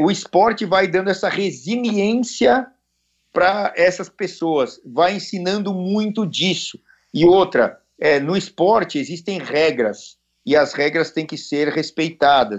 o esporte vai dando essa resiliência para essas pessoas, vai ensinando muito disso. E outra, é, no esporte existem regras e as regras têm que ser respeitadas.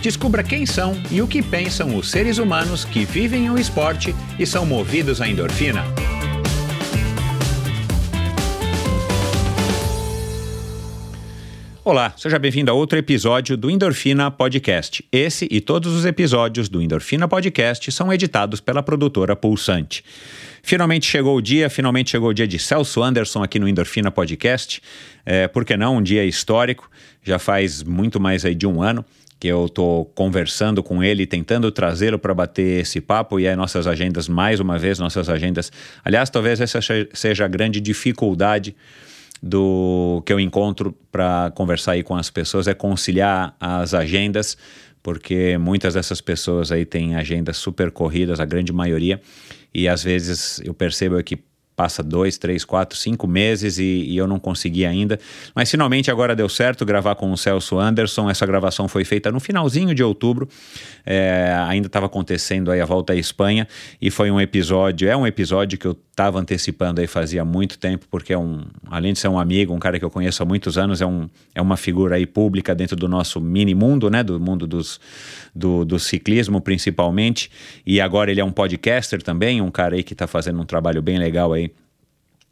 Descubra quem são e o que pensam os seres humanos que vivem o esporte e são movidos à endorfina. Olá, seja bem-vindo a outro episódio do Endorfina Podcast. Esse e todos os episódios do Endorfina Podcast são editados pela produtora Pulsante. Finalmente chegou o dia, finalmente chegou o dia de Celso Anderson aqui no Endorfina Podcast. É, por que não? Um dia histórico, já faz muito mais aí de um ano que eu estou conversando com ele, tentando trazê-lo para bater esse papo, e aí nossas agendas, mais uma vez, nossas agendas. Aliás, talvez essa seja a grande dificuldade do que eu encontro para conversar aí com as pessoas, é conciliar as agendas, porque muitas dessas pessoas aí têm agendas super corridas, a grande maioria, e às vezes eu percebo que passa dois, três, quatro, cinco meses e, e, eu não consegui ainda. Mas finalmente agora deu certo gravar com o Celso Anderson. Essa gravação foi feita no finalzinho de outubro. É, ainda estava acontecendo aí a volta à Espanha e foi um episódio, é um episódio que eu estava antecipando aí fazia muito tempo, porque é um, além de ser um amigo, um cara que eu conheço há muitos anos, é, um, é uma figura aí pública dentro do nosso mini mundo, né, do mundo dos, do, do ciclismo principalmente, e agora ele é um podcaster também, um cara aí que está fazendo um trabalho bem legal aí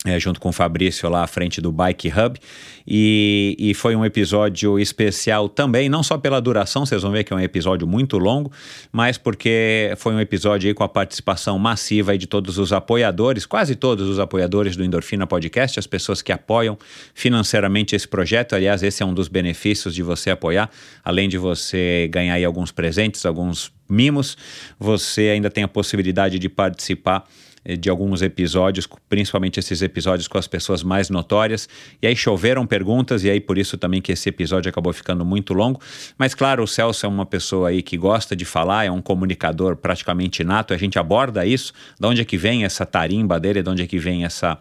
é, junto com o Fabrício lá à frente do Bike Hub. E, e, foi um episódio especial também, não só pela duração, vocês vão ver que é um episódio muito longo, mas porque foi um episódio com a participação massiva de todos os apoiadores, quase todos os apoiadores do Endorfina Podcast, as pessoas que apoiam financeiramente esse projeto. Aliás, esse é um dos benefícios de você apoiar, além de você ganhar alguns presentes, alguns mimos, você ainda tem a possibilidade de participar de alguns episódios, principalmente esses episódios com as pessoas mais notórias. E aí choveram perguntas, e aí por isso também que esse episódio acabou ficando muito longo. Mas claro, o Celso é uma pessoa aí que gosta de falar, é um comunicador praticamente nato, a gente aborda isso, de onde é que vem essa tarimba dele, de onde é que vem essa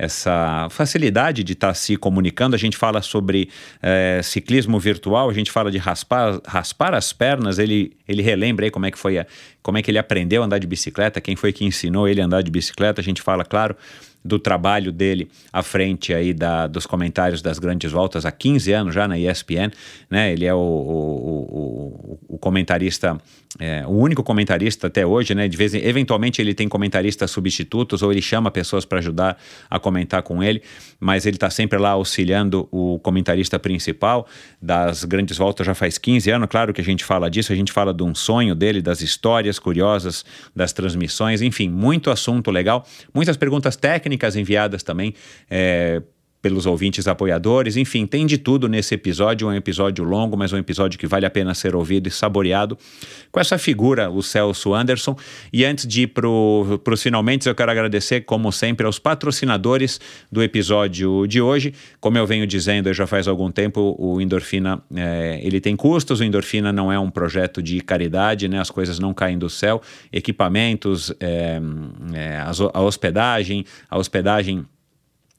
essa facilidade de estar tá se comunicando. A gente fala sobre é, ciclismo virtual, a gente fala de raspar, raspar as pernas. Ele, ele relembra aí como é que foi, a, como é que ele aprendeu a andar de bicicleta, quem foi que ensinou ele a andar de bicicleta. A gente fala, claro, do trabalho dele à frente aí da, dos comentários das grandes voltas há 15 anos já na ESPN, né? Ele é o, o, o, o comentarista, é, o único comentarista até hoje, né? De vez em, eventualmente ele tem comentaristas substitutos ou ele chama pessoas para ajudar a comentar com ele, mas ele está sempre lá auxiliando o comentarista principal das grandes voltas já faz 15 anos. Claro que a gente fala disso, a gente fala de um sonho dele, das histórias curiosas das transmissões, enfim, muito assunto legal, muitas perguntas técnicas enviadas também é, pelos ouvintes apoiadores, enfim, tem de tudo nesse episódio, um episódio longo, mas um episódio que vale a pena ser ouvido e saboreado com essa figura, o Celso Anderson. E antes de ir para os finalmente, eu quero agradecer, como sempre, aos patrocinadores do episódio de hoje. Como eu venho dizendo já faz algum tempo, o Endorfina é, ele tem custos, o Endorfina não é um projeto de caridade, né? as coisas não caem do céu, equipamentos, é, é, a hospedagem, a hospedagem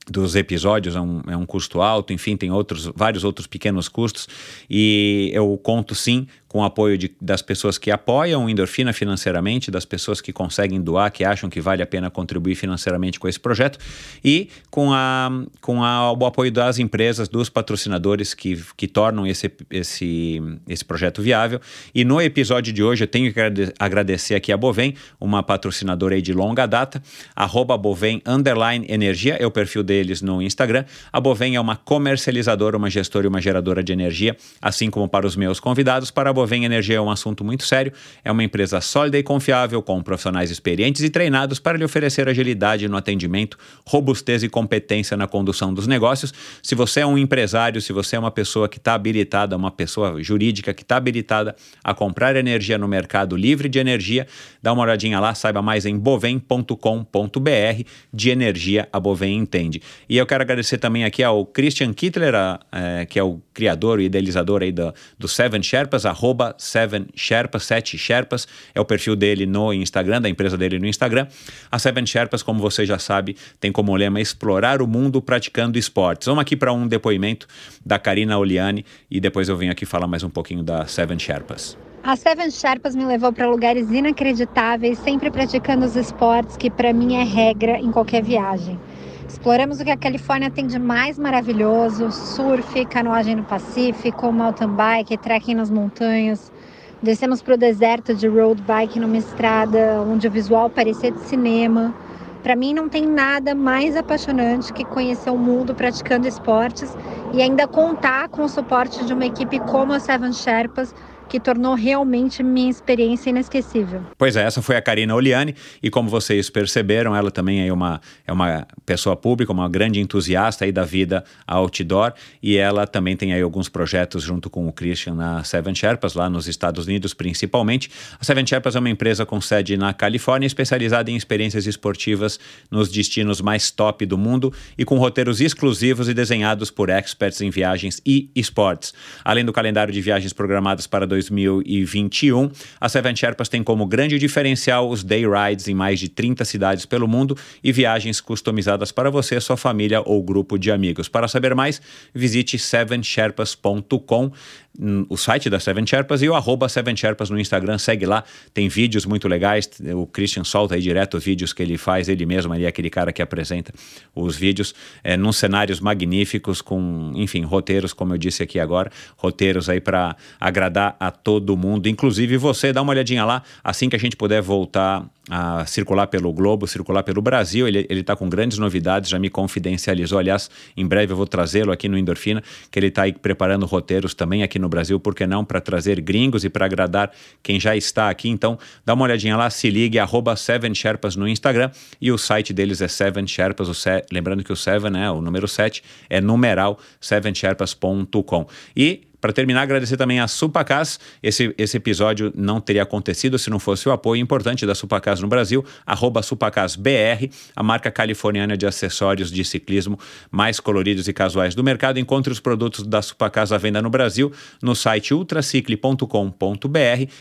dos episódios é um, é um custo alto, enfim, tem outros, vários outros pequenos custos e eu conto sim com o apoio de, das pessoas que apoiam Endorfina financeiramente, das pessoas que conseguem doar, que acham que vale a pena contribuir financeiramente com esse projeto, e com, a, com a, o apoio das empresas, dos patrocinadores que, que tornam esse, esse, esse projeto viável. E no episódio de hoje eu tenho que agradecer aqui a Bovem, uma patrocinadora de longa data, arroba Bovem Underline Energia, é o perfil deles no Instagram. A Bovem é uma comercializadora, uma gestora e uma geradora de energia, assim como para os meus convidados, para a Bovem Energia é um assunto muito sério. É uma empresa sólida e confiável, com profissionais experientes e treinados para lhe oferecer agilidade no atendimento, robustez e competência na condução dos negócios. Se você é um empresário, se você é uma pessoa que está habilitada, uma pessoa jurídica que está habilitada a comprar energia no mercado livre de energia, dá uma olhadinha lá, saiba mais em bovem.com.br. De energia, a Bovem entende. E eu quero agradecer também aqui ao Christian Kittler, a, é, que é o criador e idealizador aí do, do Seven Sherpas, arroba Seven Sherpas, Sete Sherpas, é o perfil dele no Instagram, da empresa dele no Instagram. A Seven Sherpas, como você já sabe, tem como lema explorar o mundo praticando esportes. Vamos aqui para um depoimento da Karina Oliani e depois eu venho aqui falar mais um pouquinho da Seven Sherpas. A Seven Sherpas me levou para lugares inacreditáveis, sempre praticando os esportes que para mim é regra em qualquer viagem. Exploramos o que a Califórnia tem de mais maravilhoso: surf, canoagem no Pacífico, mountain bike, trekking nas montanhas. Descemos para o deserto de road bike numa estrada onde o visual parecia de cinema. Para mim não tem nada mais apaixonante que conhecer o mundo praticando esportes e ainda contar com o suporte de uma equipe como a Seven Sherpas que tornou realmente minha experiência inesquecível. Pois é, essa foi a Karina Oliani e como vocês perceberam, ela também é uma, é uma pessoa pública, uma grande entusiasta aí da vida outdoor e ela também tem aí alguns projetos junto com o Christian na Seven Sherpas, lá nos Estados Unidos principalmente. A Seven Sherpas é uma empresa com sede na Califórnia especializada em experiências esportivas nos destinos mais top do mundo e com roteiros exclusivos e desenhados por experts em viagens e esportes. Além do calendário de viagens programadas para 2021. A Seven Sherpas tem como grande diferencial os day rides em mais de 30 cidades pelo mundo e viagens customizadas para você, sua família ou grupo de amigos. Para saber mais, visite sevensherpas.com o site da Seven Sherpas e o arroba Seven Sherpas no Instagram, segue lá, tem vídeos muito legais, o Christian solta aí direto vídeos que ele faz, ele mesmo ali, aquele cara que apresenta os vídeos, é, num cenários magníficos, com, enfim, roteiros, como eu disse aqui agora, roteiros aí para agradar a todo mundo, inclusive você, dá uma olhadinha lá, assim que a gente puder voltar a circular pelo globo, circular pelo Brasil. Ele está com grandes novidades, já me confidencializou. Aliás, em breve eu vou trazê-lo aqui no Endorfina, que ele está preparando roteiros também aqui no Brasil, por que não, para trazer gringos e para agradar quem já está aqui. Então, dá uma olhadinha lá, se ligue, arroba Seven Sherpas no Instagram e o site deles é Seven Sherpas, se... lembrando que o Seven, né, o número 7, é numeral sevensherpas.com. E para terminar, agradecer também a Supacas. Esse, esse episódio não teria acontecido se não fosse o apoio importante da Supacas no Brasil, arroba SupacasBR, a marca californiana de acessórios de ciclismo mais coloridos e casuais do mercado. Encontre os produtos da Supacas à venda no Brasil no site ultracicle.com.br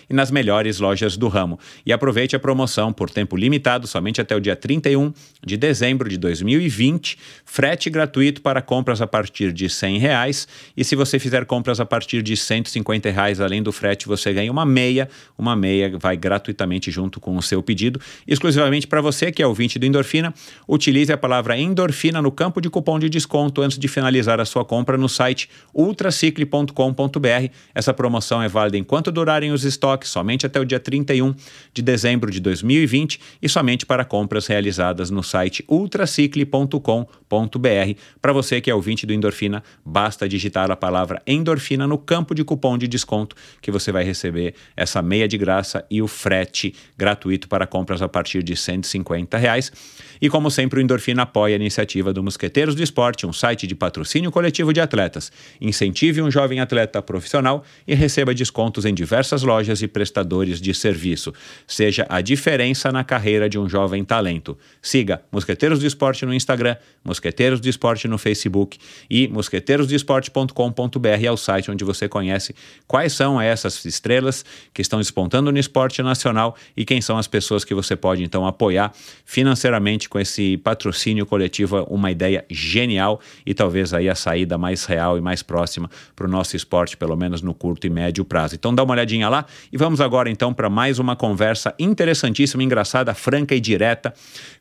e nas melhores lojas do ramo. E aproveite a promoção por tempo limitado, somente até o dia 31 de dezembro de 2020, frete gratuito para compras a partir de R$ reais e se você fizer compras a partir de 150 reais, além do frete, você ganha uma meia. Uma meia vai gratuitamente junto com o seu pedido. Exclusivamente para você que é ouvinte do Endorfina, utilize a palavra endorfina no campo de cupom de desconto antes de finalizar a sua compra no site ultracicle.com.br. Essa promoção é válida enquanto durarem os estoques, somente até o dia 31 de dezembro de 2020 e somente para compras realizadas no site ultracicle.com.br. Para você que é ouvinte do Endorfina, basta digitar a palavra endorfina no campo de cupom de desconto que você vai receber essa meia de graça e o frete gratuito para compras a partir de 150 reais. E como sempre, o Endorfina apoia a iniciativa do Mosqueteiros do Esporte, um site de patrocínio coletivo de atletas. Incentive um jovem atleta profissional e receba descontos em diversas lojas e prestadores de serviço. Seja a diferença na carreira de um jovem talento. Siga Mosqueteiros do Esporte no Instagram, Mosqueteiros do Esporte no Facebook e mosqueteirosdoesporte.com.br é o site onde você conhece quais são essas estrelas que estão despontando no esporte nacional e quem são as pessoas que você pode então apoiar financeiramente com esse patrocínio coletivo, uma ideia genial e talvez aí a saída mais real e mais próxima para o nosso esporte, pelo menos no curto e médio prazo. Então dá uma olhadinha lá e vamos agora então para mais uma conversa interessantíssima, engraçada, franca e direta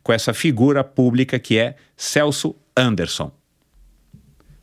com essa figura pública que é Celso Anderson.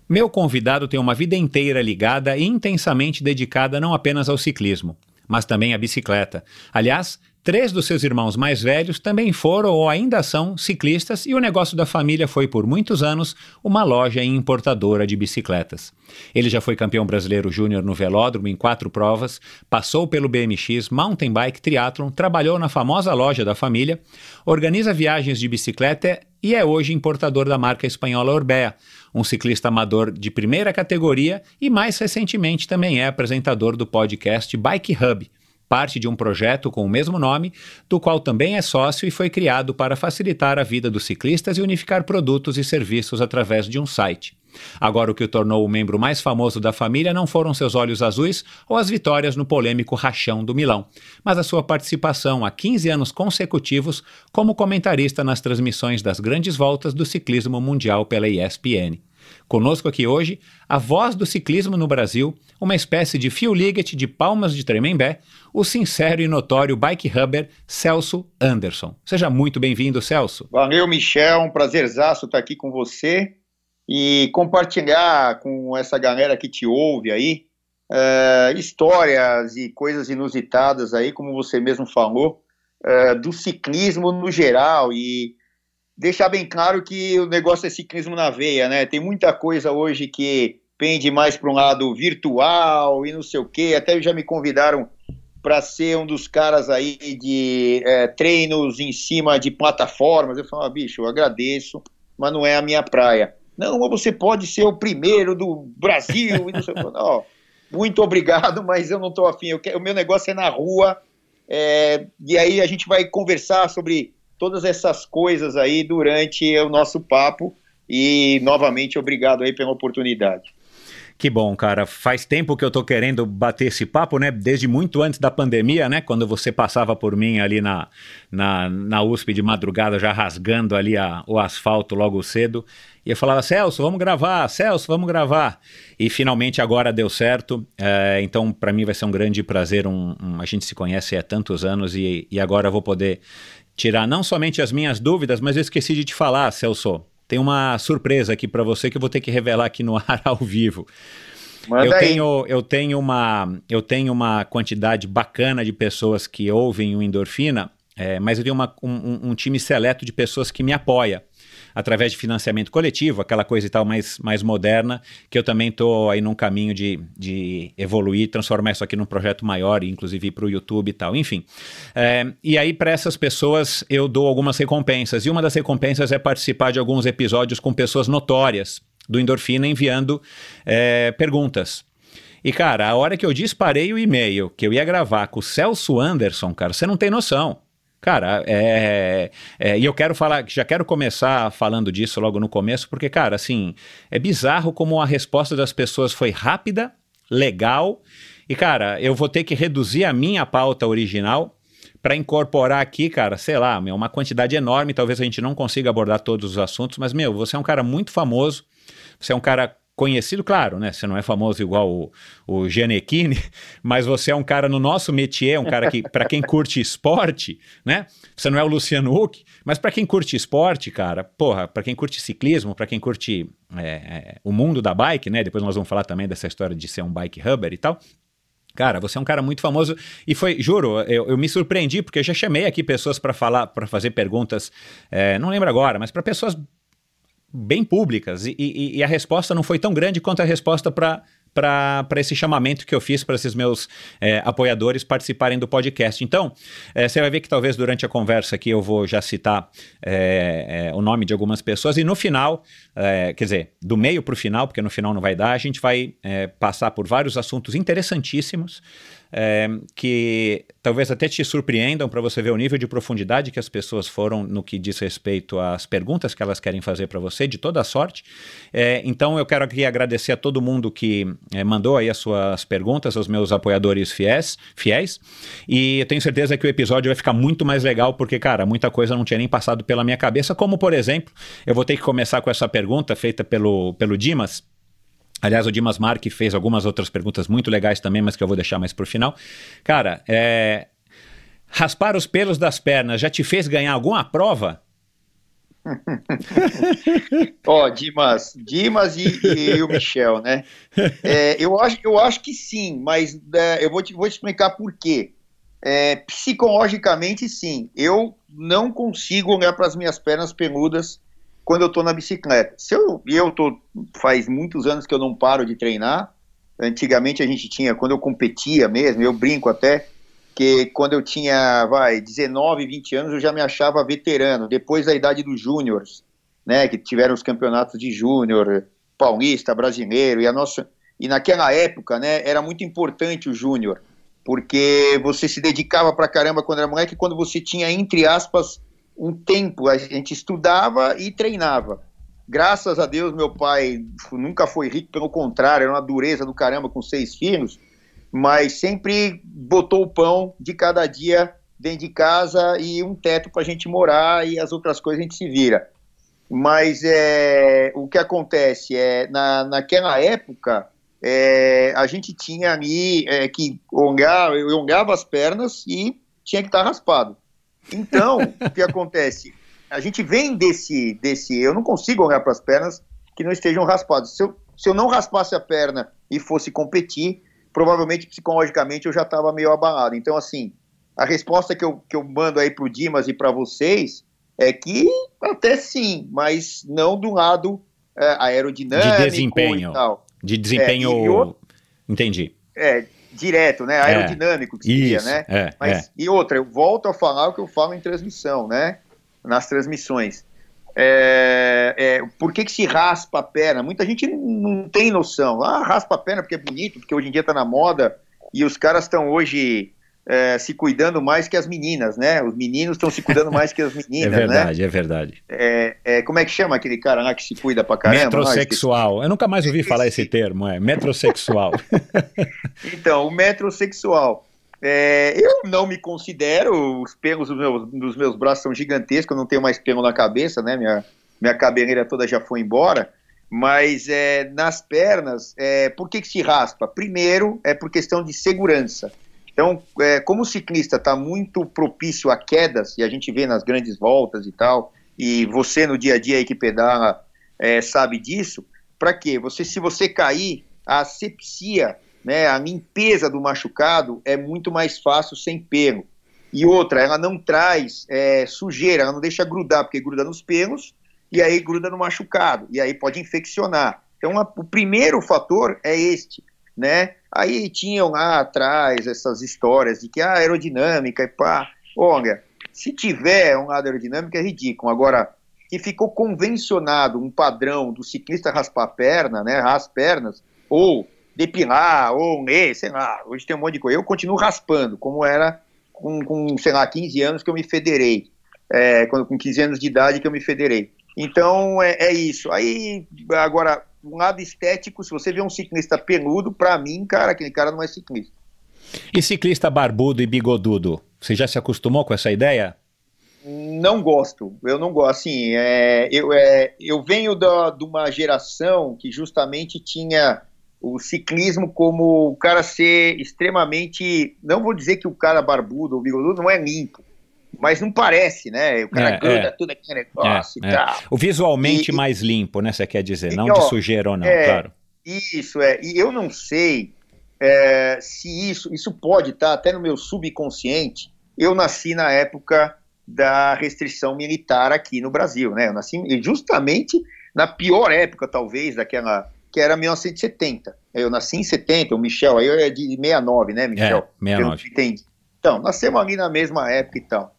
Meu convidado tem uma vida inteira ligada e intensamente dedicada não apenas ao ciclismo, mas também à bicicleta. Aliás, Três dos seus irmãos mais velhos também foram ou ainda são ciclistas e o negócio da família foi por muitos anos uma loja importadora de bicicletas. Ele já foi campeão brasileiro júnior no velódromo em quatro provas, passou pelo BMX, mountain bike, triatlon, trabalhou na famosa loja da família, organiza viagens de bicicleta e é hoje importador da marca espanhola Orbea, um ciclista amador de primeira categoria e mais recentemente também é apresentador do podcast Bike Hub parte de um projeto com o mesmo nome, do qual também é sócio e foi criado para facilitar a vida dos ciclistas e unificar produtos e serviços através de um site. Agora, o que o tornou o membro mais famoso da família não foram seus olhos azuis ou as vitórias no polêmico rachão do Milão, mas a sua participação há 15 anos consecutivos como comentarista nas transmissões das grandes voltas do ciclismo mundial pela ESPN. Conosco aqui hoje, a voz do ciclismo no Brasil, uma espécie de Phil Liggett de Palmas de Tremembé, o sincero e notório bike hubber Celso Anderson. Seja muito bem-vindo, Celso. Valeu, Michel, um prazerzaço estar aqui com você e compartilhar com essa galera que te ouve aí é, histórias e coisas inusitadas aí, como você mesmo falou, é, do ciclismo no geral e deixar bem claro que o negócio é ciclismo na veia, né? Tem muita coisa hoje que pende mais para um lado virtual e não sei o quê. Até já me convidaram para ser um dos caras aí de é, treinos em cima de plataformas. Eu falo, ah, bicho, eu agradeço, mas não é a minha praia. Não, você pode ser o primeiro do Brasil. não, muito obrigado, mas eu não estou afim. Eu quero, o meu negócio é na rua. É, e aí a gente vai conversar sobre todas essas coisas aí durante o nosso papo. E novamente, obrigado aí pela oportunidade. Que bom, cara. Faz tempo que eu tô querendo bater esse papo, né? Desde muito antes da pandemia, né? Quando você passava por mim ali na, na, na USP de madrugada, já rasgando ali a, o asfalto logo cedo. E eu falava, Celso, vamos gravar, Celso, vamos gravar. E finalmente agora deu certo. É, então, para mim vai ser um grande prazer. Um, um, a gente se conhece há tantos anos e, e agora eu vou poder tirar não somente as minhas dúvidas, mas eu esqueci de te falar, Celso. Tem uma surpresa aqui para você que eu vou ter que revelar aqui no ar ao vivo. Manda eu aí. tenho, eu tenho uma, eu tenho uma quantidade bacana de pessoas que ouvem o Endorfina, é, mas eu tenho uma, um, um time seleto de pessoas que me apoia através de financiamento coletivo, aquela coisa e tal mais, mais moderna, que eu também estou aí num caminho de, de evoluir, transformar isso aqui num projeto maior, inclusive para o YouTube e tal, enfim. É, e aí, para essas pessoas, eu dou algumas recompensas, e uma das recompensas é participar de alguns episódios com pessoas notórias do Endorfina enviando é, perguntas. E, cara, a hora que eu disparei o e-mail que eu ia gravar com o Celso Anderson, cara, você não tem noção. Cara, é, é, e eu quero falar, já quero começar falando disso logo no começo, porque, cara, assim, é bizarro como a resposta das pessoas foi rápida, legal, e, cara, eu vou ter que reduzir a minha pauta original para incorporar aqui, cara, sei lá, meu, uma quantidade enorme, talvez a gente não consiga abordar todos os assuntos, mas, meu, você é um cara muito famoso, você é um cara conhecido, claro, né? Você não é famoso igual o, o Gianecchini, mas você é um cara no nosso métier, um cara que, para quem curte esporte, né? Você não é o Luciano Huck, mas para quem curte esporte, cara, porra, para quem curte ciclismo, para quem curte é, é, o mundo da bike, né? Depois nós vamos falar também dessa história de ser um bike hubber e tal. Cara, você é um cara muito famoso e foi, juro, eu, eu me surpreendi porque eu já chamei aqui pessoas para falar, para fazer perguntas, é, não lembro agora, mas para pessoas bem públicas e, e, e, a resposta não foi tão grande quanto a resposta para para esse chamamento que eu fiz para esses meus é, apoiadores participarem do podcast. Então, é, você vai ver que talvez durante a conversa aqui eu vou já citar é, é o nome de algumas pessoas e no final, é, quer dizer, do meio para o final, porque no final não vai dar, a gente vai é, passar por vários assuntos interessantíssimos é, que talvez até te surpreendam para você ver o nível de profundidade que as pessoas foram no que diz respeito às perguntas que elas querem fazer para você, de toda sorte. É, então eu quero aqui agradecer a todo mundo que é, mandou aí as suas perguntas, aos meus apoiadores fiéis, fiéis, e eu tenho certeza que o episódio vai ficar muito mais legal, porque, cara, muita coisa não tinha nem passado pela minha cabeça, como, por exemplo, eu vou ter que começar com essa pergunta feita pelo, pelo Dimas, Aliás, o Dimas Mark fez algumas outras perguntas muito legais também, mas que eu vou deixar mais para o final. Cara, é... raspar os pelos das pernas já te fez ganhar alguma prova? Ó, oh, Dimas, Dimas e, e, o Michel, né? É, eu, acho, eu acho que sim, mas é, eu vou te, vou te explicar por quê. É, psicologicamente, sim. Eu não consigo olhar para as minhas pernas peludas quando eu estou na bicicleta. Se eu, eu tô, faz muitos anos que eu não paro de treinar. Antigamente a gente tinha, quando eu competia mesmo, eu brinco até, que quando eu tinha, vai, 19, 20 anos, eu já me achava veterano, depois da idade dos júniores, né, que tiveram os campeonatos de júnior, paulista, brasileiro, e a nossa, e naquela época, né, era muito importante o júnior, porque você se dedicava pra caramba quando era moleque, quando você tinha, entre aspas, um tempo, a gente estudava e treinava. Graças a Deus, meu pai nunca foi rico, pelo contrário, era uma dureza do caramba com seis filhos, mas sempre botou o pão de cada dia dentro de casa e um teto para a gente morar e as outras coisas a gente se vira. Mas é, o que acontece é, na, naquela época, é, a gente tinha ali é, que olhar, eu olhava as pernas e tinha que estar tá raspado. Então, o que acontece? A gente vem desse, desse. Eu não consigo olhar para as pernas que não estejam raspadas. Se eu, se eu não raspasse a perna e fosse competir, provavelmente psicologicamente eu já estava meio abalado. Então, assim, a resposta que eu, que eu mando aí para o Dimas e para vocês é que até sim, mas não do lado é, aerodinâmico de desempenho, e tal. De desempenho, é, outro, entendi. É, direto, né, é. aerodinâmico que seria, né? É, mas, é. E outra, eu volto a falar o que eu falo em transmissão, né, nas transmissões. É, é, por que, que se raspa a perna? Muita gente não tem noção. Ah, raspa a perna porque é bonito, porque hoje em dia está na moda e os caras estão hoje é, se cuidando mais que as meninas, né? Os meninos estão se cuidando mais que as meninas, É verdade, né? é verdade. É, como é que chama aquele cara lá que se cuida pra caramba? Metrosexual. Eu nunca mais ouvi falar esse termo, é metrosexual. então, o metrosexual. É, eu não me considero, os pelos dos meus, dos meus braços são gigantescos, eu não tenho mais pelo na cabeça, né? Minha, minha cabeleira toda já foi embora. Mas é, nas pernas, é, por que, que se raspa? Primeiro, é por questão de segurança. Então, é, como o ciclista está muito propício a quedas, e a gente vê nas grandes voltas e tal, e você no dia a dia aí que pedala é, sabe disso, para quê? Você, se você cair, a asepsia né, a limpeza do machucado é muito mais fácil sem pelo. E outra, ela não traz é, sujeira, ela não deixa grudar, porque gruda nos pelos e aí gruda no machucado, e aí pode infeccionar. Então, a, o primeiro fator é este, né? Aí tinham lá atrás essas histórias de que a ah, aerodinâmica e pá. Olha, se tiver um lado aerodinâmico é ridículo. Agora, que ficou convencionado um padrão do ciclista raspar a perna, né, as pernas, ou depilar, ou ler, sei lá, hoje tem um monte de coisa. Eu continuo raspando, como era com, com sei lá, 15 anos que eu me federei, é, com 15 anos de idade que eu me federei. Então, é, é isso. Aí, agora, um lado estético, se você vê um ciclista peludo, para mim, cara, aquele cara não é ciclista. E ciclista barbudo e bigodudo? Você já se acostumou com essa ideia? Não gosto, eu não gosto. Assim, é, eu, é, eu venho da, de uma geração que justamente tinha o ciclismo como o cara ser extremamente. Não vou dizer que o cara barbudo ou bigodudo não é limpo, mas não parece, né? O cara É, gruda é. tudo aquele negócio É, e é. tal. O visualmente E- mais limpo, né? Você quer dizer, E, não ó, de sujeira ou não, é, claro. Isso é. E eu não sei é, se isso. Isso pode estar até no meu subconsciente. Eu nasci na época da restrição militar aqui no Brasil, né? Eu nasci justamente na pior época, talvez, daquela. que era 1970. Eu nasci em 70, o Michel, aí é de 69, né, Michel? É, 69. Eu entendi. Então, nascemos ali na mesma época e tal.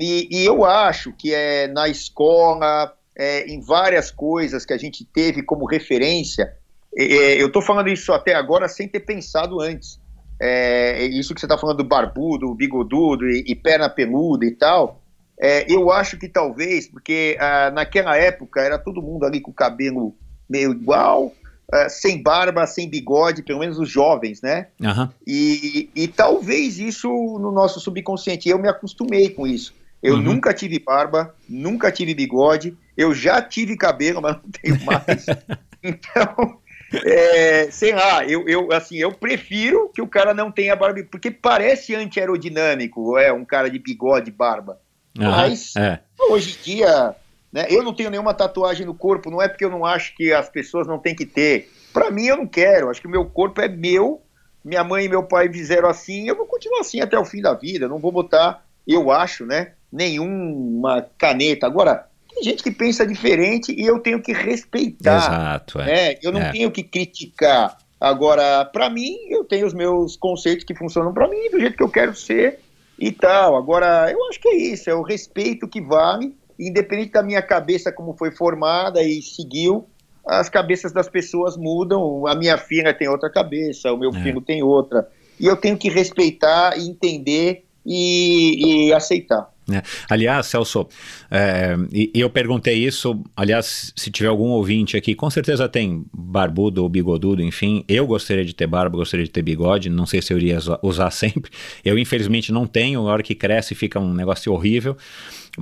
E, e eu acho que é na escola, é, em várias coisas que a gente teve como referência, é, é, eu estou falando isso até agora sem ter pensado antes. É, isso que você está falando do barbudo, bigodudo e, e perna peluda e tal, é, eu acho que talvez, porque ah, naquela época era todo mundo ali com o cabelo meio igual, ah, sem barba, sem bigode, pelo menos os jovens, né? Aham. E, e talvez isso no nosso subconsciente, eu me acostumei com isso. Eu Uhum. nunca tive barba, nunca tive bigode, eu já tive cabelo, mas não tenho mais. então, é, sei lá, eu, eu, assim, eu prefiro que o cara não tenha barba, porque parece anti-aerodinâmico, é, um cara de bigode e barba. aham, Mas- é. Hoje em dia, né, eu não tenho nenhuma tatuagem no corpo, não é porque eu não acho que as pessoas não têm que ter. Pra mim, eu não quero. Acho que o meu corpo é meu minha mãe e meu pai fizeram assim, eu vou continuar assim até o fim da vida, não vou botar, eu acho, né, nenhuma caneta. Agora, tem gente que pensa diferente e eu tenho que respeitar. Exato, é. né? Eu não É. tenho que criticar. Agora, para mim, eu tenho os meus conceitos que funcionam para mim, do jeito que eu quero ser e tal. Agora, eu acho que é isso, é o respeito que vale, independente da minha cabeça como foi formada e seguiu, as cabeças das pessoas mudam. A minha filha tem outra cabeça, o meu É. filho tem outra. E eu tenho que respeitar entender e, e aceitar. Né? Aliás, Celso, é, e, e eu perguntei isso, aliás, se tiver algum ouvinte aqui, com certeza tem barbudo ou bigodudo, enfim, eu gostaria de ter barba, gostaria de ter bigode, não sei se eu iria usa- usar sempre, eu infelizmente não tenho, na hora que cresce fica um negócio horrível,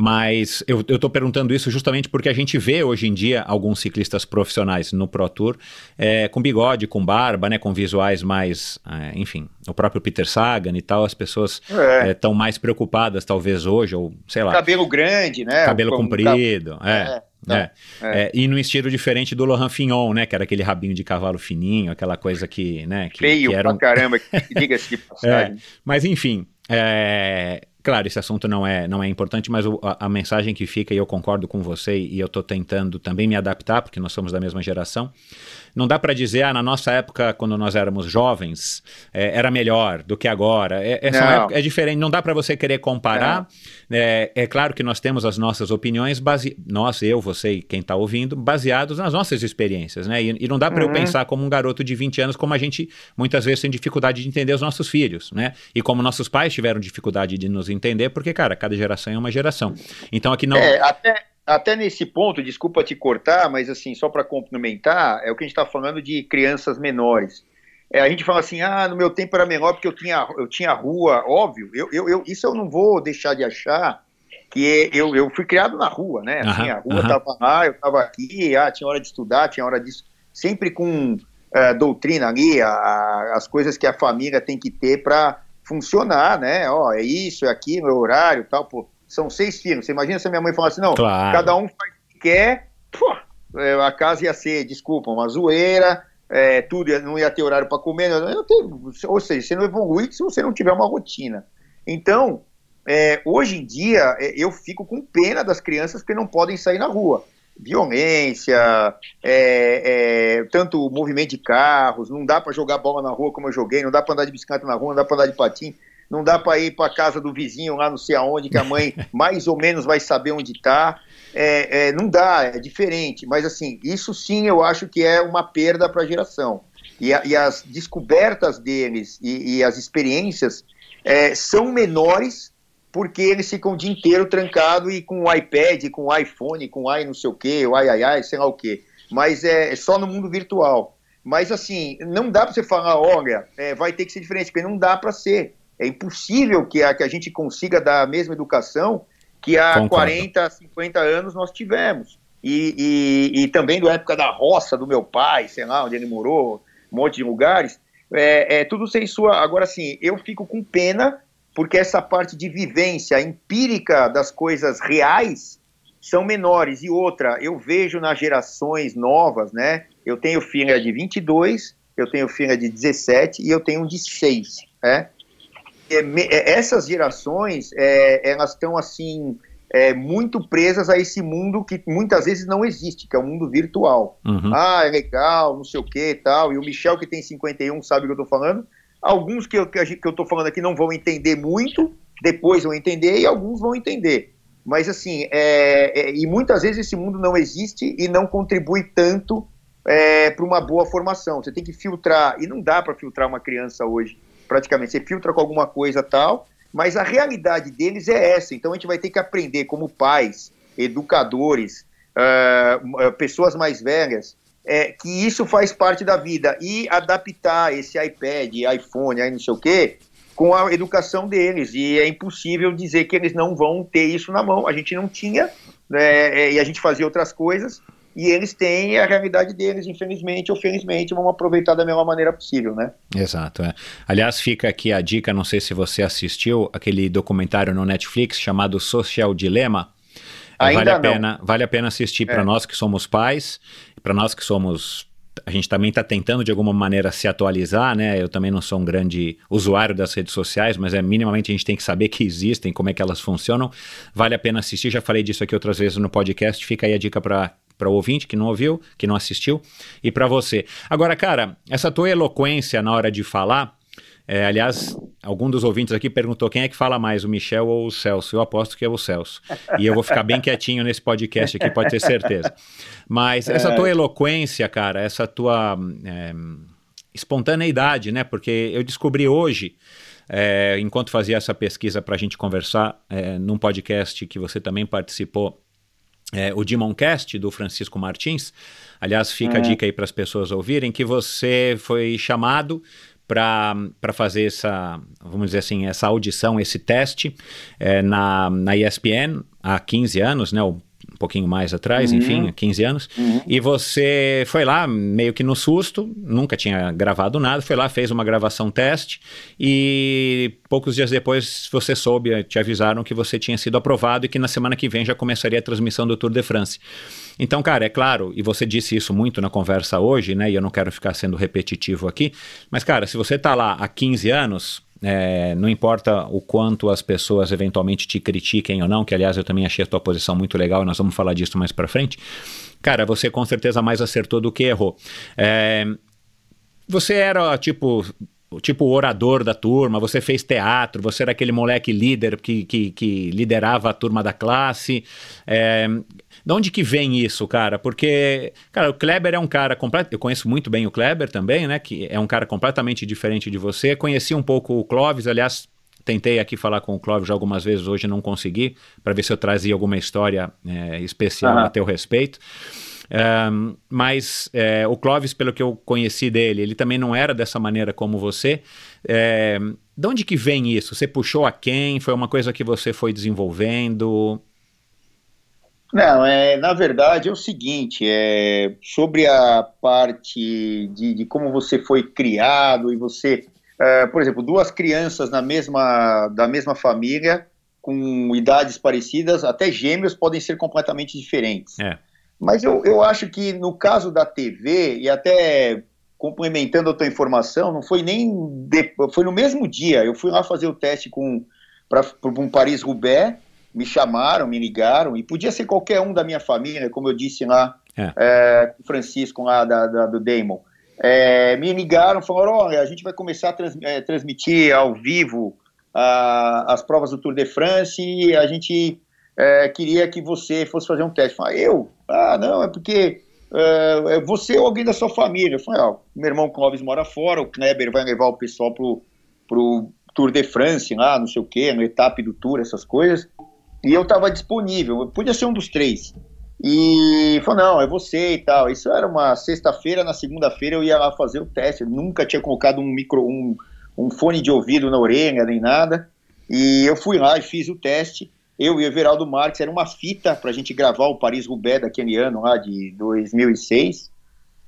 mas eu, tô perguntando isso justamente porque a gente vê hoje em dia alguns ciclistas profissionais no Pro Tour é, com bigode, com barba, né, com visuais mais, é, enfim, o próprio Peter Sagan e tal, as pessoas É. estão mais preocupadas talvez hoje, ou sei lá, Cabelo grande, né? cabelo Como- comprido, é. É, É, é. é, e num estilo diferente do Laurent Fignon, né? Que era aquele rabinho de cavalo fininho, aquela coisa que, né? Que, Feio que era pra um- caramba, que diga-se de passagem. Mas enfim, é, claro, esse assunto não é, não é importante, mas o- a, a mensagem que fica, e eu concordo com você, e eu estou tentando também me adaptar, porque nós somos da mesma geração. Não dá para dizer, ah, na nossa época, quando nós éramos jovens, é, era melhor do que agora. É, é, época- é diferente, não dá para você querer comparar. É, é claro que nós temos as nossas opiniões, base... nós, eu, você e quem está ouvindo, baseados nas nossas experiências, né? E, e não dá para eu Uhum. pensar como um garoto de 20 anos, como a gente muitas vezes tem dificuldade de entender os nossos filhos, né? E como nossos pais tiveram dificuldade de nos entender, porque, cara, cada geração é uma geração. Então aqui não. É, até, até nesse ponto, desculpa te cortar, mas assim, só para complementar, é o que a gente está falando de crianças menores. É, a gente fala assim, ah, no meu tempo era menor porque eu tinha, eu tinha rua, óbvio, eu, eu, eu- isso eu não vou deixar de achar, que eu, eu fui criado na rua, né? Assim, a rua aham. tava lá, eu tava aqui, ah, tinha hora de estudar, tinha hora disso, sempre com eh, doutrina ali, a- a- as coisas que a família tem que ter para funcionar, né? Ó, é isso, é aquilo, é horário, tal, pô. São seis filhos. Você imagina se a minha mãe falasse, não, Claro. cada um faz o que quer, pô, é, a casa ia ser, desculpa, uma zoeira, é, tudo ia- não ia ter horário para comer, tem- ou seja, você não evolui se você não tiver uma rotina. Então, é, hoje em dia, é, eu fico com pena das crianças que não podem sair na rua. Violência, é, é, tanto movimento de carros, não dá para jogar bola na rua como eu joguei, não dá para andar de bicicleta na rua, não dá para andar de patim, não dá para ir para casa do vizinho lá não sei aonde, que a mãe mais ou menos vai saber onde está. É, é, não dá, é diferente. Mas assim, isso sim eu acho que é uma perda para a geração. E, a- e as descobertas deles e, e as experiências é, são menores porque eles ficam o dia inteiro trancado e com o iPad, com o iPhone, com o i não sei o que, o ai ai ai, sei lá o que. Mas é, é só no mundo virtual. Mas assim, não dá para você falar, olha, é, vai ter que ser diferente, porque não dá para ser. É impossível que a, que a gente consiga dar a mesma educação que há Concordo. 40, 50 anos nós tivemos. E, e, e também da época da roça do meu pai, sei lá, onde ele morou, um monte de lugares. É, é tudo sem sua. Agora, assim, eu fico com pena, porque essa parte de vivência empírica das coisas reais são menores. E outra, eu vejo nas gerações novas, né? Eu tenho filha de 22, eu tenho filha de 17 e eu tenho um de 6, né? É, é, essas gerações, é, elas estão assim, é, muito presas a esse mundo que muitas vezes não existe, que é o mundo virtual. Uhum. Ah, é legal, não sei o que e tal. E o Michel, que tem 51, sabe o que eu tô falando. Alguns que eu, que, eu tô falando aqui não vão entender muito, depois vão entender, e alguns vão entender. Mas assim, é, é, e muitas vezes esse mundo não existe e não contribui tanto para uma boa formação. Você tem que filtrar, e não dá para filtrar uma criança hoje, praticamente. Você filtra com alguma coisa tal, mas a realidade deles é essa. Então a gente vai ter que aprender como pais, educadores, ah, pessoas mais velhas, é, que isso faz parte da vida e adaptar esse iPad, iPhone, aí não sei o quê, com a educação deles. E é impossível dizer que eles não vão ter isso na mão. A gente não tinha, né, é, e a gente fazia outras coisas, e eles têm a realidade deles, infelizmente ou felizmente, vão aproveitar da melhor maneira possível, né? Exato, é. Aliás, fica aqui a dica, não sei se você assistiu, aquele documentário no Netflix chamado Social Dilema. Ainda vale a não. pena, vale a pena assistir para É. nós que somos pais, para nós que somos a gente também está tentando de alguma maneira se atualizar, né? Eu também não sou um grande usuário das redes sociais, mas é minimamente a gente tem que saber que existem, como é que elas funcionam. Vale a pena assistir, já falei disso aqui outras vezes no podcast. Fica aí a dica para para o ouvinte que não ouviu, que não assistiu, e para você. Agora, cara, essa tua eloquência na hora de falar, é, aliás, algum dos ouvintes aqui perguntou quem é que fala mais, o Michel ou o Celso. Eu aposto que é o Celso. E eu vou ficar bem quietinho nesse podcast aqui, pode ter certeza. Mas essa tua eloquência, cara, essa tua é, espontaneidade, né? Porque eu descobri hoje, é, enquanto fazia essa pesquisa para a gente conversar, é, num podcast que você também participou, é, o Dimoncast do Francisco Martins. Aliás, fica a dica aí para as pessoas ouvirem que você foi chamado para fazer essa, vamos dizer assim, essa audição, esse teste é, na, na ESPN há 15 anos, né? um pouquinho mais atrás, uhum. enfim, 15 anos, uhum. e você foi lá meio que no susto, nunca tinha gravado nada, foi lá, fez uma gravação teste e poucos dias depois você soube, te avisaram que você tinha sido aprovado e que na semana que vem já começaria a transmissão do Tour de France. Então, cara, é claro, e você disse isso muito na conversa hoje, né? E eu não quero ficar sendo repetitivo aqui, mas, cara, se você tá lá há 15 anos, é, não importa o quanto as pessoas eventualmente te critiquem ou não, que aliás eu também achei a tua posição muito legal, e nós vamos falar disso mais para frente. Cara, você com certeza mais acertou do que errou. É, você era tipo tipo orador da turma, você fez teatro, você era aquele moleque líder que, que, que liderava a turma da classe. É, de onde que vem isso, cara? Porque, cara, o Kleber é um cara completo. Eu conheço muito bem o Kleber também, né? Que é um cara completamente diferente de você. Conheci um pouco o Clóvis, aliás, tentei aqui falar com o Clóvis algumas vezes, hoje não consegui, para ver se eu trazia alguma história é, especial uhum. a teu respeito. Um, mas é, o Clóvis, pelo que eu conheci dele, ele também não era dessa maneira como você. É, de onde que vem isso? Você puxou a quem? Foi uma coisa que você foi desenvolvendo? Não, é, na verdade é o seguinte, é, sobre a parte de, de como você foi criado e você, é, por exemplo, duas crianças na mesma, da mesma família, com idades parecidas, até gêmeos podem ser completamente diferentes. É. Mas eu, eu acho que no caso da TV, e até complementando a tua informação, não foi nem, de, foi no mesmo dia, eu fui lá fazer o teste com para um Paris-Roubaix, me chamaram, me ligaram, e podia ser qualquer um da minha família, como eu disse lá, é. É, o Francisco lá da, da do Damon. É, me ligaram, falaram, olha, a gente vai começar a trans, é, transmitir ao vivo a, as provas do Tour de France e a gente queria que você fosse fazer um teste. Eu falei, eu? Ah, não, é porque é, você ou alguém da sua família. Eu falei, ó, meu irmão Clóvis mora fora, o Kleber vai levar o pessoal pro, pro Tour de France lá, não sei o quê, no etapa do Tour, essas coisas e eu estava disponível, podia ser um dos três. E falou, não, é você e tal. Isso era uma sexta-feira, na segunda-feira eu ia lá fazer o teste. Eu nunca tinha colocado um micro, um, um fone de ouvido na orelha, nem nada. E eu fui lá e fiz o teste. Eu e o Everaldo Marques, era uma fita para a gente gravar o Paris-Roubaix daquele ano lá de 2006.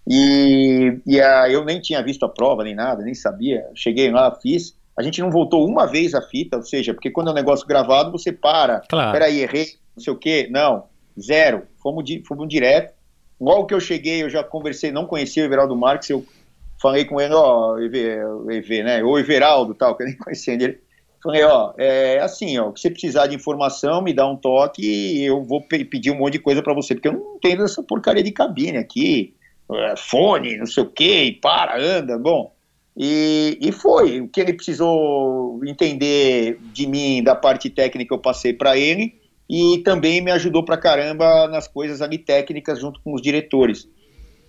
E, e a, eu nem tinha visto a prova, nem nada, nem sabia. Cheguei lá, fiz. A gente não voltou uma vez a fita, ou seja, porque quando é um negócio gravado, você para. Claro. Peraí, errei, não sei o quê. Não, zero. Fomos, di fomos direto. Logo que eu cheguei, eu já conversei, não conhecia o Everaldo Marques, eu falei com ele, ó, EV, EV né, ou Everaldo, tal, que eu nem conhecia ele. Falei, ó, é assim, ó, se você precisar de informação, me dá um toque e eu vou pe pedir um monte de coisa para você, porque eu não entendo essa porcaria de cabine aqui, é, fone, não sei o quê, e para, anda, bom. E, e foi. O que ele precisou entender de mim, da parte técnica, eu passei para ele. E também me ajudou pra caramba nas coisas ali técnicas junto com os diretores.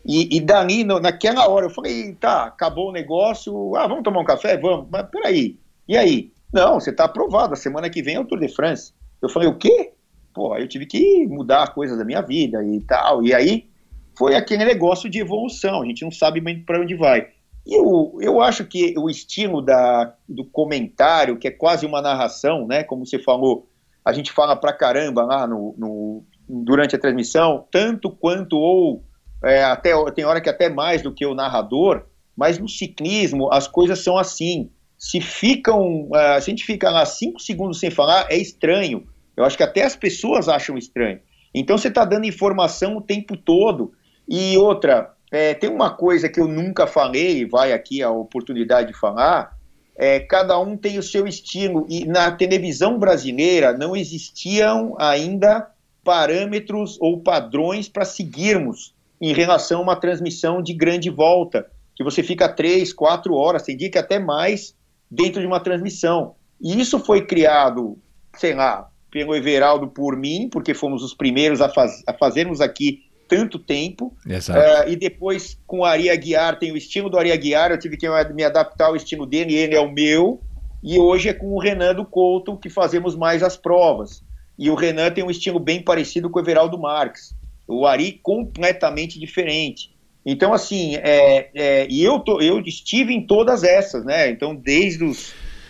E, e dali, no, naquela hora, eu falei, tá, acabou o negócio, ah, vamos tomar um café? Vamos. Mas peraí, e aí? Não, você tá aprovado, a semana que vem é o Tour de France. Eu falei, o quê? Pô, eu tive que mudar coisas da minha vida e tal. E aí foi aquele negócio de evolução, a gente não sabe para onde vai. E eu, eu acho que o estilo da, do comentário, que é quase uma narração, né? Como você falou, a gente fala pra caramba lá no, no durante a transmissão, tanto quanto ou é, até tem hora que até mais do que o narrador, mas no ciclismo as coisas são assim. Se ficam, uh, se a gente fica lá cinco segundos sem falar, é estranho. Eu acho que até as pessoas acham estranho. Então você está dando informação o tempo todo. E outra, é, tem uma coisa que eu nunca falei, vai aqui a oportunidade de falar, é, cada um tem o seu estilo, e na televisão brasileira não existiam ainda parâmetros ou padrões para seguirmos em relação a uma transmissão de grande volta, que você fica três, quatro horas, tem dia que até mais, dentro de uma transmissão. E isso foi criado, sei lá, pelo Everaldo por mim, porque fomos os primeiros a, faz, a fazermos aqui tanto tempo. Uh, e depois com o Ari Aguiar, tem o estilo do Ari Aguiar, eu tive que me adaptar ao estilo dele, ele é o meu. E hoje é com o Renan do Couto que fazemos mais as provas. E o Renan tem um estilo bem parecido com o Everaldo Marques. O Ari completamente diferente. Então, assim, é, é, e eu, tô, eu estive em todas essas, né? Então, desde os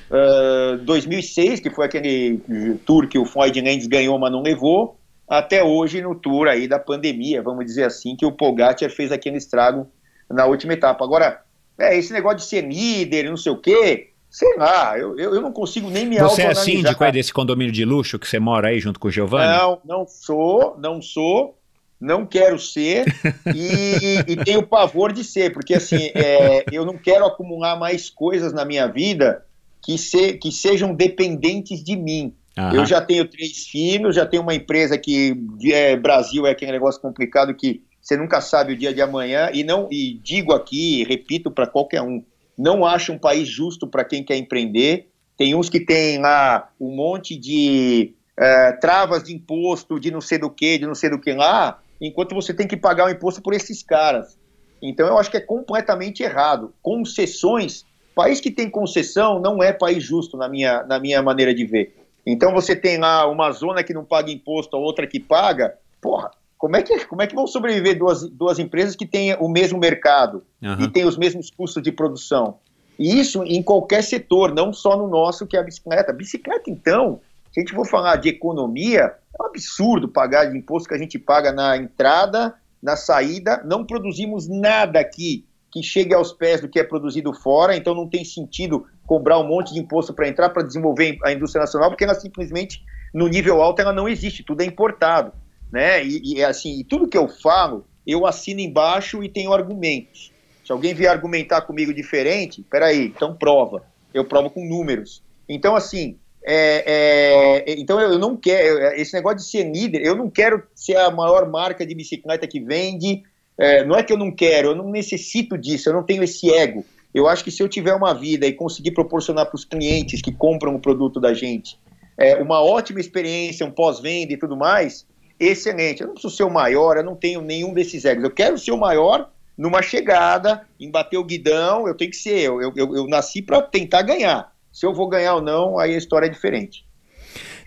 uh, 2006, que foi aquele tour que o Floyd Lenz ganhou, mas não levou, até hoje no tour aí da pandemia, vamos dizer assim, que o Pogacar fez aquele estrago na última etapa. Agora, é, esse negócio de ser líder, não sei o quê, sei lá, eu, eu, não consigo nem me Você é síndico aí desse condomínio de luxo que você mora aí junto com o Giovanni? Não, não sou, não sou, não quero ser e, e tenho pavor de ser, porque assim, é, eu não quero acumular mais coisas na minha vida que, se, que sejam dependentes de mim. Uhum. Eu já tenho três filhos, já tenho uma empresa que é, Brasil é aquele negócio complicado que você nunca sabe o dia de amanhã e não e digo aqui, repito para qualquer um, não acho um país justo para quem quer empreender. Tem uns que tem lá um monte de é, travas de imposto, de não sei do que, de não sei do que lá, enquanto você tem que pagar o imposto por esses caras. Então eu acho que é completamente errado. Concessões, país que tem concessão não é país justo na minha, na minha maneira de ver. Então você tem lá uma zona que não paga imposto, a outra que paga. Porra, como é que, como é que vão sobreviver duas, duas empresas que têm o mesmo mercado uhum. e têm os mesmos custos de produção? E isso em qualquer setor, não só no nosso, que é a bicicleta. Bicicleta, então, se a gente for falar de economia, é um absurdo pagar de imposto que a gente paga na entrada, na saída. Não produzimos nada aqui que chegue aos pés do que é produzido fora, então não tem sentido cobrar um monte de imposto para entrar, para desenvolver a indústria nacional, porque ela simplesmente, no nível alto, ela não existe, tudo é importado. Né? E, e assim, e tudo que eu falo, eu assino embaixo e tenho argumentos. Se alguém vier argumentar comigo diferente, peraí, então prova. Eu provo com números. Então, assim, é, é, então eu não quero, esse negócio de ser líder, eu não quero ser a maior marca de bicicleta que vende, é, não é que eu não quero, eu não necessito disso, eu não tenho esse ego. Eu acho que se eu tiver uma vida e conseguir proporcionar para os clientes que compram o produto da gente é, uma ótima experiência, um pós-venda e tudo mais, excelente. Eu não preciso ser o maior, eu não tenho nenhum desses egos. Eu quero ser o maior numa chegada, em bater o guidão, eu tenho que ser eu. Eu, eu, nasci para tentar ganhar. Se eu vou ganhar ou não, aí a história é diferente.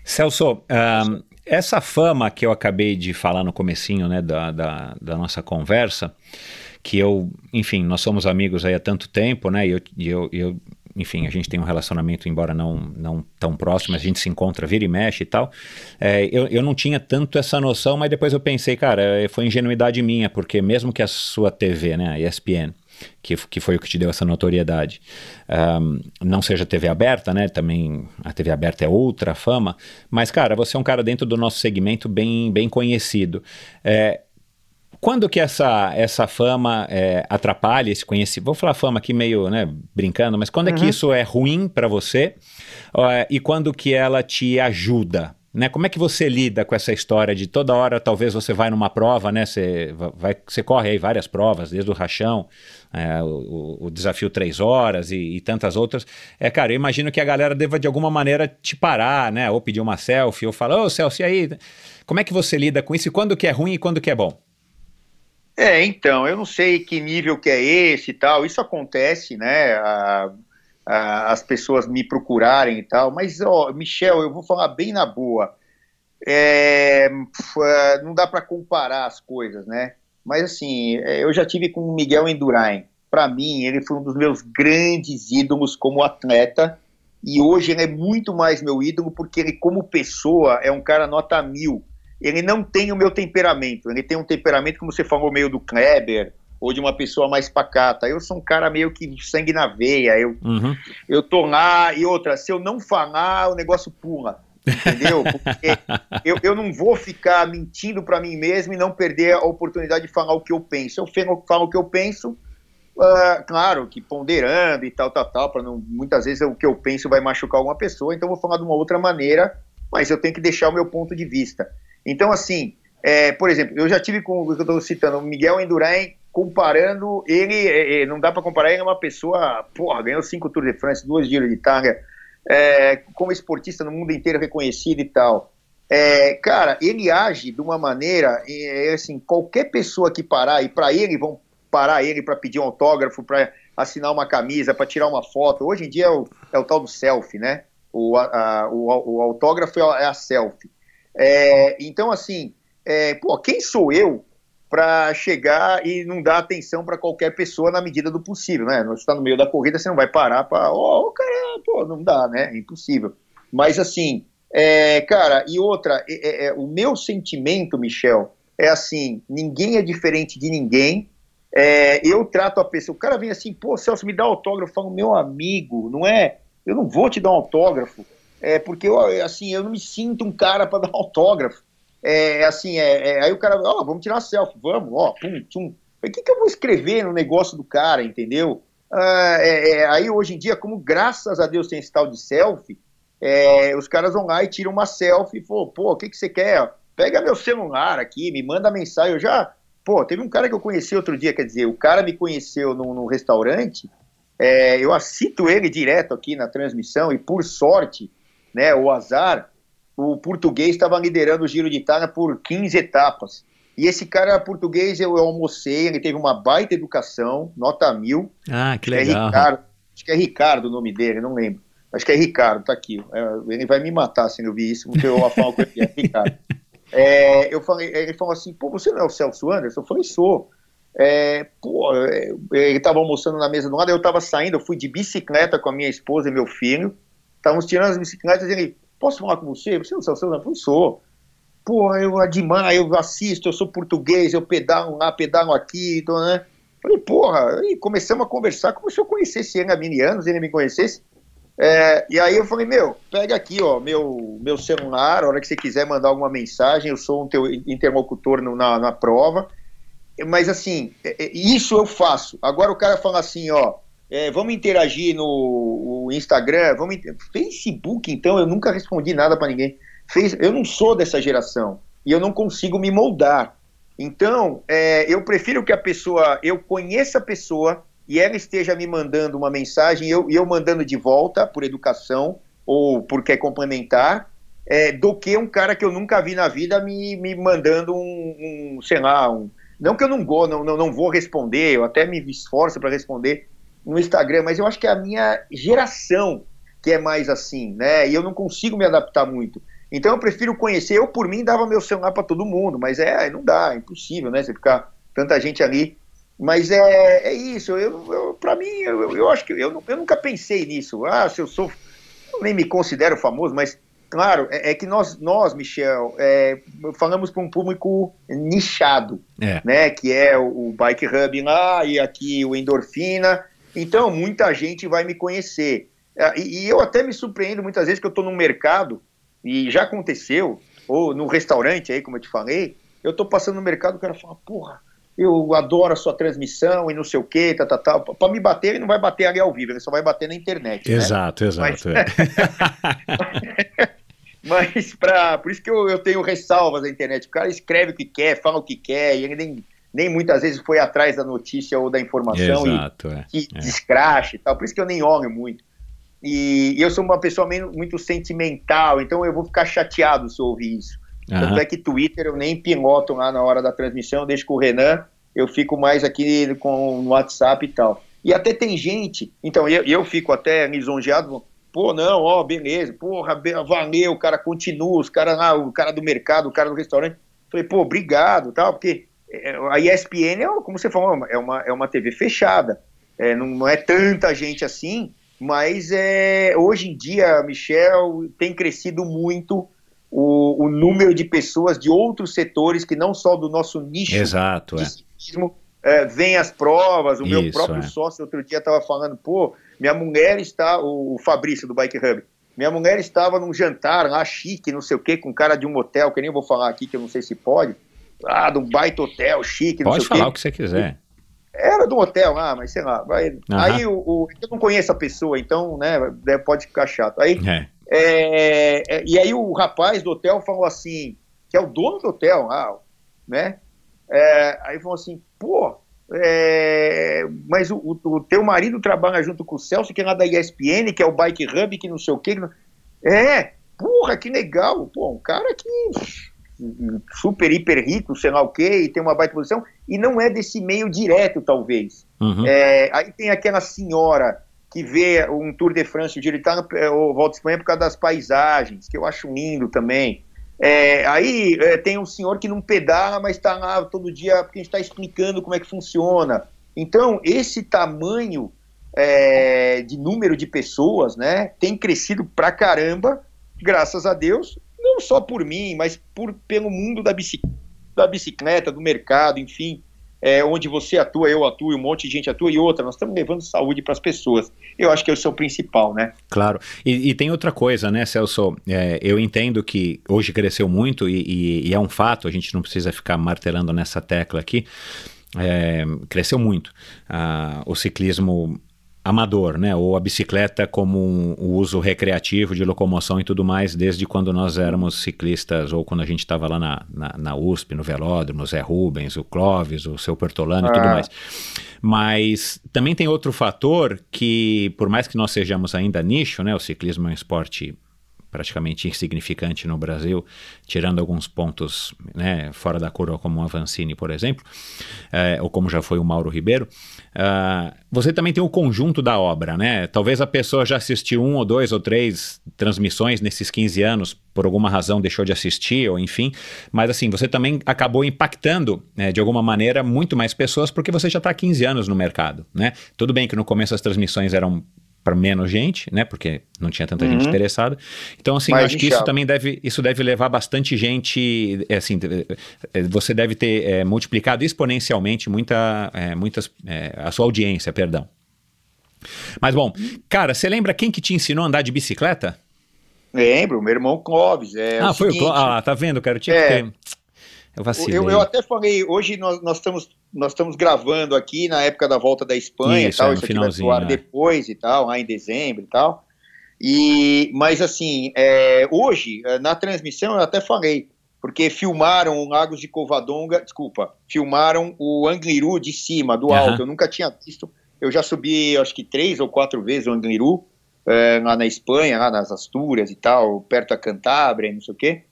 Celso, um, essa fama que eu acabei de falar no comecinho né, da, da, da, nossa conversa, que eu, enfim, nós somos amigos aí há tanto tempo, né? E eu, eu, eu enfim, a gente tem um relacionamento, embora não, não tão próximo, a gente se encontra, vira e mexe e tal. É, eu, eu não tinha tanto essa noção, mas depois eu pensei, cara, é, foi ingenuidade minha, porque mesmo que a sua TV, né, a ESPN, que, que foi o que te deu essa notoriedade. Um, não seja TV aberta, né? Também a TV aberta é outra fama. Mas, cara, você é um cara dentro do nosso segmento bem, bem conhecido. É, quando que essa, essa fama é, atrapalha esse conhecimento? Vou falar fama aqui meio né, brincando, mas quando uhum. é que uhum. isso é ruim para você? Uh, e quando que ela te ajuda? Né? Como é que você lida com essa história de toda hora, talvez você vai numa prova, né? Você, vai, você corre aí várias provas, desde o rachão, é, o, o, desafio três horas e, e, tantas outras. É, cara, eu imagino que a galera deva de alguma maneira te parar, né? Ou pedir uma selfie, ou falar, ô e aí? Como é que você lida com isso? E quando que é ruim e quando que é bom? É, então, eu não sei que nível que é esse e tal. Isso acontece, né? A, as pessoas me procurarem e tal. Mas, ó, Michel, eu vou falar bem na boa. É, é não dá para comparar as coisas, né? Mas, assim, é, eu já tive com o Miguel Endurain. Para mim, ele foi um dos meus grandes ídolos como atleta. E hoje ele é muito mais meu ídolo porque ele, como pessoa, é um cara nota mil. Ele não tem o meu temperamento. Ele tem um temperamento, como você falou, meio do Kleber, ou de uma pessoa mais pacata. Eu sou um cara meio que sangue na veia. Eu, uhum. eu tô lá e outra, se eu não falar, o negócio pula. entendeu? Porque eu, eu não vou ficar mentindo para mim mesmo e não perder a oportunidade de falar o que eu penso. Eu falo o que eu penso, uh, claro, que ponderando e tal, tal, tal, para não muitas vezes o que eu penso vai machucar alguma pessoa, então eu vou falar de uma outra maneira, mas eu tenho que deixar o meu ponto de vista. Então, assim, é, por exemplo, eu já tive com o que eu estou citando, o Miguel Endurain, comparando ele, é, é, não dá para comparar, ele é uma pessoa, porra, ganhou cinco Tour de France, duas de Itália, é, como esportista no mundo inteiro reconhecido e tal. É, cara, ele age de uma maneira, é, assim, qualquer pessoa que parar, e para ele vão parar ele para pedir um autógrafo, para assinar uma camisa, para tirar uma foto. Hoje em dia é o, é o tal do selfie, né? O, a, o, o autógrafo é a selfie. É, então, assim, é, pô, quem sou eu para chegar e não dar atenção para qualquer pessoa na medida do possível, né? Você está no meio da corrida, você não vai parar para, ó, oh, cara, pô, não dá, né? É impossível. Mas assim, é, cara, e outra, é, é, o meu sentimento, Michel, é assim: ninguém é diferente de ninguém. É, eu trato a pessoa, o cara vem assim, pô, Celso, me dá autógrafo, eu falo, meu amigo, não é? Eu não vou te dar um autógrafo, é porque eu, assim, eu não me sinto um cara para dar autógrafo. É assim, é, é, aí o cara, ó, oh, vamos tirar selfie, vamos, ó, pum, tum. O que, que eu vou escrever no negócio do cara, entendeu? Ah, é, é, aí hoje em dia, como graças a Deus tem esse tal de selfie, é, os caras vão lá e tiram uma selfie e falam, pô, o que, que você quer? Pega meu celular aqui, me manda mensagem. Eu já, pô, teve um cara que eu conheci outro dia, quer dizer, o cara me conheceu num, restaurante, é, eu cito ele direto aqui na transmissão e por sorte, né, o azar, o português estava liderando o Giro de Itália por 15 etapas. E esse cara português, eu, eu almocei, ele teve uma baita educação, nota mil. Ah, que legal. É Ricardo, acho que é Ricardo o nome dele, não lembro. Acho que é Ricardo, tá aqui. É, ele vai me matar se eu vi isso, porque eu falo com ele, é Ricardo. É, eu falei, ele falou assim, pô, você não é o Celso Anderson? Eu falei, sou. É, pô, é, ele estava almoçando na mesa do lado, eu estava saindo, eu fui de bicicleta com a minha esposa e meu filho, estávamos tirando as bicicletas e ele, posso falar com você? Você não sabe, você não sou. Pô, eu admiro, eu assisto, eu sou português, eu pedalo lá, pedalo aqui, então, né? Falei, porra, e começamos a conversar como se eu conhecesse ele há mil anos, ele me conhecesse. É, e aí eu falei, meu, pega aqui, ó, meu, meu celular, a hora que você quiser mandar alguma mensagem, eu sou um teu interlocutor no, na, na prova. Mas assim, é, é, isso eu faço. Agora o cara fala assim, ó, é, vamos interagir no Instagram, vamos Facebook, então eu nunca respondi nada para ninguém. Eu não sou dessa geração e eu não consigo me moldar. Então, é, eu prefiro que a pessoa, eu conheça a pessoa e ela esteja me mandando uma mensagem e eu, eu mandando de volta por educação ou por quer complementar, é, do que um cara que eu nunca vi na vida me, me mandando um, um sei lá, um, não que eu não vou, não, não, não vou responder, eu até me esforço para responder, no Instagram, mas eu acho que é a minha geração que é mais assim, né? E eu não consigo me adaptar muito. Então eu prefiro conhecer. Eu, por mim, dava meu celular para todo mundo, mas é, não dá, é impossível, né? Você ficar tanta gente ali. Mas é, é isso, eu, eu para mim, eu, eu acho que eu, eu nunca pensei nisso. Ah, se eu sou. Eu nem me considero famoso, mas Claro, é, é, que nós, nós Michel, é, falamos para um público nichado, é. né? Que é o, o, Bike Hub lá e aqui o Endorfina. Então, muita gente vai me conhecer. É, e, e eu até me surpreendo muitas vezes que eu estou num mercado, e já aconteceu, ou no restaurante aí, como eu te falei, eu estou passando no mercado, o cara fala, porra, eu adoro a sua transmissão e não sei o que, tá, tá, tá. Para me bater, ele não vai bater ali ao vivo, ele só vai bater na internet. Né? Exato, né? exato. Mas, é. Mas pra, por isso que eu, eu tenho ressalvas na internet. O cara escreve o que quer, fala o que quer, e ele nem nem muitas vezes foi atrás da notícia ou da informação Exato, e, é, é. descrache e tal. Por isso que eu nem olho muito. E, e, eu sou uma pessoa meio, muito sentimental, então eu vou ficar chateado se eu ouvir isso. Uhum. Tanto é que Twitter eu nem piloto lá na hora da transmissão, deixo com o Renan, eu fico mais aqui com o WhatsApp e tal. E até tem gente, então eu, eu fico até lisonjeado, pô, não, ó, beleza, porra, valeu, o cara continua, os cara lá, o cara do mercado, o cara do restaurante. Falei, pô, obrigado, tal, porque a ESPN, é, como você falou, é uma, é uma TV fechada. É, não, não, é tanta gente assim, mas é, hoje em dia, Michel, tem crescido muito o, o número de pessoas de outros setores que não só do nosso nicho Exato, de é. ciclismo, é, vem as provas. O Isso, meu próprio é. sócio outro dia estava falando, pô, minha mulher está, o Fabrício do Bike Hub, Minha mulher estava num jantar lá chique, não sei o quê, com cara de um hotel, que eu nem vou falar aqui, que eu não sei se pode. Ah, de um baita hotel chique, não Pode falar o o que você quiser. Era de um hotel lá, mas sei lá. Vai... Aham. Aí o, o- eu não conheço a pessoa, então, né, né, pode ficar chato. Aí, É. é, é, e aí o rapaz do hotel falou assim, que é o dono do hotel, ah, né? É, aí falou assim, pô, é, mas o, o- o teu marido trabalha junto com o Celso, que é lá da ESPN, que é o Bike Hub, que não sei o quê. que não- É, porra, que legal. Pô, um cara que super, hiper rico, sei lá o quê, e tem uma baita posição, e não é desse meio direto, talvez. Uhum. É, aí tem aquela senhora que vê um Tour de France, o dia ele tá no, Volta Espanha por causa das paisagens, que eu acho lindo também. É, aí é, tem um senhor que não pedala, mas está lá todo dia porque a gente está explicando como é que funciona. Então, esse tamanho é, de número de pessoas né, tem crescido pra caramba, graças a Deus, não só por mim, mas por, pelo mundo da, bici- da bicicleta, do mercado, enfim é, onde você atua, eu atuo, um monte de gente atua, e outra, nós estamos levando saúde para as pessoas. Eu acho que esse é o principal, né? Claro. E, e tem outra coisa, né, Celso? É, eu entendo que hoje cresceu muito e, e- e é um fato, a gente não precisa ficar martelando nessa tecla aqui. É, cresceu muito ah, o ciclismo amador, né? Ou a bicicleta como um, um uso recreativo de locomoção e tudo mais, desde quando nós éramos ciclistas, ou quando a gente estava lá na, na, na USP, no Velódromo, o Zé Rubens, o Clóvis, o seu Pertolano e tudo Ah. mais. Mas também tem outro fator que, por mais que nós sejamos ainda nicho, né? O ciclismo é um esporte praticamente insignificante no Brasil, tirando alguns pontos né, fora da curva, como o Avancini, por exemplo, eh, ou como já foi o Mauro Ribeiro, ah, você também tem o conjunto da obra, né? Talvez a pessoa já assistiu um ou dois ou três transmissões nesses 15 anos, por alguma razão deixou de assistir, ou enfim, mas assim, você também acabou impactando, né, de alguma maneira, muito mais pessoas, porque você já está há 15 anos no mercado, né? Tudo bem que no começo as transmissões eram para menos gente, né? Porque não tinha tanta gente Uhum. interessada. Então, assim, Mais eu acho que isso também deve, isso deve levar bastante gente, é, assim, eh, você deve ter eh, multiplicado exponencialmente muita, eh, muitas, eh, a sua audiência, perdão. Mas bom, cara, você lembra quem que te ensinou a andar de bicicleta? Lembro, meu irmão Clóvis. É ah, o foi o seguinte, Cló- Ah, tá vendo, cara? Eu tinha É. que ter. Eu vacilei. Eu, eu até falei, hoje nós, nós estamos nós estamos gravando aqui na época da volta da Espanha Isso, e tal, é, isso aqui vai finalzinho, pro ar é. depois e tal, lá em dezembro e tal. E, mas assim, é, hoje, é, na transmissão, eu até falei, porque filmaram o Lagos de Covadonga, desculpa, filmaram o Angliru de cima, do alto, eu nunca tinha visto, eu já subi acho que três ou quatro vezes o Angliru, é, lá na Espanha, lá nas Astúrias e tal, perto da Cantábria, não sei o quê.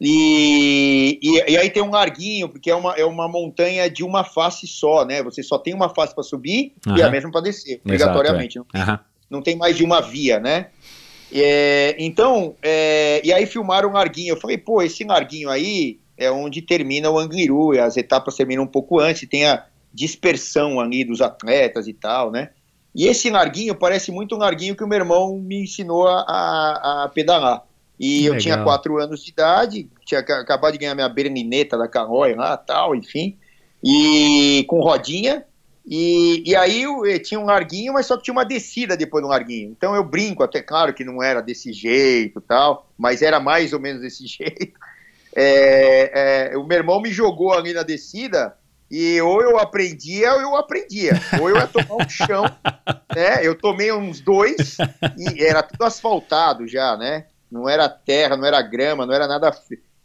E, e, e aí tem um larguinho, porque é uma, é uma montanha de uma face só, né? Você só tem uma face para subir e a mesma para descer, Exato, obrigatoriamente. Não, Aham. não tem mais de uma via, né? É, então, é, e aí filmaram um larguinho. Eu falei, pô, esse larguinho aí é onde termina o Angliru, e as etapas terminam um pouco antes, e tem a dispersão ali dos atletas e tal, né? E esse larguinho parece muito um larguinho que o meu irmão me ensinou a, a- a pedalar. E Que eu tinha legal. quatro anos de idade, tinha ca- acabado de ganhar minha bernineta da Calói lá, tal, enfim, e com rodinha. E, e aí eu, eh, tinha um larguinho, mas só que tinha uma descida depois do larguinho. Então eu brinco, até claro que não era desse jeito tal, mas era mais ou menos desse jeito. É, é, o meu irmão me jogou ali na descida e ou eu aprendia ou eu aprendia. Ou eu ia tomar um chão, né? Eu tomei uns dois e era tudo asfaltado já, né? Não era terra, não era grama, não era nada.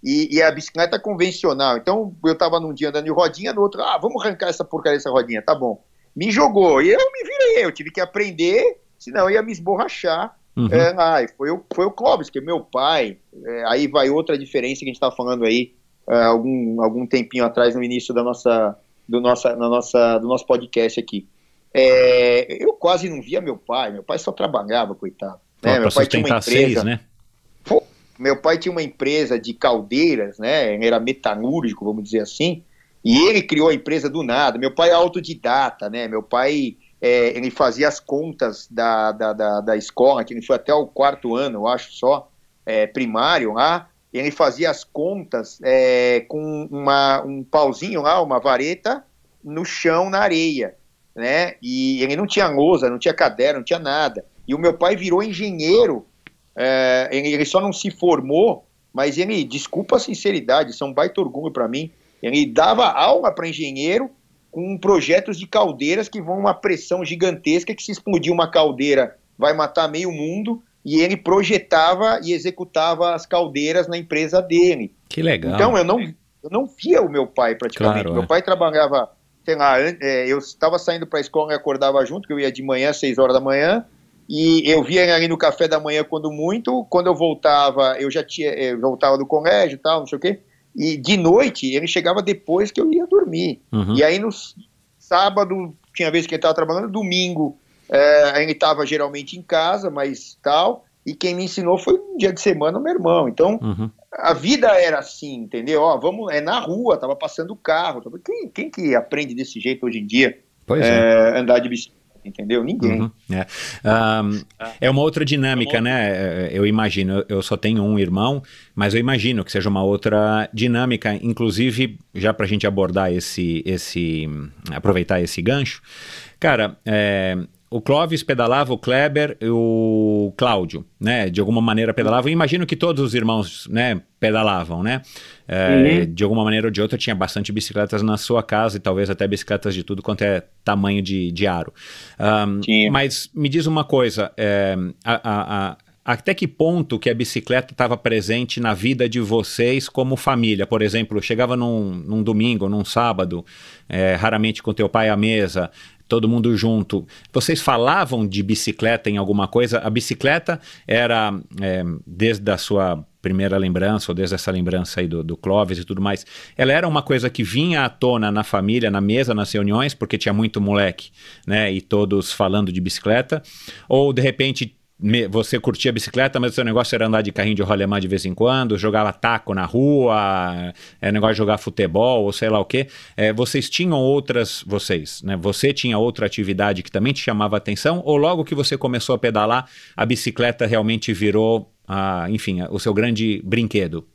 E, e a bicicleta convencional. Então eu tava num dia andando de rodinha, no outro, ah, vamos arrancar essa porcaria dessa rodinha, tá bom. Me jogou e eu me virei, eu tive que aprender, senão eu ia me esborrachar. Uhum. É, ah, foi, o, foi o Clóvis, que é meu pai. É, aí vai outra diferença que a gente estava falando aí é, algum, algum tempinho atrás, no início da nossa, do, nossa, na nossa, do nosso podcast aqui. É, eu quase não via meu pai, meu pai só trabalhava, coitado. Né? Meu pai tinha uma empresa, seis, né? Meu pai tinha uma empresa de caldeiras, né? Era metalúrgico, vamos dizer assim. E ele criou a empresa do nada. Meu pai é autodidata, né? Meu pai é, ele fazia as contas da, da, da, da escola, que ele foi até o quarto ano, eu acho só, é, primário lá. Ele fazia as contas é, com uma, um pauzinho lá, uma vareta, no chão, na areia, né? E ele não tinha lousa, não tinha caderno, não tinha nada. E o meu pai virou engenheiro é, ele, só não se formou, mas ele, desculpa a sinceridade, isso é um baita orgulho para mim, ele dava aula para engenheiro com projetos de caldeiras que vão uma pressão gigantesca, que se explodir uma caldeira vai matar meio mundo, e ele projetava e executava as caldeiras na empresa dele. Que legal. Então eu não, eu não via o meu pai praticamente. Claro, meu é. pai trabalhava, sei lá, é, eu estava saindo para a escola e acordava junto, que eu ia de manhã, às 6 horas da manhã, e eu via ele ali no café da manhã quando muito, quando eu voltava, eu já tinha, eu voltava do colégio e tal, não sei o quê, e de noite ele chegava depois que eu ia dormir. Uhum. E aí no sábado, tinha vez que ele estava trabalhando, domingo é, ele estava geralmente em casa, mas tal, e quem me ensinou foi um dia de semana o meu irmão. Então, Uhum. a vida era assim, entendeu? Ó, vamos, é na rua, tava passando o carro. tava- Quem, quem que aprende desse jeito hoje em dia? Pois é. é, andar de bicicleta, entendeu? Ninguém. Uhum, é. Ahm, é uma outra dinâmica, né? É, Eu imagino, eu só tenho um irmão, mas eu imagino que seja uma outra dinâmica, inclusive, já para a gente abordar esse, esse, aproveitar esse gancho. Cara, é, o Clóvis pedalava, o Kleber e o Cláudio, né? De alguma maneira pedalavam. Imagino que todos os irmãos, né, pedalavam, né? É, De alguma maneira ou de outra tinha bastante bicicletas na sua casa e talvez até bicicletas de tudo quanto é tamanho de, de aro. Tinha. mas me diz uma coisa, é, a- a- a- até que ponto que a bicicleta estava presente na vida de vocês como família? Por exemplo, chegava num, num domingo, num sábado, é, raramente com teu pai à mesa, todo mundo junto. Vocês falavam de bicicleta em alguma coisa? A bicicleta era, é, desde a sua primeira lembrança, ou desde essa lembrança aí do, do Clóvis e tudo mais, ela era uma coisa que vinha à tona na família, na mesa, nas reuniões, porque tinha muito moleque, né? E todos falando de bicicleta, ou de repente me- você curtia bicicleta, mas o seu negócio era andar de carrinho de rolemã de vez em quando, jogava taco na rua, é negócio de jogar futebol ou sei lá o quê. É, vocês tinham outras, vocês, né? Você tinha outra atividade que também te chamava atenção, ou logo que você começou a pedalar, a bicicleta realmente virou, enfim, o seu grande brinquedo?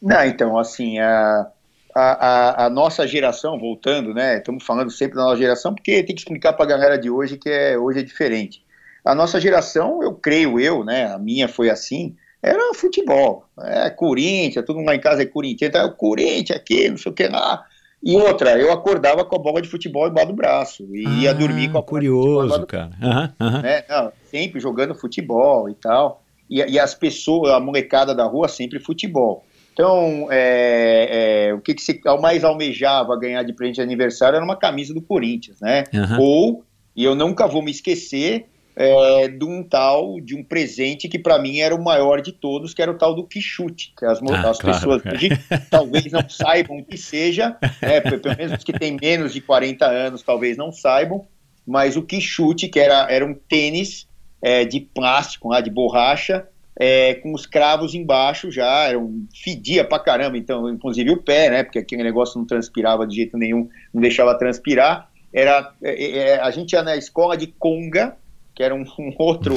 Não, então, assim, a, a, a- a nossa geração, voltando, né? Estamos falando sempre da nossa geração, porque tem que explicar para a galera de hoje que é, hoje é diferente. A nossa geração, eu creio eu, né? A minha foi assim, era futebol. É Corinthians, todo mundo lá em casa é Corinthians, então é o Corinthians aqui, não sei o que lá. E outra, eu acordava com a bola de futebol embaixo do braço e ia dormir com a bola curioso, do cara. Aham, aham. né? Não, sempre jogando futebol e tal. E, e as pessoas, a molecada da rua, sempre futebol. Então, é, é, o que, que se mais almejava ganhar de presente de aniversário era uma camisa do Corinthians, né? Aham. Ou, e eu nunca vou me esquecer, é, de um tal, de um presente que para mim era o maior de todos, que era o tal do quichute, que as, Ah, as claro, pessoas hoje talvez não saibam o que seja, né, pe- pelo menos os que têm menos de 40 anos talvez não saibam, mas o quichute, que era, era um tênis é, de plástico, lá, de borracha, é, com os cravos embaixo já, era um, fedia pra caramba, então, inclusive o pé, né, porque aquele negócio não transpirava de jeito nenhum, não deixava transpirar, era, é, é, a gente ia na escola de conga, que era um, um outro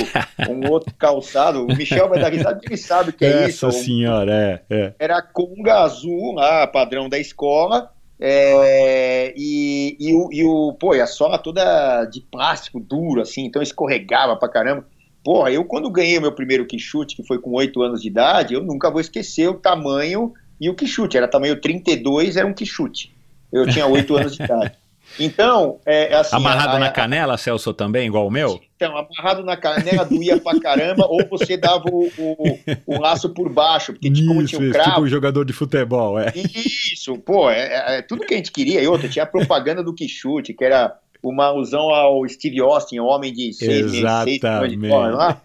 um outro calçado, o Michel vai dar risada porque ele sabe o que é isso, Essa senhora, é, é. era a conga azul lá, padrão da escola, é, e, e, o, e o, pô, e a sola toda de plástico duro, assim, então escorregava pra caramba. Porra, eu quando ganhei o meu primeiro quichute, que foi com 8 anos de idade, eu nunca vou esquecer o tamanho e o quichute, era tamanho 32, era um quichute. Eu tinha 8 anos de idade. Então, é, assim... Amarrado a- na a- canela, Celso, também, igual o meu? então, amarrado na canela doía pra caramba, ou você dava o, o, o laço por baixo, porque como tinha o cravo, tipo jogador de futebol, é. isso, pô, é, é- é tudo que a gente queria. E outra, tinha a propaganda do Quichute, que era uma alusão ao Steve Austin, o homem de 6 milhões de Exatamente. dólares lá,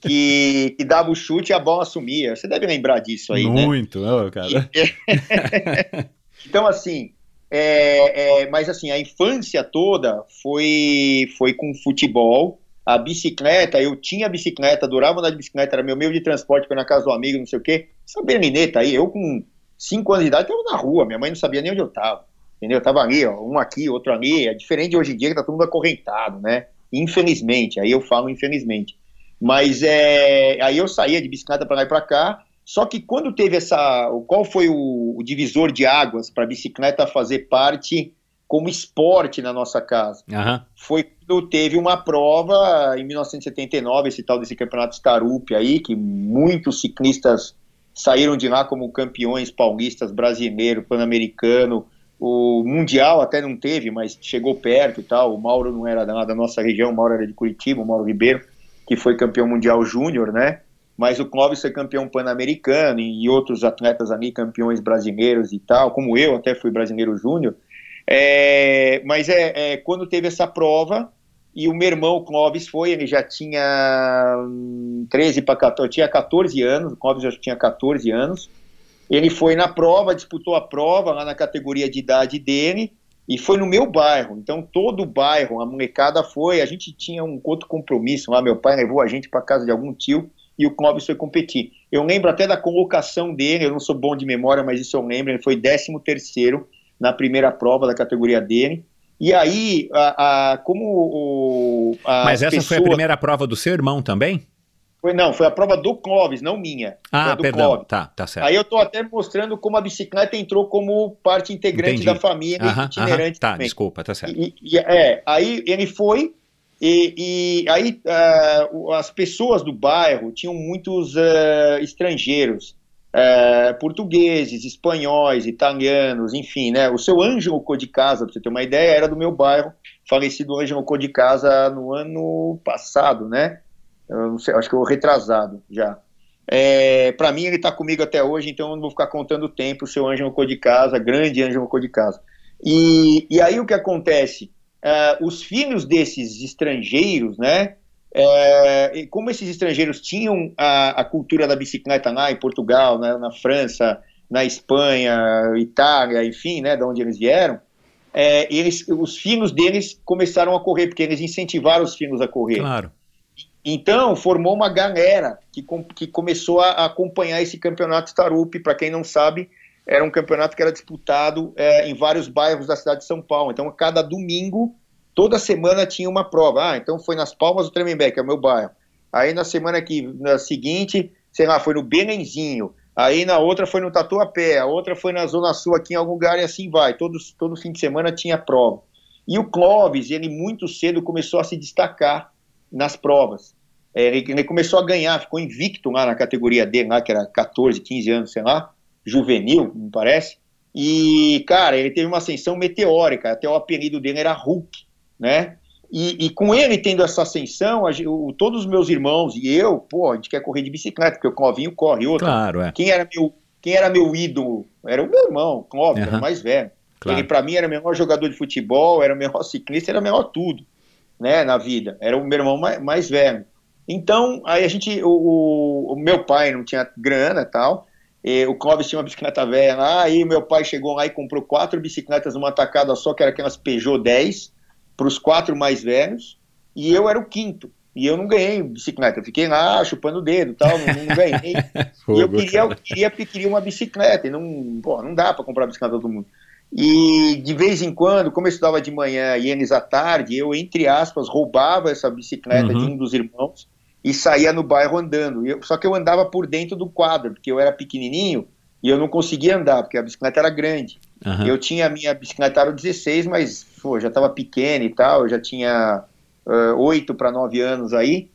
que, que dava o chute e a bola sumia. Você deve lembrar disso aí, né? Muito, ô, cara. Então, assim, é, é, mas assim, a infância toda foi, foi com futebol. A bicicleta, eu tinha bicicleta, adorava andar de bicicleta, era meu meio de transporte para na casa do amigo, não sei o quê. Essa berlineta aí, eu com 5 anos de idade estava na rua, minha mãe não sabia nem onde eu estava. Entendeu? Eu tava ali, ó, um aqui, outro ali. É diferente de hoje em dia que tá todo mundo acorrentado, né? Infelizmente, aí eu falo infelizmente. Mas é, aí eu saía de bicicleta para lá e para cá. Só que quando teve essa. Qual foi o, o divisor de águas para a bicicleta fazer parte como esporte na nossa casa. Aham. Foi quando teve uma prova em 1979, esse tal desse campeonato Starup aí, que muitos ciclistas saíram de lá como campeões paulistas, brasileiro, pan-americano, o mundial até não teve, mas chegou perto e tal. O Mauro não era da, da nossa região, o Mauro era de Curitiba, o Mauro Ribeiro, que foi campeão mundial júnior, né? Mas o Clóvis foi campeão pan-americano e outros atletas ali, campeões brasileiros e tal, como eu até fui brasileiro júnior. É, mas é, é, quando teve essa prova, e o meu irmão, o Clóvis, foi, ele já tinha hum, 13 para 14, tinha 14 anos, o Clóvis já tinha 14 anos. Ele foi na prova, disputou a prova lá na categoria de idade dele, e foi no meu bairro. Então, todo o bairro, a molecada foi. A gente tinha um outro compromisso lá. Meu pai levou a gente para casa de algum tio e o Clóvis foi competir. Eu lembro até da colocação dele, eu não sou bom de memória, mas isso eu lembro. Ele foi 13 na primeira prova da categoria dele. E aí, a, a como o. as Mas essa foi a primeira prova do seu irmão também? Foi, não, foi a prova do Clóvis, não minha. A Ah, do perdão. Clóvis. Tá, tá certo. Aí eu tô até mostrando como a bicicleta entrou como parte integrante Entendi. da família Aham, itinerante aham. Tá, também. desculpa, tá certo. E, e- é, aí ele foi e, e aí o- as pessoas do bairro tinham muitos ah, estrangeiros, ah, portugueses, espanhóis, italianos, enfim, né? O seu Ângelo Cor de Casa, para você ter uma ideia, era do meu bairro, falecido Ângelo Cor de Casa no ano passado, né? Sei, acho que eu retrasado já. É, para mim ele está comigo até hoje, então eu não vou ficar contando o tempo. O seu Ângelo Casa, grande Ângelo Cor de Casa. E, e aí o que acontece? Ah, os filhos desses estrangeiros, né? é, como esses estrangeiros tinham a, a cultura da bicicleta lá em Portugal, né, na França, na Espanha, Itália, enfim, né, de onde eles vieram, é, eles, os filhos deles começaram a correr, porque eles incentivaram os filhos a correr. Claro. Então, formou uma galera que, com- que começou a, a acompanhar esse campeonato Starup. Para quem não sabe, era um campeonato que era disputado é, em vários bairros da cidade de São Paulo. Então, cada domingo, toda semana tinha uma prova. Ah, então foi nas Palmas do Tremembé, que é o meu bairro. Aí na semana que, na seguinte, sei lá, foi no Belenzinho. Aí na outra foi no Tatuapé, a outra foi na Zona Sul aqui em algum lugar e assim vai. Todo, todo fim de semana tinha prova. E o Clóvis, ele muito cedo começou a se destacar nas provas. É, ele, ele começou a ganhar, ficou invicto lá na categoria dele, lá, que era 14, 15 anos, sei lá, juvenil, me parece. E, cara, ele teve uma ascensão meteórica, até o apelido dele era Hulk, né? E, e com ele tendo essa ascensão, a gen- o- todos os meus irmãos e eu, pô, a gente quer correr de bicicleta, porque o Clovinho corre. Outra, Claro, é. quem era meu, quem era meu ídolo? Era o meu irmão, Clóvis, era Aham. o mais velho. Claro. Ele, para mim, era o melhor jogador de futebol, era o melhor ciclista, era o melhor tudo, né, na vida. Era o meu irmão mais, mais velho. Então, aí a gente, o, o- o meu pai não tinha grana e tal, e o Clóvis tinha uma bicicleta velha lá, aí meu pai chegou lá e comprou quatro bicicletas numa tacada só, que era aquelas Peugeot 10, para os quatro mais velhos, e eu era o quinto. E eu não ganhei bicicleta, eu fiquei lá chupando o dedo e tal, não, não ganhei. E eu queria, eu queria, porque queria uma bicicleta, e não, pô, não dá para comprar bicicleta todo mundo. E de vez em quando, como eu estudava de manhã e eles à tarde, eu, entre aspas, roubava essa bicicleta Uhum. de um dos irmãos e saía no bairro andando. Eu- só que eu andava por dentro do quadro, porque eu era pequenininho e eu não conseguia andar, porque a bicicleta era grande. Aham. Eu tinha a minha bicicleta aro 16, mas pô, já estava pequena e tal, eu já tinha ah, 8 para 9 anos aí.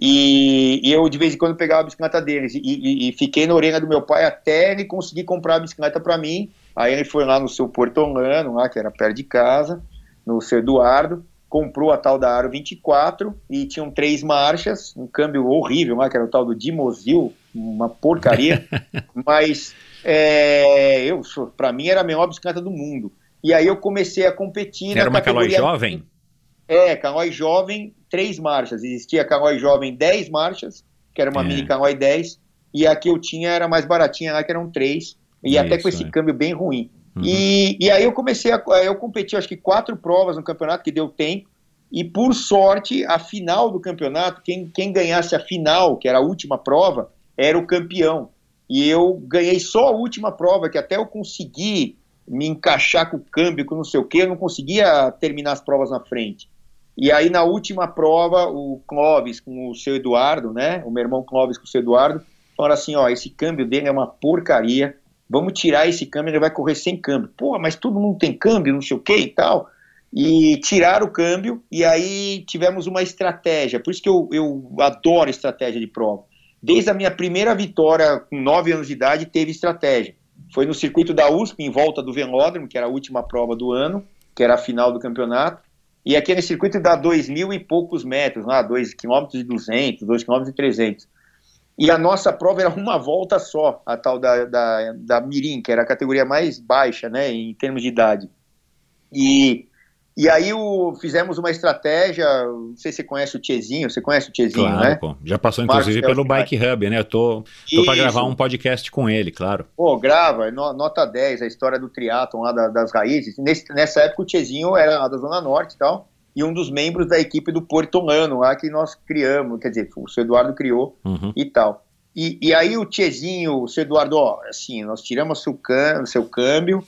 E, e eu de vez em quando pegava a bicicleta deles e, e- e fiquei na orelha do meu pai até ele conseguir comprar a bicicleta para mim. Aí ele foi lá no seu Portolano, lá que era perto de casa, no seu Eduardo, comprou a tal da Aro 24 e tinham três marchas, um câmbio horrível que era o tal do Dimozil, uma porcaria, mas é, eu para mim era a melhor bicicleta do mundo. E aí eu comecei a competir Era na uma categoria jovem? é, Calói Jovem, três marchas. Existia Calói Jovem, 10 marchas, que era uma É. mini Calói 10, e a que eu tinha era mais baratinha lá, que eram três, e até com esse é. câmbio bem ruim. Uhum. E, e aí eu comecei a. Eu competi, acho que quatro provas no campeonato, que deu tempo, e por sorte, a final do campeonato, quem, quem ganhasse a final, que era a última prova, era o campeão. E eu ganhei só a última prova, que até eu consegui me encaixar com o câmbio, com não sei o quê, eu não conseguia terminar as provas na frente. E aí, na última prova, o Clóvis com o seu Eduardo, né? O meu irmão Clóvis com o seu Eduardo, falaram assim: ó, esse câmbio dele é uma porcaria. Vamos tirar esse câmbio, ele vai correr sem câmbio. Pô, mas todo mundo tem câmbio, não sei o que e tal. E tirar o câmbio, e aí tivemos uma estratégia. Por isso que eu, eu adoro estratégia de prova. Desde a minha primeira vitória, com 9 anos de idade, teve estratégia. Foi no circuito da USP, em volta do Velódromo, que era a última prova do ano, que era a final do campeonato. E aquele circuito dá dois mil e poucos metros, lá, 2 km e 200, 2 km e 300. E a nossa prova era uma volta só, a tal da, da, da Mirim, que era a categoria mais baixa, né, em termos de idade. E e aí o, fizemos uma estratégia, não sei se você conhece o Tiezinho, você conhece o Tiezinho, claro, né? Pô. Já passou inclusive pelo Bike Hub, né? Eu tô, tô para gravar um podcast com ele, claro. Pô, grava, nota 10, a história do triatlon lá das raízes. Nesse, nessa época o Tiezinho era da Zona Norte e tal, e um dos membros da equipe do Portolano lá que nós criamos, quer dizer, o seu Eduardo criou uhum. e tal. E, e aí o Tiezinho, o seu Eduardo, ó, assim, nós tiramos o seu, câmbio, seu câmbio,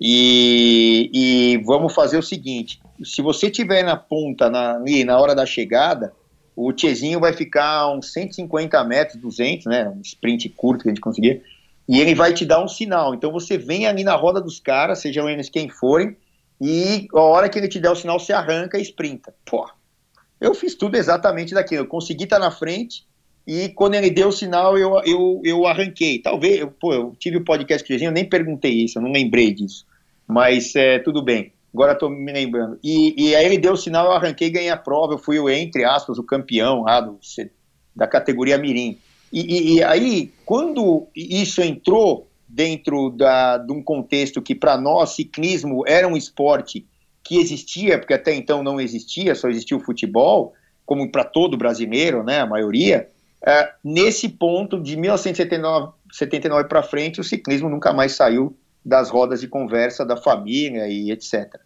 e, e, vamos fazer o seguinte: se você tiver na ponta, na, na hora da chegada, o Tiezinho vai ficar uns 150 metros, 200, né? Um sprint curto que a gente conseguir, e ele vai te dar um sinal. Então você vem ali na roda dos caras, sejam eles quem forem, e a hora que ele te der o sinal, você arranca e sprinta. Pô, eu fiz tudo exatamente daquilo. Eu consegui estar na frente, e quando ele deu o sinal, eu, eu, eu arranquei. Talvez, eu, pô, eu tive o podcast Tiezinho, eu nem perguntei isso, eu não lembrei disso. Mas é, tudo bem. Agora estou me lembrando. E, e, aí ele deu o sinal, eu arranquei ganhei a prova. Eu fui, o, entre aspas, o campeão lá do, da categoria Mirim. E, e, e, aí, quando isso entrou dentro da, de um contexto que para nós ciclismo era um esporte que existia, porque até então não existia, só existia o futebol, como para todo brasileiro, né, a maioria, é, nesse ponto de 1979 para frente, o ciclismo nunca mais saiu das rodas de conversa da família e etc.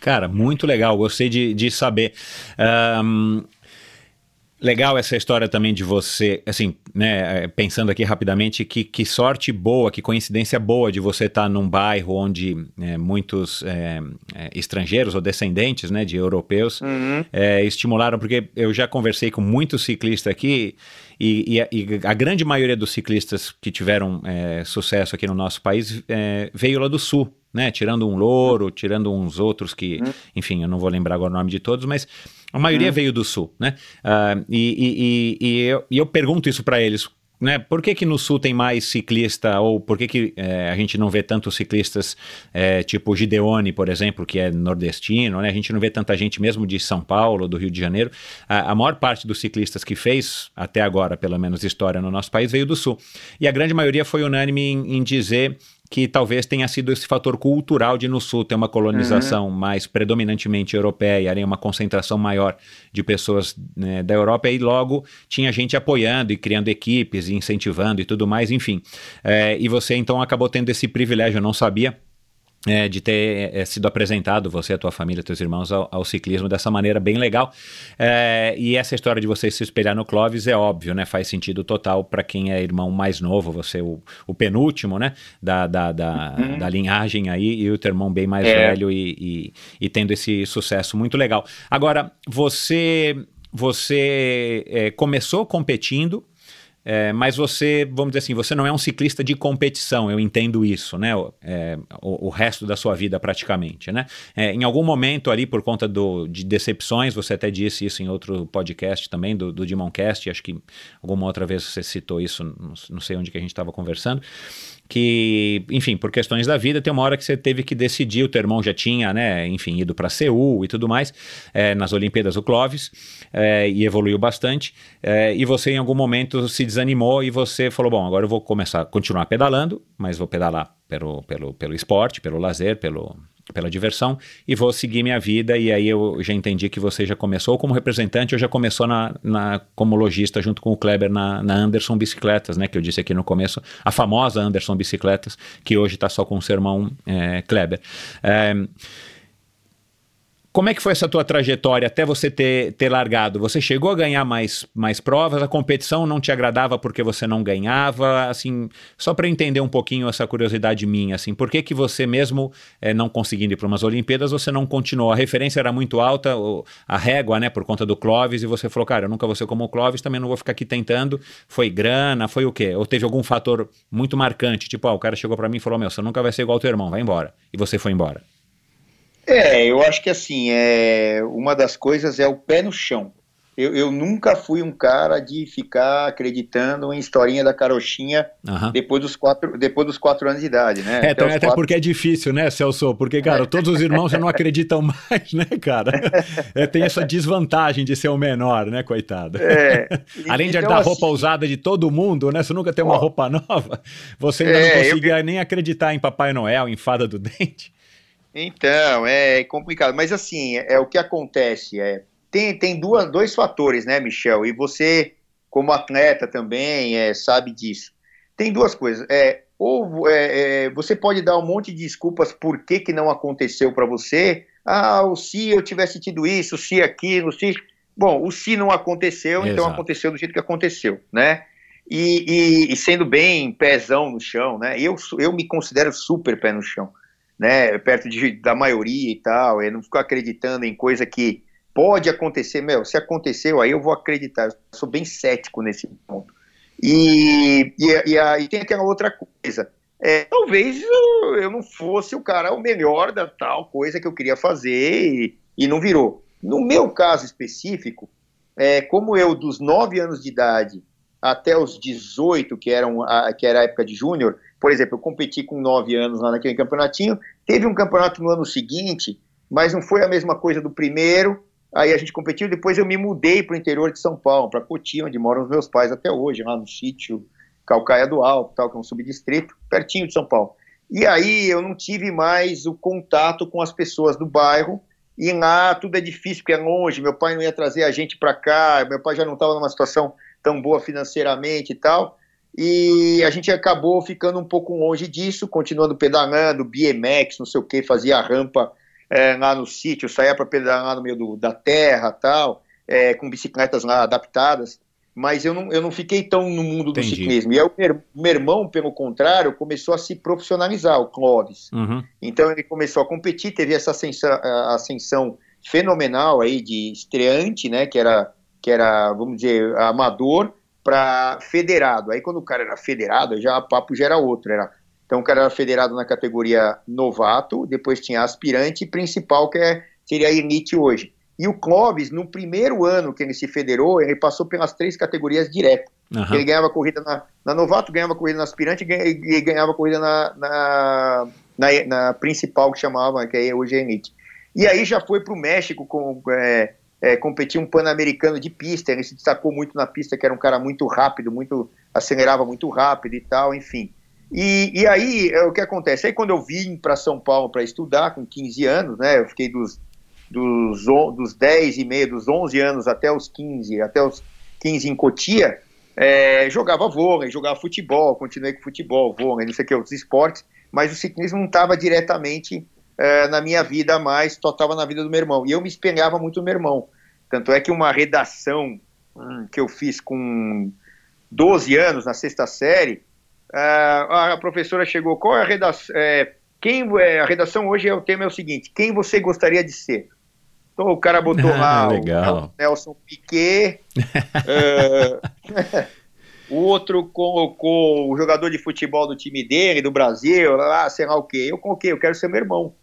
Cara, muito legal, gostei de, de saber. Um, legal essa história também de você, assim, né, é, pensando aqui rapidamente, que, que sorte boa, que coincidência boa de você estar tá num bairro onde é, muitos é, estrangeiros ou descendentes, né, de europeus uhum. É, estimularam, porque eu já conversei com muitos ciclistas aqui e, e, a, e, a, grande maioria dos ciclistas que tiveram sucesso aqui no nosso país veio lá do sul, né? Tirando um louro, tirando uns outros que, hum. enfim, eu não vou lembrar agora o nome de todos, mas a maioria hum. veio do sul, né? Uh, e, e, eu, e eu pergunto isso para eles né? Por que, que no sul tem mais ciclista, ou por que, que é, a gente não vê tantos ciclistas é, tipo Gideone, por exemplo, que é nordestino, né? A gente não vê tanta gente mesmo de São Paulo, do Rio de Janeiro. A, a maior parte dos ciclistas que fez, até agora, pelo menos, história no nosso país, veio do sul. E a grande maioria foi unânime em, em dizer que talvez tenha sido esse fator cultural de no sul ter uma colonização uhum. mais predominantemente europeia, uma concentração maior de pessoas né, da Europa e logo tinha gente apoiando e criando equipes e incentivando e tudo mais, enfim. É, e você então acabou tendo esse privilégio, eu não sabia, é, de ter é, sido apresentado, você, a tua família, teus irmãos, ao, ao ciclismo dessa maneira bem legal. É, e essa história de você se espelhar no Clóvis é óbvio, né? Faz sentido total para quem é irmão mais novo, você o, o penúltimo, né? Da, da, da, uhum. da, linhagem aí, e o teu irmão bem mais é. velho e, e, e, tendo esse sucesso muito legal. Agora, você, você é, começou competindo é, mas você, vamos dizer assim, você não é um ciclista de competição, eu entendo isso, né? É, o, o, resto da sua vida praticamente, né? É, em algum momento ali, por conta do, de decepções, você até disse isso em outro podcast também, do, do Dimoncast, acho que alguma outra vez você citou isso, não sei onde que a gente estava conversando, que, enfim, por questões da vida, tem uma hora que você teve que decidir, o teu irmão já tinha, né, enfim, ido para Seul e tudo mais, é, nas Olimpíadas do Clóvis, é, e evoluiu bastante, é, e você em algum momento se desanimou e você falou, bom, agora eu vou começar continuar pedalando, mas vou pedalar pelo, pelo, pelo esporte, pelo lazer, pelo, pela diversão e vou seguir minha vida. E aí eu já entendi que você já começou como representante, ou já começou na, na, como lojista junto com o Kleber na, na, Anderson Bicicletas, né? Que eu disse aqui no começo, a famosa Anderson Bicicletas, que hoje está só com o seu irmão é, Kleber. É, Como é que foi essa tua trajetória até você ter, ter largado? Você chegou a ganhar mais, mais provas? A competição não te agradava porque você não ganhava? Assim, só para entender um pouquinho essa curiosidade minha, assim, por que que você mesmo é, não conseguindo ir para umas Olimpíadas, você não continuou? A referência era muito alta, a régua, né, por conta do Clóvis, e você falou, cara, eu nunca vou ser como o Clóvis, também não vou ficar aqui tentando. Foi grana, foi o quê? Ou teve algum fator muito marcante, tipo, ó, o cara chegou para mim e falou, meu, você nunca vai ser igual ao teu irmão, vai embora. E você foi embora. É, eu acho que assim, é, uma das coisas é o pé no chão. Eu, eu nunca fui um cara de ficar acreditando em historinha da carochinha Aham. depois, dos quatro, depois dos quatro anos de idade, né? É, Até também os até quatro- porque é difícil, né, Celso? Porque, cara, todos os irmãos já não acreditam mais, né, cara? É, tem essa desvantagem de ser o menor, né, coitado? É, Além de então, dar assim, roupa usada de todo mundo, né? Você nunca tem uma Ó. roupa nova, você ainda É, não eu- conseguia nem acreditar em Papai Noel, em Fada do Dente. Então, é complicado. Mas assim, é, o que acontece. É, tem tem duas, dois fatores, né, Michel? E você, como atleta também, é, sabe disso. Tem duas coisas. É, ou é, é, você pode dar um monte de desculpas por que, que não aconteceu para você. Ah, o se eu tivesse tido isso, o se aquilo, se. Bom, o se não aconteceu, então Exato. aconteceu do jeito que aconteceu, né? E, e- e sendo bem pezão no chão, né? Eu, eu me considero super pé no chão né, perto de, da maioria e tal, eu não fico acreditando em coisa que pode acontecer, meu, se aconteceu, aí eu vou acreditar, eu sou bem cético nesse ponto. E, e, e aí tem aquela outra coisa, é, talvez eu, eu não fosse o cara o melhor da tal coisa que eu queria fazer e, e não virou. No meu caso específico, é, como eu dos 9 anos de idade até os 18, que, eram a, que era a época de júnior, por exemplo, eu competi com 9 anos lá naquele campeonatinho, teve um campeonato no ano seguinte, mas não foi a mesma coisa do primeiro, aí a gente competiu, depois eu me mudei para o interior de São Paulo, para Cotia, onde moram os meus pais até hoje, lá no sítio Calcaia do Alto, tal, que é um subdistrito, pertinho de São Paulo. E aí eu não tive mais o contato com as pessoas do bairro, e lá tudo é difícil, porque é longe, meu pai não ia trazer a gente para cá, meu pai já não estava numa situação tão boa financeiramente e tal, e a gente acabou ficando um pouco longe disso, continuando pedalando, BMX, não sei o que, fazia rampa é, lá no sítio, saía para pedalar no meio do, da terra tal, é, com bicicletas lá adaptadas, mas eu não, eu não fiquei tão no mundo do Entendi. ciclismo. E aí o meu, meu irmão, pelo contrário, começou a se profissionalizar, o Clóvis. Uhum. Então ele começou a competir, teve essa ascensão, ascensão fenomenal aí de estreante, né, que era, que era vamos dizer, amador, para federado. Aí quando o cara era federado, já o papo já era outro. Era, então o cara era federado na categoria novato, depois tinha aspirante e principal, que é, seria a elite hoje. E o Clóvis, no primeiro ano que ele se federou, ele passou pelas três categorias direto. Aham. Ele ganhava corrida na, na novato, ganhava corrida na aspirante e ganha- ganhava corrida na, na, na- na principal, que chamava, que aí hoje é elite. E aí já foi para o México com, é, é, um pan-americano de pista. Ele se destacou muito na pista, que era um cara muito rápido, muito acelerava muito rápido e tal, enfim. E, e aí, é, o que acontece? Aí quando eu vim para São Paulo para estudar, com 15 anos, né, eu fiquei dos, dos, dos 10 e meio, dos 11 anos até os 15, até os 15 em Cotia, é, jogava vôlei, jogava futebol, continuei com futebol, vôlei, não sei o que, outros esportes, mas o ciclismo não estava diretamente é, na minha vida mais, só estava na vida do meu irmão. E eu me espelhava muito no meu irmão. Tanto é que uma redação hum, que eu fiz com 12 anos, na sexta série, ah, a professora chegou, qual é a redação? É, quem, é, a redação hoje é o tema é o seguinte, quem você gostaria de ser? Então o cara botou Ah, lá legal. o Nelson Piquet, é, o outro colocou o jogador de futebol do time dele, do Brasil, lá, sei lá o quê. Eu coloquei, eu quero ser meu irmão.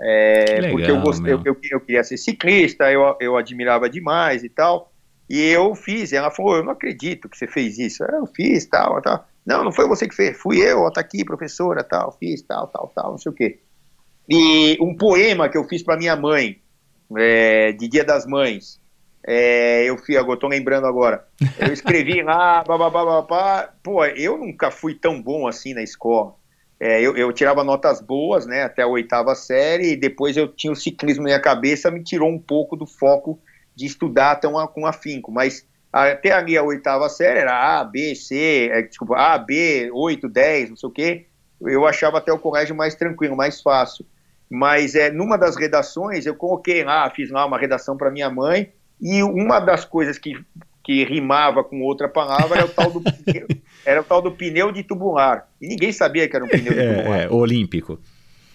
É, legal, porque eu, gostei, eu, eu, eu queria ser ciclista, eu, eu admirava demais e tal. E eu fiz. Ela falou: Eu não acredito que você fez isso. "É, Eu fiz, tal, tal. Não, não foi você que fez, fui eu, ó, tá aqui, professora, tal, fiz, tal, tal, tal, não sei o quê. E um poema que eu fiz para minha mãe, é, de Dia das Mães, é, eu fui, agora tô lembrando agora. Eu escrevi lá, bababá, babá. Pô, eu nunca fui tão bom assim na escola. É, eu, eu tirava notas boas, né, até a oitava série, e depois eu tinha o ciclismo na minha cabeça, me tirou um pouco do foco de estudar tão a- com afinco. Mas até ali a oitava série era A, B, C, é, desculpa, A, B, 8, 10, não sei o quê. Eu achava até o colégio mais tranquilo, mais fácil. mas é, numa das redações eu coloquei lá, fiz lá uma redação para minha mãe, e uma das coisas que, que rimava com outra palavra era o tal do, era o tal do pneu de tubular. E ninguém sabia que era um pneu de tubular. É, é, olímpico.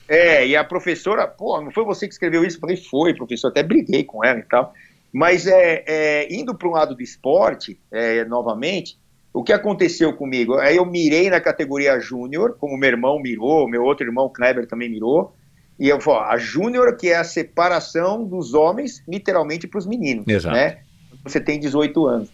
É, e a professora, pô, não foi você que escreveu isso? Eu falei, foi, professor, até briguei com ela e tal. Mas é, é indo para um lado do esporte, é, novamente, o que aconteceu comigo? Aí eu mirei na categoria júnior, como meu irmão mirou, meu outro irmão Kleber também mirou, e eu falo, a júnior que é a separação dos homens, literalmente, para os meninos, Exato. né? Você tem 18 anos.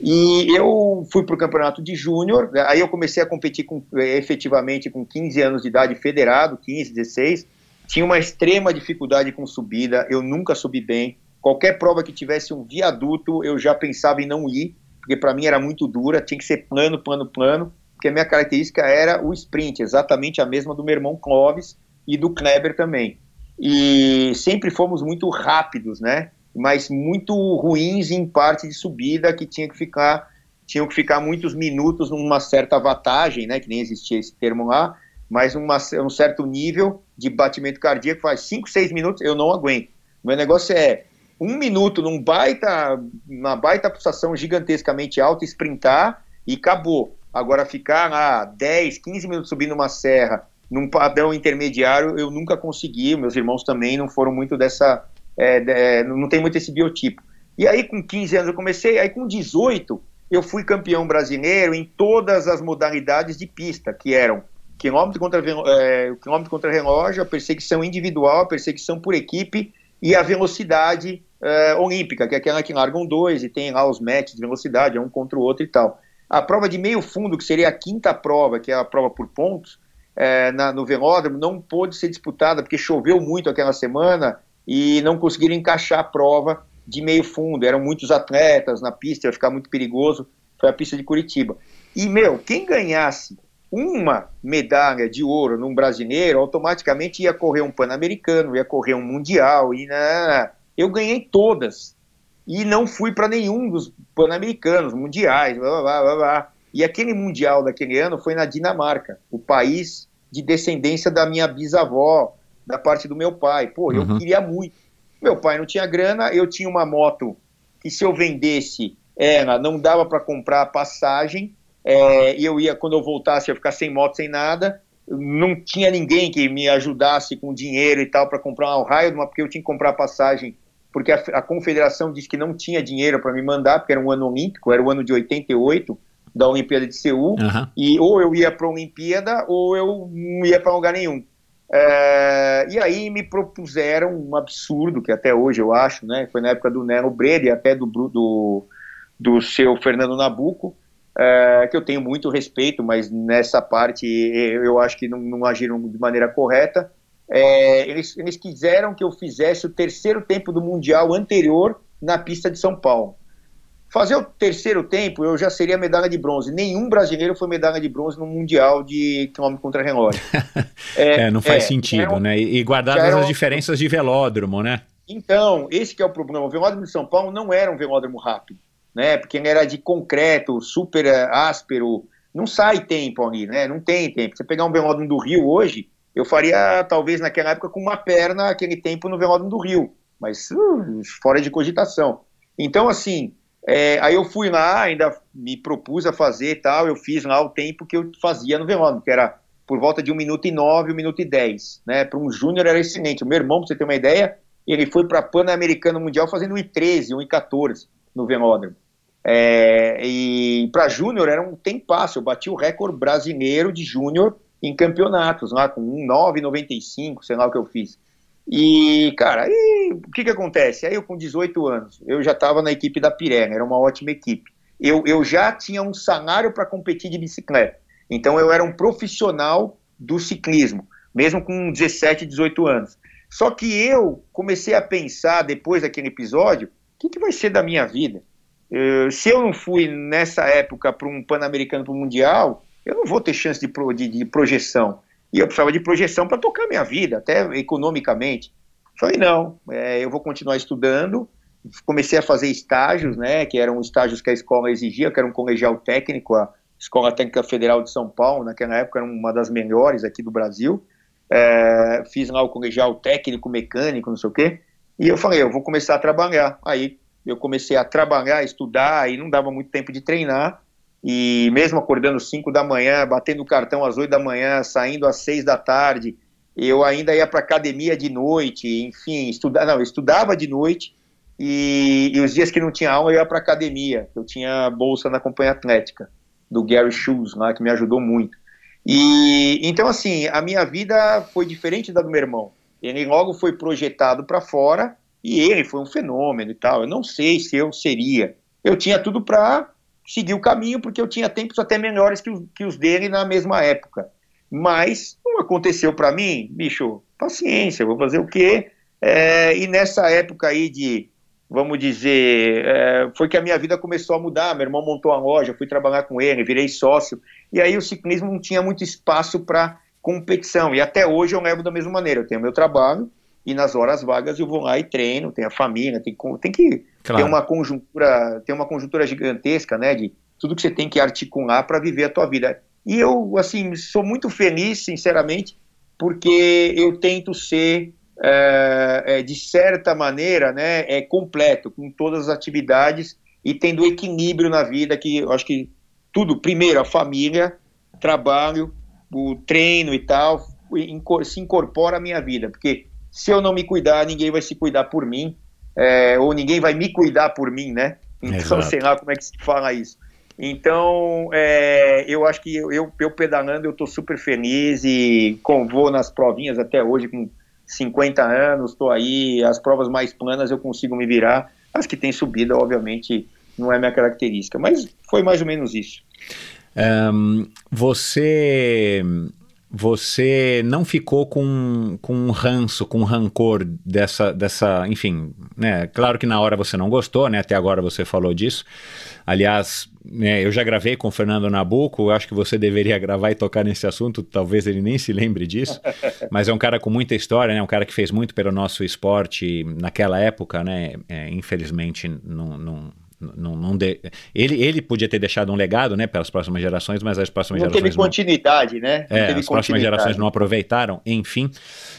E eu fui para o campeonato de júnior, aí eu comecei a competir com, eh, efetivamente com 15 anos de idade federado, 15, 16. Tinha uma extrema dificuldade com subida, eu nunca subi bem. Qualquer prova que tivesse um viaduto, eu já pensava em não ir, porque para mim era muito dura, tinha que ser plano, plano, plano, porque a minha característica era o sprint, exatamente a mesma do meu irmão Clóvis e do Kleber também. E sempre fomos muito rápidos, né? Mas muito ruins em parte de subida que tinha que ficar tinham que ficar muitos minutos numa certa vantagem, né, que nem existia esse termo lá, mas uma, um certo nível de batimento cardíaco faz 5, 6 minutos, eu não aguento. Meu negócio é um minuto num baita, uma baita pulsação gigantescamente alta, sprintar e acabou. Agora ficar lá 10, 15 minutos subindo uma serra num padrão intermediário, eu nunca consegui, meus irmãos também não foram muito dessa é, é, não tem muito esse biotipo. E aí, com 15 anos, eu comecei, aí com 18, eu fui campeão brasileiro em todas as modalidades de pista, que eram quilômetro contra, é, quilômetro contra relógio, a perseguição individual, a perseguição por equipe e a velocidade é, olímpica, que é aquela que largam dois e tem lá os matches de velocidade, um contra o outro e tal. A prova de meio fundo, que seria a quinta prova, que é a prova por pontos, é, na, no velódromo, não pôde ser disputada porque choveu muito aquela semana e não conseguiram encaixar a prova de meio fundo. Eram muitos atletas na pista, ia ficar muito perigoso. Foi a pista de Curitiba. E, meu, quem ganhasse uma medalha de ouro num brasileiro, automaticamente ia correr um Pan-Americano, ia correr um Mundial. E, né, eu ganhei todas. E não fui para nenhum dos Pan-Americanos, Mundiais, blá, blá, blá, blá. E aquele Mundial daquele ano foi na Dinamarca, o país de descendência da minha bisavó, da parte do meu pai. Pô, eu Uhum. queria muito. Meu pai não tinha grana, eu tinha uma moto que se eu vendesse ela, não dava para comprar a passagem, é, e eu ia, quando eu voltasse, eu ia ficar sem moto, sem nada. Não tinha ninguém que me ajudasse com dinheiro e tal para comprar um raio, porque eu tinha que comprar a passagem, porque a, a confederação disse que não tinha dinheiro para me mandar, porque era um ano olímpico, era o ano de 88, da Olimpíada de Seul, Aham. e ou eu ia para a Olimpíada ou eu não ia para lugar nenhum. É, e aí me propuseram um absurdo, que até hoje eu acho, né? Foi na época do Nero Brede, até do, do, do seu Fernando Nabuco, é, que eu tenho muito respeito, mas nessa parte eu eu acho que não, não agiram de maneira correta. É, eles, eles quiseram que eu fizesse o terceiro tempo do Mundial anterior na pista de São Paulo. Fazer o terceiro tempo, eu já seria medalha de bronze. Nenhum brasileiro foi medalha de bronze no Mundial de quilômetro contra relógio. É, não faz é, sentido, era um- né? E era as um- diferenças de velódromo, né? Então, esse que é o problema. O velódromo de São Paulo não era um velódromo rápido, né? Porque ele era de concreto, super eh, áspero. Não sai tempo ali, né? Não tem tempo. Você pegar um velódromo do Rio hoje, eu faria, talvez naquela época, com uma perna aquele tempo no velódromo do Rio. Mas uh, fora de cogitação. Então, assim, é, aí eu fui lá, ainda me propus a fazer e tal. Eu fiz lá o tempo que eu fazia no velódromo, que era por volta de 1 minuto e 9, 1 minuto e 10. Né? Para um júnior era excelente. O meu irmão, para você ter uma ideia, ele foi para Pan-Americano Mundial fazendo 1,13, 1,14 no velódromo. É, e para júnior era um tempasso. Eu bati o recorde brasileiro de júnior em campeonatos, lá com 1,995, sei lá o que eu fiz. E, cara, aí, o que que acontece? Aí eu com 18 anos, eu já estava na equipe da Pirelli, era uma ótima equipe. Eu, eu já tinha um salário para competir de bicicleta. Então eu era um profissional do ciclismo, mesmo com 17, 18 anos. Só que eu comecei a pensar, depois daquele episódio, o que, que vai ser da minha vida? Eh, se eu não fui nessa época para um Pan-Americano, para um Mundial, eu não vou ter chance de, pro- de- de projeção. E eu precisava de projeção para tocar minha vida, até economicamente. Falei, não, eh, eu vou continuar estudando. Comecei a fazer estágios, né, que eram estágios que a escola exigia, que era um colegial técnico, a Escola Técnica Federal de São Paulo, naquela época era uma das melhores aqui do Brasil. é, fiz lá o colegial técnico, mecânico, não sei o quê, e eu falei, eu vou começar a trabalhar. Aí eu comecei a trabalhar, estudar, e não dava muito tempo de treinar, e mesmo acordando 5 da manhã, batendo cartão às 8 da manhã, saindo às 6 da tarde, eu ainda ia para academia de noite, enfim, estudar, não, estudava de noite, e, e, os dias que não tinha aula eu ia para academia. Eu tinha bolsa na companhia atlética do Gary Shoes lá que me ajudou muito. E então assim a minha vida foi diferente da do meu irmão. Ele logo foi projetado para fora e ele foi um fenômeno e tal. Eu não sei se eu seria. Eu tinha tudo para seguir o caminho porque eu tinha tempos até melhores que os, que os dele na mesma época. Mas não aconteceu para mim, bicho. Paciência, vou fazer o quê? É, e nessa época aí de vamos dizer, é, foi que a minha vida começou a mudar. Meu irmão montou a loja, fui trabalhar com ele, virei sócio. E aí o ciclismo não tinha muito espaço para competição. E até hoje eu levo da mesma maneira. Eu tenho meu trabalho e nas horas vagas eu vou lá e treino, tenho a família, tem, tem que claro. ter uma conjuntura, ter uma conjuntura gigantesca, né, de tudo que você tem que articular para viver a tua vida. E eu, assim, sou muito feliz, sinceramente, porque eu tento ser é, é, de certa maneira, né, é completo, com todas as atividades e tendo equilíbrio na vida, que eu acho que tudo, primeiro, a família, trabalho, o treino e tal, se incorpora à minha vida, porque se eu não me cuidar, ninguém vai se cuidar por mim, é, ou ninguém vai me cuidar por mim, né? Então, Exato. sei lá como é que se fala isso. Então, é, eu acho que eu, eu, eu pedalando, eu estou super feliz e com, vou nas provinhas até hoje com 50 anos, estou aí, as provas mais planas eu consigo me virar. As que tem subida, obviamente, não é minha característica, mas foi mais ou menos isso. Um, você você não ficou com, com um ranço, com um rancor dessa, dessa, enfim, né? Claro que na hora você não gostou, né? Até agora você falou disso. Aliás, né, eu já gravei com o Fernando Nabuco, acho que você deveria gravar e tocar nesse assunto, talvez ele nem se lembre disso, mas é um cara com muita história, né? Um cara que fez muito pelo nosso esporte naquela época, né? É, infelizmente não, não não, não de... ele, ele podia ter deixado um legado, né, para as próximas gerações, mas as próximas não gerações teve continuidade, não... né? Não é, as próximas gerações não aproveitaram, enfim.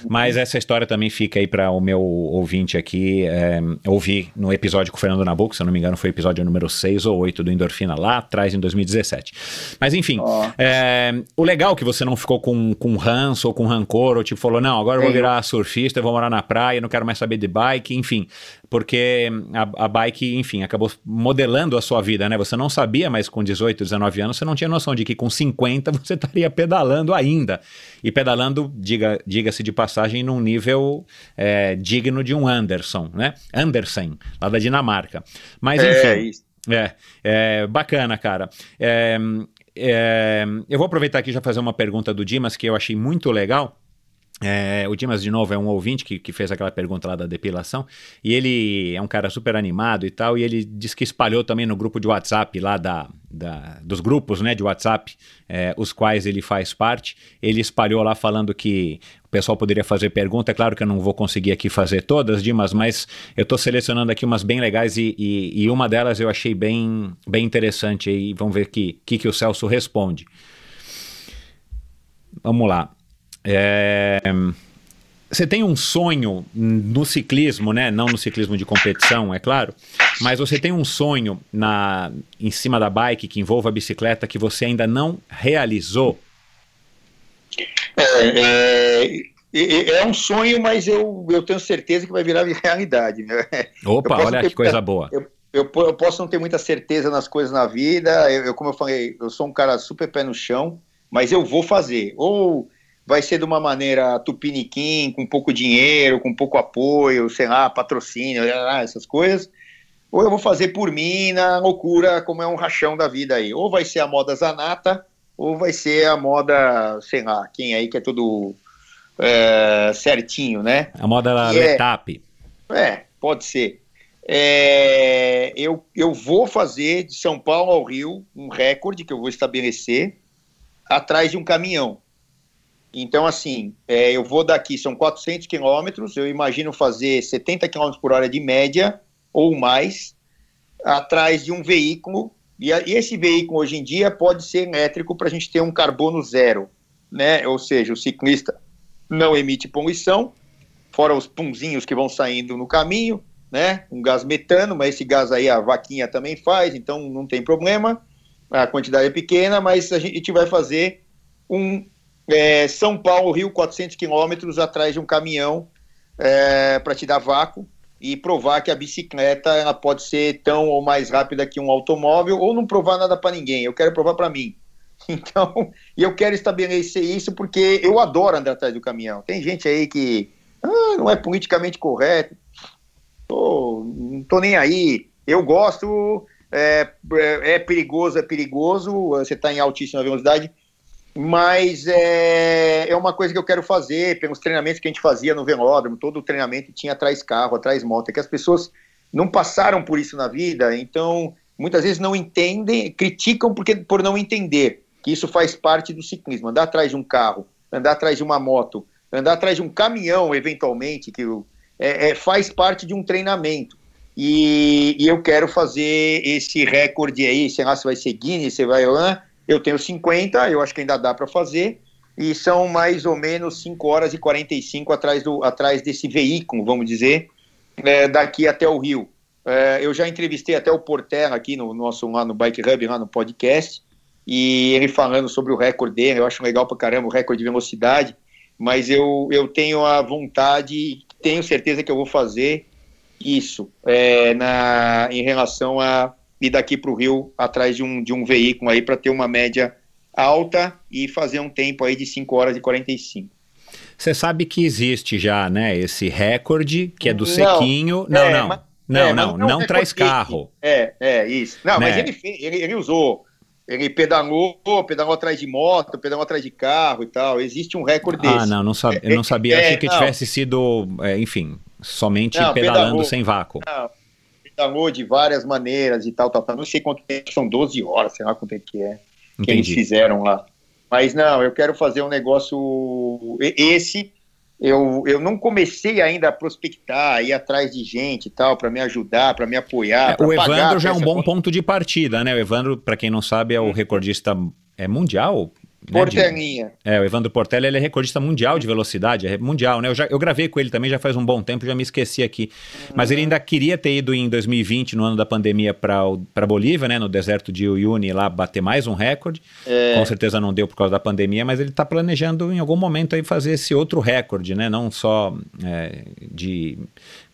Mas essa história também fica aí para o meu ouvinte aqui é, ouvir no episódio com o Fernando Nabuco, se eu não me engano, foi o episódio número 6 ou 8 do Endorfina lá atrás em 2017. Mas enfim, oh. é, o legal é que você não ficou com, com ranço ou com rancor, ou tipo falou, não, agora eu vou virar surfista, eu vou morar na praia, não quero mais saber de bike, enfim porque a, a, bike, enfim, acabou modelando a sua vida, né? Você não sabia, mas com 18, 19 anos, você não tinha noção de que com 50 você estaria pedalando ainda. E pedalando, diga, diga-se de passagem, num nível é, digno de um Anderson, né? Andersen, lá da Dinamarca. Mas, é, enfim. É, isso. É, é bacana, cara. É, é, eu vou aproveitar aqui já fazer uma pergunta do Dimas que eu achei muito legal. É, o Dimas, de novo, é um ouvinte que, que fez aquela pergunta lá da depilação, e ele é um cara super animado e tal, e ele disse que espalhou também no grupo de WhatsApp lá da, da dos grupos né, de WhatsApp, é, os quais ele faz parte, ele espalhou lá falando que o pessoal poderia fazer pergunta, é claro que eu não vou conseguir aqui fazer todas, Dimas, mas eu estou selecionando aqui umas bem legais e, e, e, uma delas eu achei bem, bem interessante, e vamos ver o que, que, que o Celso responde. Vamos lá. É, você tem um sonho no ciclismo, né? Não no ciclismo de competição, é claro, mas você tem um sonho na em cima da bike que envolva a bicicleta que você ainda não realizou? É, é, é um sonho, mas eu, eu tenho certeza que vai virar realidade. Né? Opa, olha que coisa boa. Eu, eu, eu, posso não ter muita certeza nas coisas na vida, eu, eu, como eu falei, eu sou um cara super pé no chão, mas eu vou fazer. Ou vai ser de uma maneira tupiniquim, com pouco dinheiro, com pouco apoio, sei lá, patrocínio, essas coisas, ou eu vou fazer por mim na loucura, como é um rachão da vida aí. Ou vai ser a moda Zanata, ou vai ser a moda, sei lá, quem aí que é tudo é, certinho, né? A moda Letap. É, é, pode ser. É, eu, eu vou fazer de São Paulo ao Rio um recorde que eu vou estabelecer atrás de um caminhão. Então, assim, é, eu vou daqui, são 400 quilômetros, eu imagino fazer 70 quilômetros por hora de média ou mais, atrás de um veículo, e, a, e esse veículo hoje em dia pode ser elétrico para a gente ter um carbono zero, né? Ou seja, o ciclista não emite poluição, fora os punzinhos que vão saindo no caminho, né? Um gás metano, mas esse gás aí a vaquinha também faz, então não tem problema. A quantidade é pequena, mas a gente vai fazer um é, São Paulo, Rio, 400 quilômetros atrás de um caminhão é, para te dar vácuo e provar que a bicicleta ela pode ser tão ou mais rápida que um automóvel ou não provar nada para ninguém. Eu quero provar para mim. Então, e eu quero estabelecer isso porque eu adoro andar atrás do caminhão. Tem gente aí que ah, não é politicamente correto. Tô, não tô nem aí. Eu gosto. É, é, é perigoso, é perigoso. Você está em altíssima velocidade mas é, é uma coisa que eu quero fazer pelos treinamentos que a gente fazia no velódromo, todo o treinamento tinha atrás carro, atrás moto, é que as pessoas não passaram por isso na vida, então muitas vezes não entendem, criticam porque, por não entender que isso faz parte do ciclismo, andar atrás de um carro, andar atrás de uma moto, andar atrás de um caminhão, eventualmente, que é, é, faz parte de um treinamento. E, e, eu quero fazer esse recorde aí, sei lá se vai ser Guinness, se vai lá, eu tenho 50, eu acho que ainda dá para fazer, e são mais ou menos 5 horas e 45 atrás, do, atrás desse veículo, vamos dizer, é, daqui até o Rio. É, eu já entrevistei até o Portela aqui no nosso lá no Bike Hub, lá no podcast, e ele falando sobre o recorde dele, eu acho legal pra caramba o recorde de velocidade, mas eu, eu tenho a vontade, tenho certeza que eu vou fazer isso é, na, em relação a e daqui para o Rio atrás de um, de um veículo aí para ter uma média alta e fazer um tempo aí de 5 horas e 45. Você sabe que existe já, né, esse recorde que é do não, sequinho. Não, é, não. Mas, não, é, não, não, não traz carro. É, é, isso. Não, né? mas ele, ele, ele usou. Ele pedalou, pedalou atrás de moto, pedalou atrás de carro e tal. Existe um recorde ah, desse. Ah, não, não sab... eu não sabia. É, Achei que tivesse sido, é, enfim, somente não, pedalando pedalou. sem vácuo. Não, pedalou de várias maneiras e tal, tal, tal. Não sei quanto tempo, são 12 horas, sei lá quanto tempo que é, Entendi. que eles fizeram lá. Mas não, eu quero fazer um negócio. Esse, eu, eu não comecei ainda a prospectar, ir atrás de gente e tal, para me ajudar, para me apoiar. É, o Evandro já é um bom ponto de partida, né? O Evandro, para quem não sabe, é o recordista é mundial Portelinha. De, é, o Evandro Portela ele é recordista mundial de velocidade, é mundial, né? Eu, já, eu gravei com ele também já faz um bom tempo, já me esqueci aqui. Mas ele ainda queria ter ido em 2020, no ano da pandemia, para Bolívia, né? No deserto de Uyuni, lá bater mais um recorde. É. Com certeza não deu por causa da pandemia, mas ele está planejando em algum momento aí fazer esse outro recorde, né? Não só é, de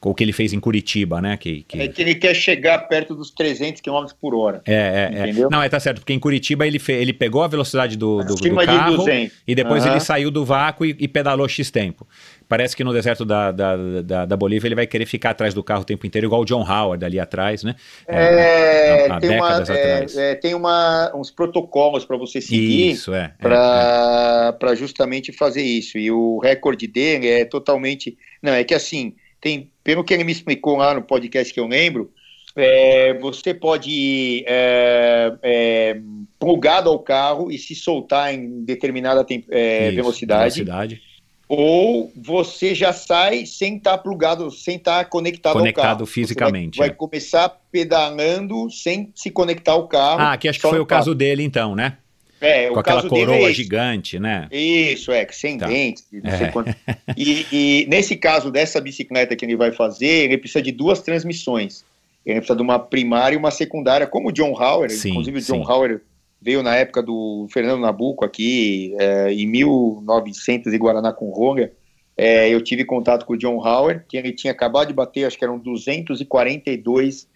o que ele fez em Curitiba, né? Que, que... É que ele quer chegar perto dos 300 km por hora. É, é, é. Não, é, tá certo, porque em Curitiba ele, fe... ele pegou a velocidade do, do, do carro e depois uhum. ele saiu do vácuo e, e, pedalou X tempo. Parece que no deserto da, da, da, da, Bolívia ele vai querer ficar atrás do carro o tempo inteiro, igual o John Howard ali atrás, né? É, é tem, uma, é, é, tem uma, uns protocolos para você seguir isso, é, para é, justamente fazer isso. E o recorde dele é totalmente. Não, é que assim tem, pelo que ele me explicou lá no podcast que eu lembro, é, você pode ir é, é, plugado ao carro e se soltar em determinada é, Isso, velocidade, velocidade, Ou você já sai sem estar tá plugado, sem estar tá conectado, conectado ao carro. fisicamente. Vai, vai, começar pedalando sem se conectar ao carro. Ah, aqui acho que foi o caso dele então, né? É, com aquela coroa é gigante, né? Isso, é, sem tá. dentes, não sei é. quanto. E, e, nesse caso dessa bicicleta que ele vai fazer, ele precisa de duas transmissões. Ele precisa de uma primária e uma secundária, como o John Howard. Sim, inclusive, o John sim. Howard veio na época do Fernando Nabuco aqui, é, em 1900 em Guaraná com Ronga. É, eu tive contato com o John Howard, que ele tinha acabado de bater, acho que eram 242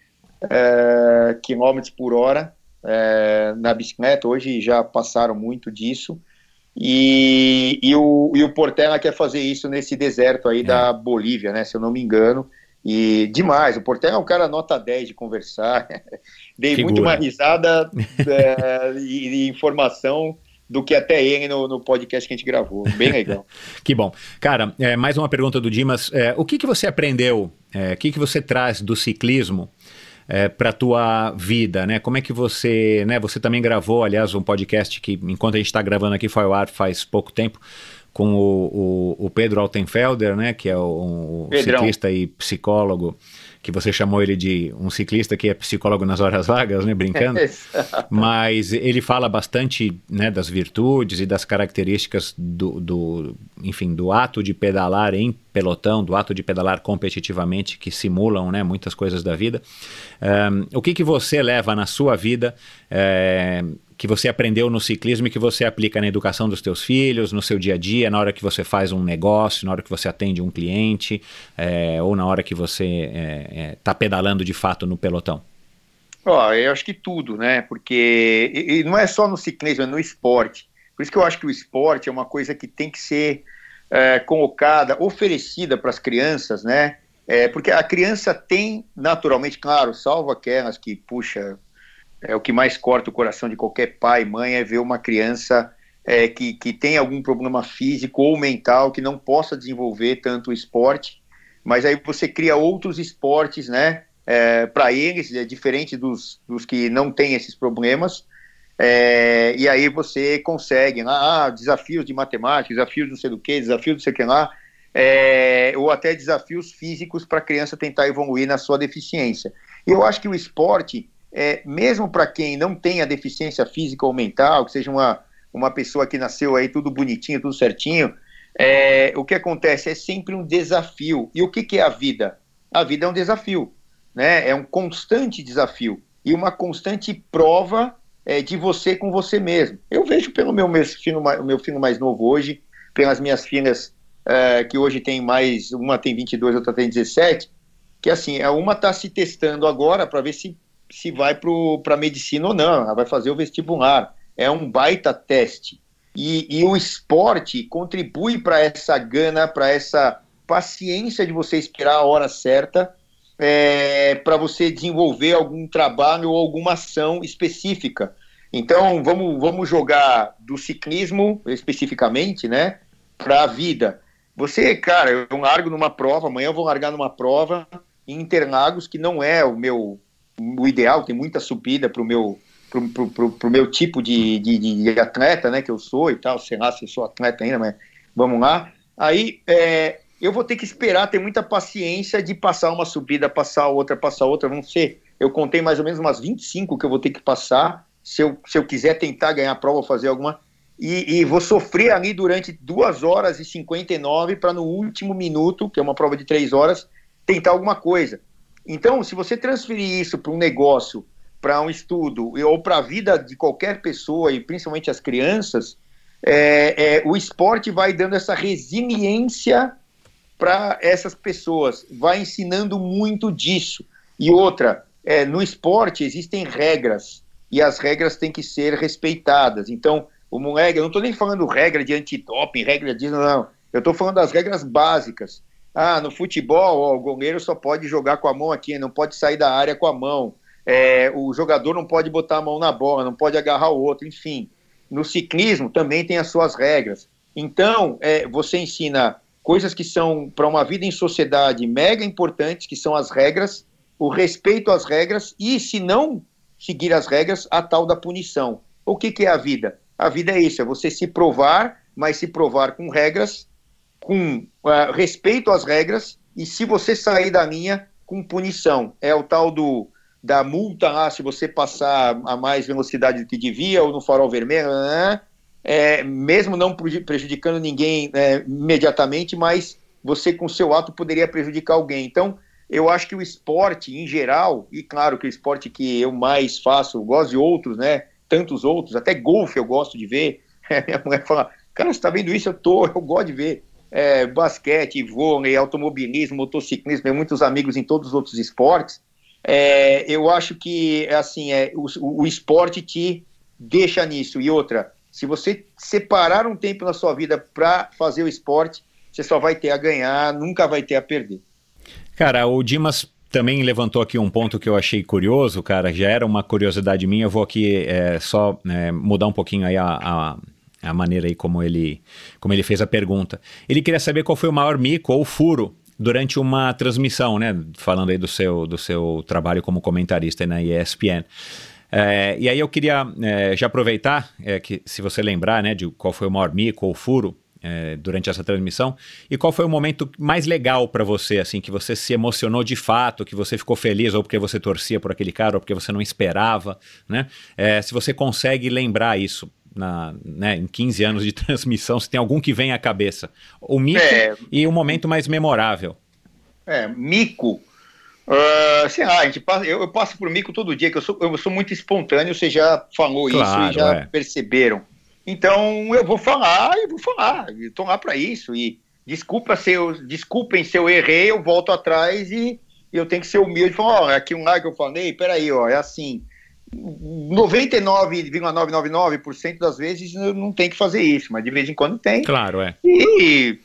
é, quilômetros por hora é, na bicicleta, hoje já passaram muito disso. E, e, o, e o Portela quer fazer isso nesse deserto aí é. da Bolívia, né? Se eu não me engano. E demais, o Portela é um cara nota 10 de conversar. Dei Figura. muito mais risada é, e, e, informação do que até ele no, no, podcast que a gente gravou. Bem legal. que bom. Cara, é, mais uma pergunta do Dimas. É, o que, que você aprendeu, é, o que, que você traz do ciclismo é, para tua vida, né? Como é que você, né? Você também gravou, aliás, um podcast que enquanto a gente está gravando aqui foi ao ar faz pouco tempo com o, o, o Pedro Altenfelder, né? Que é um ciclista e psicólogo que você chamou ele de um ciclista que é psicólogo nas horas vagas, né, brincando. Mas ele fala bastante, né, das virtudes e das características do, do, enfim, do ato de pedalar em pelotão, do ato de pedalar competitivamente, que simulam, né, muitas coisas da vida. Um, o que que você leva na sua vida é, que você aprendeu no ciclismo e que você aplica na educação dos teus filhos, no seu dia a dia, na hora que você faz um negócio, na hora que você atende um cliente, é, ou na hora que você está é, é, tá pedalando de fato no pelotão? Ó, eu acho que tudo, né? Porque e, e não é só no ciclismo, é no esporte. Por isso que eu acho que o esporte é uma coisa que tem que ser é, colocada, oferecida para as crianças, né? É, porque a criança tem, naturalmente, claro, salvo aquelas que, puxa, é o que mais corta o coração de qualquer pai mãe é ver uma criança é, que, que tem algum problema físico ou mental que não possa desenvolver tanto o esporte, mas aí você cria outros esportes, né, é, para eles, é diferente dos, dos que não têm esses problemas, é, e aí você consegue, né, ah, desafios de matemática, desafios não sei do que, desafios não sei o que lá, é, ou até desafios físicos para a criança tentar evoluir na sua deficiência. Eu acho que o esporte, é, mesmo para quem não tenha deficiência física ou mental, que seja uma, uma pessoa que nasceu aí tudo bonitinho, tudo certinho, é, o que acontece é sempre um desafio. E o que, que é a vida? A vida é um desafio, né? É um constante desafio e uma constante prova é, de você com você mesmo. Eu vejo pelo meu, meu, filho, meu filho mais novo hoje, pelas minhas filhas é, que hoje tem mais, uma tem 22, outra tem 17, que assim, uma está se testando agora para ver se se vai para medicina ou não, ela vai fazer o vestibular. É um baita teste. E, e o esporte contribui para essa gana, para essa paciência de você esperar a hora certa, é, para você desenvolver algum trabalho ou alguma ação específica. Então, vamos, vamos jogar do ciclismo, especificamente, né, para a vida. Você, cara, eu largo numa prova, amanhã eu vou largar numa prova em Interlagos, que não é o meu o ideal, tem muita subida para o meu pro, pro, pro, pro, meu tipo de, de, de, atleta, né, que eu sou e tal, sei lá se sou atleta ainda, mas vamos lá. Aí é, eu vou ter que esperar, ter muita paciência de passar uma subida, passar outra, passar outra, vão ser, eu contei mais ou menos umas 25 que eu vou ter que passar, se eu, se eu quiser tentar ganhar a prova, fazer alguma, e, e vou sofrer ali durante 2 horas e 59 para no último minuto, que é uma prova de 3 horas, tentar alguma coisa. Então, se você transferir isso para um negócio, para um estudo ou para a vida de qualquer pessoa e principalmente as crianças, é, é, o esporte vai dando essa resiliência para essas pessoas, vai ensinando muito disso. E outra, é, no esporte existem regras e as regras têm que ser respeitadas. Então, o moleque, eu não estou nem falando regra de antidoping, regra de. Não, eu estou falando das regras básicas. Ah, no futebol, ó, o goleiro só pode jogar com a mão aqui, não pode sair da área com a mão. É, o jogador não pode botar a mão na bola, não pode agarrar o outro, enfim. No ciclismo também tem as suas regras. Então, é, você ensina coisas que são para uma vida em sociedade mega importantes, que são as regras, o respeito às regras e, se não seguir as regras, a tal da punição. O que, que é a vida? A vida é isso, é você se provar, mas se provar com regras com uh, respeito às regras e se você sair da linha, com punição. É o tal do da multa lá, se você passar a mais velocidade do que devia ou no farol vermelho, né? é, mesmo não prejudicando ninguém é, imediatamente, mas você com seu ato poderia prejudicar alguém. Então, eu acho que o esporte em geral, e claro que o esporte que eu mais faço, gosto de outros, né? Tantos outros, até golfe eu gosto de ver. Minha mulher fala, cara, você tá vendo isso? Eu tô, eu gosto de ver é, basquete, vôlei, automobilismo, motociclismo, tenho muitos amigos em todos os outros esportes. É, eu acho que assim é, o, o esporte te deixa nisso. E outra, se você separar um tempo na sua vida para fazer o esporte, você só vai ter a ganhar, nunca vai ter a perder. Cara, o Dimas também levantou aqui um ponto que eu achei curioso, cara, já era uma curiosidade minha, eu vou aqui é, só é, mudar um pouquinho aí a, a a maneira aí como ele, como ele fez a pergunta. Ele queria saber qual foi o maior mico ou furo durante uma transmissão, né? Falando aí do seu, do seu trabalho como comentarista na ESPN. É, e aí eu queria é, já aproveitar é, que se você lembrar, né, de qual foi o maior mico ou furo é, durante essa transmissão. E qual foi o momento mais legal para você, assim, que você se emocionou de fato, que você ficou feliz, ou porque você torcia por aquele cara, ou porque você não esperava, né? É, se você consegue lembrar isso. Na, né, em 15 anos de transmissão, se tem algum que vem à cabeça. O mico É. e o momento mais memorável. É, mico. ah, sei lá, a gente passa, eu, eu passo por mico todo dia, que eu sou, eu sou muito espontâneo, você já falou Claro, isso e já é. perceberam. Então eu vou falar e vou falar. Tô lá para isso. E desculpa se eu, desculpem se eu errei, eu volto atrás e eu tenho que ser humilde e falar, ó, aqui um lá que eu falei, peraí, ó, é assim. 99,999% das vezes não tem que fazer isso, mas de vez em quando tem. Claro, é. E,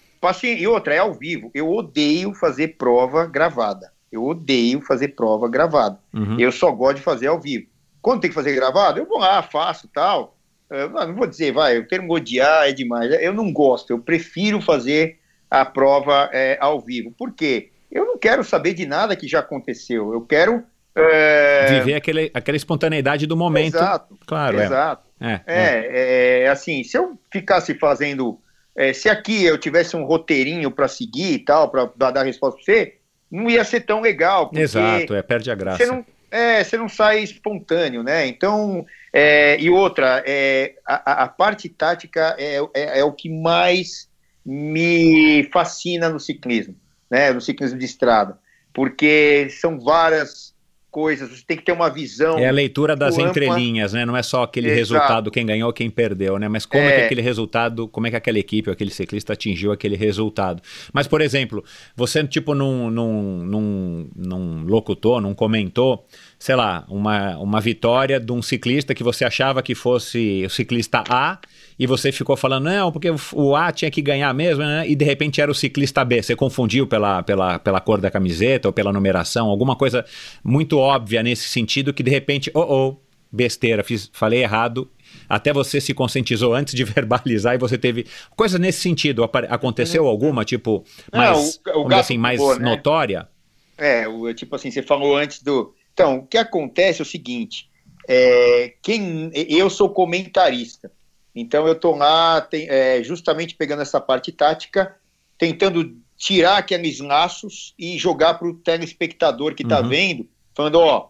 e outra, é ao vivo. Eu odeio fazer prova gravada. Eu odeio fazer prova gravada. Uhum. Eu só gosto de fazer ao vivo. Quando tem que fazer gravado, eu vou lá, faço tal. Eu não vou dizer, vai, o termo odiar é demais. Eu não gosto, eu prefiro fazer a prova é, ao vivo. Por quê? Eu não quero saber de nada que já aconteceu. Eu quero. É, Viver aquele, aquela espontaneidade do momento. Exato. Claro, é. exato. É, é. É, é, assim, se eu ficasse fazendo. é, se aqui eu tivesse um roteirinho para seguir e tal, para dar resposta para você, não ia ser tão legal. Exato, é, perde a graça. Você não, é, você não sai espontâneo, né? Então, é, e outra, é, a, a parte tática é, é, é o que mais me fascina no ciclismo, né? No ciclismo de estrada, porque são várias coisas, você tem que ter uma visão. É a leitura das ampla. entrelinhas, né? Não é só aquele Exato. resultado, quem ganhou, quem perdeu, né? Mas como é. É. que aquele resultado, como é que aquela equipe ou aquele ciclista atingiu aquele resultado. Mas, por exemplo, você, tipo, não, não, não, não locutou, não comentou, sei lá, uma, uma vitória de um ciclista que você achava que fosse o ciclista A e você ficou falando, não, porque o A tinha que ganhar mesmo, né? E de repente era o ciclista B. Você confundiu pela, pela, pela cor da camiseta ou pela numeração, alguma coisa muito óbvia nesse sentido que de repente, oh, oh, besteira, fiz, falei errado. Até você se conscientizou antes de verbalizar e você teve coisa nesse sentido. Aconteceu alguma, tipo, Não, mais, o- o gato assim, mais pulou, né? notória? É, o- tipo assim, você falou antes do. Então, o que acontece é o seguinte: é, quem, eu sou comentarista, então eu tô lá tem- é, justamente pegando essa parte tática, tentando tirar aqueles laços e jogar para o telespectador que está Uhum. vendo, falando: ó,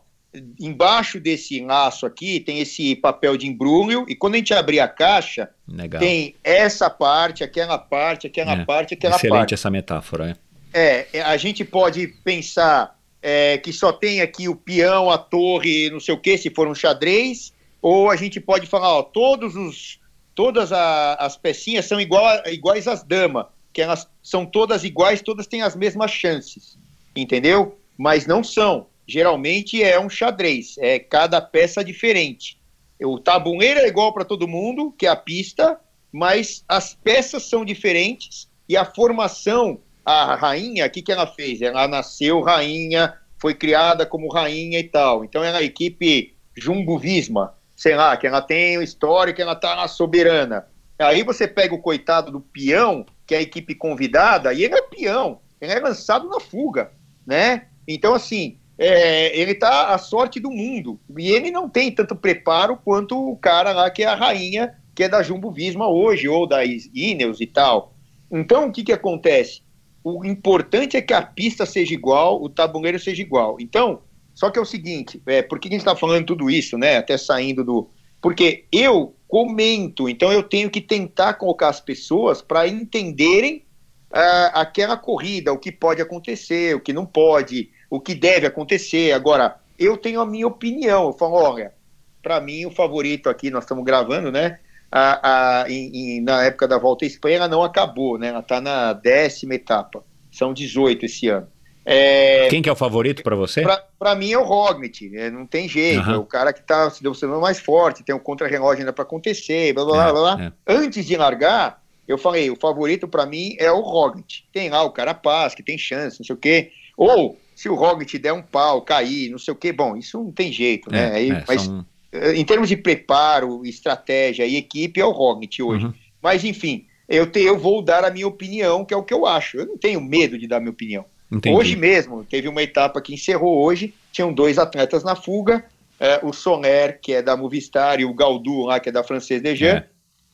embaixo desse laço aqui tem esse papel de embrulho, e quando a gente abrir a caixa, Legal. tem essa parte, aquela parte, aquela É, parte, aquela Excelente parte. essa metáfora, é. É, é, a gente pode pensar é, que só tem aqui o peão, a torre, não sei o que, se for um xadrez, ou a gente pode falar, ó, todos os, todas a- as pecinhas são igual a- iguais às damas, que elas são todas iguais, todas têm as mesmas chances, entendeu? Mas não são. Geralmente é um xadrez, é cada peça diferente. O tabuleiro é igual para todo mundo, que é a pista, mas as peças são diferentes e a formação a rainha, o que, que ela fez? Ela nasceu rainha, foi criada como rainha e tal. Então é a equipe Jumbo Visma, sei lá, que ela tem o histórico, ela tá lá soberana. Aí você pega o coitado do peão, que é a equipe convidada, e ele é peão, ele é lançado na fuga, né? Então, assim, é, ele tá à sorte do mundo. E ele não tem tanto preparo quanto o cara lá que é a rainha, que é da Jumbo Visma hoje, ou da Ineos e tal. Então, o que, que acontece? O importante é que a pista seja igual, o tabuleiro seja igual. Então, só que é o seguinte, é, por que a gente está falando tudo isso, né? Até saindo do. Porque eu comento, então eu tenho que tentar colocar as pessoas para entenderem ah, aquela corrida, o que pode acontecer, o que não pode, o que deve acontecer. Agora, eu tenho a minha opinião. Eu falo, olha, para mim o favorito aqui, nós estamos gravando, né? a, a, em, em, na época da volta à Espanha, ela não acabou, né? Ela está na décima etapa. São 18 esse ano. É, Quem que é o favorito para você? Para mim é o Roglic, é, não tem jeito. Uhum. É o cara que está se demonstrando mais forte, tem um contra-relógio ainda para acontecer, blá blá É, blá. blá. é. Antes de largar, eu falei, o favorito para mim é o Roglic. Tem lá o Carapaz, que tem chance, não sei o quê. Ou se o Roglic der um pau, cair, não sei o quê, bom, isso não tem jeito, né? É, Aí, é, mas são- eh, em termos de preparo, estratégia e equipe, é o Roglic hoje. Uhum. Mas, enfim, eu, te, eu vou dar a minha opinião, que é o que eu acho. Eu não tenho medo de dar minha opinião. Entendi. Hoje mesmo, teve uma etapa que encerrou hoje, tinham dois atletas na fuga, eh, o Soler, que é da Movistar, e o Gaudu, lá, que é da Francês Dejean. É.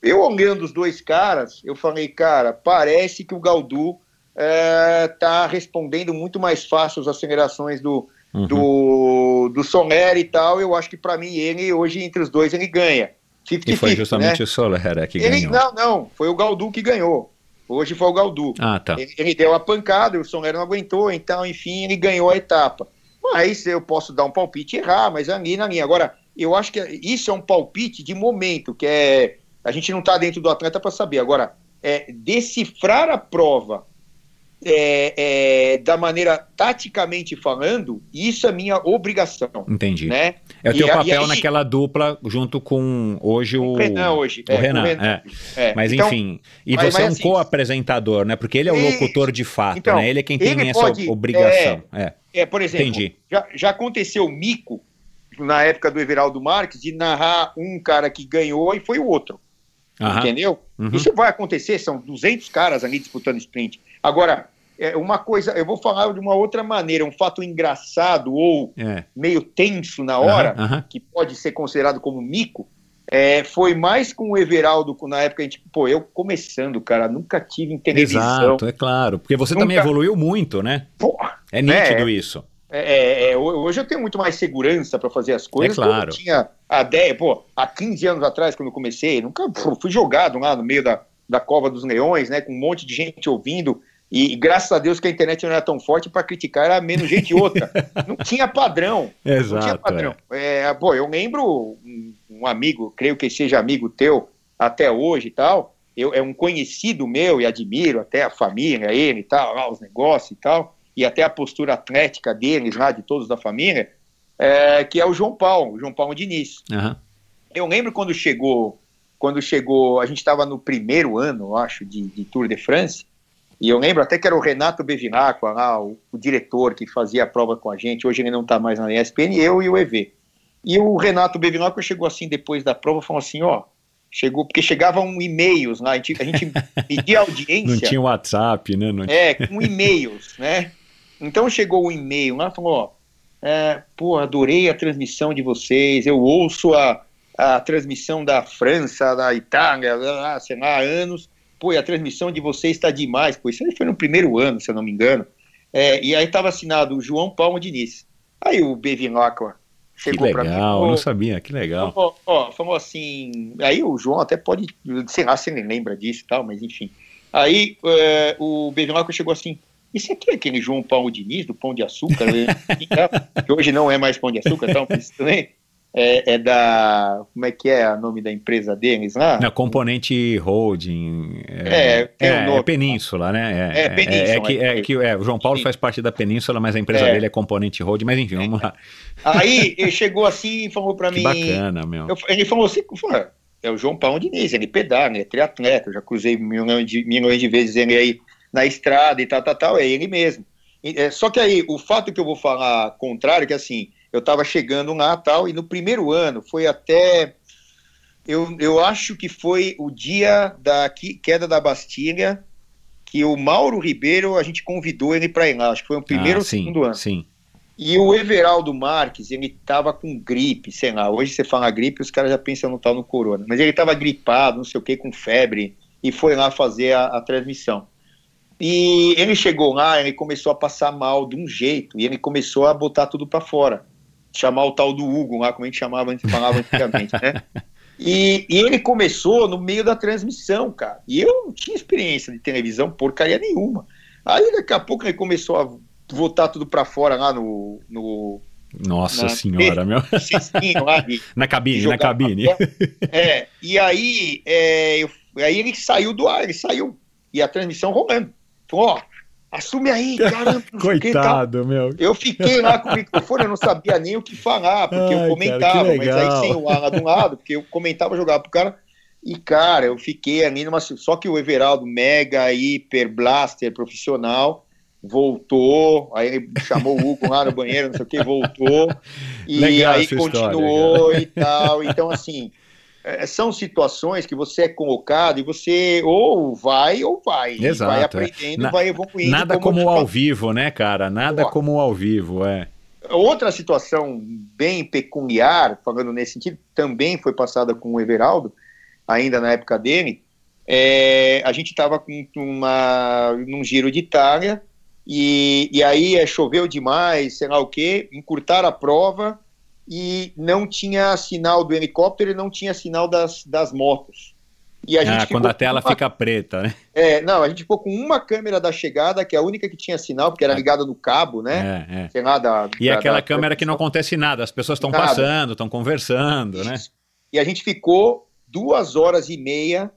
eu olhando os dois caras, eu falei, cara, parece que o Galdu está respondendo muito mais fácil as acelerações do, uhum. do, do Soler e tal. Eu acho que para mim ele hoje entre os dois ele ganha. 50, e foi justamente né? o Soler que ele, ganhou. Não, não, foi o Galdu que ganhou. Hoje foi o Galdu. Ah, tá. Ele, ele deu a pancada, o Soler não aguentou, então, enfim, ele ganhou a etapa. Mas eu posso dar um palpite e errar, mas ali na linha. Agora, eu acho que isso é um palpite de momento, que é. A gente não está dentro do atleta para saber. Agora, é, decifrar a prova é, é, da maneira taticamente falando, isso é minha obrigação. Entendi. Né? É o teu e, papel aí, naquela dupla junto com hoje o, o Renan. Hoje, o é, Renan, o Renan é. Mas então, enfim, e mas, você mas, é um assim, co-apresentador, né? Porque ele é o locutor de fato, então, né? Ele é quem tem essa pode, obrigação. É, é, por exemplo, Entendi. Já, já aconteceu mico na época do Everaldo Marques de narrar um cara que ganhou e foi o outro. Aham. Entendeu? Uhum. Isso vai acontecer, são 200 caras ali disputando sprint. Agora, é uma coisa, eu vou falar de uma outra maneira, um fato engraçado ou É. meio tenso na hora, Aham, aham. que pode ser considerado como mico, é, foi mais com o Everaldo, na época a gente, pô, eu começando, cara, nunca tive em televisão. Exato, é claro. Porque você também Nunca- evoluiu muito, né? Porra, É nítido isso. É, é, é, hoje eu tenho muito mais segurança para fazer as coisas. É claro. Eu tinha há 10, pô, há 15 anos atrás, quando eu comecei, nunca pô, fui jogado lá no meio da, da cova dos leões, né, com um monte de gente ouvindo. E, e graças a Deus que a internet não era tão forte para criticar, era menos gente e outra. não tinha padrão. não tinha Exato. padrão. É, pô, eu lembro um, um amigo, creio que seja amigo teu até hoje e tal. Eu, é um conhecido meu e admiro até a família, ele e tal, lá, os negócios e tal, e até a postura atlética deles lá, de todos da família, é, que é o João Paulo, o João Paulo Diniz. Aham. Eu lembro quando chegou, quando chegou, a gente estava no primeiro ano, acho, de, de Tour de France, e eu lembro até que era o Renato Bevilacqua lá, o, o diretor que fazia a prova com a gente, hoje ele não está mais na ESPN, eu e o EV. E o Renato Bevilacqua chegou assim depois da prova, falou assim, ó, chegou, porque chegavam e-mails lá, a gente, a gente pedia audiência... Não tinha WhatsApp, né? Não É, com e-mails, né? Então chegou um e-mail lá, falou, ó, é, pô, adorei a transmissão de vocês, eu ouço a, a transmissão da França, da Itália, lá, sei lá, há anos, pô, e a transmissão de vocês está demais, pô, isso aí foi no primeiro ano, se eu não me engano, É, e aí estava assinado o João Paulo Diniz. Aí o Bevilacqua Que chegou para mim, legal, eu falou, não sabia, que legal. Ó, ó, falou assim. Aí o João até pode, sei lá se ele lembra disso e tal, mas enfim. Aí é, o Bevilacqua chegou assim. Isso aqui é aquele João Paulo Diniz, do Pão de Açúcar, né? que hoje não é mais Pão de Açúcar, também é, é da. Como é que é o nome da empresa deles lá? Na componente holding. É, é, nome. é Península, né? É, Península, É, que, é é. que é, o João Paulo faz parte da Península, mas a empresa É. dele é componente holding. Mas enfim, vamos lá. Aí ele chegou assim e falou para Que mim. bacana, meu. Eu- ele falou assim, é o João Paulo Diniz, ele pedala, ele é triatleta, eu já cruzei milhões de, milhões de vezes ele aí na estrada e tal, tal, tal, é ele mesmo. E, é, só que aí, o fato que eu vou falar contrário, é que assim, eu estava chegando lá tal, e no primeiro ano foi até, eu, eu acho que foi o dia da que- queda da Bastilha, que o Mauro Ribeiro, a gente convidou ele para ir lá, acho que foi o primeiro ah, ou sim, segundo ano. Sim. E o Everaldo Marques, ele tava com gripe, sei lá. Hoje você fala gripe, os caras já pensam no tal no corona. Mas ele tava gripado, não sei o que, com febre, e foi lá fazer a, a transmissão. E ele chegou lá, ele começou a passar mal de um jeito, e ele começou a botar tudo para fora. Chamar o tal do Hugo lá, como a gente chamava, antes- falava antigamente, né? E, e ele começou no meio da transmissão, cara. E eu não tinha experiência de televisão, porcaria nenhuma. Aí daqui a pouco ele começou a botar tudo para fora lá no, no Nossa Na- senhora, meu. lá Na cabine, na cabine. É, e aí, é, eu- aí ele saiu do ar, ele saiu. E a transmissão rolando. Ó, assume aí, caramba. Coitado, meu. Eu fiquei lá com o microfone, eu não sabia nem o que falar, porque Ai, eu cara, comentava, que mas aí sem o ar lá de um lado, porque eu comentava, jogava pro cara. E, cara, eu fiquei ali numa. Só que o Everaldo, mega, hiper, blaster, profissional, voltou. Aí ele chamou o Hugo lá no banheiro, não sei o que, voltou. E Legal aí essa história, continuou e tal. Então, assim. É, São situações que você é colocado e você ou vai ou vai. Exato, vai é. aprendendo, vai evoluindo. Nada como eu ao vivo, né, cara? Nada Pô. como ao vivo, é. Outra situação bem peculiar, falando nesse sentido, também foi passada com o Everaldo, ainda na época dele, é, a gente estava num giro de Itália, e, e aí é, choveu demais, sei lá o quê, encurtaram a prova e não tinha sinal do helicóptero e não tinha sinal das, das motos. E a gente ah, quando a tela uma... fica preta, né? É, não, a gente ficou com uma câmera da chegada, que é a única que tinha sinal, porque era é. ligada no cabo, né? É, é. Sei lá, da, e da, aquela da... câmera que não acontece nada, as pessoas estão passando, estão conversando, Isso. né? E a gente ficou duas horas e meia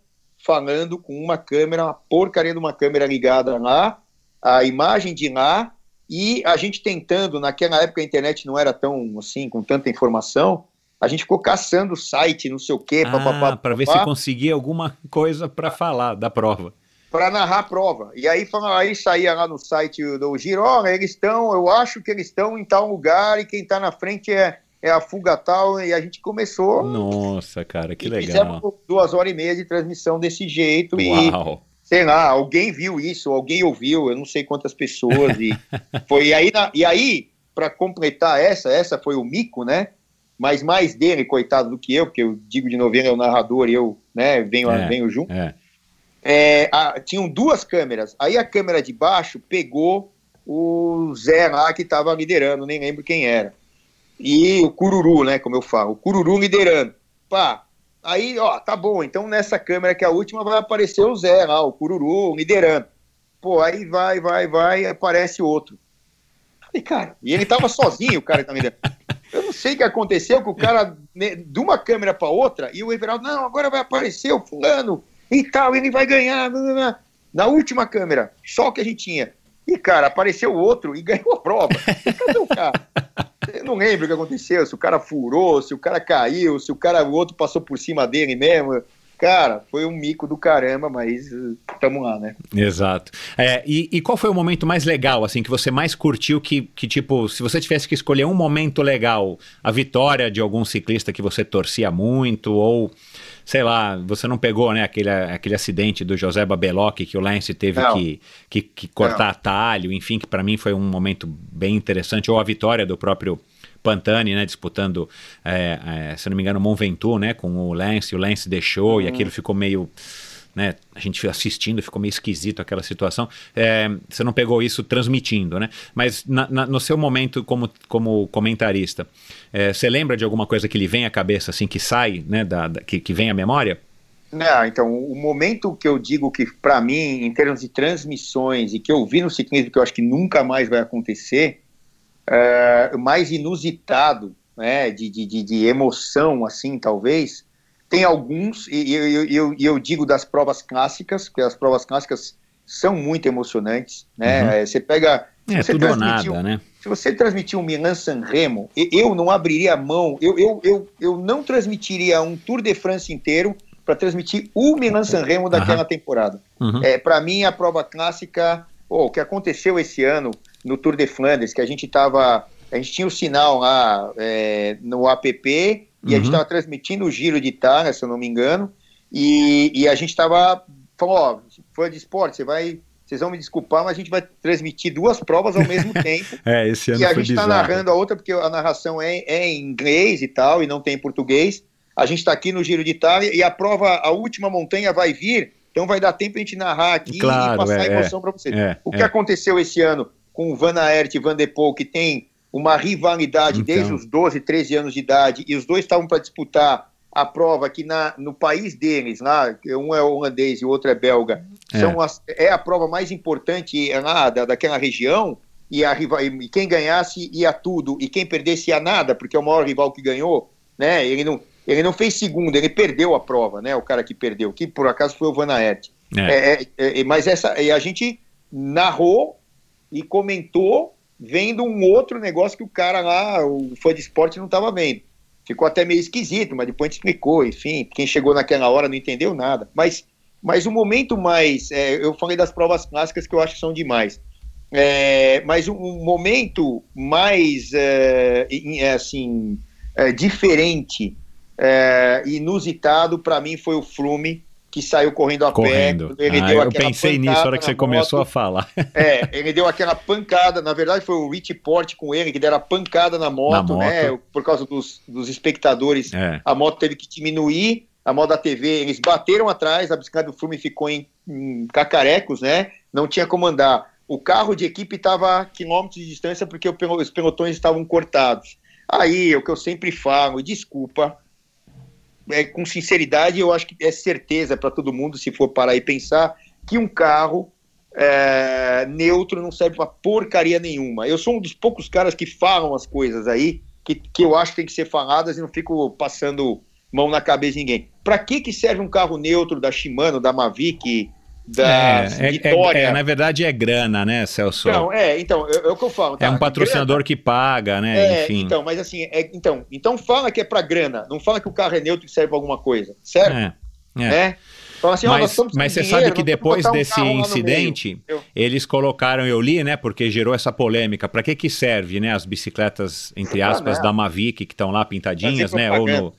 falando com uma câmera, uma porcaria de uma câmera ligada lá, a imagem de lá, e a gente tentando, naquela época a internet não era tão assim, com tanta informação, a gente ficou caçando o site, não sei o quê, ah, para ver se conseguia alguma coisa para falar da prova. Para narrar a prova. E aí, aí saía lá no site do Giro, oh, eles estão, eu acho que eles estão em tal lugar e quem está na frente é, é a fuga tal. E a gente começou. Nossa, cara, que legal. Fizemos duas horas e meia de transmissão desse jeito. Uau. E, sei lá, alguém viu isso, alguém ouviu, eu não sei quantas pessoas. E, foi, e aí, e aí para completar essa, essa foi o mico, né? mas mais dele, coitado, do que eu, porque eu digo de novo, ele é o narrador e eu né, venho, é, venho junto. É. É, a, tinham duas câmeras. Aí a câmera de baixo pegou o Zé lá que estava liderando, nem lembro quem era. E o Cururu, né, como eu falo, o Cururu liderando. Pá, aí, ó, tá bom, então nessa câmera que é a última vai aparecer o Zé lá, o Cururu liderando. Pô, aí vai, vai, vai, aparece outro. Falei, cara, e ele tava sozinho, o cara tá liderando. Eu não sei o que aconteceu, que o cara, né, de uma câmera para outra, e o Everaldo, não, agora vai aparecer o fulano e tal, ele vai ganhar. Na última câmera, só o que a gente tinha. E, cara, apareceu outro e ganhou a prova. Cadê o cara? Eu não lembro o que aconteceu, se o cara furou, se o cara caiu, se o cara, o outro passou por cima dele mesmo. Cara, foi um mico do caramba, mas estamos lá, né? Exato. É, e, e, qual foi o momento mais legal, assim, que você mais curtiu, que, que, tipo, se você tivesse que escolher um momento legal, a vitória de algum ciclista que você torcia muito, ou, sei lá, você não pegou, né, aquele, aquele acidente do José Babelocchi que o Lance teve que, que, que, cortar não. atalho, enfim, que para mim foi um momento bem interessante, ou a vitória do próprio Pantani, né, disputando, é, é, se não me engano, Mont Ventoux, né, com o Lance, o Lance deixou uhum. e aquilo ficou meio, né, a gente assistindo ficou meio esquisito aquela situação. É, você não pegou isso transmitindo, né? Mas na, na, no seu momento como, como comentarista, é, você lembra de alguma coisa que lhe vem à cabeça, assim, que sai, né, da, da que, que vem à memória? Não, então, o momento que eu digo que, para mim, em termos de transmissões, e que eu vi no ciclismo, que eu acho que nunca mais vai acontecer, uh, mais inusitado, né, de, de, de, emoção, assim, talvez, tem alguns, e eu, eu, eu, digo das provas clássicas, porque as provas clássicas são muito emocionantes, né, uhum. você pega... É, você tudo ou nada, né? Se você transmitir um Milan San Remo, eu não abriria a mão, eu, eu, eu, eu não transmitiria um Tour de France inteiro para transmitir o Milan San Remo daquela uhum. temporada. Uhum. É, para mim, a prova clássica, oh, o que aconteceu esse ano, no Tour de Flandres, que a gente tava. A gente tinha o sinal lá é, no app e uhum. a gente estava uhum. transmitindo o Giro de Itália, se eu não me engano, e, e a gente estava falou, ó, fã de esporte, você vai. Vocês vão me desculpar, mas a gente vai transmitir duas provas ao mesmo tempo. é, esse ano E a gente está narrando a outra, porque a narração é, é em inglês e tal, e não tem em português. A gente está aqui no Giro de Itália e a prova, a última montanha vai vir, então vai dar tempo a gente narrar aqui claro, e passar é, emoção para vocês. É, o que é. aconteceu esse ano com o Van Aert e Van de Poel, que tem uma rivalidade então. desde os 12, 13 anos de idade, e os dois estavam para disputar a prova que na, no país deles, lá, um é holandês e o outro é belga, é, as, é a prova mais importante lá da, daquela região, e, a, e quem ganhasse ia tudo, e quem perdesse ia nada, porque é o maior rival que ganhou, né? Ele não, ele não fez segundo, ele perdeu a prova, né? O cara que perdeu, que por acaso foi o Van Aert. É. É, é, é mas essa, a gente narrou e comentou vendo um outro negócio que o cara lá, o fã de esporte, não estava vendo. Ficou até meio esquisito, mas depois a gente explicou, enfim, quem chegou naquela hora não entendeu nada. Mas, mas o momento mais. É, eu falei das provas clássicas que eu acho que são demais. É, mas um, um, momento mais é, é assim é, diferente, é, inusitado para mim foi o Flume que saiu correndo a correndo. pé. Ele ah, deu eu pensei nisso na hora que você moto. começou a falar. É, ele deu aquela pancada. Na verdade, foi o Rich Port com ele que deram a pancada na moto, na moto. né? Por causa dos, dos espectadores, é. a moto teve que diminuir a moda TV, eles bateram atrás, a bicicleta do Flume ficou em, em cacarecos, né? Não tinha como andar. O carro de equipe estava a quilômetros de distância porque os pelotões estavam cortados. Aí, o que eu sempre falo, desculpa, é, com sinceridade, eu acho que é certeza para todo mundo, se for parar e pensar, que um carro é, neutro não serve para porcaria nenhuma. Eu sou um dos poucos caras que falam as coisas aí, que, que eu acho que tem que ser faladas e não fico passando mão na cabeça de ninguém. Para que, que serve um carro neutro da Shimano, da Mavic, da é, é, Vitória? É, na verdade é grana, né, Celso? Não, é, então, é, é o que eu falo. Tá? É um patrocinador grana, que paga, né, enfim. Então, mas assim, então, então fala que é para grana, não fala que o carro é neutro e serve para alguma coisa, certo? É, é. Né? Então, assim, mas, ó, mas você dinheiro, sabe que depois um desse incidente, eles colocaram, eu li, né, porque gerou essa polêmica, para que que serve, né, as bicicletas, entre aspas, ah, da Mavic, que estão lá pintadinhas, né, ou no,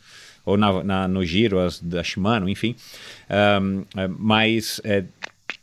ou na, na, no giro, as da Shimano, enfim. Um, mas é,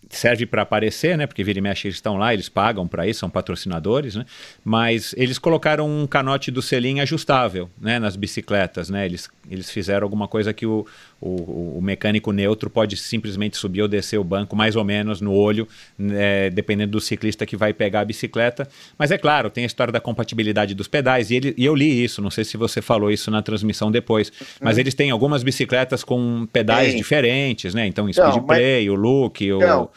serve para aparecer, né? Porque vira e mexe eles estão lá, eles pagam para isso, são patrocinadores, né? Mas eles colocaram um canote do selim ajustável, né? Nas bicicletas, né? Eles, eles fizeram alguma coisa que o, o, o mecânico neutro pode simplesmente subir ou descer o banco mais ou menos no olho, né? dependendo do ciclista que vai pegar a bicicleta. Mas é claro, tem a história da compatibilidade dos pedais e, ele, e eu li isso, não sei se você falou isso na transmissão depois, mas uhum. eles têm algumas bicicletas com pedais diferentes, né? Então, Speed não, Play, mas... o Look, não. o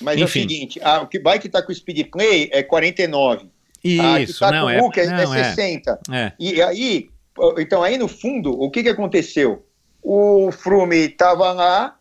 mas Enfim. é o seguinte, a, o que bike está com o Speed Play é 49. Isso, tá não, com o Hulk é, não, é 60. É. E aí, então aí no fundo, o que, que aconteceu? O Frume estava lá,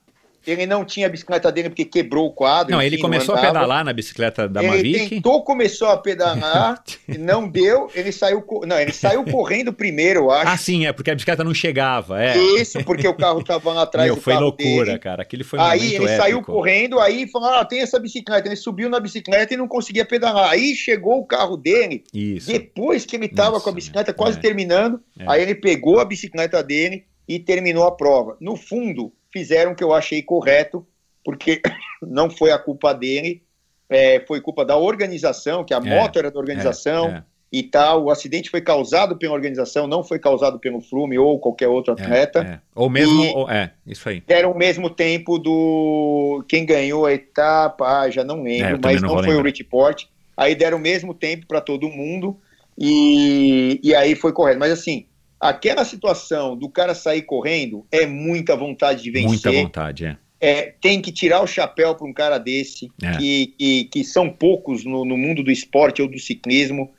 ele não tinha a bicicleta dele porque quebrou o quadro. Não, ele começou a pedalar na bicicleta da ele Mavic. Ele tentou, começou a pedalar, não deu, ele saiu, não, ele saiu correndo primeiro, eu acho. Ah, sim, é porque a bicicleta não chegava, é. Isso, porque o carro estava lá atrás Meu, foi loucura, dele. cara, aquele foi Aí ele épico. saiu correndo, aí falou, ah, tem essa bicicleta. Ele subiu na bicicleta e não conseguia pedalar. Aí chegou o carro dele, Isso. depois que ele estava com a bicicleta quase é. terminando, é. aí ele pegou a bicicleta dele e terminou a prova. No fundo, fizeram o que eu achei correto, porque não foi a culpa dele, é, foi culpa da organização, que a é, moto era da organização é, é, e tal. O acidente foi causado pela organização, não foi causado pelo Flume ou qualquer outro é, atleta. É. Ou mesmo, ou, é, isso aí. Deram o mesmo tempo do quem ganhou a etapa, ah, já não lembro, mas não, não foi o Rich Port. Aí deram o mesmo tempo para todo mundo e, e aí foi correto. Mas assim, aquela situação do cara sair correndo é muita vontade de vencer. Muita vontade, é é, tem que tirar o chapéu para um cara desse, é. que, que, que, são poucos no, no, mundo do esporte ou do ciclismo.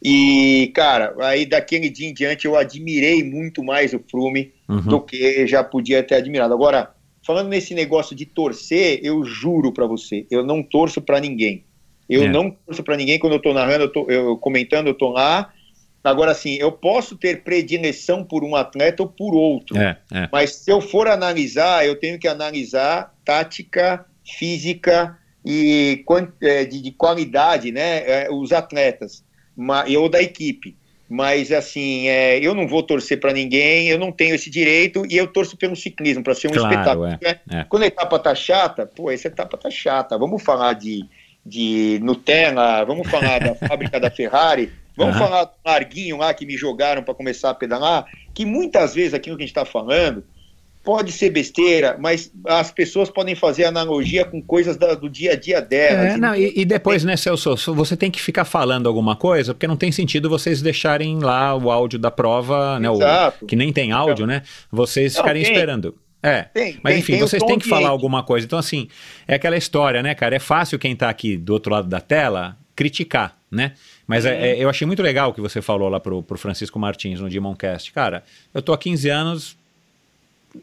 E, cara, aí daquele dia em diante eu admirei muito mais o Frume uhum. do que já podia ter admirado. Agora, falando nesse negócio de torcer, eu juro para você, eu não torço para ninguém. Eu é. não torço para ninguém quando eu tô narrando, eu, tô, eu comentando, eu tô lá Agora, assim, eu posso ter predileção por um atleta ou por outro, é, é. mas se eu for analisar, eu tenho que analisar tática, física e é, de, de qualidade, né, é, os atletas, ou da equipe. Mas, assim, é, eu não vou torcer para ninguém, eu não tenho esse direito e eu torço pelo ciclismo, para ser um claro, espetáculo. É, né? Quando a etapa tá chata, pô, essa etapa tá chata. Vamos falar de, de Nutella, vamos falar da fábrica da Ferrari Vamos uhum. falar do larguinho lá que me jogaram para começar a pedalar, que muitas vezes aquilo que a gente está falando pode ser besteira, mas as pessoas podem fazer analogia com coisas da, do dia a dia delas. É, não, e, e, depois, né, Celso, você tem que ficar falando alguma coisa, porque não tem sentido vocês deixarem lá o áudio da prova, né, o, que nem tem áudio, então, né, vocês não, ficarem tem. esperando. É, tem, mas enfim, tem vocês têm que falar alguma coisa. Então, assim, é aquela história, né, cara? É fácil quem está aqui do outro lado da tela criticar, né? Mas é, é, eu achei muito legal o que você falou lá pro, pro Francisco Martins no Demoncast. Cara, eu tô há 15 anos.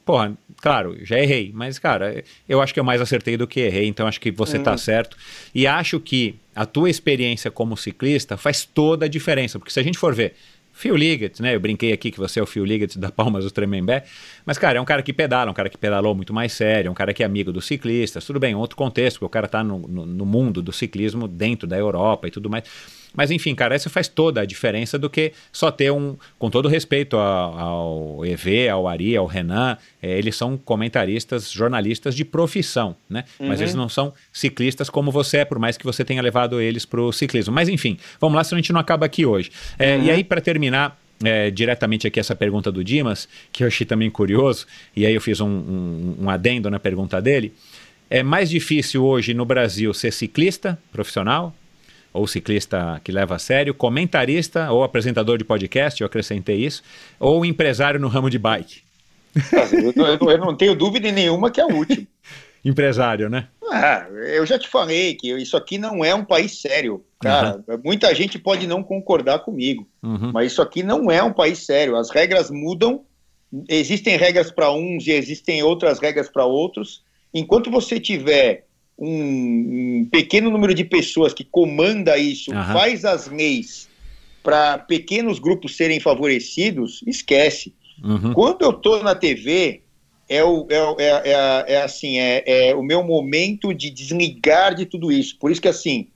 Porra, claro, já errei, mas, cara, eu acho que eu mais acertei do que errei, então acho que você uhum. tá certo. E acho que a tua experiência como ciclista faz toda a diferença, porque se a gente for ver, Phil Liggett, né? Eu brinquei aqui que você é o Phil Liggett da Palmas do Tremembé. Mas, cara, é um cara que pedala, um cara que pedalou muito mais sério, um cara que é amigo dos ciclistas. Tudo bem, outro contexto, porque o cara tá no, no, no mundo do ciclismo dentro da Europa e tudo mais. Mas enfim, cara, isso faz toda a diferença do que só ter um, com todo respeito ao, ao EV, ao Ari, ao Renan, é, eles são comentaristas, jornalistas de profissão, né? Uhum. Mas eles não são ciclistas como você é, por mais que você tenha levado eles para o ciclismo. Mas enfim, vamos lá, senão a gente não acaba aqui hoje. É, uhum. E aí, para terminar, é, diretamente aqui essa pergunta do Dimas, que eu achei também curioso, e aí eu fiz um, um, um adendo na pergunta dele. É mais difícil hoje no Brasil ser ciclista profissional, ou ciclista que leva a sério, comentarista ou apresentador de podcast, eu acrescentei isso, ou empresário no ramo de bike? Eu, eu, eu não tenho dúvida nenhuma que é o último. empresário, né? Ah, eu já te falei que isso aqui não é um país sério. Cara, uhum. muita gente pode não concordar comigo, uhum. mas isso aqui não é um país sério. As regras mudam, existem regras para uns e existem outras regras para outros. Enquanto você tiver um, um, pequeno número de pessoas que comanda isso, uhum. faz as leis para pequenos grupos serem favorecidos, esquece. Uhum. Quando eu estou na TV, é, o, é, é, é, é assim, é, é, o meu momento de desligar de tudo isso. Por isso que assim,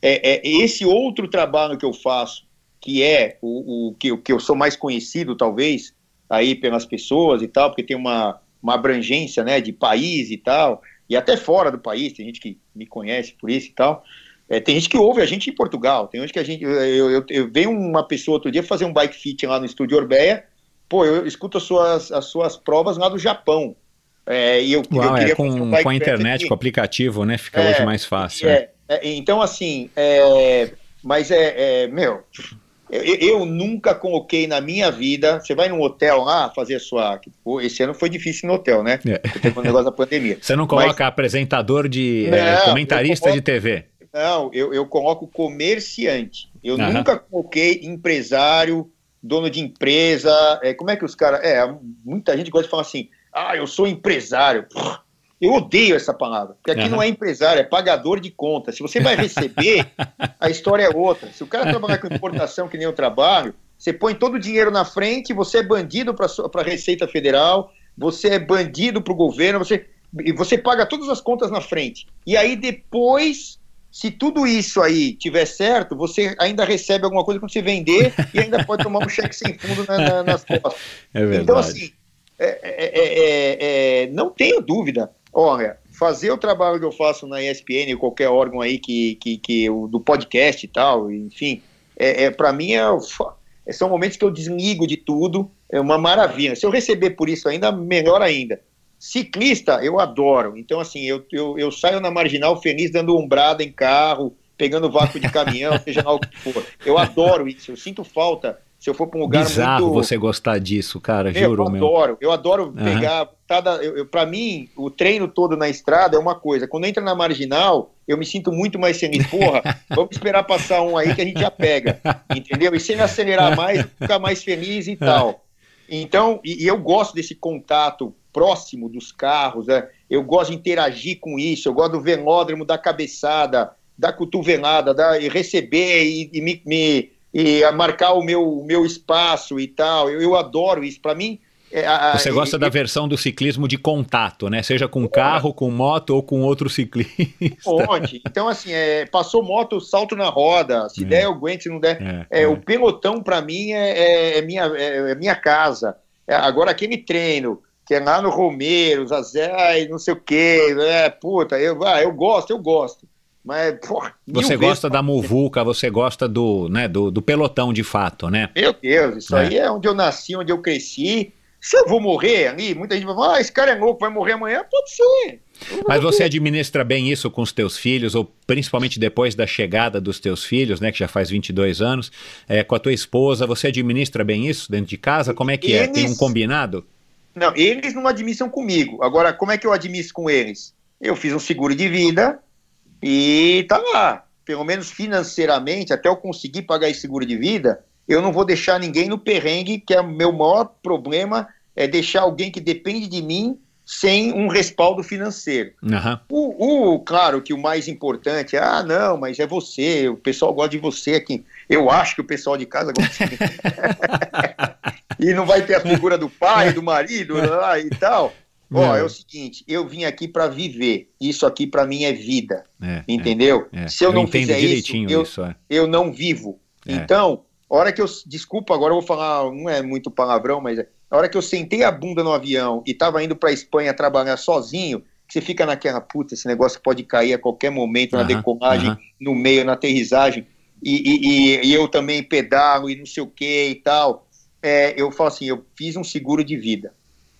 é, é esse outro trabalho que eu faço, que é o, o que, que eu sou mais conhecido, talvez, aí pelas pessoas e tal, porque tem uma, uma abrangência, né, de país e tal, e até fora do país, tem gente que me conhece por isso e tal. É, tem gente que ouve a gente em Portugal, tem gente que a gente. Eu, eu, eu, veio uma pessoa outro dia fazer um bike fit lá no estúdio Orbeia. Pô, eu escuto as suas, as suas provas lá do Japão. É, e eu, Uau, eu queria é, com, um com a internet, com o aplicativo, né? Fica é, hoje mais fácil. É, é, então, assim, é, mas é, meu, eu, eu, nunca coloquei na minha vida. Você vai num hotel lá fazer a sua. Esse ano foi difícil no hotel, né? É. Teve um negócio da pandemia. Você não coloca Mas, apresentador de. Não, é, comentarista coloco, de TV. Não, eu, eu coloco comerciante. Eu uhum. nunca coloquei empresário, dono de empresa. É, como é que os caras. É, muita gente gosta de falar assim. Ah, eu sou empresário. Porra, eu odeio essa palavra, porque aqui uhum. não é empresário, é pagador de contas. Se você vai receber, a história é outra. Se o cara trabalhar com importação que nem eu trabalho, você põe todo o dinheiro na frente, você é bandido para a Receita Federal, você é bandido para o governo, você, você paga todas as contas na frente. E aí depois, se tudo isso aí tiver certo, você ainda recebe alguma coisa quando você vender e ainda pode tomar um cheque sem fundo na, na, nas costas. É verdade. Então, assim, é, é, é, não tenho dúvida Olha, fazer o trabalho que eu faço na ESPN, ou qualquer órgão aí que, que, que do podcast e tal, enfim, é, é para mim é, é, são momentos que eu desligo de tudo, é uma maravilha. Se eu receber por isso ainda, melhor ainda. Ciclista, eu adoro. Então, assim, eu, eu, eu saio na marginal feliz dando umbrada em carro, pegando vácuo de caminhão, seja lá o que for. Eu adoro isso, eu sinto falta se eu for para um lugar Bizarro muito... você gostar disso, cara, meu, juro, eu meu. adoro, eu adoro uhum. pegar, cada, eu, eu para mim, o treino todo na estrada é uma coisa, quando entra na marginal, eu me sinto muito mais feliz, porra, vamos esperar passar um aí que a gente já pega, entendeu? E sem acelerar mais, ficar mais feliz e tal. Então, e, e, eu gosto desse contato próximo dos carros, né? eu gosto de interagir com isso, eu gosto do velódromo, da cabeçada, da cotovelada, da, e receber e, e me, me e a marcar o meu, o meu espaço e tal. Eu, eu adoro isso. Para mim. É, a, Você gosta e, da versão do ciclismo de contato, né? Seja com carro, com moto ou com outro ciclista. Onde? Então, assim, é, passou moto, salto na roda. Se é. der, eu aguento, se não der. É, é o pelotão, para mim, é, é minha, é, minha casa. agora, aquele treino, que é lá no Romeiros, a Zé, não sei o quê, é, puta, eu, ah, eu gosto, eu gosto. Mas, porra, você gosta da muvuca, você gosta do, né, do, do, pelotão de fato, né? Meu Deus, isso é. aí é onde eu nasci, onde eu cresci. Se eu vou morrer ali, muita gente vai falar, ah, esse cara é louco, vai morrer amanhã, pode ser. Mas você administra bem isso com os teus filhos, ou principalmente depois da chegada dos teus filhos, né, que já faz 22 anos, é, com a tua esposa, você administra bem isso dentro de casa? Como é que eles... é? Tem um combinado? Não, eles não administram comigo. Agora, como é que eu administro com eles? Eu fiz um seguro de vida, e tá lá, pelo menos financeiramente, até eu conseguir pagar esse seguro de vida, eu não vou deixar ninguém no perrengue, que é o meu maior problema, é deixar alguém que depende de mim sem um respaldo financeiro. Uhum. O, o, claro que o mais importante é, ah, não, mas é você, o pessoal gosta de você aqui. Eu acho que o pessoal de casa gosta de mim. e não vai ter a figura do pai, do marido lá e tal. Ó, é. é o seguinte, eu vim aqui para viver. Isso aqui para mim é vida. É, entendeu? É, Se eu, eu não fizer isso, eu, isso, é. eu não vivo. É. Então, a hora que eu. Desculpa, agora eu vou falar, não é muito palavrão, mas a hora que eu sentei a bunda no avião e tava indo para Espanha trabalhar sozinho, você fica naquela puta, esse negócio pode cair a qualquer momento na uh -huh, decolagem, uh -huh. no meio, na aterrissagem, e, e, e, e, eu também pedalo e não sei o que e tal. é, eu falo assim, eu fiz um seguro de vida,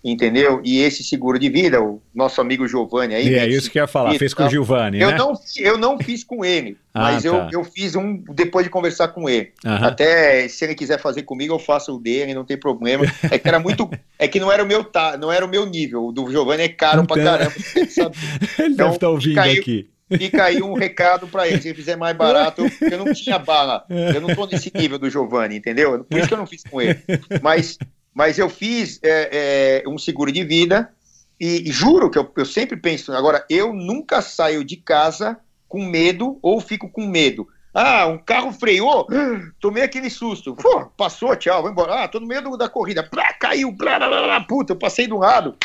entendeu? E esse seguro de vida, o nosso amigo Giovanni aí... E é isso que eu ia falar, fez com o Giovanni, eu né? Não, eu não fiz com ele, Ah, mas tá. eu, eu fiz um depois de conversar com ele. Aham. Até se ele quiser fazer comigo, eu faço o dele, não tem problema. É que era muito. É que não era o meu, ta, não era o meu nível. O do Giovanni é caro pra Então- caramba. você sabe? Ele Então, deve estar ouvindo aí- aqui. Fica aí um recado pra ele. Se ele fizer mais barato, eu, eu não tinha bala. Eu não tô nesse nível do Giovanni, entendeu? Por isso que eu não fiz com ele. Mas, mas eu fiz é, é, um seguro de vida e, e juro que eu, eu sempre penso. Agora, eu nunca saio de casa com medo ou fico com medo. Ah, um carro freou, tomei aquele susto. Pô, passou, tchau, vou embora. Ah, tô no meio da corrida. Plá, caiu, blá, blá, blá, puta, eu passei do lado.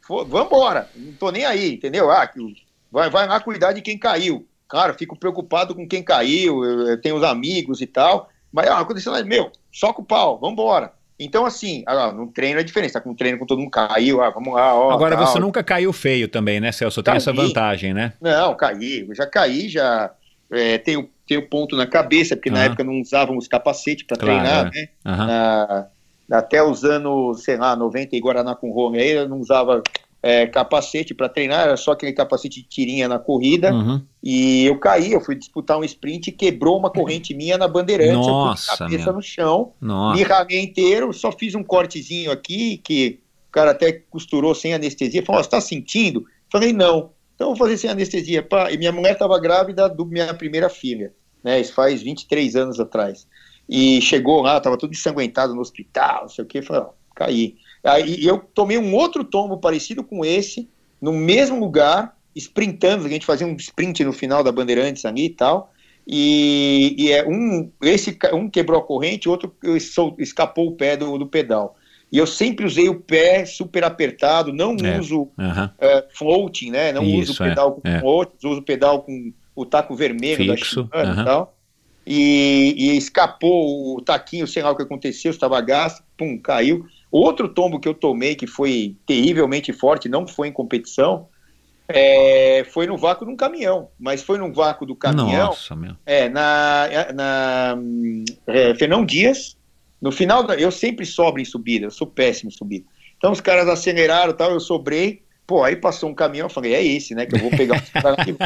Fô, Vambora, não tô nem aí, entendeu? Ah, vai, vai lá cuidar de quem caiu. Claro, fico preocupado com quem caiu, eu, eu tenho os amigos e tal. Mas ah, aconteceu, meu, soca o pau, vambora. Então, assim, ah, no treino é diferente, tá com treino com todo mundo caiu, ah, vamos lá, ó. Agora, tal. você nunca caiu feio também, né, Celso? Tem Caí. essa vantagem, né? Não, caí, eu já caí, já é, tenho, tenho ponto na cabeça, porque na época não usávamos capacete para Claro, treinar, é. né? Na- até os anos, sei lá, 90 em Guaraná com Rome, aí eu não usava é, capacete para treinar, era só aquele capacete de tirinha na corrida, Uhum. e eu caí, eu fui disputar um sprint e quebrou uma corrente minha na Bandeirantes, Nossa, eu cabeça meu. no chão, Nossa. me ralei inteiro, só fiz um cortezinho aqui, que o cara até costurou sem anestesia, falou, "Ó, você tá sentindo? Falei, não. Então vou fazer sem anestesia. Pá. E minha mulher estava grávida da minha primeira filha, né? Isso faz 23 anos atrás. E chegou lá, estava tudo ensanguentado no hospital, não sei o quê, falei, ó, caí. Aí eu tomei um outro tombo parecido com esse, no mesmo lugar, sprintando, a gente fazia um sprint no final da Bandeirantes ali e tal, e, e é um, esse, um quebrou a corrente, o outro escapou o pé do, do pedal. E eu sempre usei o pé super apertado, não É. uso é, floating, né? Não uso Isso, o pedal com é, é. float, uso o pedal com o taco vermelho Fixo, da Shimano e tal. E, e escapou o taquinho, sei lá o que aconteceu, estava gasto, pum, caiu. Outro tombo que eu tomei, que foi terrivelmente forte, não foi em competição, é, foi no vácuo de um caminhão. Mas foi no vácuo do caminhão, Nossa, meu. é, na, na é, Fernão Dias, no final, da, eu sempre sobro em subida, eu sou péssimo em subida. Então os caras aceleraram e tal, eu sobrei, pô, aí passou um caminhão, eu falei, é esse, né, que eu vou pegar os caras aqui.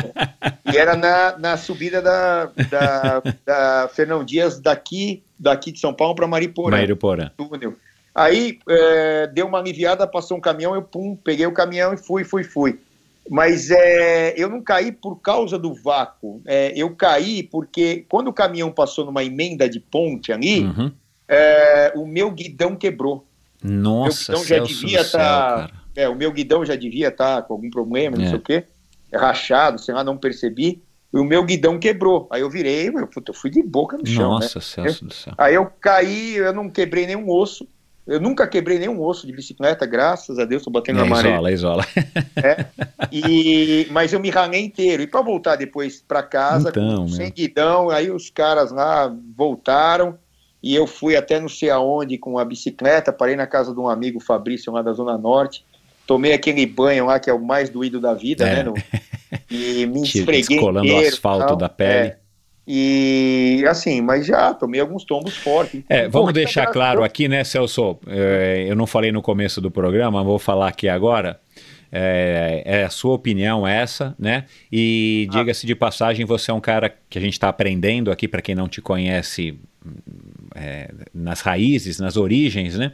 E era na, na subida da, da, da Fernão Dias daqui, daqui de São Paulo para Mariporã Mairiporã. túnel. Aí é, deu uma aliviada, passou um caminhão, eu pum, peguei o caminhão e fui, fui, fui. Mas é, eu não caí por causa do vácuo. É, eu caí porque quando o caminhão passou numa emenda de ponte ali, Uhum. é, o meu guidão quebrou. Nossa, Meu guidão já devia do céu, tá-. É, o meu guidão já devia estar com algum problema, não É. sei o quê, rachado, sei lá, não percebi. E o meu guidão quebrou. Aí eu virei, eu, puta, eu fui de boca no chão, né? Nossa, Celso do céu. Aí eu caí, eu não quebrei nenhum osso. Eu nunca quebrei nenhum osso de bicicleta, graças a Deus, tô batendo É, na maré. isola, isola. E, mas eu me ralei inteiro. E para voltar depois para casa, Então, sem meu. guidão, aí os caras lá voltaram e eu fui até não sei aonde com a bicicleta, parei na casa de um amigo, Fabrício, lá da Zona Norte. Tomei aquele banho lá, que é o mais doído da vida, É. né? no- e me esfreguei Descolando o inteiro, asfalto tal. da pele. É. E assim, mas já tomei alguns tombos fortes. É, vamos Corrida, deixar graças a claro aqui, né, Celso? É, eu não falei no começo do programa, vou falar aqui agora. É, é a sua opinião essa, né? E Ah. diga-se de passagem, você é um cara que a gente está aprendendo aqui, para quem não te conhece, é, nas raízes, nas origens, né?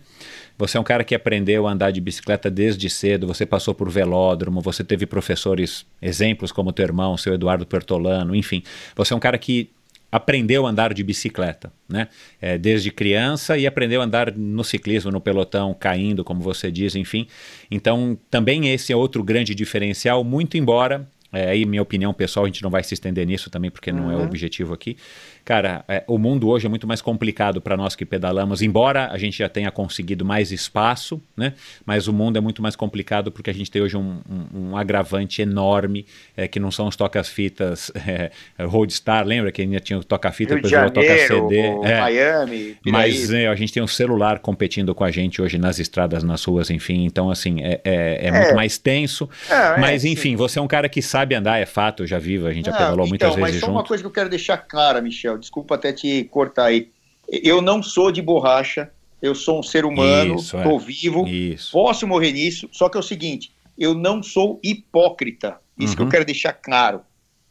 Você é um cara que aprendeu a andar de bicicleta desde cedo, você passou por velódromo, você teve professores, exemplos como teu irmão, seu Eduardo Pertolano, enfim. Você é um cara que aprendeu a andar de bicicleta, né? É, desde criança e aprendeu a andar no ciclismo, no pelotão, caindo, como você diz, enfim. Então, também esse é outro grande diferencial, muito embora, é, aí minha opinião pessoal, a gente não vai se estender nisso também, porque não é o objetivo aqui. Cara, é, o mundo hoje é muito mais complicado para nós que pedalamos, embora a gente já tenha conseguido mais espaço, né? Mas o mundo é muito mais complicado porque a gente tem hoje um, um- um agravante enorme, é, que não são os tocas-fitas é, Roadstar, lembra que ainda tinha o toca-fita, de depois virou Janeiro, toca-CD. É. Miami, Mas é, a gente tem um celular competindo com a gente hoje nas estradas, nas ruas, enfim. Então, assim, é, é- é muito mais tenso. Mas, sim. enfim, você é um cara que sabe andar, é fato, eu já vivo, a gente já pedalou muitas então, mas vezes só uma junto. coisa que eu quero deixar clara, Michel, desculpa até te cortar aí. Eu não sou de borracha, eu sou um ser humano, Isso, é. estou vivo, Isso. posso morrer nisso, só que é o seguinte, eu não sou hipócrita, isso que eu Uhum. quero deixar claro.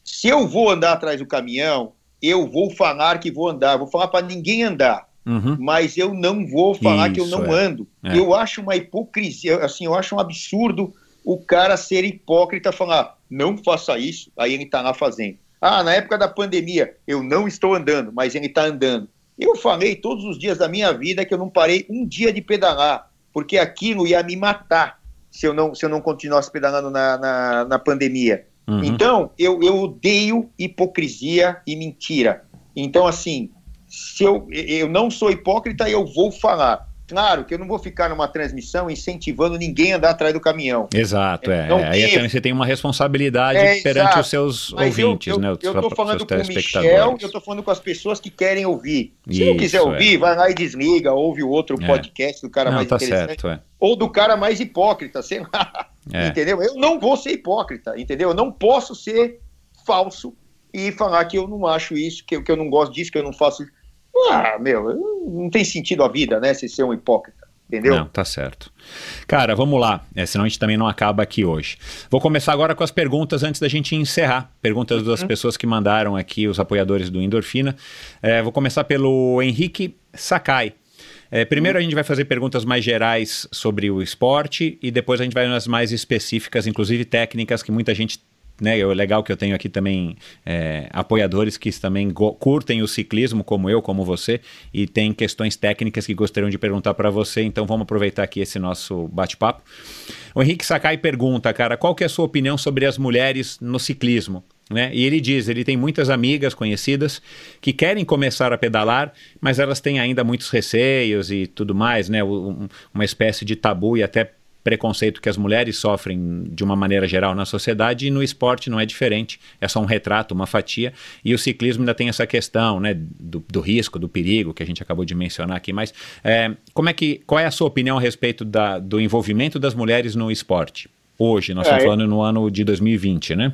Se eu vou andar atrás do caminhão, eu vou falar que vou andar, vou falar para ninguém andar, Uhum. mas eu não vou falar que eu Isso, não é. ando. É. Eu acho uma hipocrisia, assim, eu acho um absurdo o cara ser hipócrita falar, não faça isso, aí ele está lá fazendo. Ah, na época da pandemia, eu não estou andando, mas ele está andando. Eu falei todos os dias da minha vida que eu não parei um dia de pedalar, porque aquilo ia me matar se eu não, se eu não continuasse pedalando na, na, na pandemia. Uhum. Então, eu, eu odeio hipocrisia e mentira. Então, assim, se eu, eu não sou hipócrita, eu vou falar. Claro que eu não vou ficar numa transmissão incentivando ninguém a andar atrás do caminhão. Exato, é. Não Aí devo. você tem uma responsabilidade É, perante exato. os seus Mas eu- ouvintes, eu, né? Eu, Os estou seus falando com o Michel, eu estou falando com as pessoas que querem ouvir. Se não Isso, quiser é. ouvir, vai lá e desliga, ouve o outro É. podcast do cara Não, mais tá interessante. certo, é. Ou do cara mais hipócrita, sei lá. É. Entendeu? Eu não vou ser hipócrita, entendeu? Eu não posso ser falso e falar que eu não acho isso, que, eu- que eu não gosto disso, que eu não faço isso. Ah, meu, não tem sentido a vida, né? Se ser um hipócrita, entendeu? Não, tá certo. Cara, vamos lá, é, senão a gente também não acaba aqui hoje. Vou começar agora com as perguntas antes da gente encerrar. Perguntas das Uhum. pessoas que mandaram aqui, os apoiadores do Endorfina. É, vou começar pelo Henrique Sakai. É, primeiro a gente vai fazer perguntas mais gerais sobre o esporte e depois a gente vai nas mais específicas, inclusive técnicas que muita gente né, é legal que eu tenho aqui também é, apoiadores que também curtem o ciclismo, como eu, como você, e tem questões técnicas que gostariam de perguntar para você, então vamos aproveitar aqui esse nosso bate-papo. O Henrique Sakai pergunta, cara, qual que é a sua opinião sobre as mulheres no ciclismo? Né? E ele diz, ele tem muitas amigas conhecidas que querem começar a pedalar, mas elas têm ainda muitos receios e tudo mais, né? Um- uma espécie de tabu e até preconceito que as mulheres sofrem de uma maneira geral na sociedade e no esporte não é diferente, é só um retrato, uma fatia, e o ciclismo ainda tem essa questão, né, do, do risco, do perigo, que a gente acabou de mencionar aqui, mas é, como é que, qual é a sua opinião a respeito da, do envolvimento das mulheres no esporte? Hoje, nós É, estamos eu- falando no ano de 2020, né?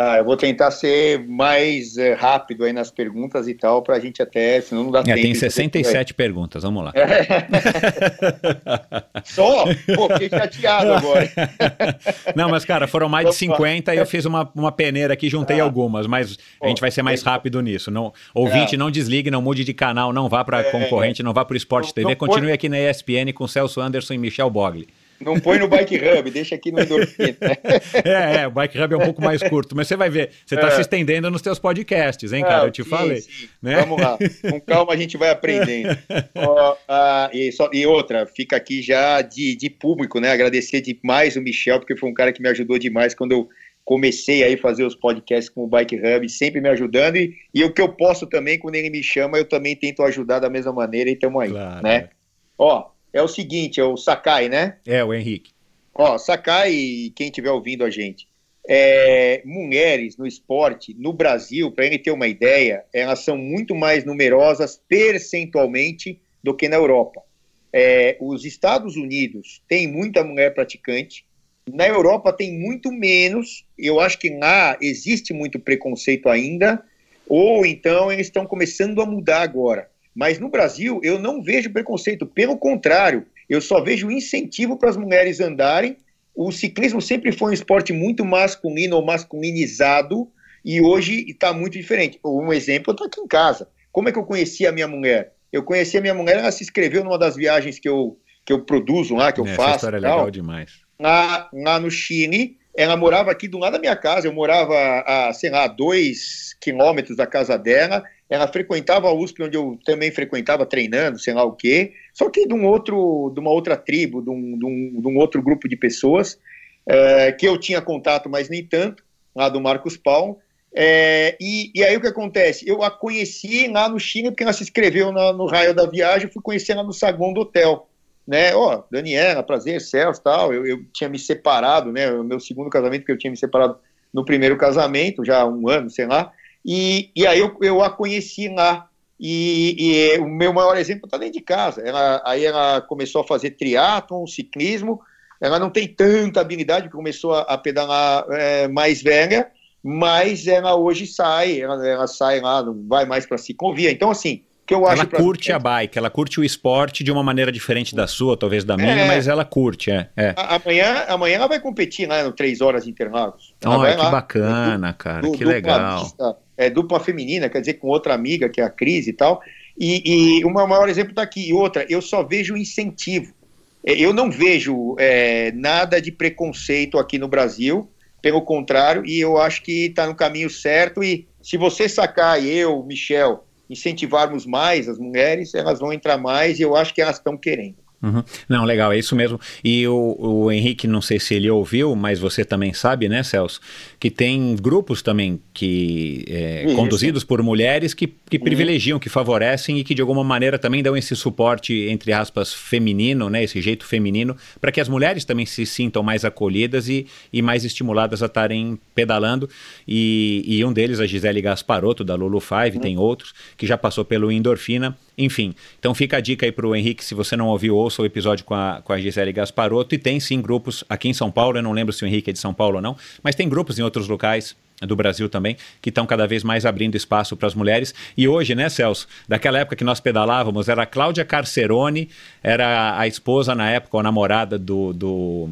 Ah, eu vou tentar ser mais eh, rápido aí nas perguntas e tal, pra gente até, senão não dá É, tempo. tem de fazer 67 perguntas, vamos lá. Só? Pô, fiquei chateado agora. Não, mas cara, foram mais de Vamos lá. 50 e eu fiz uma, uma peneira aqui, juntei Ah. algumas, mas a gente vai ser mais Pô, rápido nisso. Não, ouvinte, não desligue, não mude de canal, não vá para concorrente, não vá para o Esporte Não- TV, não continue põe- aqui na ESPN com Celso Anderson e Michel Bogli. Não põe no Bike Hub, deixa aqui no endorfina. É, é, o Bike Hub é um pouco mais curto, mas você vai ver, você está É. se estendendo nos seus podcasts, hein, cara? Ah, eu te sim, falei. sim. né? Vamos lá, com calma a gente vai aprendendo. Ó, ah, e, só- e outra, fica aqui já de, de público, né? Agradecer demais o Michel, porque foi um cara que me ajudou demais quando eu comecei aí a fazer os podcasts com o Bike Hub, sempre me ajudando. E, e o que eu posso também, quando ele me chama, eu também tento ajudar da mesma maneira e estamos aí, Claro, né? Ó, é o seguinte, é o Sakai, né? É, o Henrique. Ó, Sakai quem estiver ouvindo a gente, é, mulheres no esporte, no Brasil, para ele ter uma ideia, elas são muito mais numerosas percentualmente do que na Europa. É, os Estados Unidos têm muita mulher praticante, na Europa tem muito menos, eu acho que lá existe muito preconceito ainda, ou então eles estão começando a mudar agora. Mas no Brasil eu não vejo preconceito, pelo contrário, eu só vejo incentivo para as mulheres andarem. O ciclismo sempre foi um esporte muito masculino ou masculinizado e hoje está muito diferente. Um exemplo está aqui em casa. Como é que eu conheci a minha mulher? Eu conheci a minha mulher, ela se inscreveu numa das viagens que eu, que eu produzo lá, que eu Essa faço. história é legal demais. lá, lá no Chile. Ela morava aqui do lado da minha casa. Eu morava a, sei lá, dois quilômetros da casa dela. Ela frequentava a USP, onde eu também frequentava treinando, sei lá o quê. Só que de um outro, de uma outra tribo, de um, de um, de um outro grupo de pessoas é, que eu tinha contato, mas nem tanto, lá do Marcos Paulo. É, e, e aí o que acontece? Eu a conheci lá no Chile porque ela se inscreveu na, no raio da viagem. Fui conhecer ela no saguão do hotel né, ó, Daniela, prazer, Celso, tal, eu, eu tinha me separado, né, o meu segundo casamento, que eu tinha me separado no primeiro casamento, já há um ano, sei lá, e, e aí eu, eu a conheci lá, e, e o meu maior exemplo está dentro de casa, ela, aí ela começou a fazer triatlon, ciclismo, ela não tem tanta habilidade, começou a, a pedalar é, mais velha, mas ela hoje sai, ela, ela sai lá, não vai mais para ciclovia, então assim, que eu acho Ela curte a mulheres. bike, ela curte o esporte de uma maneira diferente da sua, talvez da minha, É. mas ela curte, é. é. A- Amanhã, amanhã ela vai competir lá no 3 horas Interlagos. Olha, que lá, bacana, cara, du- que legal. é dupla feminina, quer dizer, com outra amiga, que é a Cris e tal. E, e o maior exemplo está aqui. E outra, eu só vejo incentivo. É, Eu não vejo é, nada de preconceito aqui no Brasil, pelo contrário, e eu acho que está no caminho certo. E se você sacar, eu, Michel, incentivarmos mais as mulheres, elas vão entrar mais e eu acho que elas estão querendo. Uhum. Não, legal, é isso mesmo. E o, o Henrique, não sei se ele ouviu, mas você também sabe, né, Celso, que tem grupos também que é, conduzidos por mulheres que, que privilegiam, que favorecem e que de alguma maneira também dão esse suporte, entre aspas, feminino, né, esse jeito feminino, para que as mulheres também se sintam mais acolhidas e, e mais estimuladas a estarem pedalando. E, e um deles, a Gisele Gasparotto, da Lulu Five, tem outros, que já passou pelo Endorfina. Enfim, então fica a dica aí pro Henrique, se você não ouviu, ouça o episódio com a, com a Gisele Gasparotto. E tem sim grupos aqui em São Paulo, eu não lembro se o Henrique é de São Paulo ou não, mas tem grupos em outros locais do Brasil também, que estão cada vez mais abrindo espaço para as mulheres. E hoje, né, Celso, daquela época que nós pedalávamos, era a Cláudia Carcerone, era a esposa na época, ou a namorada do... do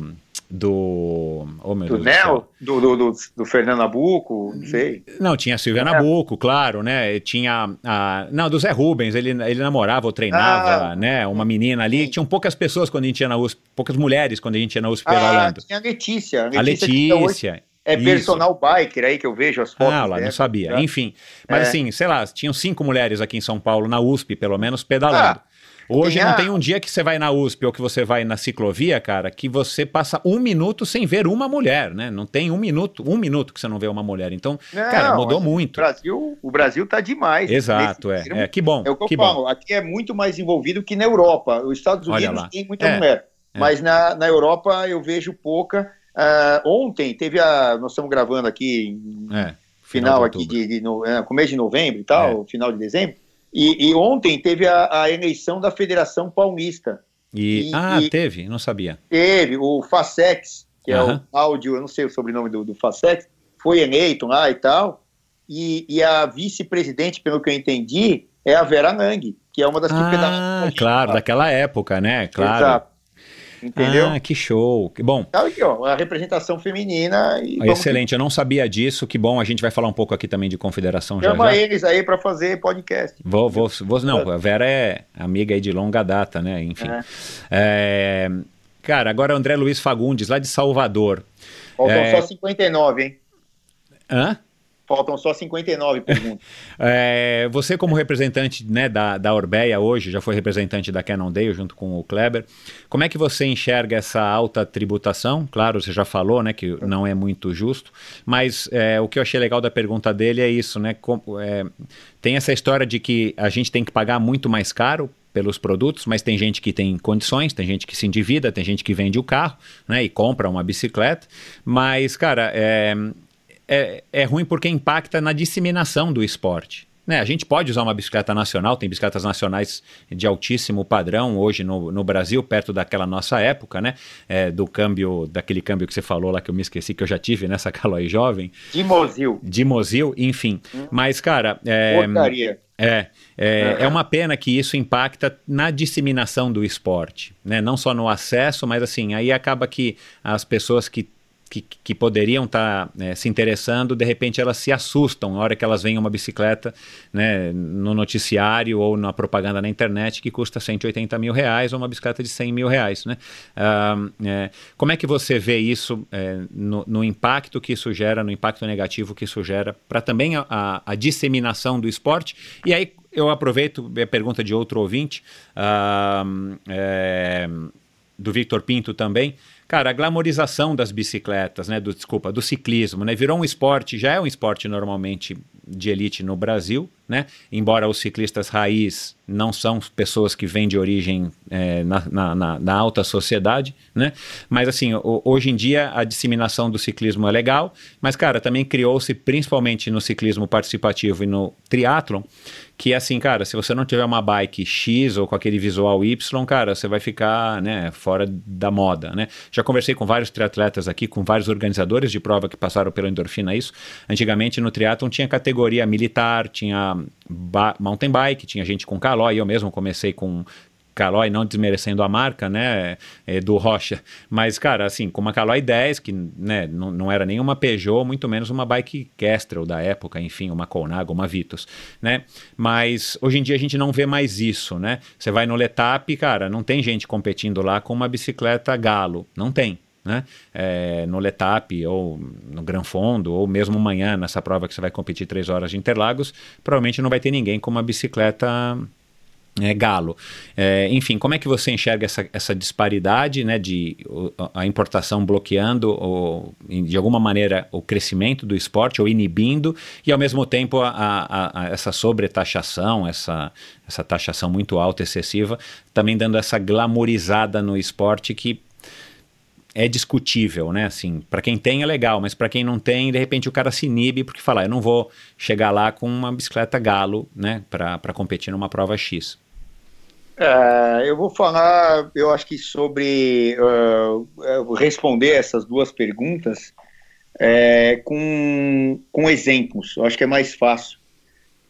do. Oh, meu Do Deus. Nel, do, do, do, do Fernando Nabuco, Hum. não sei. Não, tinha a Silvia Nabuco, claro, né? Tinha a. Não, do Zé Rubens, ele, ele namorava ou treinava, Ah. né? Uma menina ali. Tinham poucas pessoas quando a gente ia na USP, poucas mulheres quando a gente ia na USP Ah, pedalando. tinha a Letícia. a que hoje Letícia. É isso. personal biker aí que eu vejo as fotos. Ah, lá, não sabia. tá? Enfim, mas É. assim, sei lá, tinham cinco mulheres aqui em São Paulo, na USP, pelo menos, pedalando. Hoje tem não a- tem um dia que você vai na USP ou que você vai na ciclovia, cara, que você passa um minuto sem ver uma mulher, né? Não tem um minuto, um minuto que você não vê uma mulher. Então, Não, cara, mudou o muito. Brasil, o Brasil tá demais. Exato, é, é. Que bom, É o que eu que bom. aqui é muito mais envolvido que na Europa. Os Estados Unidos tem muita É, mulher, é. mas na, na Europa eu vejo pouca. Ah, ontem teve a. Nós estamos gravando aqui em É, final, de aqui de, de no, é, começo de novembro e tal, final de dezembro. E, e ontem teve a, a eleição da Federação Paulista. E, E- ah, e- teve? Não sabia. Teve o Facex, que é Aham. o áudio, eu não sei o sobrenome do, do Facex, foi eleito lá e tal. E, e a vice-presidente, pelo que eu entendi, é a Vera Lang, que é uma das que pedalaram com a Ah, claro, daquela época, né? Claro. Exato. Entendeu? Ah, que show. Que bom. Tá aqui, ó, a representação feminina e vamos Excelente, eu não sabia disso, que bom. A gente vai falar um pouco aqui também de confederação já Chama já. eles aí para fazer podcast. Vou, vou, vou, não, a Vera é amiga aí de longa data, né? Enfim. É. É, cara, agora André Luiz Fagundes, lá de Salvador. Faltam É. só 59, hein? Hã? Faltam só 59 perguntas. É, você, como representante né, da, da Orbeia hoje, já foi representante da Cannondale junto com o Kleber, como é que você enxerga essa alta tributação? Claro, você já falou né, que não é muito justo, mas é, o que eu achei legal da pergunta dele é isso, né? é, tem essa história de que a gente tem que pagar muito mais caro pelos produtos, mas tem gente que tem condições, tem gente que se endivida, tem gente que vende o carro né, e compra uma bicicleta, mas, cara, é, é, é ruim porque impacta na disseminação do esporte. Né, a gente pode usar uma bicicleta nacional, tem bicicletas nacionais de altíssimo padrão hoje no, no Brasil, perto daquela nossa época, né? é, do câmbio, daquele câmbio que você falou lá que eu me esqueci, que eu já tive nessa Caloi jovem, De Mozil. de Mozil, enfim. Mas, cara, é, é, é, é uma pena que isso impacta na disseminação do esporte, né? Não só no acesso, mas assim, aí acaba que as pessoas que, que, que poderiam estar se interessando, de repente elas se assustam na hora que elas veem uma bicicleta né, no noticiário ou na propaganda na internet que custa 180 mil reais ou uma bicicleta de 100 mil reais, né? Ah, é, como é que você vê isso é, no, no impacto que isso gera, no impacto negativo que isso gera para também a, a- a disseminação do esporte? E aí eu aproveito a pergunta de outro ouvinte, é, do Victor Pinto também. Cara, a glamorização das bicicletas, né? Do, desculpa, do ciclismo, né? Virou um esporte, já é um esporte normalmente de elite no Brasil, né? Embora os ciclistas raiz não são pessoas que vêm de origem é, na, na- na- na alta sociedade, né? Mas assim, o- hoje em dia a disseminação do ciclismo é legal, mas cara, também criou-se principalmente no ciclismo participativo e no triatlon, que assim, cara, se você não tiver uma bike X ou com aquele visual Y, cara, você vai ficar, né, fora da moda, né? Já conversei com vários triatletas aqui, com vários organizadores de prova que passaram pela endorfina isso. Antigamente no triatlon tinha categoria militar, tinha mountain bike, tinha gente com calói, eu mesmo comecei com Calói, não desmerecendo a marca, né, é, do Rocha, mas, cara, assim, com uma Calói 10, que, né, não, não era nenhuma Peugeot, muito menos uma bike Kestrel da época, enfim, uma Colnago, uma Vitus, né, mas hoje em dia a gente não vê mais isso, né, você vai no Letap, cara, não tem gente competindo lá com uma bicicleta Galo, não tem, né? É, no Letap ou no Gran Fondo, ou mesmo amanhã, nessa prova que você vai competir três horas de Interlagos, provavelmente não vai ter ninguém com uma bicicleta é, galo. É, enfim, como é que você enxerga essa, essa disparidade né, de a importação bloqueando ou, de alguma maneira o crescimento do esporte ou inibindo e ao mesmo tempo a, a, a essa sobretaxação, essa, essa taxação muito alta, excessiva, também dando essa glamorizada no esporte que é discutível, né? Assim, para quem tem é legal, mas para quem não tem, de repente o cara se inibe porque fala, eu não vou chegar lá com uma bicicleta galo, né, para competir numa prova X. É, eu vou falar, eu acho que sobre uh, responder essas duas perguntas é, com, com exemplos. Eu acho que é mais fácil.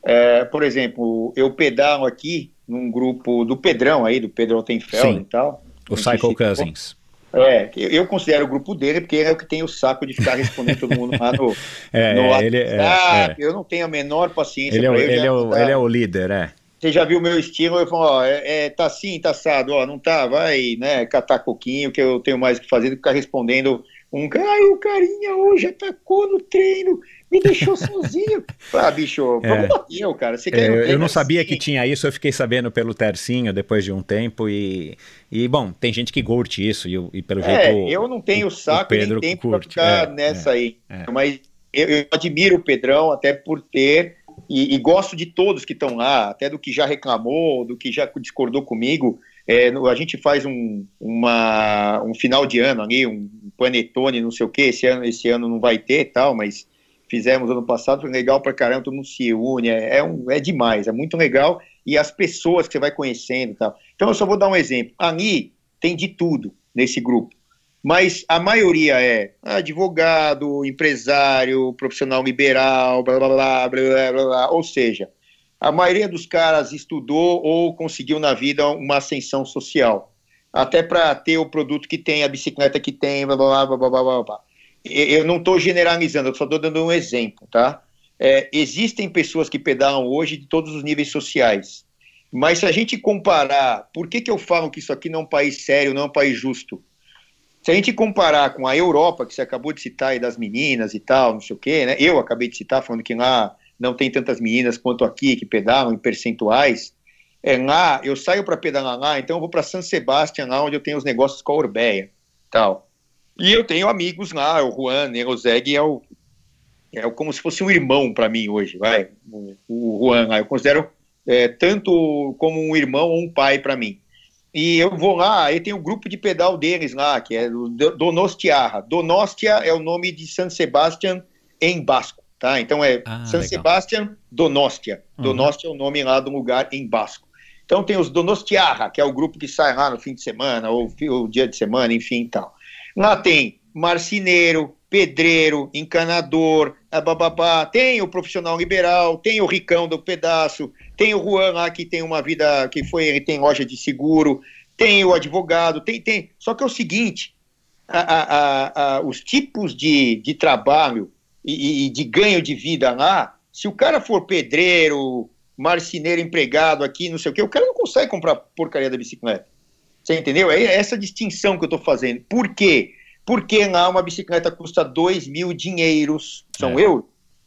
É, por exemplo, eu pedalo aqui num grupo do Pedrão aí, do Pedro Altenfeld e tal. O Cycle Cousins. É, eu considero o grupo dele porque ele é o que tem o saco de ficar respondendo todo mundo lá no, é, no ele, é, é, Eu não tenho a menor paciência. Ele, é, ele, ele, é, o, ele é o líder, é você já viu o meu estilo, eu falo, ó, é, é, tá assim, tá assado, ó, não tá, vai, né, catar coquinho, que eu tenho mais o que fazer do que ficar respondendo um, ai, o carinha hoje atacou no treino, me deixou sozinho. Ah, bicho, é. bateu, cara. Você quer é, eu não sabia assim? que tinha isso, eu fiquei sabendo pelo Tercinho depois de um tempo e, e bom, tem gente que curte isso e, e pelo é, jeito... eu não tenho o, saco nem tempo curte. pra ficar é, nessa é, aí, é. mas eu, eu admiro o Pedrão até por ter e, e gosto de todos que estão lá, até do que já reclamou, do que já discordou comigo. É, a gente faz um, uma, um final de ano ali, um panetone, não sei o que, esse ano, esse ano não vai ter tal, mas fizemos ano passado, foi legal pra caramba, todo mundo se une, é, é, um, é demais, é muito legal, e as pessoas que você vai conhecendo tal. Então eu só vou dar um exemplo, ali tem de tudo nesse grupo mas a maioria é advogado, empresário, profissional liberal, blá blá blá, blá, blá, blá, ou seja, a maioria dos caras estudou ou conseguiu na vida uma ascensão social, até para ter o produto que tem, a bicicleta que tem, blá blá blá blá blá blá. blá. Eu não estou generalizando, eu só estou dando um exemplo, tá? É, existem pessoas que pedalam hoje de todos os níveis sociais, mas se a gente comparar, por que, que eu falo que isso aqui não é um país sério, não é um país justo? Se a gente comparar com a Europa, que você acabou de citar aí das meninas e tal, não sei o quê, né? Eu acabei de citar falando que lá não tem tantas meninas quanto aqui que pedalam em percentuais. É lá, eu saio para pedalar lá, então eu vou para San Sebastián, lá onde eu tenho os negócios com a Orbeia, tal. E eu tenho amigos lá, o Juan, né, o Zeg é o é como se fosse um irmão para mim hoje, vai. O, o Juan, lá, eu considero é, tanto como um irmão ou um pai para mim. E eu vou lá, aí tem o um grupo de pedal deles lá, que é o Donostiarra. Donostia é o nome de San Sebastián em basco, tá? Então é ah, San legal. Sebastián Donostia. Uhum. Donostia é o nome lá do lugar em basco. Então tem os Donostiarra, que é o grupo que sai lá no fim de semana, ou o dia de semana, enfim e tal. Lá tem marceneiro, pedreiro, encanador, bababá, tem o profissional liberal, tem o ricão do pedaço, tem o Juan lá que tem uma vida que foi, ele tem loja de seguro, tem o advogado, tem, tem. Só que é o seguinte, a, a, a, os tipos de, de trabalho e, e, de ganho de vida lá, se o cara for pedreiro, marceneiro empregado aqui, não sei o quê, o cara não consegue comprar porcaria da bicicleta. Você entendeu? É essa distinção que eu estou fazendo. Por quê? Porque lá uma bicicleta custa 2 mil dinheiros, são é. euros,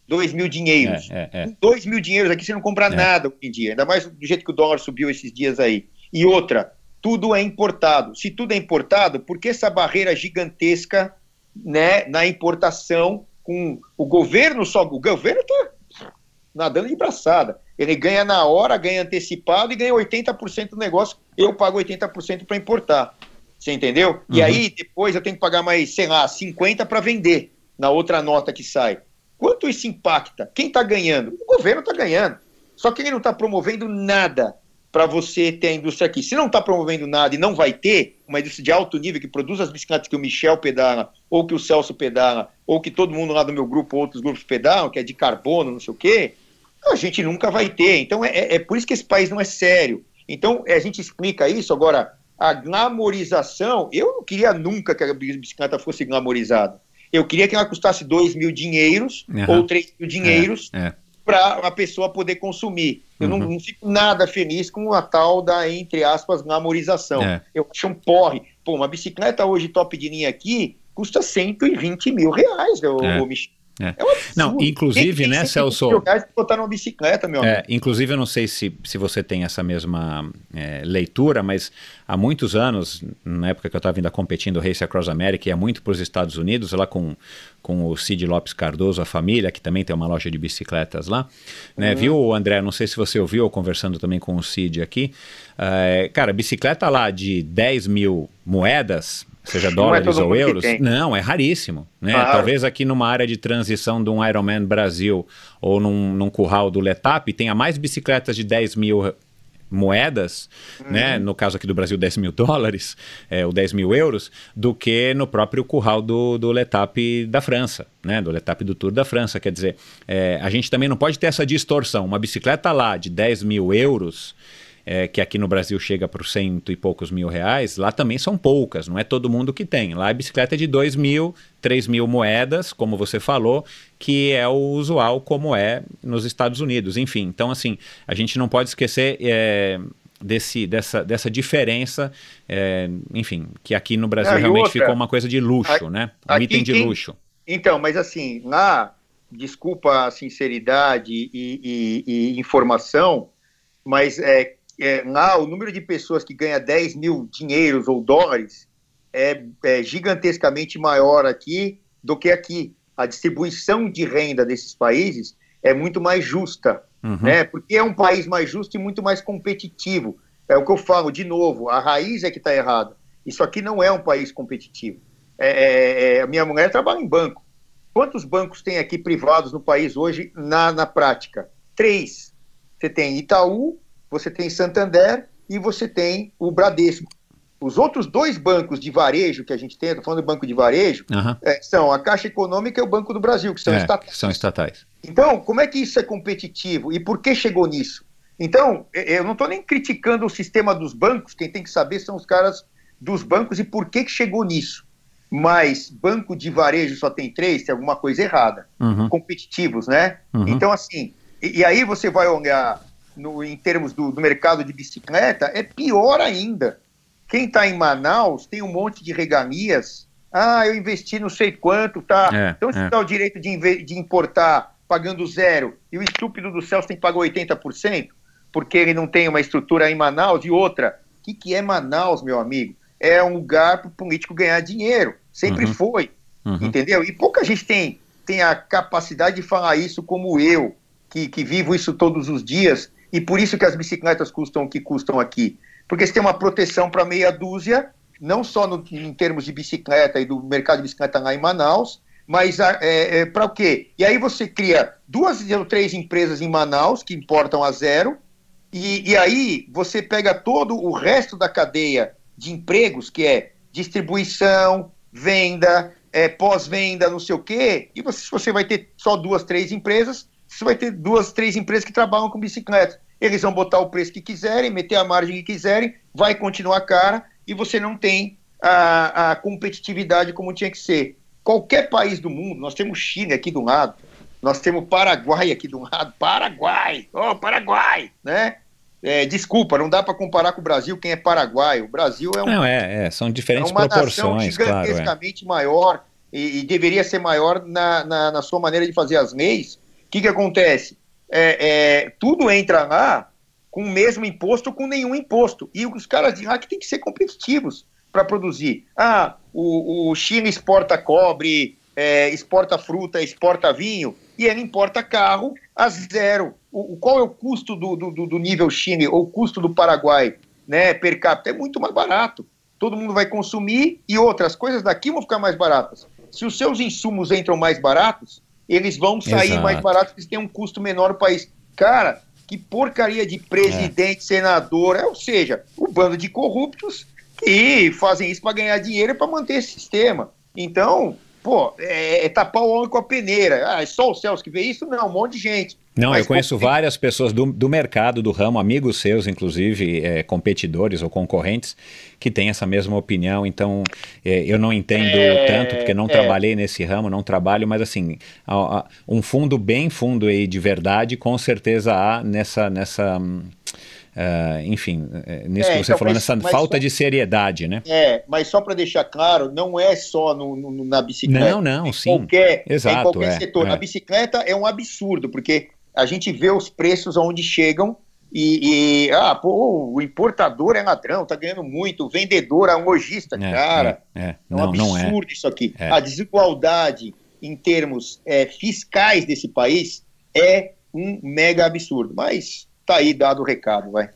2 mil dinheiros. É, é, é. 2 mil dinheiros aqui você não compra é. nada hoje em dia, ainda mais do jeito que o dólar subiu esses dias aí. E outra, tudo é importado. Se tudo é importado, por que essa barreira gigantesca né, na importação com o governo só? O governo está nadando de braçada. Ele ganha na hora, ganha antecipado e ganha 80% do negócio. Eu pago 80% para importar. Você entendeu? Uhum. E aí depois eu tenho que pagar mais, sei lá, 50 para vender na outra nota que sai. Quanto isso impacta? Quem está ganhando? O governo está ganhando. Só que ele não está promovendo nada para você ter a indústria aqui. Se não está promovendo nada e não vai ter uma indústria de alto nível que produz as bicicletas que o Michel pedala, ou que o Celso pedala, ou que todo mundo lá do meu grupo, outros grupos pedalam, que é de carbono, não sei o quê, a gente nunca vai ter. Então é, é, é por isso que esse país não é sério. Então a gente explica isso. Agora, a glamorização, eu não queria nunca que a bicicleta fosse glamorizada. Eu queria que ela custasse 2 mil dinheiros Uhum. ou 3 mil dinheiros É, é. para a pessoa poder consumir. Eu não, Uhum. não fico nada feliz com a tal da, entre aspas, glamorização. É. Eu acho um porre. Pô, uma bicicleta hoje top de linha aqui custa 120 mil reais, ô, É. Michel. É. É um. Não, inclusive, Quem tem né, 120 Celso? botar numa bicicleta, meu. É, inclusive, eu não sei se, se você tem essa mesma é, leitura, mas há muitos anos, na época que eu estava ainda competindo o Race Across America, ia muito para os Estados Unidos, lá com, com o Cid Lopes Cardoso, a família, que também tem uma loja de bicicletas lá. Né? Viu, André? Não sei se você ouviu, ou conversando também com o Cid aqui. É, cara, bicicleta lá de 10 mil moedas, seja é dólares todo ou euros, não, é raríssimo. Né? Claro. Talvez aqui numa área de transição de um Ironman Brasil ou num, num curral do Letap tenha mais bicicletas de 10 mil moedas, né? Uhum. no caso aqui do Brasil 10 mil dólares, é, ou 10 mil euros, do que no próprio curral do, do Letap da França, né? do Letap do Tour da França. Quer dizer, é, a gente também não pode ter essa distorção. Uma bicicleta lá de 10 mil euros é, que aqui no Brasil chega para os cento e poucos mil reais, lá também são poucas, não é todo mundo que tem. Lá a bicicleta é de dois mil, três mil moedas, como você falou, que é o usual como é nos Estados Unidos. Enfim, então assim, a gente não pode esquecer é, desse, dessa, dessa diferença, é, enfim, que aqui no Brasil Ah, e realmente outra, ficou uma coisa de luxo, a- né? Um aqui item de quem- luxo. Então, mas assim, lá, desculpa a sinceridade e, e- e informação, mas é, é, lá o número de pessoas que ganha 10 mil dinheiros ou dólares é, é gigantescamente maior aqui do que aqui. A distribuição de renda desses países é muito mais justa, Uhum. né? Porque é um país mais justo e muito mais competitivo. É o que eu falo, de novo, a raiz é que está errada. Isso aqui não é um país competitivo. É, é, é, a minha mulher trabalha em banco. Quantos bancos tem aqui privados no país hoje na, na prática? Três. Você tem Itaú, você tem Santander e você tem o Bradesco. Os outros dois bancos de varejo que a gente tem, estou falando do banco de varejo, Aham. é, são a Caixa Econômica e o Banco do Brasil, que são É, estatais. que são estatais. Então, como é que isso é competitivo e por que chegou nisso? Então, eu não estou nem criticando o sistema dos bancos, quem tem que saber são os caras dos bancos e por que, que chegou nisso. Mas banco de varejo só tem três, tem alguma coisa errada. Uhum. Competitivos, né? Uhum. Então, assim, e, e aí você vai olhar no- em termos do, do mercado de bicicleta, é pior ainda. Quem está em Manaus tem um monte de regalias. Ah, eu investi não sei quanto, tá? É, então, se é. dá o direito de, de importar pagando zero e o estúpido do Celso tem que pagar 80%, porque ele não tem uma estrutura em Manaus e outra. O que, que é Manaus, meu amigo? É um lugar para o político ganhar dinheiro. Sempre Uhum. foi. Uhum. Entendeu? E pouca gente tem, tem a capacidade de falar isso como eu, que, que vivo isso todos os dias, e por isso que as bicicletas custam o que custam aqui. Porque você tem uma proteção para meia dúzia, não só no- em termos de bicicleta e do mercado de bicicleta lá em Manaus, mas é, para o quê? E aí você cria duas ou três empresas em Manaus que importam a zero, e, e aí você pega todo o resto da cadeia de empregos, que é distribuição, venda, é, pós-venda, não sei o quê, e você, você vai ter só duas, três empresas, você vai ter duas, três empresas que trabalham com bicicleta. Eles vão botar o preço que quiserem, meter a margem que quiserem, vai continuar cara e você não tem a, a competitividade como tinha que ser. Qualquer país do mundo, nós temos Chile aqui do lado, nós temos Paraguai aqui do lado, Paraguai, oh, Paraguai, né? É, desculpa, não dá para comparar com o Brasil quem é Paraguai. O Brasil é um Não, é, é, são diferentes é uma nação proporções, claro. É. gigantescamente maior e, e deveria ser maior na, na, na sua maneira de fazer as leis. O que, que acontece? É, é, tudo entra lá com o mesmo imposto com nenhum imposto. E os caras de lá que tem que ser competitivos para produzir. Ah, o, o Chile exporta cobre, é, exporta fruta, exporta vinho, e ele importa carro a zero. O, qual é o custo do, do, do- nível Chile ou o custo do Paraguai né, per capita? É muito mais barato. Todo mundo vai consumir e outras coisas daqui vão ficar mais baratas. Se os seus insumos entram mais baratos, eles vão sair Exato. mais baratos, eles têm um custo menor no país. Cara, Que porcaria de presidente, senador, é, ou seja, o bando de corruptos que fazem isso para ganhar dinheiro e para manter esse sistema. Então, pô, é, é tapar o homem com a peneira. Ah, é só o Celso que vê isso? Não, um monte de gente. Não, Mas eu conheço como- várias pessoas do, do mercado, do ramo, amigos seus, inclusive, é, competidores ou concorrentes, que têm essa mesma opinião. Então, é, eu não entendo É, tanto, porque não é. trabalhei nesse ramo, não trabalho, mas assim, a- a- um fundo bem fundo aí de verdade, com certeza há nessa. nessa ah, enfim, é, nisso É, que você então, falou, mas- nessa mas falta só- de seriedade, né? É, mas só para deixar claro, não é só no, no- na bicicleta. Não, não, sim. Qualquer, Exato, em qualquer é, setor. é. Na bicicleta é um absurdo, porque a gente vê os preços aonde chegam e, e, ah, pô, o importador é ladrão, tá ganhando muito, o vendedor é um lojista, É, cara. é, é. É um Não, não é. absurdo isso aqui. É. A desigualdade em termos fiscais desse país é um mega absurdo. Mas tá aí dado o recado, vai.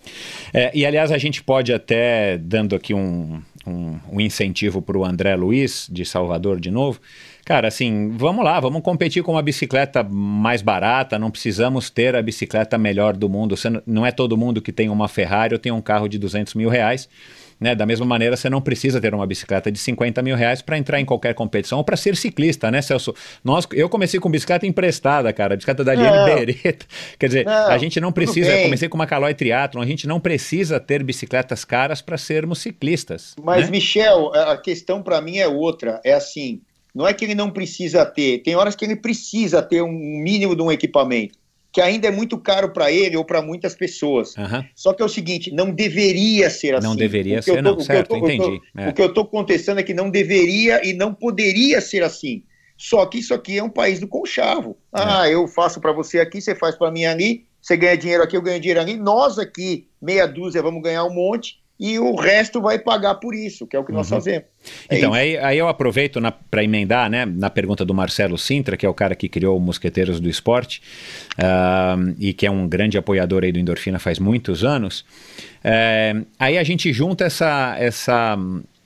É, e aliás, a gente pode até, dando aqui um, um, um incentivo para o André Luiz, de Salvador de novo. Cara, assim, vamos lá, vamos competir com uma bicicleta mais barata, não precisamos ter a bicicleta melhor do mundo. Não é todo mundo que tem uma Ferrari ou tem um carro de 200 mil reais. Né? Da mesma maneira, você não precisa ter uma bicicleta de 50 mil reais para entrar em qualquer competição ou para ser ciclista, né, Celso? Nós, eu comecei com bicicleta emprestada, cara, bicicleta da Liane Não. Beretta. Quer dizer, Não, a gente não precisa. Comecei com uma Caloi Triathlon, a gente não precisa ter bicicletas caras para sermos ciclistas. Mas, né? Michel, a a questão para mim é outra. É assim, não é que ele não precisa ter, tem horas que ele precisa ter um mínimo de um equipamento, que ainda é muito caro para ele ou para muitas pessoas. Aham. Só que é o seguinte, não deveria ser assim. Não deveria ser, tô- não. o que eu Certo, tô- entendi. É. O que eu estou contestando é que não deveria e não poderia ser assim. Só que isso aqui é um país do conchavo. É. Ah, eu faço para você aqui, você faz para mim ali, você ganha dinheiro aqui, eu ganho dinheiro ali. Nós aqui, meia dúzia, vamos ganhar um monte e o resto vai pagar por isso, que é o que nós Uhum. fazemos. É Então, isso. aí, aí eu aproveito para emendar né, na pergunta do Marcelo Sintra, que é o cara que criou o Mosqueteiros do Esporte ah, e que é um grande apoiador aí do Endorfina faz muitos anos. É, aí a gente junta essa, essa,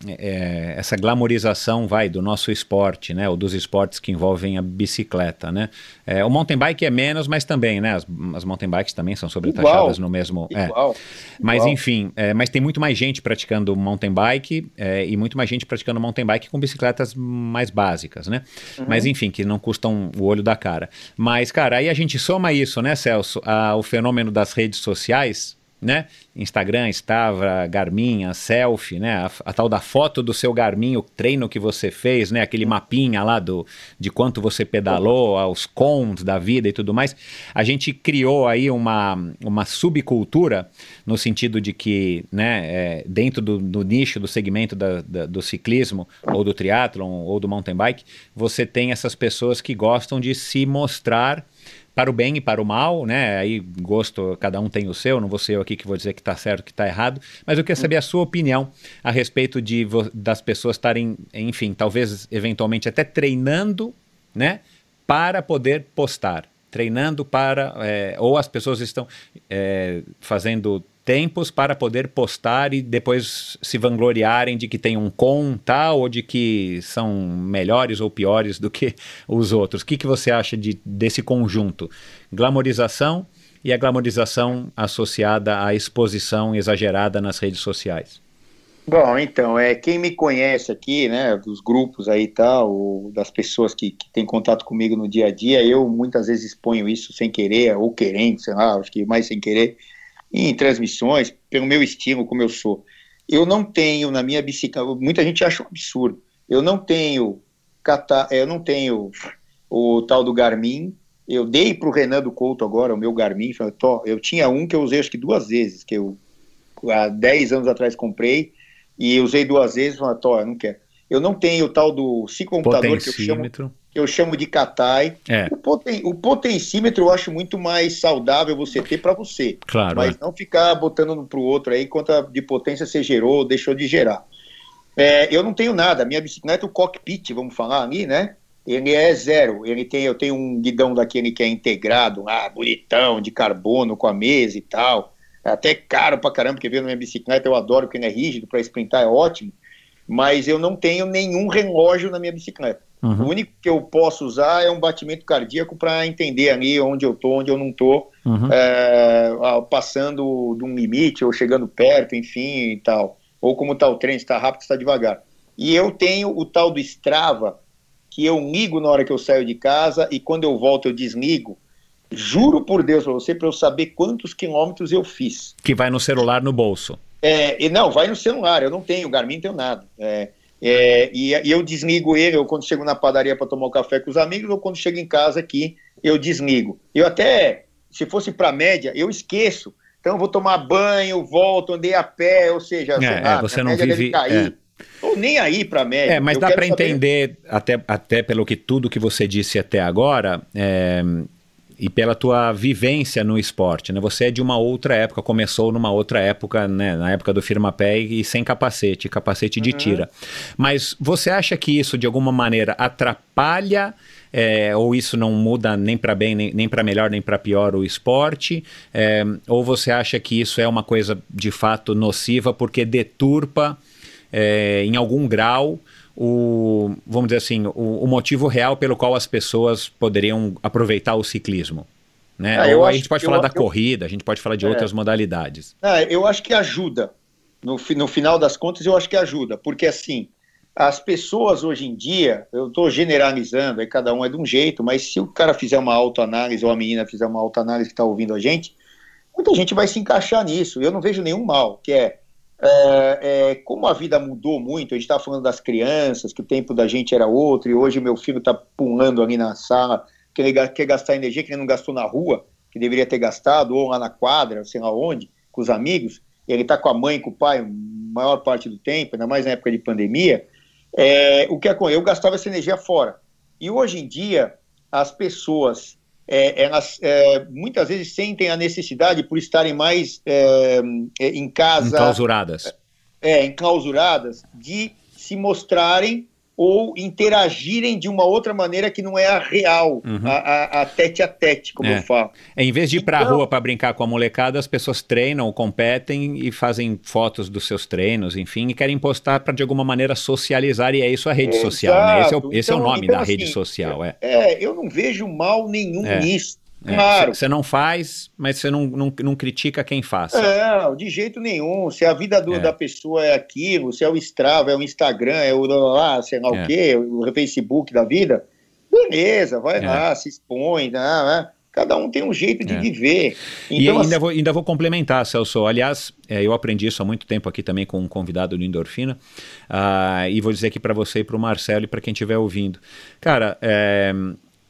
é, essa glamorização vai do nosso esporte, né, ou dos esportes que envolvem a bicicleta, né. É, o mountain bike é menos, mas também, né, as, as mountain bikes também são sobretaxadas Igual. no mesmo... é. Igual. Mas Igual. enfim, é, mas tem muito mais gente praticando mountain bike é, e muito mais gente praticando mountain bike com bicicletas mais básicas, né? Mas enfim, que não custam o olho da cara. Mas, cara, aí a gente soma isso, né, Celso, ao fenômeno das redes sociais, né? Instagram, Stavra, Garmin, a selfie, né? A, a tal da foto do seu Garmin, o treino que você fez, né? Aquele mapinha lá do, de quanto você pedalou, os cons da vida e tudo mais. A gente criou aí uma, uma subcultura no sentido de que, né? é, dentro do, do nicho, do segmento da- da- do ciclismo ou do triatlon ou do mountain bike, você tem essas pessoas que gostam de se mostrar para o bem e para o mal, né? Aí gosto, cada um tem o seu, não vou ser eu aqui que vou dizer que está certo, que está errado, mas eu queria saber a sua opinião a respeito de das pessoas estarem, enfim, talvez eventualmente até treinando, né? Para poder postar, treinando para, é, ou as pessoas estão é, fazendo tempos para poder postar e depois se vangloriarem de que tem um com tal ou de que são melhores ou piores do que os outros. O que, que você acha de, desse conjunto? Glamorização e a glamorização associada à exposição exagerada nas redes sociais. Bom, então, é, quem me conhece aqui, né, dos grupos aí e tal, ou das pessoas que, que têm contato comigo no dia a dia, eu muitas vezes exponho isso sem querer, ou querendo, sei lá, acho que mais sem querer, em transmissões, pelo meu estilo, como eu sou. Eu não tenho na minha bicicleta, muita gente acha um absurdo, eu não tenho, eu não tenho o tal do Garmin, eu dei para o Renan do Couto agora, o meu Garmin, falei, "Tó, eu tinha um que eu usei acho que duas vezes, que eu há 10 anos atrás comprei, e usei duas vezes, falei, eu não quero. Eu não tenho o tal do ciclocomputador que eu chamo, eu chamo de Katai. É, O, poten, o potencímetro eu acho muito mais saudável você ter para você, claro. mas é. não ficar botando um para o outro aí quanto de potência você gerou ou deixou de gerar. É, eu não tenho nada, minha bicicleta, o cockpit, vamos falar ali, né? Ele é zero. Ele tem, eu tenho um guidão daquele que é integrado, ah, bonitão, de carbono com a mesa e tal. É até caro pra caramba, porque veio na minha bicicleta, eu adoro porque ele é rígido, para sprintar é ótimo. Mas eu não tenho nenhum relógio na minha bicicleta. Uhum. O único que eu posso usar é um batimento cardíaco para entender ali onde eu tô, onde eu não tô, uhum. é, passando de um limite ou chegando perto, enfim e tal. Ou como está o trem, está rápido, está devagar. E eu tenho o tal do Strava, que eu ligo na hora que eu saio de casa e quando eu volto eu desligo. Juro por Deus para você, para eu saber quantos quilômetros eu fiz. Que vai no celular no bolso. É, e não, vai no celular, eu não tenho, Garmin não tenho nada. É, é, e, e, eu desligo ele, ou quando chego na padaria para tomar um café com os amigos, ou quando chego em casa aqui, eu desligo. Eu até, se fosse para média, eu esqueço. Então eu vou tomar banho, volto, andei a pé, ou seja, é, lá, você não vive. Cair. É. Ou nem aí para média. É, mas eu dá para entender, até, até pelo que tudo que você disse até agora, é, e pela tua vivência no esporte, né? Você é de uma outra época, começou numa outra época, né? Na época do firma-pé e sem capacete, capacete de uhum. tira. Mas você acha que isso de alguma maneira atrapalha é, ou isso não muda nem para bem, nem, nem para melhor, nem para pior o esporte? É, ou você acha que isso é uma coisa de fato nociva porque deturpa é, em algum grau o, vamos dizer assim, o, o, motivo real pelo qual as pessoas poderiam aproveitar o ciclismo. Né? Ah, Ou a gente pode falar eu, da eu, corrida, a gente pode falar de é. outras modalidades. Ah, eu acho que ajuda. No, no final das contas, eu acho que ajuda, porque assim, as pessoas hoje em dia, eu estou generalizando, aí cada um é de um jeito, mas se o cara fizer uma autoanálise ou a menina fizer uma autoanálise que está ouvindo a gente, muita gente vai se encaixar nisso. Eu não vejo nenhum mal, que é é, é, como a vida mudou muito, a gente estava falando das crianças, que o tempo da gente era outro, e hoje meu filho está pulando ali na sala, que ele quer gastar energia que ele não gastou na rua, que deveria ter gastado, ou lá na quadra, sei lá onde, com os amigos, e ele está com a mãe, com o pai, maior parte do tempo, ainda mais na época de pandemia, é, o que é com eu gastava essa energia fora. E hoje em dia, as pessoas é, elas é, muitas vezes sentem a necessidade, por estarem mais é, é em casa. Enclausuradas. É, enclausuradas, de se mostrarem ou interagirem de uma outra maneira que não é a real, uhum. a, a, a, tete a tete, como é. eu falo. É, em vez de ir para a então, rua para brincar com a molecada, as pessoas treinam, competem e fazem fotos dos seus treinos, enfim, e querem postar para de alguma maneira socializar, e é isso a rede social, né? Esse é o, esse então, é o então, nome então, da assim, rede social. É. é, eu não vejo mal nenhum é. nisso. É, claro. Você não faz, mas você não, não, não critica quem faz. Não, de jeito nenhum. Se a vida do, é. da pessoa é aquilo, se é o Strava, é o Instagram, é o lá, sei lá é. o quê, o Facebook da vida, beleza, vai é. lá, se expõe, né, né? Cada um tem um jeito de é. viver. Então, e ainda, assim... vou, ainda vou complementar, Celso. Aliás, é, eu aprendi isso há muito tempo aqui também com um convidado do Endorfina. Uh, e vou dizer aqui para você e para o Marcelo e para quem estiver ouvindo. Cara, é,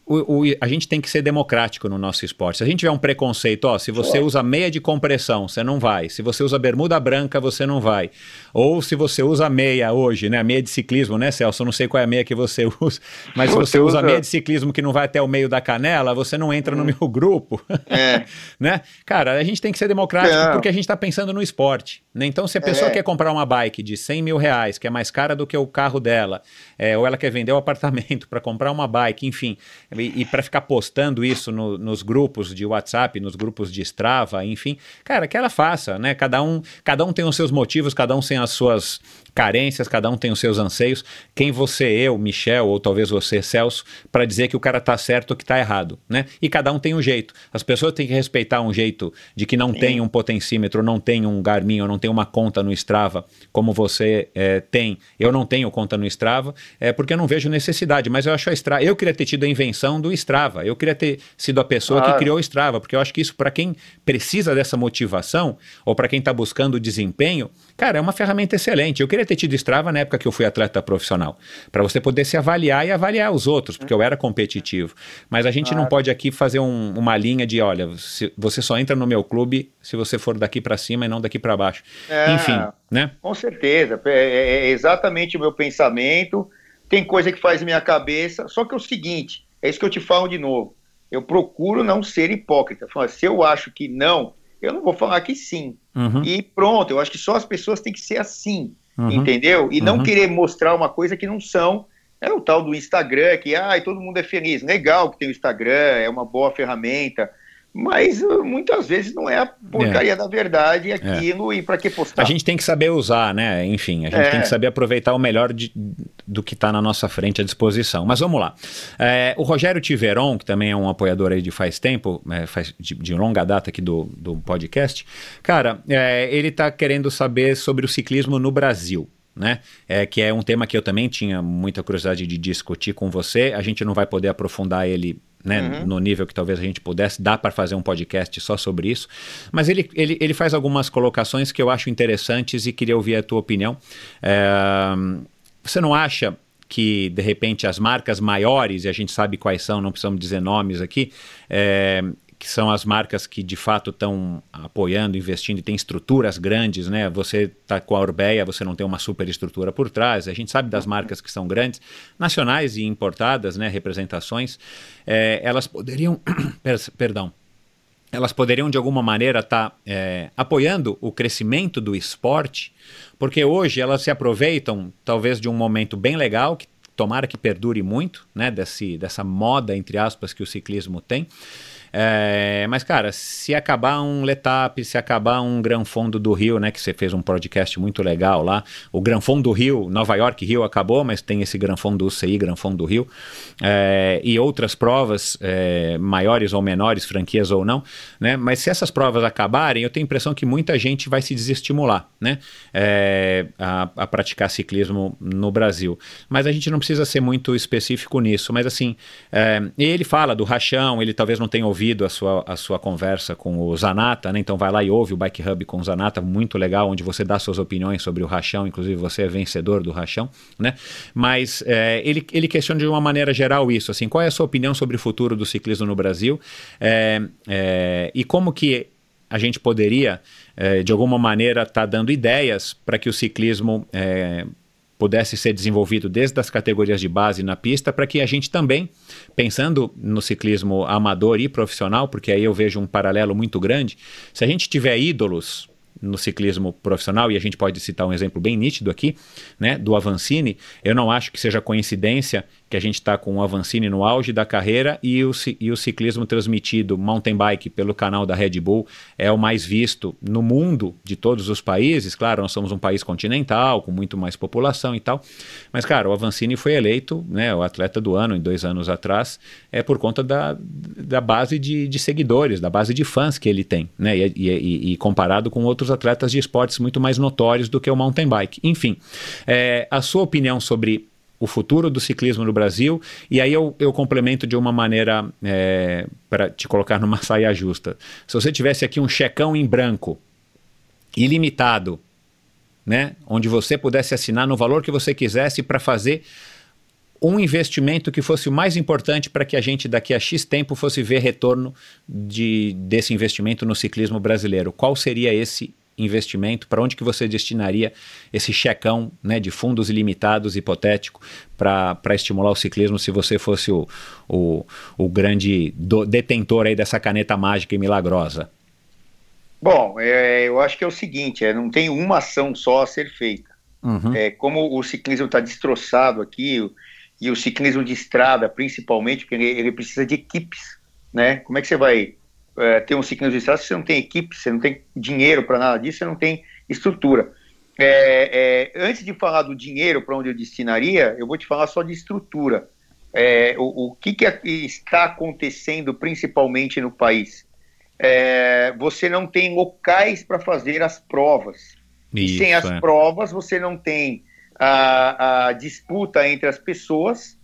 o, o, a gente tem que ser democrático no nosso esporte. Se a gente tiver um preconceito, ó, se você usa meia de compressão, você não vai. Se você usa bermuda branca, você não vai. Ou se você usa meia hoje, né? Meia de ciclismo, né, Celso? Eu não sei qual é a meia que você usa, mas se você usa meia de ciclismo que não vai até o meio da canela, você não entra hum. no meu grupo. É. né? Cara, a gente tem que ser democrático não. porque a gente está pensando no esporte. Né? Então, se a pessoa é. quer comprar uma bike de 100 mil reais, que é mais cara do que o carro dela, é, ou ela quer vender o apartamento para comprar uma bike, enfim e, e para ficar postando isso no, nos grupos de WhatsApp, nos grupos de Strava, enfim, cara, que ela faça, né? Cada um, cada um tem os seus motivos, cada um tem as suas carências, cada um tem os seus anseios. Quem você, eu, Michel, ou talvez você, Celso, para dizer que o cara tá certo ou que tá errado, né? E cada um tem um jeito. As pessoas têm que respeitar um jeito de que não Sim. tem um potencímetro, não tem um Garmin, ou não tem uma conta no Strava, como você é, tem. Eu não tenho conta no Strava, é porque eu não vejo necessidade, mas eu acho a Strava. Eu queria ter tido a invenção do Strava. Eu queria ter sido a pessoa que criou o Strava, porque eu acho que isso, para quem precisa dessa motivação, ou para quem está buscando desempenho, cara, é uma ferramenta excelente. Eu queria ter tido Strava na época que eu fui atleta profissional, para você poder se avaliar e avaliar os outros, porque eu era competitivo. Mas a gente não pode aqui fazer um, uma linha de, olha, você só entra no meu clube se você for daqui para cima e não daqui para baixo. É, Enfim, né? Com certeza, é, é, é exatamente o meu pensamento. Tem coisa que faz minha cabeça, só que é o seguinte, é isso que eu te falo de novo. Eu procuro não ser hipócrita. Se eu acho que não, eu não vou falar que sim. Uhum. E pronto, eu acho que só as pessoas têm que ser assim uhum. entendeu? E não uhum. querer mostrar uma coisa que não são. É o tal do Instagram, que ah, todo mundo é feliz. Legal que tem o Instagram, é uma boa ferramenta. Mas uh, muitas vezes não é a porcaria é. da verdade aquilo é. e para que postar. A gente tem que saber usar, né? Enfim, a gente é. tem que saber aproveitar o melhor de, do que está na nossa frente à disposição. Mas vamos lá. É, o Rogério Tiveron, que também é um apoiador aí de faz tempo, é, faz de, de, longa data aqui do, do podcast, cara, é, ele está querendo saber sobre o ciclismo no Brasil né? É, que é um tema que eu também tinha muita curiosidade de discutir com você. A gente não vai poder aprofundar ele né, uhum. no nível que talvez a gente pudesse. Dá para fazer um podcast só sobre isso. Mas ele, ele, ele faz algumas colocações que eu acho interessantes e queria ouvir a tua opinião. É, você não acha que, de repente, as marcas maiores, e a gente sabe quais são, não precisamos dizer nomes aqui, é, que são as marcas que de fato estão apoiando, investindo e tem estruturas grandes, né? Você está com a Orbeia, você não tem uma super estrutura por trás. A gente sabe das marcas que são grandes, nacionais e importadas, né? Representações, é, elas poderiam, perdão, elas poderiam de alguma maneira estar tá, é, apoiando o crescimento do esporte, porque hoje elas se aproveitam talvez de um momento bem legal que tomara que perdure muito, né? Desse, dessa moda entre aspas que o ciclismo tem é, mas, cara, se acabar um Letap, se acabar um Gran Fundo do Rio, né? Que você fez um podcast muito legal lá. O Gran Fundo do Rio, Nova York Rio acabou, mas tem esse Gran Fundo do UCI, Gran Fundo do Rio. É, e outras provas, é, maiores ou menores, franquias ou não, né? Mas se essas provas acabarem, eu tenho a impressão que muita gente vai se desestimular, né? É, a, a praticar ciclismo no Brasil. Mas a gente não precisa ser muito específico nisso. Mas assim, é, ele fala do rachão, ele talvez não tenha ouvido ouvido a sua, a sua conversa com o Zanata, né? Então vai lá e ouve o Bike Hub com o Zanata, muito legal, onde você dá suas opiniões sobre o rachão, inclusive você é vencedor do rachão, né? Mas é, ele, ele questiona de uma maneira geral isso, assim, qual é a sua opinião sobre o futuro do ciclismo no Brasil é, é, e como que a gente poderia, de alguma maneira, estar tá dando ideias para que o ciclismo pudesse ser desenvolvido desde as categorias de base na pista, para que a gente também, pensando no ciclismo amador e profissional, porque aí eu vejo um paralelo muito grande, se a gente tiver ídolos no ciclismo profissional, e a gente pode citar um exemplo bem nítido aqui, né, do Avancini, eu não acho que seja coincidência que a gente está com o Avancini no auge da carreira e o, e o ciclismo transmitido mountain bike pelo canal da Red Bull é o mais visto no mundo de todos os países. Claro, nós somos um país continental, com muito mais população e tal. Mas, cara, o Avancini foi eleito né, o atleta do ano em dois anos atrás, é por conta da, da base de, de seguidores, da base de fãs que ele tem, né? E, e, e, comparado com outros atletas de esportes muito mais notórios do que o mountain bike. Enfim, é, a sua opinião sobre o futuro do ciclismo no Brasil. E aí eu, eu complemento de uma maneira é, para te colocar numa saia justa. Se você tivesse aqui um checão em branco, ilimitado, né, onde você pudesse assinar no valor que você quisesse para fazer um investimento que fosse o mais importante para que a gente daqui a X tempo fosse ver retorno de, desse investimento no ciclismo brasileiro. Qual seria esse investimento, para onde que você destinaria esse checão né, de fundos ilimitados, hipotético, para estimular o ciclismo se você fosse o, o, o grande do, detentor aí dessa caneta mágica e milagrosa? Bom, é, eu acho que é o seguinte, é, não tem uma ação só a ser feita. Uhum. É, como o ciclismo está destroçado aqui, e o ciclismo de estrada, principalmente, porque ele, ele precisa de equipes, né? Como é que você vai é, ter um ciclismo de estrada se você não tem equipe, você não tem dinheiro para nada disso, você não tem estrutura. É, é, antes de falar do dinheiro para onde eu destinaria, eu vou te falar só de estrutura. É, o, o que, que, está acontecendo principalmente no país? É, você não tem locais para fazer as provas. Isso, sem as é. provas, você não tem a, a disputa entre as pessoas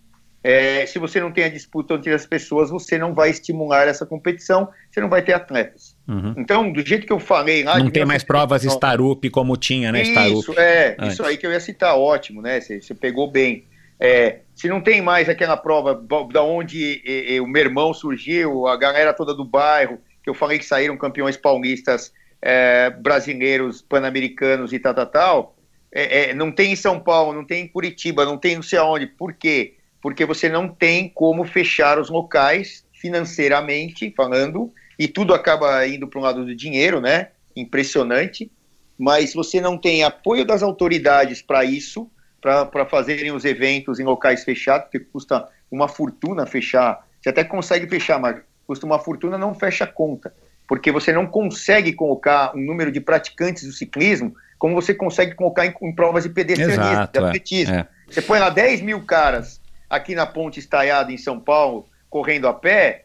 é, se você não tem a disputa entre as pessoas, você não vai estimular essa competição, você não vai ter atletas. Uhum. Então, do jeito que eu falei lá. Não tem mais provas Starup como tinha, né? Isso, é, Antes. isso aí que eu ia citar, ótimo, né? Você, você pegou bem. É, se não tem mais aquela prova da onde e, e, o meu irmão surgiu, a galera toda do bairro, que eu falei que saíram campeões paulistas é, brasileiros, pan-americanos e tal, tal, tal. É, é, não tem em São Paulo, não tem em Curitiba, não tem não sei aonde. Por quê? porque você não tem como fechar os locais financeiramente falando, e tudo acaba indo para um lado do dinheiro, né? Impressionante. Mas você não tem apoio das autoridades para isso, para fazerem os eventos em locais fechados, porque custa uma fortuna fechar. Você até consegue fechar, mas custa uma fortuna, não fecha a conta. Porque você não consegue colocar um número de praticantes do ciclismo como você consegue colocar em, em provas de pedestrianismo, Exato, de é, atletismo. é. Você põe lá 10 mil caras aqui na ponte estaiada em São Paulo, correndo a pé,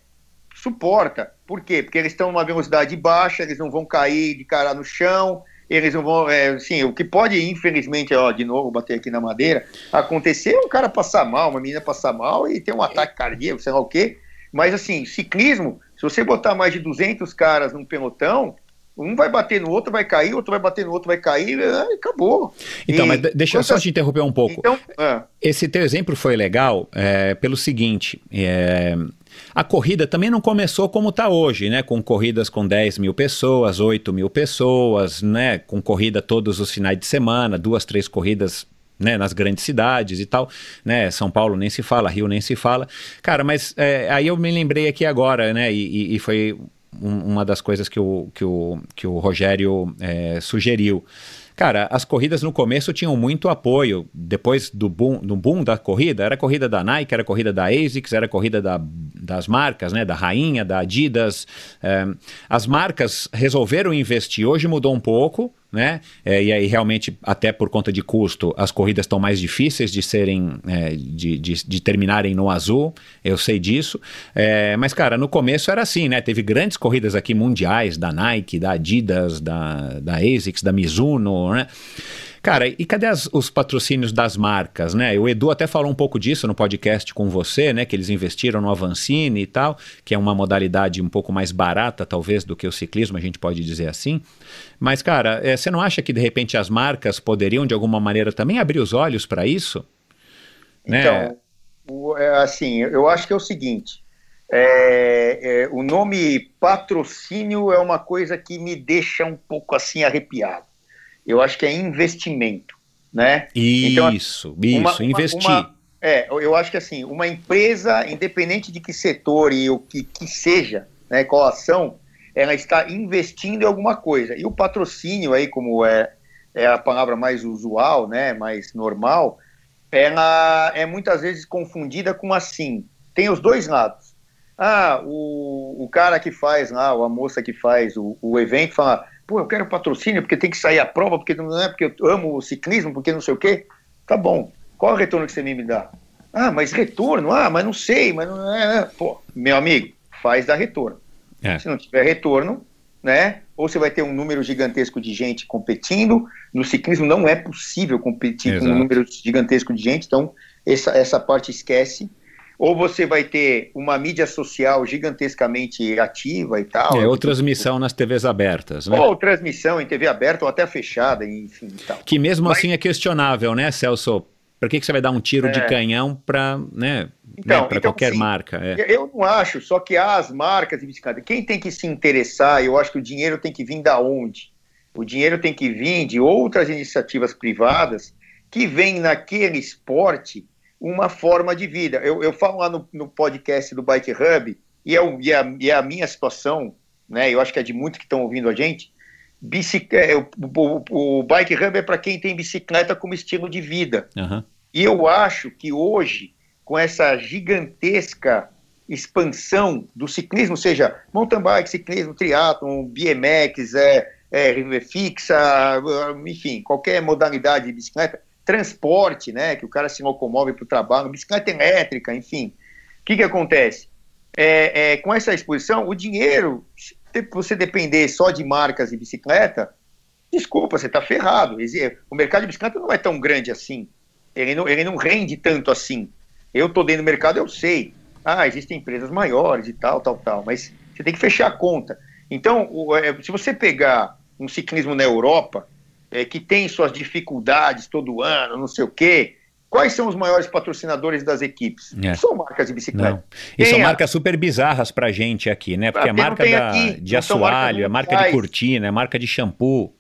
suporta. Por quê? Porque eles estão numa velocidade baixa, eles não vão cair de cara no chão, eles não vão. É, assim, o que pode, infelizmente, ó, de novo, bater aqui na madeira, acontecer é um cara passar mal, uma menina passar mal e ter um ataque cardíaco, sei lá o quê. Mas, assim, ciclismo, se você botar mais de 200 caras num pelotão, um vai bater no outro, vai cair, outro vai bater no outro, vai cair, e acabou. Então, E mas de- deixa eu só quantas- te interromper um pouco. Então, ah, Esse teu exemplo foi legal é, pelo seguinte: é, a corrida também não começou como está hoje, né? Com corridas com 10 mil pessoas, 8 mil pessoas, né? Com corrida todos os finais de semana, duas, três corridas. Né, nas grandes cidades e tal, né, São Paulo nem se fala, Rio nem se fala, cara, mas é, aí eu me lembrei aqui agora, né, e- e foi um- uma das coisas que o, que o, que o Rogério é, sugeriu. Cara, as corridas no começo tinham muito apoio. Depois do boom, do boom da corrida, era corrida da Nike, era corrida da ASICS, era corrida da- das marcas, né? Da Rainha, da Adidas. É, as marcas resolveram investir. Hoje mudou um pouco, né? É, e aí realmente, até por conta de custo, as corridas estão mais difíceis de serem, é, de, de, de terminarem no azul. Eu sei disso. É, mas, cara, no começo era assim, né? Teve grandes corridas aqui mundiais da Nike, da Adidas, da, da ASICS, da Mizuno, né? Cara, e cadê as- os patrocínios das marcas, né? O Edu até falou um pouco disso no podcast com você, né? Que eles investiram no Avancini e tal, que é uma modalidade um pouco mais barata, talvez, do que o ciclismo, a gente pode dizer assim. Mas, cara, eh, você não acha que de repente as marcas poderiam, de alguma maneira, também abrir os olhos para isso? Né? Então, é, assim, eu acho que é o seguinte: é, é, o nome patrocínio é uma coisa que me deixa um pouco assim arrepiado. Eu acho que é investimento, né? Então, Isso, isso, uma- uma- investir. uma- é, eu acho que assim, uma empresa, independente de que setor e o que, que seja, né, qual ação, ela está investindo em alguma coisa. E o patrocínio aí, como é, é a palavra mais usual, né, mais normal, ela é muitas vezes confundida com assim. Tem os dois lados. Ah, o, o cara que faz lá, ou a moça que faz o, o evento fala, pô, eu quero patrocínio porque tem que sair a prova, porque não é porque eu amo o ciclismo, porque não sei o quê. Tá bom. Qual é o retorno que você me dá? Ah, mas retorno? Ah, mas não sei, mas não é. é. Pô, meu amigo, faz dar retorno. É. Se não tiver retorno, né? Ou você vai ter um número gigantesco de gente competindo. No ciclismo não é possível competir com Exato. um número gigantesco de gente, então essa, essa parte esquece. Ou você vai ter uma mídia social gigantescamente ativa e tal. É, ou transmissão nas TVs abertas, né? Ou transmissão em TV aberta ou até fechada, enfim tal. Que mesmo Mas- assim é questionável, né, Celso? Por que, que você vai dar um tiro de É. canhão para né, Então, né, então, qualquer sim. marca? É. Eu não acho, só que as marcas de bicicleta, quem tem que se interessar, eu acho que o dinheiro tem que vir da onde? O dinheiro tem que vir de outras iniciativas privadas que vêm naquele esporte uma forma de vida. Eu, eu falo lá no, no podcast do Bike Hub, e é, o- e, é, e é a minha situação, né? Eu acho que é de muitos que estão ouvindo a gente. Bicic- é, o, o- o Bike Hub é para quem tem bicicleta como estilo de vida. Aham. E eu acho que hoje, com essa gigantesca expansão do ciclismo, seja mountain bike, ciclismo, triatlon, BMX, é, é, fixa, enfim, qualquer modalidade de bicicleta, transporte, né, que o cara se locomove para o trabalho, bicicleta elétrica, enfim. O que, que acontece? É, é, com essa exposição, o dinheiro, se você depender só de marcas de bicicleta, desculpa, você está ferrado. Exi- O mercado de bicicleta não é tão grande assim. Ele não, ele não rende tanto assim. Eu estou dentro do mercado, eu sei. Ah, existem empresas maiores e tal, tal, tal. Mas você tem que fechar a conta. Então, é, se você pegar um ciclismo na Europa, é, que tem suas dificuldades todo ano, não sei o quê, quais são os maiores patrocinadores das equipes? É. São marcas de bicicleta. Não. E são a- marcas super bizarras pra gente aqui, né? Porque é Até não marca da- aqui, de assoalho, é marca de cortina, é marca de shampoo.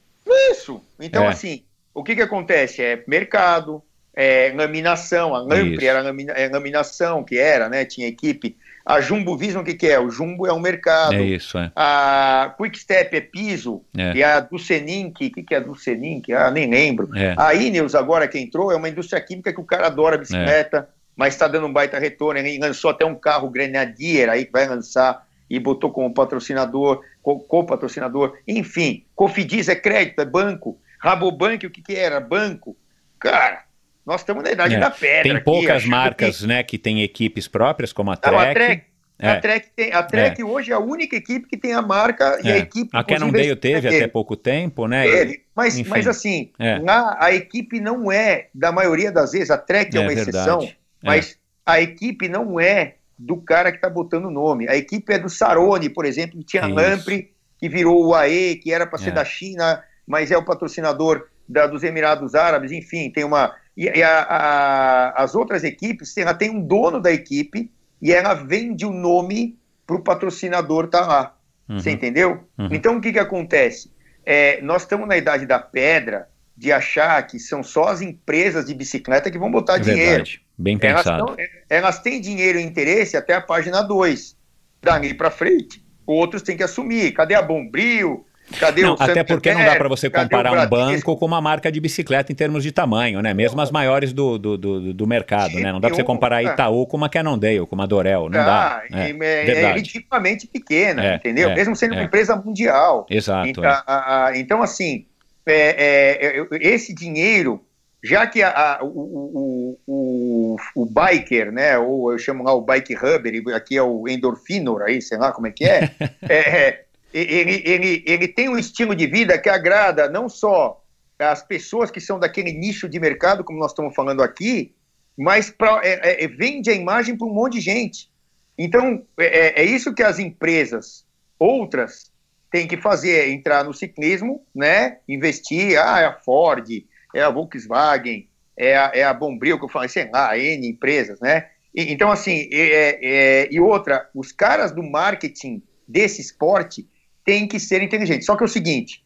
Isso. Então, É. assim, o que, que acontece? É mercado, é laminação, a Lampre Isso. era lamina- é laminação, que era, né? Tinha equipe. A Jumbo Vision, o que, que é? O Jumbo é um mercado. É isso, é. A Quick Step é piso. É. E a Ducenink, o que, que é a Ducenink? Ah, nem lembro. É. A Ineos, agora que entrou, é uma indústria química que o cara adora bicicleta, mas está dando um baita retorno. Ele lançou até um carro Grenadier aí que vai lançar e botou como patrocinador, co- co-patrocinador, enfim, Cofidis é crédito, é banco, Rabobank o que que era? Banco. Cara, nós estamos na idade É. da pedra Tem aqui, poucas achando marcas, né, que tem equipes próprias, como a Não, a Trek. Trek, É. a Trek, tem, a Trek hoje é a única equipe que tem a marca e a É. equipe. A Cannondale é teve dele. até pouco tempo, né? Ele, mas, enfim. mas assim, É. lá a equipe não é, da maioria das vezes, a Trek é, É uma exceção, É. mas a equipe não é do cara que está botando o nome. A equipe é do Saroni, por exemplo, que tinha Isso. Lampre, que virou o AE, que era para ser É. da China, mas é o patrocinador da- dos Emirados Árabes, enfim, tem uma. E, e a- a- as outras equipes, ela tem um dono da equipe e ela vende o nome para o patrocinador estar lá. Uhum. Você entendeu? Uhum. Então o que, que acontece? É, nós estamos na idade da pedra de achar que são só as empresas de bicicleta que vão botar É dinheiro. verdade. Bem Elas, pensado. tão- elas têm dinheiro e interesse até a página 2. Dali para frente, outros têm que assumir. Cadê a Bombril? Cadê Não, o até porque não dá para você comparar um banco com uma marca de bicicleta em termos de tamanho, né? Mesmo as maiores do, do, do, do mercado, né? Não dá para você comparar a é. Itaú com uma Cannondale, com uma Dorel, não Ah, dá. É, e- é, é verdade. ridiculamente pequena, É, entendeu? é, Mesmo sendo uma é. empresa mundial. Exato. Então, é. a- a- então, assim, é, é, é, esse dinheiro, já que a- o, o, o, o biker, né, ou eu chamo lá o bike rubber, aqui é o endorfinor, aí, sei lá como é que é, é, é, ele, ele, ele tem um estilo de vida que agrada não só as pessoas que são daquele nicho de mercado, como nós estamos falando aqui, mas pra, é, é, vende a imagem para um monte de gente. Então, é, é isso que as empresas, outras, têm que fazer, é entrar no ciclismo, né? Investir, ah, é a Ford, é a Volkswagen, é a, é a Bombril, que eu falei, sei lá, N empresas, né? E- então, assim, é- é- e outra, os caras do marketing desse esporte têm que ser inteligentes. Só que é o seguinte,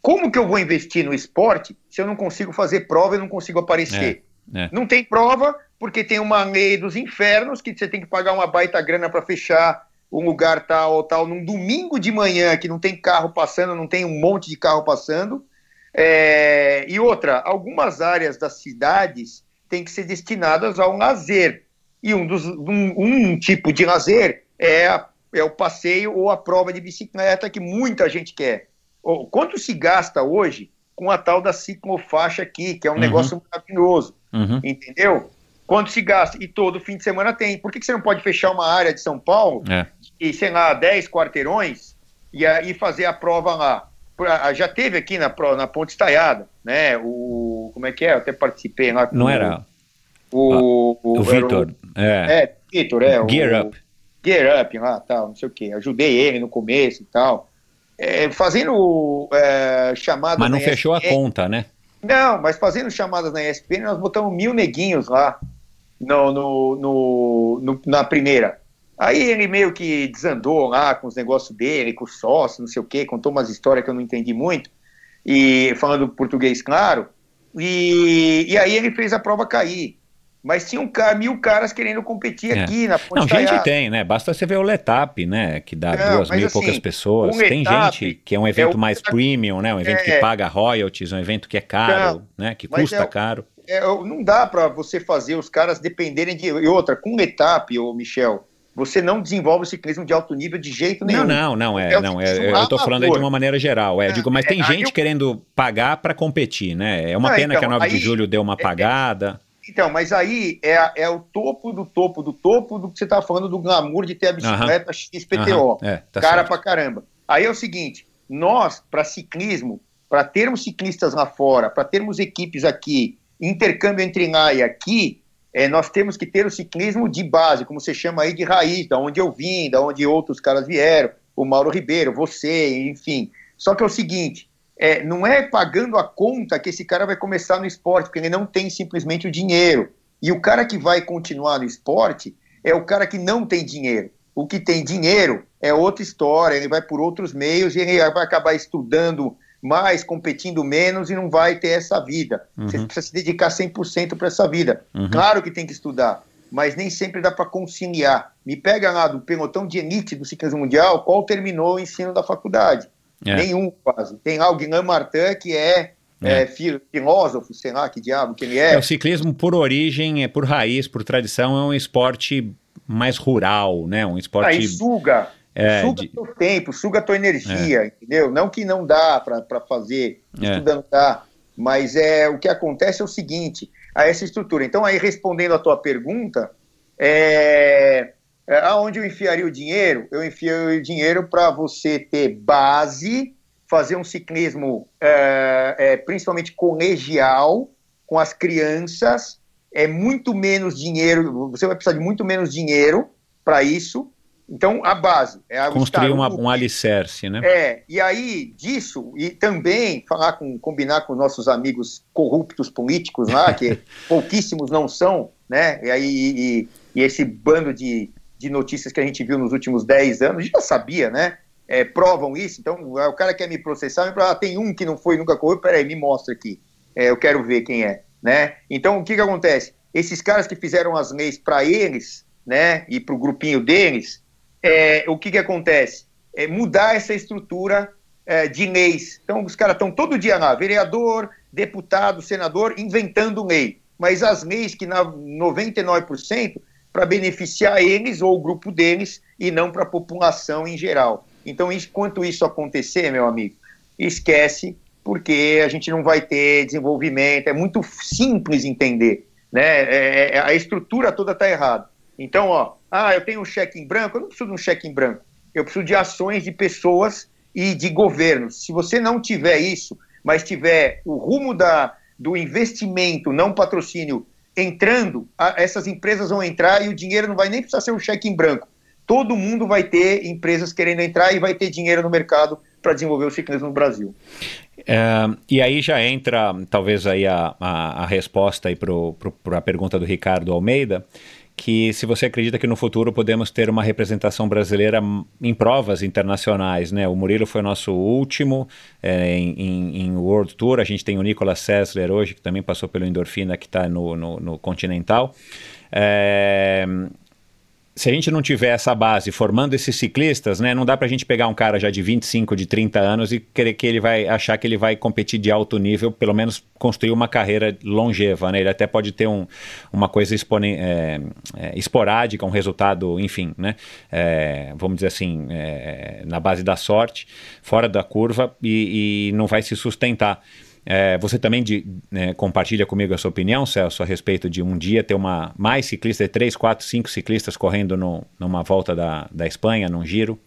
como que eu vou investir no esporte se eu não consigo fazer prova e não consigo aparecer? É, é. Não tem prova, porque tem uma lei dos infernos que você tem que pagar uma baita grana para fechar um lugar tal ou tal num domingo de manhã que não tem carro passando, não tem um monte de carro passando. É, e outra, algumas áreas das cidades têm que ser destinadas ao lazer. E um, dos, um, um tipo de lazer é, a- é o passeio ou a prova de bicicleta que muita gente quer. Quanto se gasta hoje com a tal da ciclofaixa aqui, que é um Uhum. negócio maravilhoso, Uhum. entendeu? Quanto se gasta? E todo fim de semana tem. Por que, que você não pode fechar uma área de São Paulo É. e, sei lá, 10 quarteirões e aí fazer a prova lá? Ah, Já teve aqui na, na Ponte Estaiada, né? O, como é que é? Eu até participei lá. Não era O, o era Vitor. É. É, Vitor, é. Gear o, Up. Gear Up lá, tal, não sei o quê. Ajudei ele no começo e tal. É, fazendo é, chamadas Mas não fechou a ESPN. conta, né? Não, mas fazendo chamadas na ESPN, nós botamos mil neguinhos lá no, no, no- no- na primeira. Aí ele meio que desandou lá com os negócios dele, com o sócio, não sei o quê, contou umas histórias que eu não entendi muito, e falando português claro, e, e aí ele fez a prova cair. Mas tinha um, mil caras querendo competir É. aqui na Ponte Não, gente tem, né? Basta você ver o Letap, né? Que dá Não, duas mil e assim, poucas pessoas. Tem Letap gente que é um evento o- mais premium, né? Um evento que É. paga royalties, um evento que é caro, né? Que custa é caro. É, não dá para você fazer os caras dependerem de. E outra, com etapa, ô Michel, você não desenvolve o ciclismo de alto nível de jeito nenhum. Não, não, não é, É não. É, eu tô falando aí de uma maneira geral. É, É, digo, mas tem é, gente eu- querendo pagar para competir, né? É uma Não, pena que a então, 9 de aí- julho deu uma apagada. Então, mas aí é, é o topo do topo do topo do que você estava falando do glamour de ter a bicicleta XPTO. Aham, é, tá cara certo. pra caramba. Aí é o seguinte: nós, para ciclismo, para termos ciclistas lá fora, para termos equipes aqui, intercâmbio entre lá e aqui, é, nós temos que ter o ciclismo de base, como você chama aí de raiz, da onde eu vim, da onde outros caras vieram, o Mauro Ribeiro, você, enfim. Só que é o seguinte: é, não é pagando a conta que esse cara vai começar no esporte, porque ele não tem simplesmente o dinheiro. E o cara que vai continuar no esporte é o cara que não tem dinheiro. O que tem dinheiro é outra história, ele vai por outros meios e ele vai acabar estudando mais, competindo menos e não vai ter essa vida. Você Uhum. precisa se dedicar 100% para essa vida. Uhum. Claro que tem que estudar, mas nem sempre dá para conciliar. Me pega lá do pelotão de elite do ciclismo mundial, qual terminou o ensino da faculdade? É. Nenhum, quase. Tem lá o Guilherme Martin, que é, É. é, fi- filósofo, sei lá que diabo que ele É, é. o ciclismo, por origem, é por raiz, por tradição, é um esporte mais rural, né? Um Aí esporte. suga. É, suga de- teu tempo, suga tua energia, entendeu? Não que não dá para fazer, É. estudando dá, mas é o que acontece é o seguinte, a essa estrutura. Então, aí respondendo a tua pergunta, é, é, aonde eu enfiaria o dinheiro? Eu enfiaria o dinheiro para você ter base, fazer um ciclismo é, é, principalmente colegial com as crianças, é muito menos dinheiro, você vai precisar de muito menos dinheiro para isso. Então, a base é a construir uma- um alicerce, né? é, e aí disso, e também falar com, combinar com nossos amigos corruptos políticos lá, que pouquíssimos não são, né? E aí e, e esse bando de, de notícias que a gente viu nos últimos 10 anos, já sabia, né? É, provam isso, então o cara quer me processar, me fala, ah, tem um que não foi nunca corrupto, peraí, me mostra aqui, É, eu quero ver quem é, né? Então o que que acontece? Esses caras que fizeram as leis para eles, né, e para o grupinho deles, é, o que, que acontece? É mudar essa estrutura é, de leis. Então, os caras estão todo dia lá, vereador, deputado, senador, inventando lei. Mas as leis que, na 99%, para beneficiar eles ou o grupo deles e não para a população em geral. Então, enquanto isso acontecer, meu amigo, esquece, porque a gente não vai ter desenvolvimento. É muito simples entender. Né? É, é, a estrutura toda está errada. Então, ó, ah, eu tenho um cheque em branco, eu não preciso de um cheque em branco. Eu preciso de ações de pessoas e de governos. Se você não tiver isso, mas tiver o rumo da, do investimento, não patrocínio, entrando, essas empresas vão entrar e o dinheiro não vai nem precisar ser um cheque em branco. Todo mundo vai ter empresas querendo entrar e vai ter dinheiro no mercado para desenvolver o ciclismo no Brasil. É, e aí já entra, talvez, aí a, a, a resposta para a pergunta do Ricardo Almeida, que se você acredita que no futuro podemos ter uma representação brasileira em provas internacionais, né? O Murilo foi o nosso último é, em- em World Tour, a gente tem o Nicolas Sessler hoje, que também passou pelo Endorfina, que está no, no, no Continental. É, se a gente não tiver essa base formando esses ciclistas, né, não dá pra gente pegar um cara já de 25, de 30 anos e querer que ele vai achar que ele vai competir de alto nível, pelo menos construir uma carreira longeva, né? Ele até pode ter um, uma coisa exponen- é, é, esporádica, um resultado, enfim, né? É, vamos dizer assim, é, na base da sorte, fora da curva e, e não vai se sustentar. É, você também de- né, compartilha comigo a sua opinião, Celso, a respeito de um dia ter uma, mais ciclistas, três, quatro, cinco ciclistas correndo no- numa volta da, da Espanha, num giro?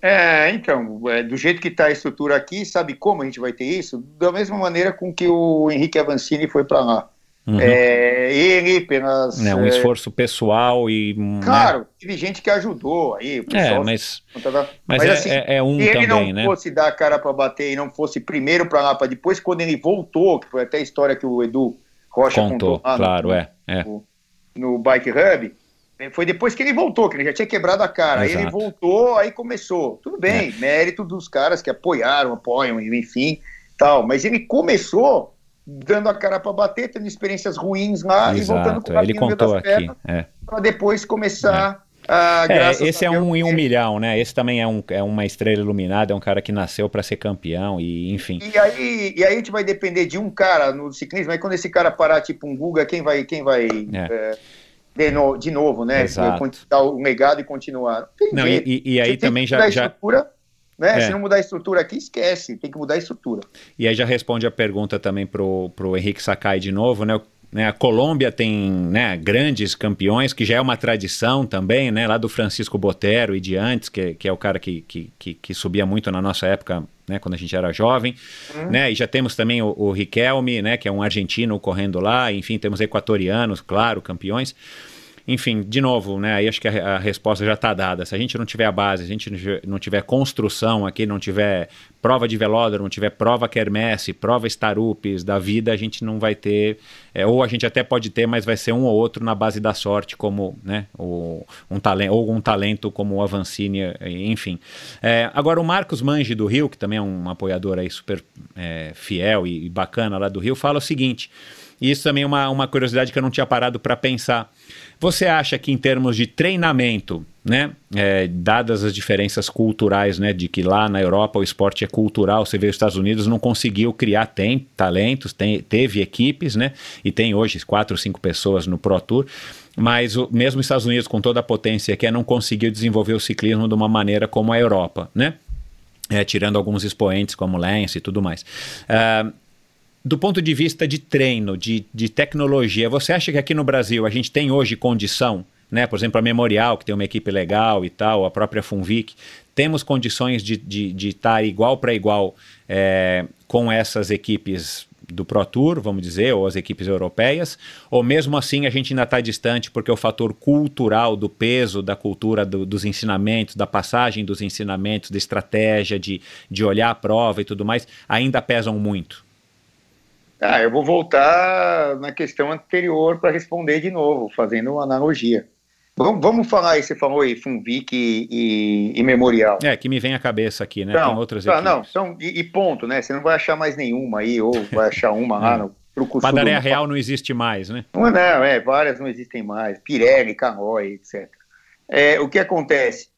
É, então, é, do jeito que está a estrutura aqui, sabe como a gente vai ter isso? Da mesma maneira com que o Henrique Avancini foi para lá. Uhum. É, ele, pelas. Né, um é, esforço pessoal e. né? Claro, teve gente que ajudou aí. É, pessoal- mas, Mas, mas é, assim, é- é um se ele também, não né? fosse dar a cara para bater e não fosse primeiro para lá, para depois, quando ele voltou, que foi até a história que o Edu Rocha Contou, contou lá no- claro, é. é. no, no Bike Hub, eh, foi depois que ele voltou, que ele já tinha quebrado a cara. Aí ele Exato. voltou, aí começou. Tudo bem, mérito dos caras que apoiaram, apoiam, enfim, tal. Mas ele começou dando a cara para bater, tendo experiências ruins lá e voltando Exato, com o ele contou das aqui. É. para depois começar a É, graças esse a é um em um ter- milhão, né? Esse também é, um, é uma estrela iluminada, é um cara que nasceu para ser campeão e enfim. E aí, e aí a gente vai depender de um cara no ciclismo, aí quando esse cara parar, tipo um Guga, quem vai, quem vai É. é, de, no- de novo, né? Exato. Continuar o legado e continuar. Não e, e- aí Você também já, já, né? É. Se não mudar a estrutura aqui, esquece. Tem que mudar a estrutura. E aí já responde a pergunta também pro, pro Henrique Sakai de novo, né? Né, a Colômbia tem né, grandes campeões, que já é uma tradição também, né, lá do Francisco Botero e de antes, que, que é o cara que, que, que, subia muito na nossa época, né, quando a gente era jovem. Né, e já temos também o, o Riquelme, né, que é um argentino correndo lá, enfim, temos equatorianos, claro, campeões. Enfim, de novo, né? Aí acho que a, a resposta já está dada. Se a gente não tiver a base, se a gente não tiver- construção aqui, não tiver prova de velódromo, não tiver prova quermesse, prova Starupes da vida, a gente não vai ter. é, ou a gente até pode ter, mas vai ser um ou outro na base da sorte, como né, um talento, ou um talento como o Avancini, enfim. É, agora, o Marcos Mange do Rio, que também é um apoiador aí super é, fiel e, e bacana lá do Rio, fala o seguinte. E isso também é uma, uma curiosidade que eu não tinha parado para pensar. Você acha que em termos de treinamento, né, é, dadas as diferenças culturais, né, de que lá na Europa o esporte é cultural, você vê os Estados Unidos não conseguiu criar, tem talentos, tem, teve equipes, né, e tem hoje quatro, cinco pessoas no Pro Tour, mas o, mesmo os Estados Unidos com toda a potência que é, não conseguiu desenvolver o ciclismo de uma maneira como a Europa, né, é, tirando alguns expoentes como Lance e tudo mais. Uh, do ponto de vista de treino, de, de tecnologia, você acha que aqui no Brasil a gente tem hoje condição, né? Por exemplo, a Memorial, que tem uma equipe legal e tal, a própria Funvic, temos condições de estar de, de estar igual para igual é, com essas equipes do Pro Tour, vamos dizer, ou as equipes europeias, ou mesmo assim a gente ainda está distante porque o fator cultural do peso da cultura do, dos ensinamentos, da passagem dos ensinamentos, da estratégia, de, de olhar a prova e tudo mais, ainda pesam muito? Ah, eu vou voltar na questão anterior para responder de novo, fazendo uma analogia. Vamos, vamos falar aí, você falou aí, Funvic e, e, e, Memorial. É, que me vem à cabeça aqui, né? Não, Tem outras tá, Não, são, e, e, ponto, né? Você não vai achar mais nenhuma aí, ou vai achar uma lá no Truco Padaria Real não existe mais, né? Não, não, é, várias não existem mais. Pirelli, Caloi, etc. É, o que acontece?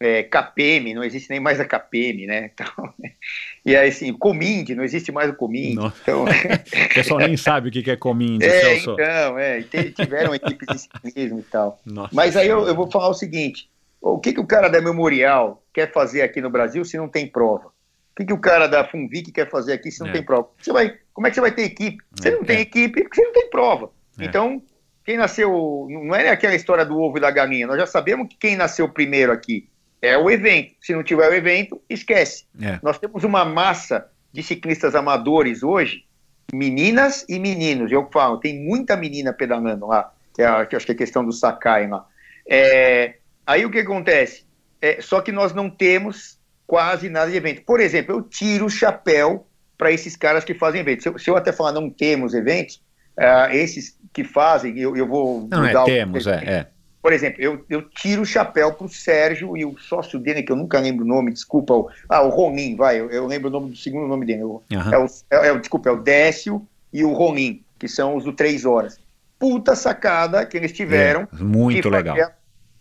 É, KPM, não existe nem mais a KPM, né? Então, e aí, assim, Comind, não existe mais o Comind. Então, o pessoal nem sabe o que é Comind, é, Celso. Então, é, tiveram equipes de ciclismo e tal. Nossa, Mas aí eu, eu, vou falar o seguinte, o que, que o cara da Memorial quer fazer aqui no Brasil se não tem prova? O que, que o cara da Funvic quer fazer aqui se não é. tem prova? Você vai, como é que você vai ter equipe? Você é, não tem é. equipe porque você não tem prova. É. Então, quem nasceu, não é aquela história do ovo e da galinha, nós já sabemos que quem nasceu primeiro aqui é o evento. Se não tiver o evento, esquece. É. Nós temos uma massa de ciclistas amadores hoje, meninas e meninos. Eu falo, tem muita menina pedalando lá, que, é a, que acho que é questão do Sakai lá. É, aí o que acontece? É, só que nós não temos quase nada de evento. Por exemplo, eu tiro o chapéu para esses caras que fazem eventos. Se eu, se eu, até falar não temos eventos, uh, esses que fazem, eu, eu vou. Não, é, temos, é, é. Por exemplo, eu, eu tiro o chapéu para o Sérgio e o sócio dele, que eu nunca lembro o nome, desculpa, o, ah, o Ronin, vai, eu, eu, lembro o nome do segundo nome dele. uhum. é, o, é, é, desculpa, é o Décio e o Ronin, que são os do Três Horas. Puta sacada que eles tiveram. É, muito legal. Fazer,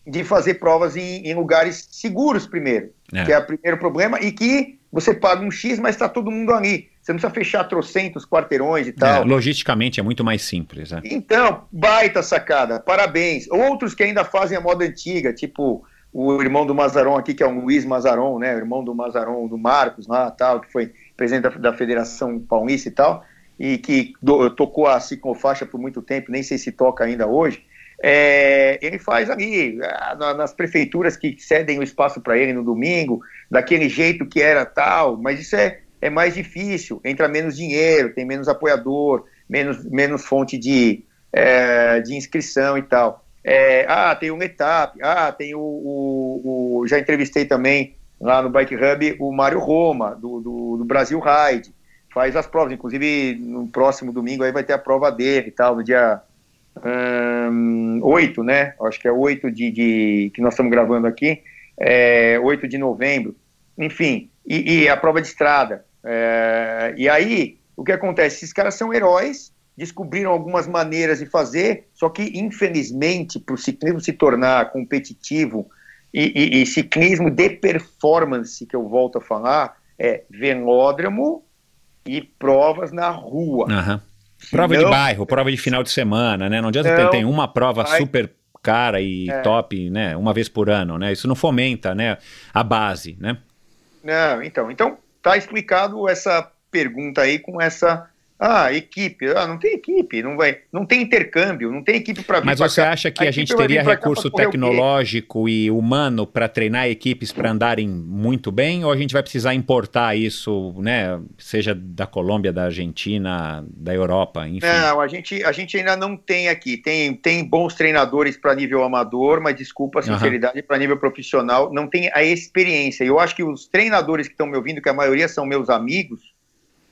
de fazer provas em, em lugares seguros primeiro, é. que é o primeiro problema, e que você paga um X, mas está todo mundo ali. Você não precisa fechar trocentos quarteirões e tal. É, logisticamente é muito mais simples. Né? Então, baita sacada, parabéns. Outros que ainda fazem a moda antiga, tipo o irmão do Mazaron aqui, que é o Luiz Mazaron, né? O irmão do Mazaron, do Marcos lá, tal, que foi presidente da, da Federação Paulista e tal, e que do, tocou a ciclofaixa por muito tempo, nem sei se toca ainda hoje. É, ele faz ali, nas prefeituras que cedem o espaço para ele no domingo, daquele jeito que era tal, mas isso é é mais difícil, entra menos dinheiro, tem menos apoiador, menos, menos fonte de, é, de inscrição e tal. É, ah, tem um Etap, ah, tem o, o, o, Já entrevistei também lá no Bike Hub o Mário Roma, do, do, do, Brasil Ride, faz as provas, inclusive no próximo domingo aí vai ter a prova dele e tal, no dia hum, 8, né? Acho que é 8 de, de que nós estamos gravando aqui, é, 8 de novembro. Enfim, e, e a prova de estrada. É, e aí, o que acontece? Esses caras são heróis, descobriram algumas maneiras de fazer, só que, infelizmente, para o ciclismo se tornar competitivo e, e, e, ciclismo de performance, que eu volto a falar, é velódromo e provas na rua. Uhum. Prova não, de bairro, prova de final de semana, né? Não adianta não, ter, tem uma prova vai, super cara e é. top, né? Uma vez por ano, né? Isso não fomenta, né? A base, né? Não, então, então Está explicado essa pergunta aí com essa ah, equipe. Ah, não tem equipe, não vai, não tem intercâmbio, não tem equipe para Mas você cá. acha que a, a gente teria recurso tecnológico e humano para treinar equipes para andarem muito bem ou a gente vai precisar importar isso, né, seja da Colômbia, da Argentina, da Europa, enfim? Não, a gente, a gente ainda não tem aqui. Tem, tem bons treinadores para nível amador, mas desculpa a sinceridade, uhum. para nível profissional, não tem a experiência. Eu acho que os treinadores que estão me ouvindo, que a maioria são meus amigos,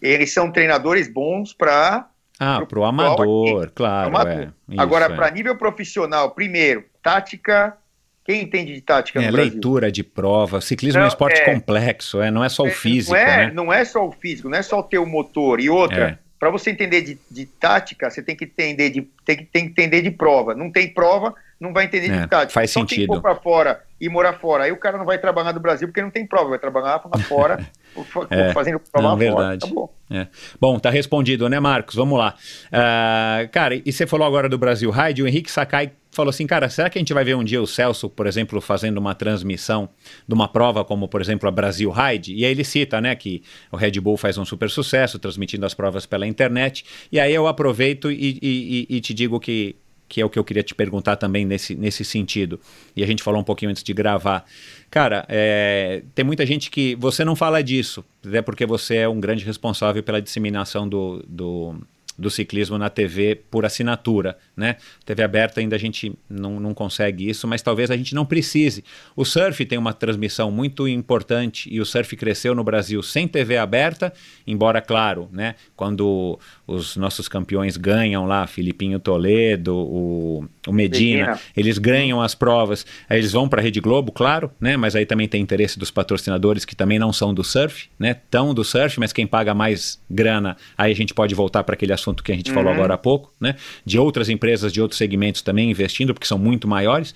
eles são treinadores bons para. Ah, para o amador, claro. Amador. É. Isso, Agora, é. para nível profissional, primeiro, tática. Quem entende de tática é, leitura de prova. Ciclismo não, é um esporte é, complexo, é, não é só o físico. Não é, né? não é só o físico, não é só ter o motor. E outra, para você entender de, de, tática, você tem que entender de, tem, tem que entender de prova. Não tem prova, não vai entender É, de tática. faz Só sentido. tem que para fora e morar fora. Aí o cara não vai trabalhar no Brasil porque não tem prova, vai trabalhar lá fora, É, fazendo prova não, lá fora. verdade. Tá bom. É. Bom, tá respondido, né, Marcos? Vamos lá. Ah, cara, e você falou agora do Brasil Ride, o Henrique Sakai falou assim, cara, será que a gente vai ver um dia o Celso, por exemplo, fazendo uma transmissão de uma prova como, por exemplo, a Brasil Ride? E aí ele cita, né, que o Red Bull faz um super sucesso, transmitindo as provas pela internet. E aí eu aproveito e, e- e- e te digo que que é o que eu queria te perguntar também nesse, nesse sentido. E a gente falou um pouquinho antes de gravar. Cara, é, tem muita gente que. Você não fala disso, até porque você é um grande responsável pela disseminação do, do, do ciclismo na TV por assinatura, né? TV aberta ainda a gente não, não consegue isso, mas talvez a gente não precise. O surf tem uma transmissão muito importante e o surf cresceu no Brasil sem TV aberta, embora, claro, né? Quando os nossos campeões ganham lá, Filipinho Toledo, o, o Medina, Medina. eles ganham as provas, aí eles vão para a Rede Globo, claro, né? Mas aí também tem interesse dos patrocinadores que também não são do surf, né? Tão do surf, mas quem paga mais grana, aí a gente pode voltar para aquele assunto que a gente falou Uhum. agora há pouco, né? De outras empresas de outros segmentos também investindo, porque são muito maiores.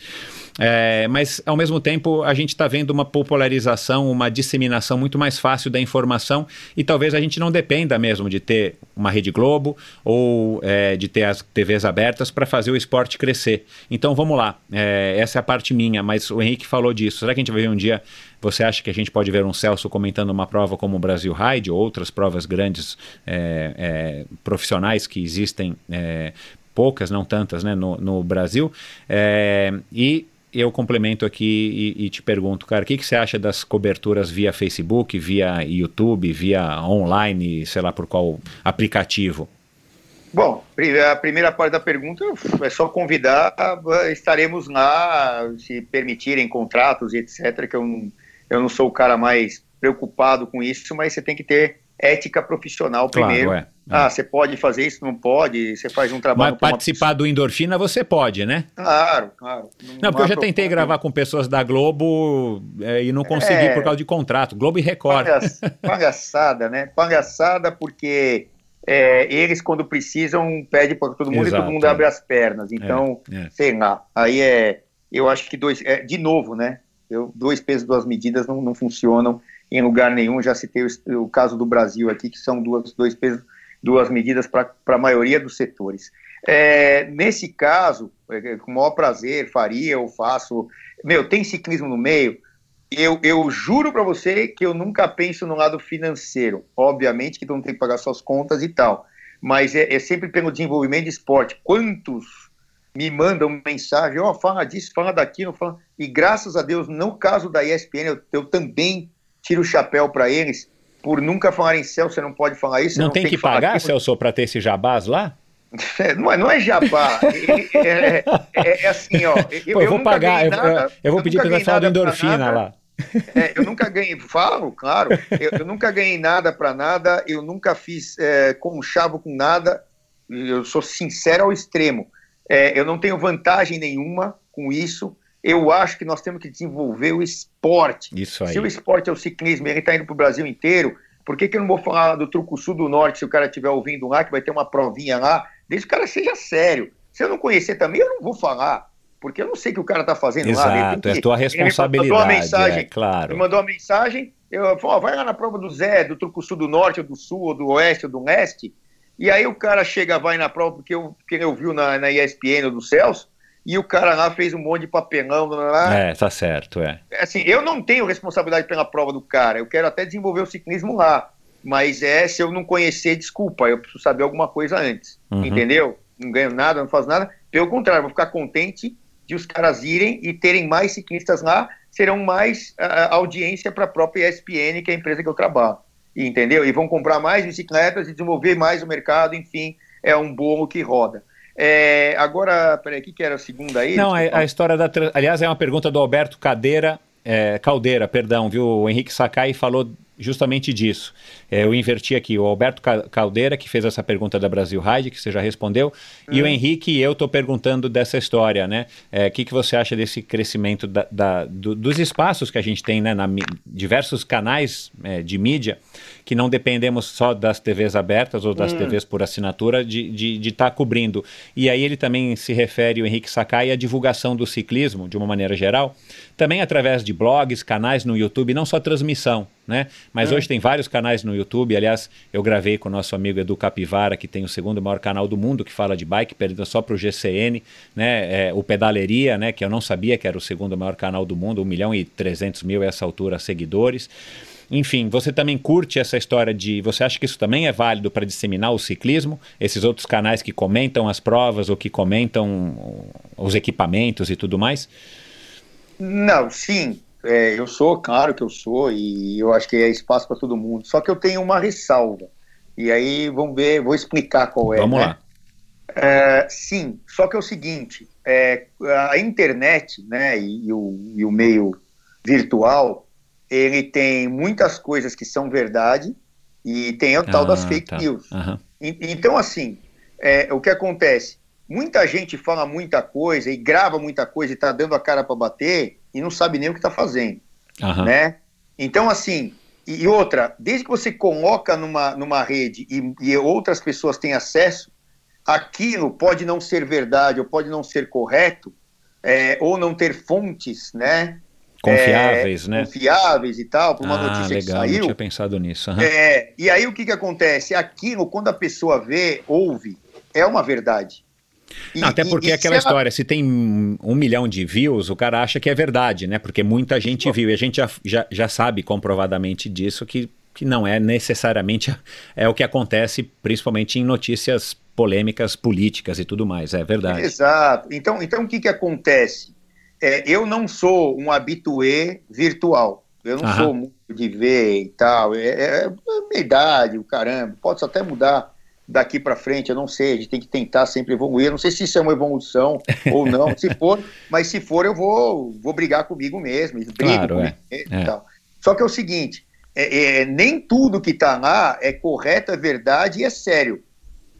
É, mas ao mesmo tempo a gente está vendo uma popularização, uma disseminação muito mais fácil da informação e talvez a gente não dependa mesmo de ter uma Rede Globo ou é, de ter as TVs abertas para fazer o esporte crescer. Então vamos lá, é, essa é a parte minha, mas o Henrique falou disso. Será que a gente vai ver um dia? Você acha que a gente pode ver um Celso comentando uma prova como o Brasil Ride ou outras provas grandes é, é, profissionais que existem? é, poucas, não tantas, né, no, no Brasil. É, e eu complemento aqui e, e te pergunto, cara, o que, que você acha das coberturas via Facebook, via YouTube, via online, sei lá por qual aplicativo? Bom, a primeira parte da pergunta é só convidar, estaremos lá, se permitirem contratos e etc, que eu não, eu não sou o cara mais preocupado com isso, mas você tem que ter ética profissional Claro, primeiro. é. Ah, você pode fazer isso, não pode, você faz um trabalho... Mas participar do Endorfina você pode, né? Claro, claro. Não, porque eu já tentei problema. gravar com pessoas da Globo é, e não consegui É. por causa de contrato. Globo e Record. Palhaç- Palhaçada, né? Palhaçada porque é, eles, quando precisam, pedem para todo mundo Exato, e todo mundo é. abre as pernas. Então, É, é. sei lá. Aí é. Eu acho que dois. é, de novo, né? Eu, dois pesos, duas medidas não, não funcionam em lugar nenhum. Já citei o, o caso do Brasil aqui, que são duas, dois pesos, duas medidas para a maioria dos setores. É, nesse caso, é, com o maior prazer, faria, eu faço. Meu, tem ciclismo no meio. Eu, eu juro para você que eu nunca penso no lado financeiro. Obviamente que tu não tem que pagar suas contas e tal. Mas é, é sempre pelo desenvolvimento de esporte. Quantos me mandam mensagem, ó, fala disso, fala daquilo, fala... e graças a Deus, no caso da ESPN, eu, eu também tiro o chapéu para eles, por nunca falarem Celso, você não pode falar isso. você Não, tem que, falar pagar, aquilo. Celso, para ter esse jabás lá? É, não, é, não é jabá, é, é- é- assim, ó. Eu, Pô, eu, vou pagar, eu, eu- eu vou pedir para ganhei falar do Endorfina nada. lá. É, eu nunca ganhei, falo, claro, eu, eu nunca ganhei nada para nada, eu nunca fiz é, conchavo com nada, eu sou sincero ao extremo. É, eu não tenho vantagem nenhuma com isso. Eu acho que nós temos que desenvolver o esporte. Isso aí. Se o esporte é o ciclismo e ele está indo para o Brasil inteiro, por que, que eu não vou falar do Truco Sul do Norte se o cara estiver ouvindo lá, que vai ter uma provinha lá, desde que o cara seja sério. Se eu não conhecer também, eu não vou falar, porque eu não sei o que o cara está fazendo lá. Exato, Ele é tua ele me mandou responsabilidade, uma mensagem, é, claro. me mandou uma mensagem, eu falei, ó, vai lá na prova do Zé, do Truco Sul do Norte, ou do Sul, ou do Oeste, ou do Leste, e aí o cara chega, vai na prova, porque, eu, porque ele ouviu na, na ESPN ou do Celso, e o cara lá fez um monte de papelão, blá. É, tá certo, é. assim, eu não tenho responsabilidade pela prova do cara, eu quero até desenvolver o ciclismo lá, mas é, se eu não conhecer, desculpa, eu preciso saber alguma coisa antes, Uhum. entendeu? Não ganho nada, não faço nada, pelo contrário, vou ficar contente de os caras irem e terem mais ciclistas lá, serão mais ah, audiência para a própria ESPN, que é a empresa que eu trabalho, entendeu? E vão comprar mais bicicletas e desenvolver mais o mercado, enfim, é um bolo que roda. É, agora, peraí, o que, que era a segunda aí? Não, a, a história da. Aliás, é uma pergunta do Alberto Cadeira, é, Caldeira, perdão, viu? O Henrique Sakai falou justamente disso. É, eu inverti aqui o Alberto Caldeira, que fez essa pergunta da Brasil Ride, que você já respondeu, e o uhum. Henrique e eu estou perguntando dessa história, né? O é, que, que você acha desse crescimento da, da, do, dos espaços que a gente tem, né? Na, diversos canais é, de mídia, que não dependemos só das TVs abertas ou das hum. TVs por assinatura, de estar tá cobrindo. E aí ele também se refere, o Henrique Sakai, à divulgação do ciclismo, de uma maneira geral, também através de blogs, canais no YouTube, não só transmissão, né? Mas é. hoje tem vários canais no YouTube. Aliás, eu gravei com o nosso amigo Edu Capivara, que tem o segundo maior canal do mundo que fala de bike, perdendo só para o GCN, né? É, o Pedaleria, né? Que eu não sabia que era o segundo maior canal do mundo, 1 milhão e 300 mil a essa altura seguidores. Enfim, você também curte essa história de. Você acha que isso também é válido para disseminar o ciclismo? Esses outros canais que comentam as provas ou que comentam os equipamentos e tudo mais? Não, sim, é, eu sou, claro que eu sou, e eu acho que é espaço para todo mundo. Só que eu tenho uma ressalva. E aí, vamos ver, vou explicar qual é. Vamos né? lá. É, sim, só que é o seguinte: é, a internet né, e, e, o, e o meio virtual, ele tem muitas coisas que são verdade e tem o tal ah, das fake tá. news. Uhum. E, então, assim, é, o que acontece? Muita gente fala muita coisa e grava muita coisa e está dando a cara para bater e não sabe nem o que está fazendo, uhum. né? Então, assim, e outra, desde que você coloca numa, numa rede e, e outras pessoas têm acesso, aquilo pode não ser verdade ou pode não ser correto, é, ou não ter fontes, né? Confiáveis, é, né? Confiáveis e tal, por uma ah, notícia legal, que saiu. Não tinha pensado nisso. Uhum. É, e aí o que, que acontece? Aquilo, quando a pessoa vê, ouve, é uma verdade. E, Não, até porque e, aquela se história, ela... se tem um milhão de views, o cara acha que é verdade, né? Porque muita gente viu. E a gente já, já, já sabe comprovadamente disso que, que não é necessariamente é o que acontece, principalmente em notícias polêmicas políticas e tudo mais. É verdade. Exato. Então, então o que, que acontece? É, eu não sou um habitué virtual. Eu não Aham. sou muito de ver e tal. É, é, é minha idade, o caramba. Pode até mudar daqui para frente, eu não sei, a gente tem que tentar sempre evoluir. Eu não sei se isso é uma evolução ou não, se for, mas se for, eu vou, vou brigar comigo mesmo, brigo claro, comigo é. mesmo é. e tal. Só que é o seguinte: é, é, nem tudo que está lá é correto, é verdade e é sério.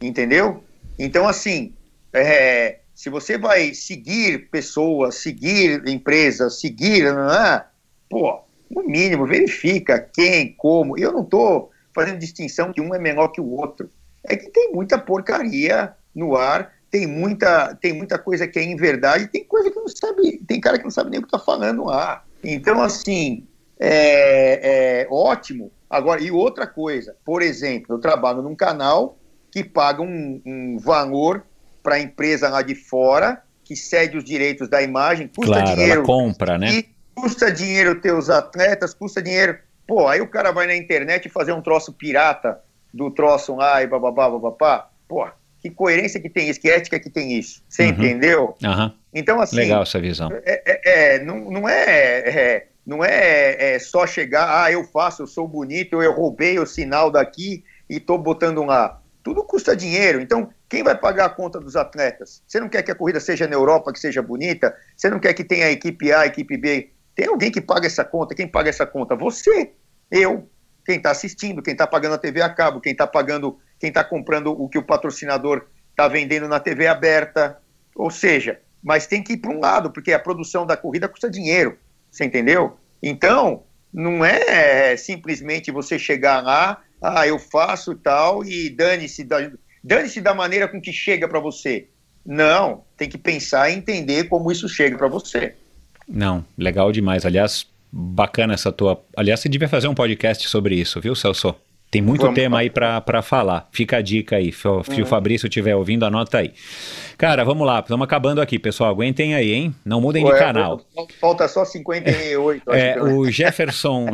Entendeu? Então, assim, é, se você vai seguir pessoas, seguir empresas, seguir. Não, pô, no mínimo, verifica quem, como. Eu não estou fazendo distinção que um é menor que o outro é que tem muita porcaria no ar, tem muita, tem muita coisa que é em verdade, tem coisa que não sabe, tem cara que não sabe nem o que está falando lá. Então, assim, é, é, ótimo. Agora, e outra coisa, por exemplo, eu trabalho num canal que paga um, um valor para a empresa lá de fora, que cede os direitos da imagem, custa claro, dinheiro. Ela compra, né? Custa dinheiro ter os atletas, custa dinheiro. Pô, aí o cara vai na internet fazer um troço pirata do troço lá e bababá, bababá. Pô, que coerência que tem isso, que ética que tem isso. Você uhum. entendeu? Uhum. Então, assim. Legal essa visão. É, é, é não, não é, é não é, é, só chegar, ah, eu faço, eu sou bonito, eu roubei o sinal daqui e estou botando lá. Tudo custa dinheiro. Então, quem vai pagar a conta dos atletas? Você não quer que a corrida seja na Europa, que seja bonita? Você não quer que tenha a equipe A, a equipe B? Tem alguém que paga essa conta? Quem paga essa conta? Você, eu quem está assistindo, quem está pagando a TV a cabo, quem está pagando, quem está comprando o que o patrocinador está vendendo na TV aberta. Ou seja, mas tem que ir para um lado, porque a produção da corrida custa dinheiro. Você entendeu? Então, não é simplesmente você chegar lá, ah, eu faço tal, e dane-se da, dane da maneira com que chega para você. Não, tem que pensar e entender como isso chega para você. Não, legal demais. Aliás, Bacana essa tua. Aliás, você devia fazer um podcast sobre isso, viu, Celso? Tem muito Vamos tema aí para falar. Fica a dica aí. Se uhum. o Fabrício estiver ouvindo, anota aí. Cara, vamos lá. Estamos acabando aqui, pessoal. Aguentem aí, hein? Não mudem Ué, de canal. Falta só 58. é, o Jefferson.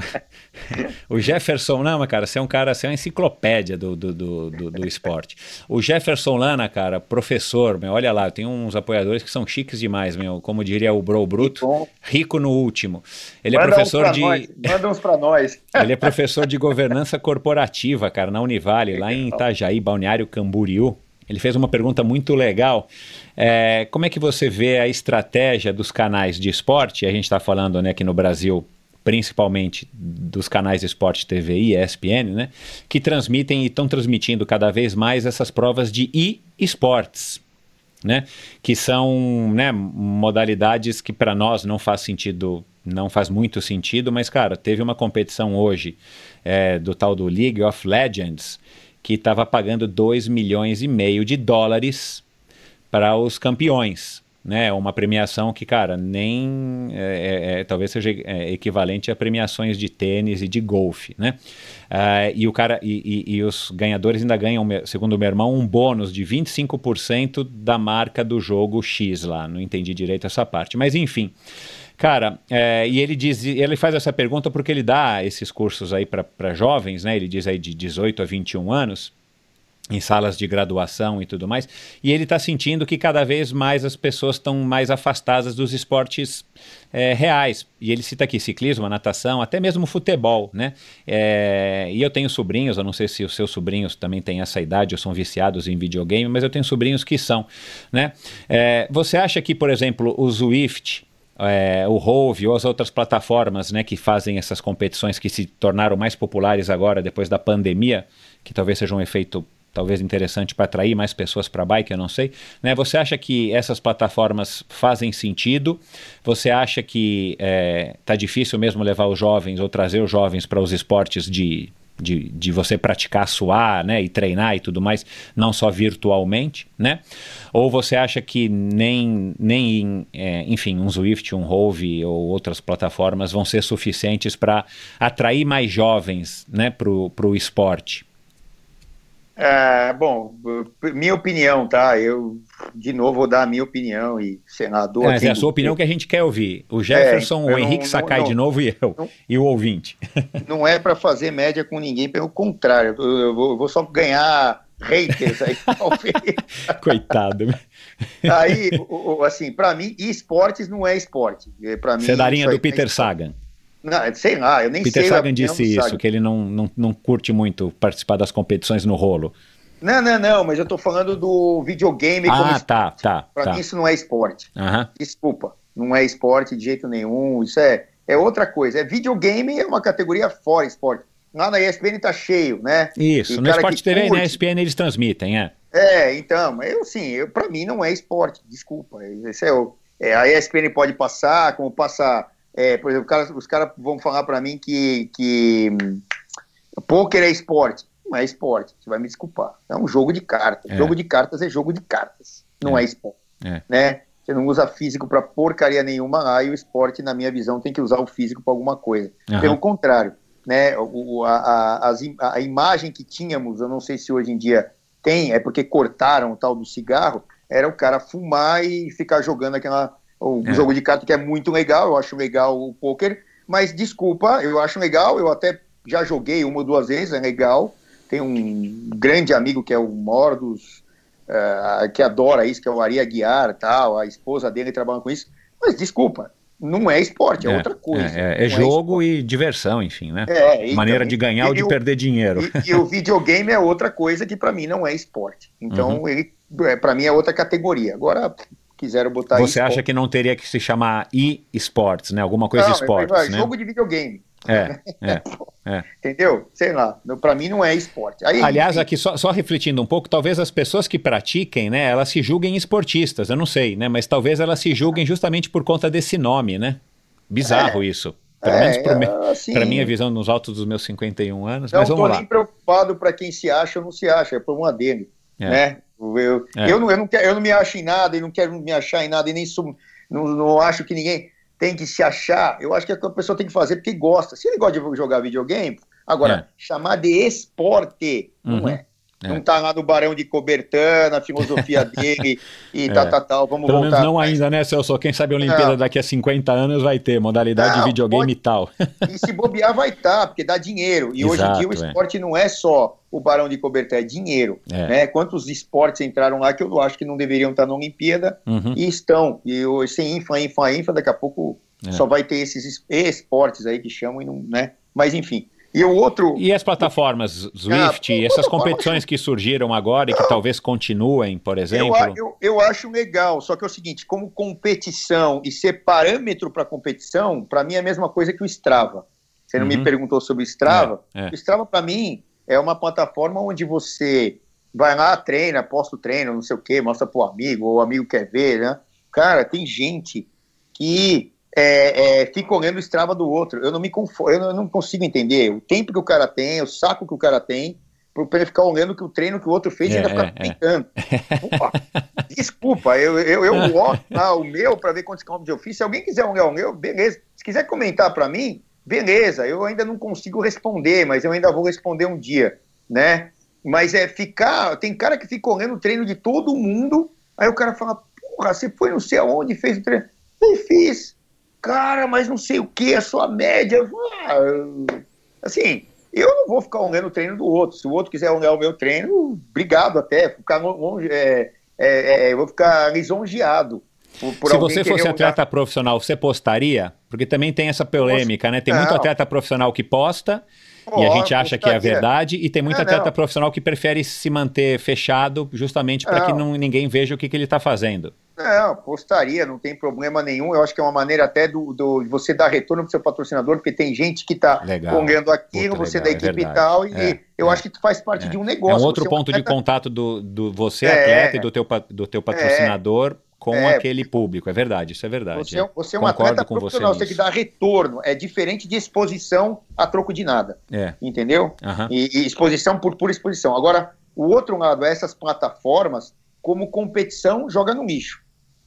o Jefferson, não, mas cara, você é um cara, você é uma enciclopédia do, do, do, do, do esporte. O Jefferson Lana, cara, professor, meu, olha lá, tem uns apoiadores que são chiques demais, meu. Como diria o Bro Bruto, rico no último. Ele é Manda é professor de. Nós. Manda uns para nós. Ele é professor de governança corporativa corporativa, cara, na Univale, lá em Itajaí, Balneário Camboriú. Ele fez uma pergunta muito legal. É, como é que você vê a estratégia dos canais de esporte? A gente está falando né, que no Brasil principalmente dos canais de Esporte TV e ESPN, né, que transmitem e estão transmitindo cada vez mais essas provas de e-esportes, né, que são né, modalidades que para nós não faz sentido, não faz muito sentido, mas cara, teve uma competição hoje é, do tal do League of Legends que estava pagando 2 milhões e meio de dólares para os campeões né? Uma premiação que, cara, nem é, é, é talvez seja é, equivalente a premiações de tênis e de golfe, né? Uh, e o cara e, e, e, os ganhadores ainda ganham, segundo o meu irmão, um bônus de 25% da marca do jogo X lá. Não entendi direito essa parte, mas enfim. Cara, é, e ele diz, ele faz essa pergunta porque ele dá esses cursos aí para jovens, né? Ele diz aí de 18 a 21 anos em salas de graduação e tudo mais, e ele está sentindo que cada vez mais as pessoas estão mais afastadas dos esportes é, reais. E ele cita aqui ciclismo, natação, até mesmo futebol, né? É, e eu tenho sobrinhos, eu não sei se os seus sobrinhos também têm essa idade ou são viciados em videogame, mas eu tenho sobrinhos que são, né? É, você acha que, por exemplo, o Zwift, é, o Rove ou as outras plataformas né, que fazem essas competições que se tornaram mais populares agora depois da pandemia, que talvez seja um efeito talvez interessante para atrair mais pessoas para bike, eu não sei. Né? Você acha que essas plataformas fazem sentido? Você acha que está é, difícil mesmo levar os jovens ou trazer os jovens para os esportes de, de, de você praticar suar, né, e treinar e tudo mais, não só virtualmente, né? Ou você acha que nem, nem é, enfim, um Zwift, um Rove ou outras plataformas vão ser suficientes para atrair mais jovens, né, para o esporte? É, bom, minha opinião, tá? Eu, de novo, vou dar a minha opinião e senador. É, é a sua opinião que a gente quer ouvir. O Jefferson, é, o Henrique não, Sakai não, de novo e eu, não, e o ouvinte. Não é para fazer média com ninguém, pelo contrário, eu, vou, eu vou, só ganhar haters aí, Coitado. Aí, assim, para mim, esportes não é esporte. Pra mim, Você é do Peter Sagan. Não, sei lá, eu nem Peter sei. Peter Sagan disse isso, Sagan. que ele não, não, não curte muito participar das competições no rolo. Não, não, não, mas eu tô falando do videogame ah, como tá, tá. Pra tá. mim isso não é esporte. Uhum. Desculpa, não é esporte de jeito nenhum, isso é, é outra coisa. É videogame é uma categoria fora esporte. Lá na ESPN tá cheio, né? Isso, e no Esporte TV curte... e na ESPN eles transmitem, é. É, então, eu sim, eu, pra mim não é esporte, desculpa. Esse é o, é, a ESPN pode passar, como passa é, por exemplo, cara, os caras vão falar para mim que, que hum, pôquer é esporte. Não é esporte, você vai me desculpar. É um jogo de cartas. É. Jogo de cartas é jogo de cartas, não é, é esporte. É. Né? Você não usa físico para porcaria nenhuma lá e o esporte, na minha visão, tem que usar o físico para alguma coisa. Uhum. Pelo contrário, né? O, a, a, a, a imagem que tínhamos, eu não sei se hoje em dia tem, é porque cortaram o tal do cigarro, era o cara fumar e ficar jogando aquela o é. jogo de carta que é muito legal, eu acho legal o poker, mas desculpa, eu acho legal, eu até já joguei uma ou duas vezes, é legal. Tem um grande amigo que é o Mordos, uh, que adora isso, que é o Ari Aguiar tal, a esposa dele trabalha com isso. Mas desculpa, não é esporte, é, é outra coisa. É, é, é jogo e diversão, enfim, né? É, então, Maneira de ganhar ou de perder dinheiro. E, e, o videogame é outra coisa que para mim não é esporte. Então, uhum. ele, é, para mim é outra categoria. Agora, quiseram botar Você acha que não teria que se chamar e-sports, né? Alguma coisa não, de esportes, é, né? Jogo de videogame. É, é, é. Entendeu? Sei lá, para mim não é esporte. Aí, Aliás, aqui só, só, refletindo um pouco, talvez as pessoas que pratiquem, né, elas se julguem esportistas, eu não sei, né, mas talvez elas se julguem justamente por conta desse nome, né? Bizarro é, isso. Pelo é, menos para assim, minha visão nos altos dos meus 51 anos, mas vamos lá. Não estou nem preocupado para quem se acha ou não se acha, é por uma dele, é. né? Eu, é. eu, não, eu, não quero, eu não me acho em nada e não quero me achar em nada e nem não, não acho que ninguém tem que se achar. Eu acho que a pessoa tem que fazer porque gosta. Se ele gosta de jogar videogame, agora, é. chamar de esporte, uhum. não é. É. Não tá lá no Barão de Cobertã, na filosofia dele e é. tal, tal, tal. Vamos Pelo voltar. menos não ainda, né, Celso? Quem sabe a Olimpíada não. daqui a 50 anos vai ter modalidade não, de videogame pode... e tal. E se bobear, vai estar, tá, porque dá dinheiro. E Exato, hoje em dia o é. esporte é. não é só o Barão de Cobertã, é dinheiro. É. Né? Quantos esportes entraram lá que eu acho que não deveriam estar na Olimpíada uhum. e estão. E sem infra, infra, infra, daqui a pouco é. só vai ter esses esportes aí que chamam e não, né? Mas enfim. E o outro. E as plataformas Swift, Ah, essas eu competições que surgiram agora e que talvez continuem, por Eu, exemplo? a- eu, eu acho legal, só que é o seguinte, como competição e ser parâmetro para competição, para mim é a mesma coisa que o Strava. Você não Uhum. me perguntou sobre o Strava? É, é. O Strava, para mim, é uma plataforma onde você vai lá, treina, posta o treino, não sei o quê, mostra pro amigo, ou o amigo quer ver, né? Cara, tem gente que é, é, fica olhando o Strava do outro. Eu não me confo- eu não, eu não consigo entender o tempo que o cara tem, o saco que o cara tem, para ele ficar olhando que o treino que o outro fez e É, ainda ficar é, é. brincando. Pô, Desculpa, eu, eu, eu olho lá o meu para ver quantos quilômetros eu fiz. Se alguém quiser olhar o meu, beleza. Se quiser comentar para mim, beleza. Eu ainda não consigo responder, mas eu ainda vou responder um dia, né? Mas é ficar. Tem cara que fica olhando o treino de todo mundo, aí o cara fala: Porra, você foi não sei aonde fez o treino. Eu fiz. Cara, mas não sei o que, a sua média. Ah, assim, eu não vou ficar olhando o treino do outro. Se o outro quiser olhar o meu treino, obrigado até. Ficar longe, é, é, é, eu vou ficar lisonjeado. Por, por Se você fosse olhar. atleta profissional, você postaria? Porque também tem essa polêmica, né? Tem muito Não. atleta profissional que posta E a gente acha que é a verdade, e tem muito Não, atleta não. profissional que prefere se manter fechado justamente para que Não. não, ninguém veja o que, que ele está fazendo. Não, postaria, não tem problema nenhum. Eu acho que é uma maneira até do, do- de você dar retorno pro seu patrocinador, porque tem gente que está olhando aquilo, Puta, você legal, da é equipe verdade. e tal, e É, eu é. acho que tu faz parte É. de um É negócio. um outro Você ponto de atleta- contato do, do você, É. atleta, e do teu, do teu patrocinador com É. aquele público. É verdade, isso é verdade. Você, é- você é um Concordo atleta com você profissional, você tem que dar retorno. É diferente de exposição a troco de nada, É. entendeu? Aham. E, e exposição por pura exposição. Agora, o outro lado, essas plataformas, como competição, joga no lixo.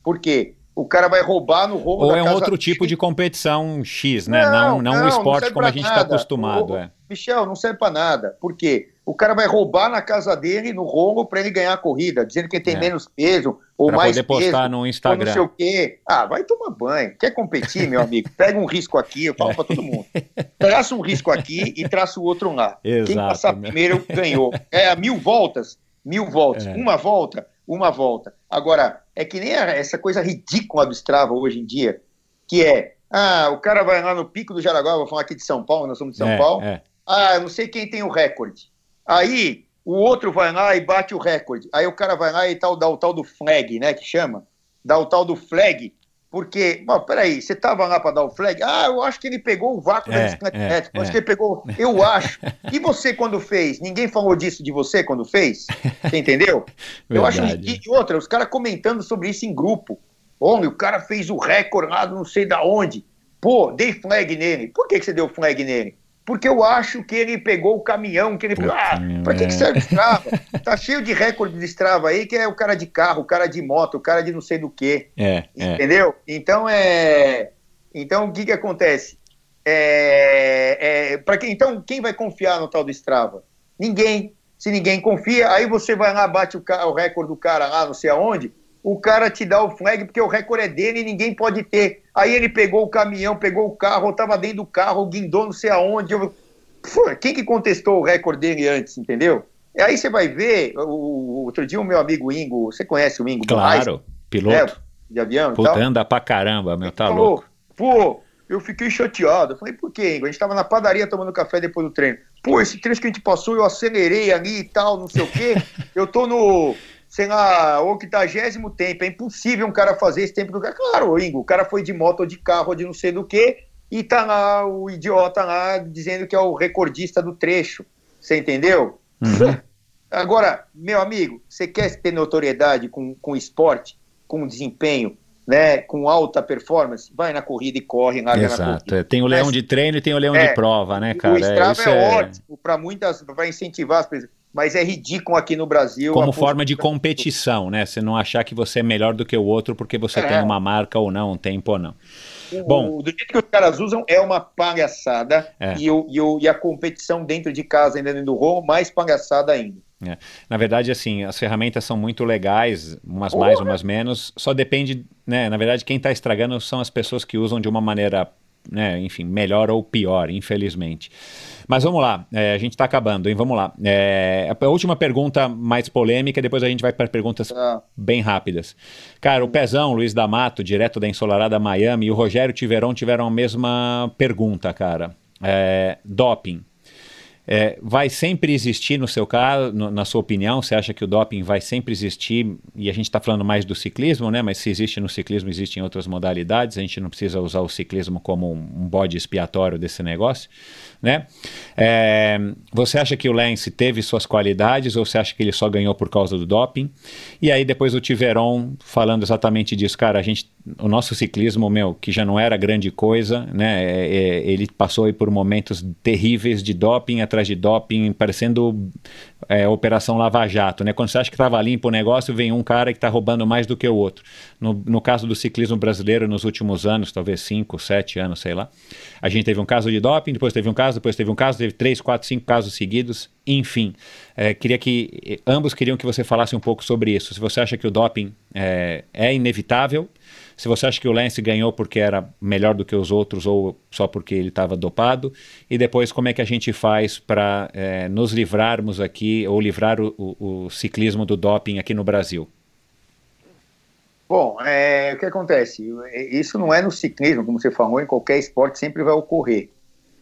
Por quê? O cara vai roubar no roubo Ou da é um outro tipo de competição X, né? Não, não, um esporte serve como a gente está acostumado. O- É. Michel, não serve pra nada. Por quê? O cara vai roubar na casa dele, no rolo, para ele ganhar a corrida, dizendo que ele tem É. menos peso ou Para mais poder postar peso. no Ou não Instagram. sei o quê. Ah, vai tomar banho. Quer competir, meu amigo? Pega um risco aqui, eu falo pra todo mundo. Traça um risco aqui e traça o outro lá. Quem Exato, passar né? primeiro ganhou. É a mil voltas, mil voltas. É. Uma volta, uma volta. Agora, é que nem essa coisa ridícula do Strava hoje em dia, que é, ah, o cara vai lá no Pico do Jaraguá, vou falar aqui de São Paulo, nós somos de São É, Paulo, é. Ah, eu não sei quem tem o recorde. Aí o outro vai lá e bate o recorde. Aí o cara vai lá e tal, dá o tal do flag, né? Que chama. Dá o tal do flag. Porque, bom, peraí, você tava lá para dar o flag? Ah, eu acho que ele pegou o vácuo da É, bicicleta é, elétrica. Eu é. Acho que ele pegou. Eu acho. E você quando fez? Ninguém falou disso de você quando fez? Você entendeu? Eu acho ridículo. E outra, os caras comentando sobre isso em grupo. Olha, o cara fez o recorde lá, não sei da onde. Pô, dei flag nele. Por que, que você deu flag nele? Porque eu acho que ele pegou o caminhão, que ele pegou. Ah, pra que, é. que serve Strava? Tá cheio de recorde de Strava aí, que é o cara de carro, o cara de moto, o cara de não sei do quê. É, é. Entendeu? Então é. Então o que que acontece? É, é, pra quem, então quem vai confiar no tal do Strava? Ninguém. Se ninguém confia, aí você vai lá, bate o, o recorde do cara lá, não sei aonde, o cara te dá o flag porque o recorde é dele e ninguém pode ter. Aí ele pegou o caminhão, pegou o carro, ou tava dentro do carro, guindou não sei aonde. Eu... Pô, quem que contestou o recorde dele antes, entendeu? E aí você vai ver, o, outro dia o meu amigo Ingo, você conhece o Ingo? Claro, piloto. É, de avião Puta, anda pra caramba, meu, tá falou, louco. Pô, eu fiquei chateado. Eu falei, por quê, Ingo? A gente tava na padaria tomando café depois do treino. Pô, esse trecho que a gente passou, eu acelerei ali e tal, não sei o quê. Eu tô no, sei lá, octagésimo tempo. É impossível um cara fazer esse tempo do cara. Claro, Ingo, o cara foi de moto ou de carro ou de não sei do quê. E tá lá o idiota lá dizendo que é o recordista do trecho. Você entendeu? Uhum. Agora, meu amigo, você quer ter notoriedade com, com esporte, com desempenho, né, com alta performance? Vai na corrida e corre, larga na Exato. corrida. é. Tem o leão Mas- de treino e tem o leão É, de prova, né, cara? o Strava Isso é, ótimo, para muitas, vai incentivar as pessoas, mas é ridículo aqui no Brasil. Como forma de competição, né? Você não achar que você é melhor do que o outro porque você É. tem uma marca ou não, um tempo ou não. O- Bom. do jeito que os caras usam é uma palhaçada É. e, o, e, o- e a competição dentro de casa, ainda dentro do rolo, mais palhaçada ainda. Na verdade, assim, as ferramentas são muito legais, umas Porra! mais, umas menos. Só depende, né? Na verdade, quem está estragando são as pessoas que usam de uma maneira, né? Enfim, melhor ou pior, infelizmente. Mas vamos lá, é, a gente está acabando, hein? Vamos lá. É, a última pergunta mais polêmica, depois a gente vai para perguntas Tá? bem rápidas. Cara, o Pezão, Luiz D'Amato, direto da ensolarada Miami, e o Rogério Tiveron tiveram a mesma pergunta, cara. É, doping. É, vai sempre existir no seu caso, no, na sua opinião, você acha que o doping vai sempre existir? E a gente está falando mais do ciclismo, né? Mas se existe no ciclismo, existe em outras modalidades. A gente não precisa usar o ciclismo como um, um bode expiatório desse negócio, né? É, você acha que o Lance teve suas qualidades ou você acha que ele só ganhou por causa do doping? E aí depois o Tiveron falando exatamente disso, cara, a gente, o nosso ciclismo, meu, que já não era grande coisa, né? É, é, ele passou por momentos terríveis de doping atrás de doping, parecendo é, Operação Lava Jato, né? Quando você acha que estava limpo o negócio, vem um cara que está roubando mais do que o outro. No, no caso do ciclismo brasileiro, nos últimos anos, talvez 5, 7 anos, sei lá, a gente teve um caso de doping, depois teve um caso, depois teve um caso, teve 3, 4, 5 casos seguidos, enfim. É, queria que ambos queriam que você falasse um pouco sobre isso. Se você acha que o doping é, é inevitável, se você acha que o Lance ganhou porque era melhor do que os outros ou só porque ele estava dopado, e depois como é que a gente faz para é, nos livrarmos aqui ou livrar o, o, o, ciclismo do doping aqui no Brasil? Bom, é, o que acontece? Isso não é no ciclismo, como você falou, em qualquer esporte sempre vai ocorrer.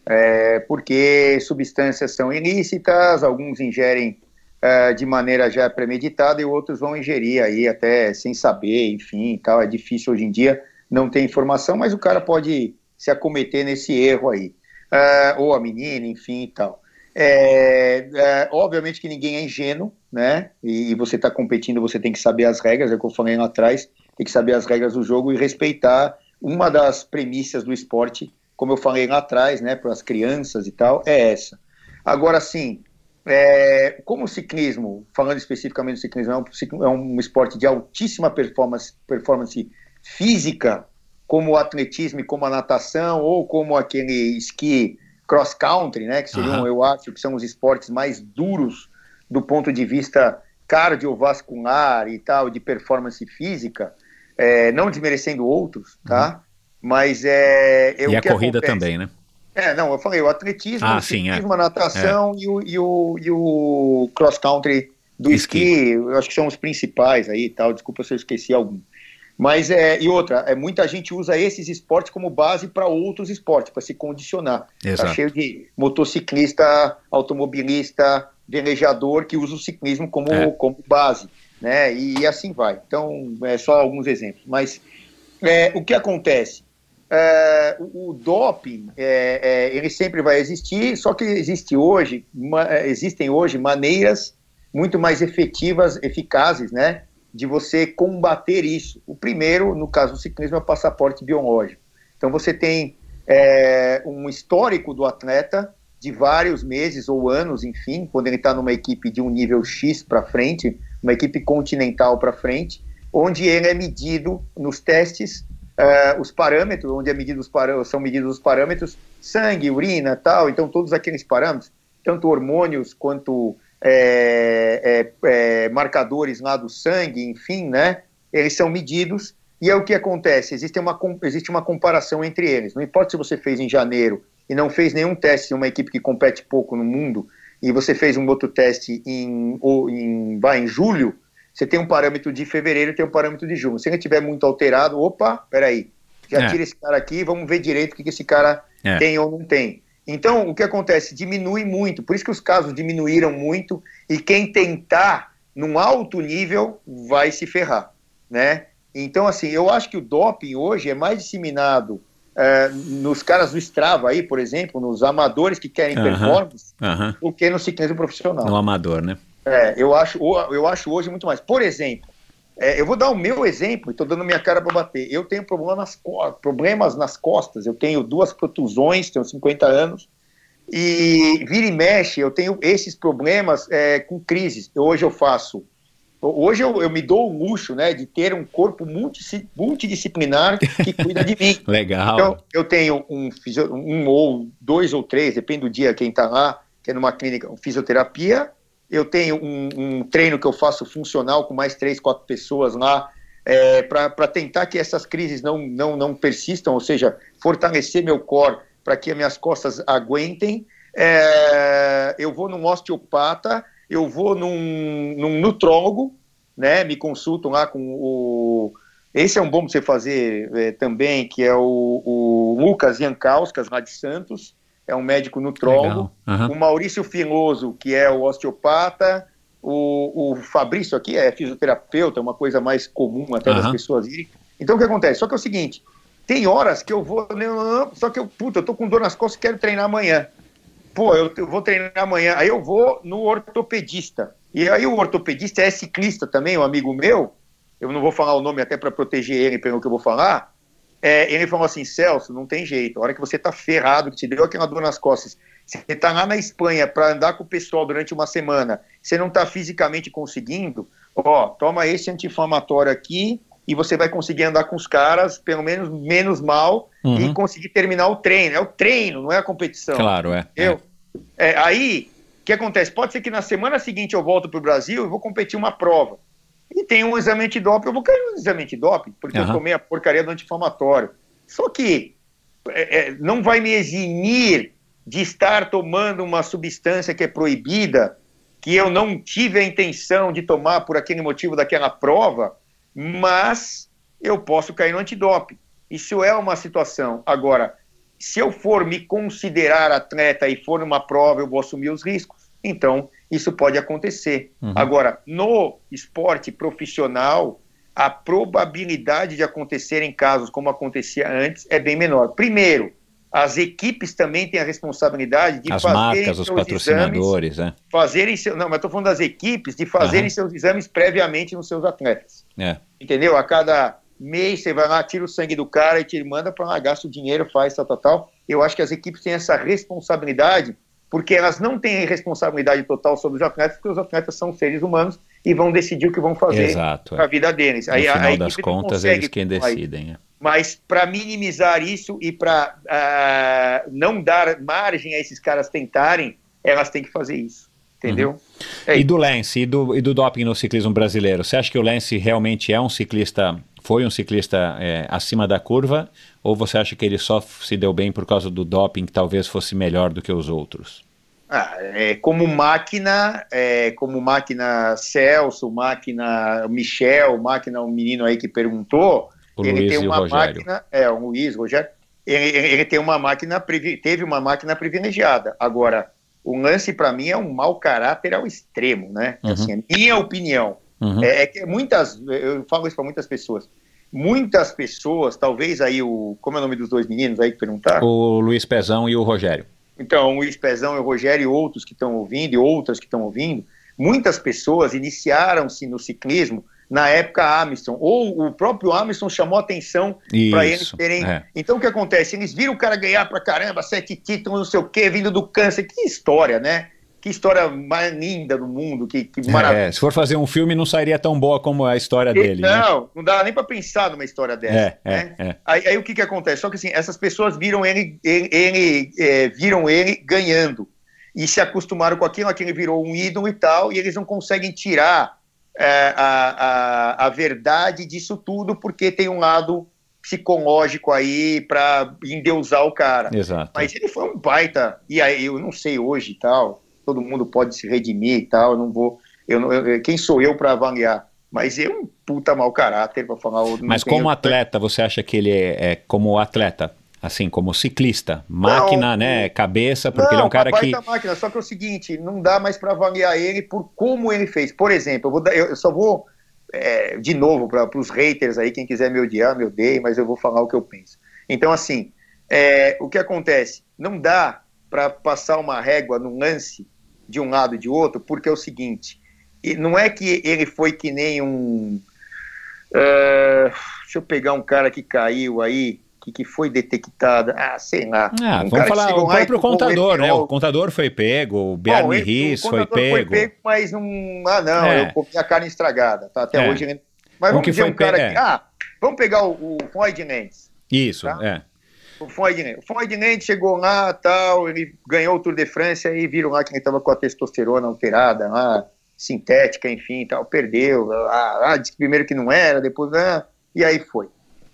É, porque substâncias são ilícitas, alguns ingerem uh, de maneira já premeditada e outros vão ingerir aí até sem saber, enfim, tal. É difícil hoje em dia não ter informação, mas o cara pode se acometer nesse erro aí, uh, ou a menina, enfim, e tal. É, é, obviamente que ninguém é ingênuo, né? E, e você está competindo, você tem que saber as regras, é o que eu falei lá atrás, tem que saber as regras do jogo e respeitar. Uma das premissas do esporte, como eu falei lá atrás, né, para as crianças e tal, é essa. Agora, sim, é, como o ciclismo, falando especificamente do ciclismo, é um, é um esporte de altíssima performance, performance física, como o atletismo e como a natação, ou como aquele esqui cross country, né, que seriam, uhum. eu acho, que são os esportes mais duros do ponto de vista cardiovascular e tal, de performance física, é, não desmerecendo outros, tá? Uhum. Mas é. e a corrida acontece? também, né? É, não, eu falei o atletismo, ah, o sim, ciclismo, é. a natação é. e, o, e, o, e o cross-country do esqui. esqui, eu acho que são os principais aí e tal, desculpa se eu esqueci algum. Mas, é, e outra, é, muita gente usa esses esportes como base para outros esportes, para se condicionar. Tá Exato. Tá cheio de motociclista, automobilista, velejador que usa o ciclismo como, é. como base, né? E, e, assim vai. Então, é só alguns exemplos. Mas é, o que acontece? É, o, o, doping é, é, ele sempre vai existir, só que existe hoje, é, existem hoje maneiras muito mais efetivas, eficazes, né, de você combater isso. O primeiro, no caso do ciclismo, é o passaporte biológico. Então você tem é, um histórico do atleta de vários meses ou anos, enfim, quando ele está numa equipe de um nível X para frente, uma equipe continental para frente, onde ele é medido nos testes uh, os parâmetros, onde é medido os são medidos os parâmetros, sangue, urina, tal, então todos aqueles parâmetros, tanto hormônios quanto é, é, é, marcadores lá do sangue, enfim, né, eles são medidos e é o que acontece, existe uma, existe uma comparação entre eles, não importa se você fez em janeiro e não fez nenhum teste em uma equipe que compete pouco no mundo, e você fez um outro teste em, em, vai, em julho, você tem um parâmetro de fevereiro e tem um parâmetro de junho. Se ele estiver muito alterado, opa, peraí, já é. tira esse cara aqui, vamos ver direito o que, que esse cara é. tem ou não tem. Então, o que acontece? Diminui muito, por isso que os casos diminuíram muito, e quem tentar num alto nível vai se ferrar, né? Então, assim, eu acho que o doping hoje é mais disseminado é, nos caras do Strava aí, por exemplo, nos amadores que querem uh -huh, performance, uh -huh. do que no ciclismo profissional. No amador, né? É, eu, acho, eu acho hoje muito mais. Por exemplo, é, eu vou dar o meu exemplo, estou dando minha cara para bater. Eu tenho problema nas, problemas nas costas, eu tenho duas protusões, tenho 50 anos, e vira e mexe, eu tenho esses problemas é, com crises. Hoje eu faço. Hoje eu, eu, me dou o luxo né, de ter um corpo multidisciplinar que cuida de mim. Legal. Então, eu tenho um, um ou dois ou três, depende do dia quem está lá, que é numa clínica, fisioterapia, eu tenho um, um, treino que eu faço funcional com mais três, quatro pessoas lá, é, para tentar que essas crises não, não, não persistam, ou seja, fortalecer meu core para que as minhas costas aguentem. É, eu vou num osteopata, eu vou num, num nutrólogo, né, me consultam lá com o... Esse é um bom para você fazer é, também, que é o, o Lucas Jankauskas, lá de Santos, é um médico nutrólogo. Aham. o Maurício Filoso, que é o osteopata, o, o Fabrício aqui é fisioterapeuta, uma coisa mais comum até das Aham. pessoas irem. Então o que acontece? Só que é o seguinte, tem horas que eu vou, só que eu, puta, eu tô com dor nas costas e quero treinar amanhã. Pô, eu, eu vou treinar amanhã, aí eu vou no ortopedista. E aí o ortopedista é ciclista também, um amigo meu, eu não vou falar o nome até para proteger ele pelo que eu vou falar, é, ele falou assim, Celso, não tem jeito, a hora que você tá ferrado, que te deu aquela dor nas costas, você tá lá na Espanha para andar com o pessoal durante uma semana, você não tá fisicamente conseguindo, ó, toma esse anti-inflamatório aqui e você vai conseguir andar com os caras, pelo menos menos mal, Uhum. e conseguir terminar o treino. É o treino, não é a competição. Claro, é. Eu, é, aí, o que acontece? Pode ser que na semana seguinte eu volto para o Brasil e vou competir uma prova. E tem um exame antidoping, eu vou cair no exame antidoping, porque Aham. eu tomei a porcaria do anti-inflamatório. Só que é, é, não vai me eximir de estar tomando uma substância que é proibida, que eu não tive a intenção de tomar por aquele motivo daquela prova, mas eu posso cair no antidoping. Isso é uma situação. Agora, se eu for me considerar atleta e for numa prova, eu vou assumir os riscos. Então, isso pode acontecer. Uhum. Agora, no esporte profissional, a probabilidade de acontecer em casos como acontecia antes é bem menor. Primeiro, as equipes também têm a responsabilidade de As fazerem marcas, os seus exames patrocinadores, é. fazerem seu, não, mas estou falando das equipes de fazerem Aham. seus exames previamente nos seus atletas. é. Entendeu? A cada mês você vai lá, tira o sangue do cara e te manda para lá, gasta o dinheiro, faz tal, tal, tal. Eu acho que as equipes têm essa responsabilidade, porque elas não têm responsabilidade total sobre os atletas, porque os atletas são seres humanos e vão decidir o que vão fazer Exato. para a É. vida deles. No final a das contas, eles quem decidem. é. Mas para minimizar isso e para não dar margem a esses caras tentarem, elas têm que fazer isso. Entendeu? É E do Lance, e do, e do doping no ciclismo brasileiro? Você acha que o Lance realmente é um ciclista, foi um ciclista é, acima da curva? Ou você acha que ele só se deu bem por causa do doping, que talvez fosse melhor do que os outros? Ah, é, como máquina, é, como máquina Celso, máquina Michel, máquina o menino aí que perguntou, O ele Luiz tem uma máquina, é, o Luiz, Rogério, ele, ele- tem uma máquina, teve uma máquina privilegiada. Agora, o lance para mim é um mau caráter ao extremo, né? Uhum. Assim, minha opinião. Uhum. É, é que muitas, eu falo isso para muitas pessoas. Muitas pessoas, talvez aí o, como é o nome dos dois meninos aí que perguntaram? O Luiz Pezão e o Rogério. Então, o Luiz Pezão e o Rogério e outros que estão ouvindo, e outras que estão ouvindo, muitas pessoas iniciaram-se no ciclismo na época Armstrong, ou o próprio Armstrong chamou atenção para eles terem. é. Então, o que acontece? Eles viram o cara ganhar pra caramba, sete títulos, não sei o quê, vindo do câncer. Que história, né? Que história mais linda do mundo, que, que maravilha. É, se for fazer um filme, não sairia tão boa como a história dele. né? Não, não dá nem para pensar numa história dessa. É, né? é, é. Aí, aí o que que acontece? Só que assim, essas pessoas viram ele, ele, ele, é, viram ele ganhando e se acostumaram com aquilo, aquilo virou um ídolo e tal, e eles não conseguem tirar é, a, a, a verdade disso tudo porque tem um lado psicológico aí para endeusar o cara. Exato. Mas ele foi um baita, e aí eu não sei hoje e tal, todo mundo pode se redimir e tal, eu não vou, eu, não- eu- quem sou eu para avaliar? Mas é um puta mau caráter para falar. eu não Mas como atleta, você acha que ele é, é como atleta, assim, como ciclista, máquina, Não, né, cabeça, porque ele é um Não, cara que... baita máquina, só que é o seguinte, não dá mais para avaliar ele por como ele fez. Por exemplo, eu, vou eu- eu só vou, é, de novo, para os haters aí, quem quiser me odiar, me odeie, mas eu vou falar o que eu penso. Então, assim, é, o que acontece? Não dá para passar uma régua num lance de um lado e de outro, porque é o seguinte, não é que ele foi que nem um... é, deixa eu pegar um cara que caiu aí, que, que foi detectado, ah, sei lá. Ah, um vamos cara falar o próprio contador, né? O contador foi pego, o Bjarne o foi contador pego. Foi pego, mas não. Ah, não, É. eu comi a carne estragada. Tá? Até É. hoje. Mas Um vamos que dizer foi um cara pe- que. é. Ah, vamos pegar o, o Floyd Nantes. Isso, Tá? é. O Nantes. O chegou lá, tal, ele ganhou o Tour de France, aí viram lá que ele estava com a testosterona alterada, lá, sintética, enfim, tal, perdeu. Ah, ah, disse primeiro que não era, depois, ah, e aí foi.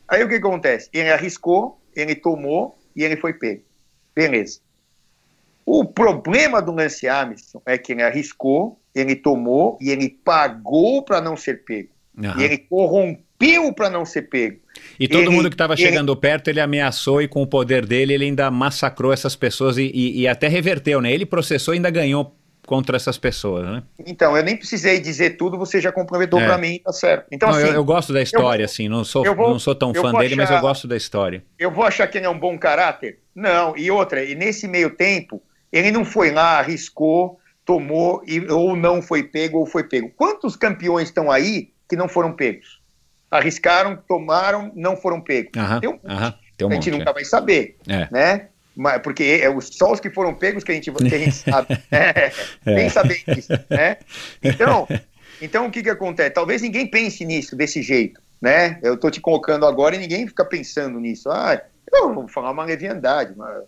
Aí o que acontece? Ele arriscou, ele tomou e ele foi pego. Beleza. O problema do Lance Armstrong é que ele arriscou, ele tomou e ele pagou para não ser pego. Aham. E ele corrompeu para não ser pego. E todo Ele- mundo que estava ele- chegando perto, ele ameaçou e com o poder dele, ele ainda massacrou essas pessoas e, e- e até reverteu, né? Ele processou e ainda ganhou contra essas pessoas, né? Então, eu nem precisei dizer tudo, você já comprometeu É. para mim, tá certo. Então, não, assim, eu, eu gosto da história, vou- assim, não sou, vou- não sou tão fã dele, mas eu achar- gosto da história. eu vou achar que ele é um bom caráter? Não. E outra, e nesse meio tempo, ele não foi lá, arriscou, tomou, e, ou não foi pego, ou foi pego. Quantos campeões estão aí que não foram pegos? Arriscaram, tomaram, não foram pegos. Aham, Tem um- tem um a gente monte. nunca vai saber, É. né? Mas, porque é os- só os que foram pegos que a gente, que a gente sabe. É, Tem que saber disso, né? Então, então, o que, que acontece? Talvez ninguém pense nisso desse jeito, né? Eu tô te colocando agora e ninguém fica pensando nisso. Ah, eu vou falar uma leviandade. Mas,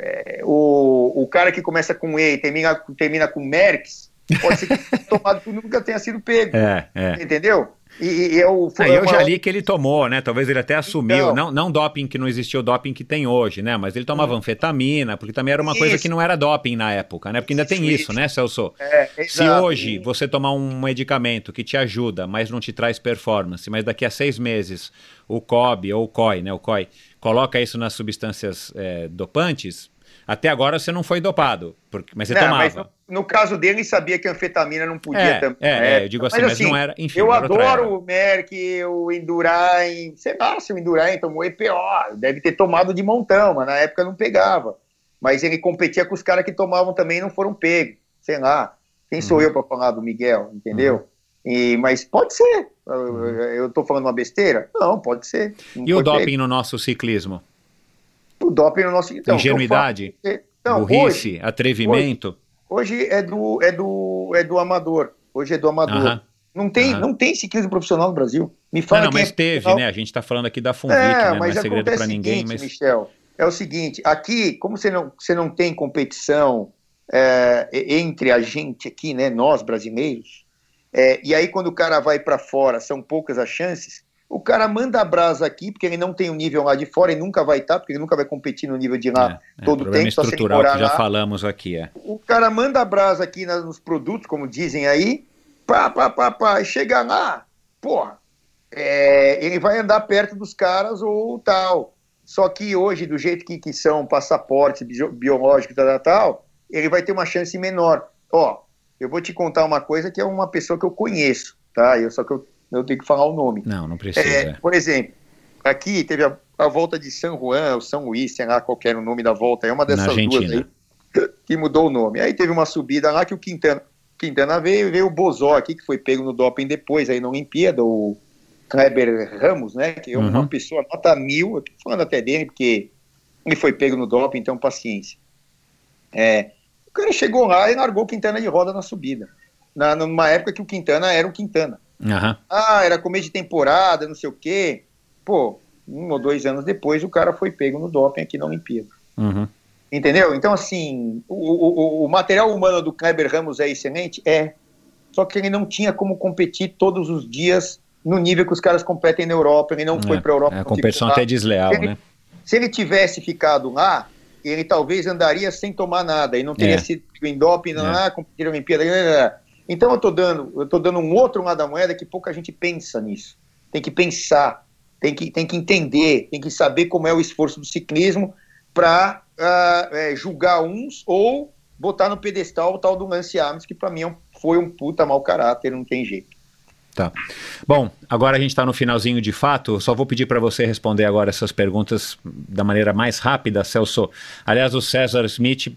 é, o, o cara que começa com E e termina, termina com Merckx, pode ser que tomado tudo nunca tenha sido pego. É, é. Entendeu? E, e eu, É, eu uma- já li que ele tomou, né? Talvez ele até assumiu. Então. não, não doping que não existia o doping que tem hoje, né? Mas ele tomava anfetamina, porque também era uma coisa Isso. que não era doping na época, né? Porque ainda tem Isso, isso, isso. né, Celso? É, Se hoje você tomar um medicamento que te ajuda, mas não te traz performance, mas daqui a seis meses o COB ou o COI, né, o COI, coloca isso nas substâncias é, dopantes, até agora você não foi dopado, porque, mas você Não, tomava. mas no, no caso dele, sabia que a anfetamina não podia É, também. é, é, eu digo assim, mas não era- enfim, eu adoro o Merck, o Indurain, sei lá se o Indurain tomou EPO, deve ter tomado de montão, mas na época não pegava. Mas ele competia com os caras que tomavam também e não foram pegos, sei lá. Quem sou Uhum. eu para falar do Miguel, entendeu? E, mas pode ser. Eu, eu tô falando uma besteira? Não, pode ser. Não E o doping pego. no nosso ciclismo? O doping no nosso. Então, Ingenuidade? falo- Não, burrice? hoje- atrevimento? Hoje é do, é do, é do amador. Hoje é do amador. Aham. Não tem, Aham. não tem ciclismo profissional no Brasil. Me Não, fala não, quem mas é teve, né? A gente tá falando aqui da Funvic, É, né? Não é mas segredo o ninguém, seguinte, mas... Michel, é o seguinte, aqui, como você não, você não tem competição é, entre a gente aqui, né, nós brasileiros, é, e aí quando o cara vai para fora, são poucas as chances, o cara manda a brasa aqui, porque ele não tem o nível lá de fora e nunca vai estar, porque ele nunca vai competir no nível de lá É, é, todo tempo, só se ele estrutural que já lá. falamos aqui, é. o cara manda a brasa aqui na- nos produtos, como dizem aí, pá, pá, pá, pá, e chega lá, porra, é, ele vai andar perto dos caras ou tal. Só que hoje, do jeito que, que são passaportes bio- biológicos e tal, tal, tal, ele vai ter uma chance menor. Ó, eu vou te contar uma coisa que é uma pessoa que eu conheço, tá? Eu, só que eu, eu tenho que falar o nome. Não, não precisa. É, é. por exemplo, aqui teve a, a volta de São Juan, ou São Luís, sei lá qual era o nome da volta, é uma dessas duas aí que mudou o nome. Aí teve uma subida lá que o Quintana, Quintana veio, veio o Bozó aqui, que foi pego no doping depois, aí na Olimpíada, o Kleber Ramos, né, que é uma Uhum. pessoa nota mil, eu tô falando até dele, porque ele foi pego no doping, então paciência. É, o cara chegou lá e largou o Quintana de roda na subida, na, numa época que o Quintana era o Quintana. Aham. Ah, era começo de temporada, não sei o quê. Pô, um ou dois anos depois o cara foi pego no doping aqui na Olimpíada. Uhum. Entendeu? Então, assim, o, o, o material humano do Kleber Ramos é excelente? É. Só que ele não tinha como competir todos os dias no nível que os caras competem na Europa. Ele não foi para a Europa. É, a competição lá. até desleal, Ele- né? Se ele tivesse ficado lá, ele talvez andaria sem tomar nada e não teria É. sido em doping, É. ah, competir na Olimpíada. Então eu tô dando, eu tô dando um outro lado da moeda que pouca gente pensa nisso. Tem que pensar, tem que, tem que entender, tem que saber como é o esforço do ciclismo para julgar uns ou botar no pedestal o tal do Lance Armstrong, que para mim é um- foi um puta mau caráter, não tem jeito. Tá. Bom, agora a gente está no finalzinho de fato. Só vou pedir para você responder agora essas perguntas da maneira mais rápida, Celso. Aliás, o César Smith,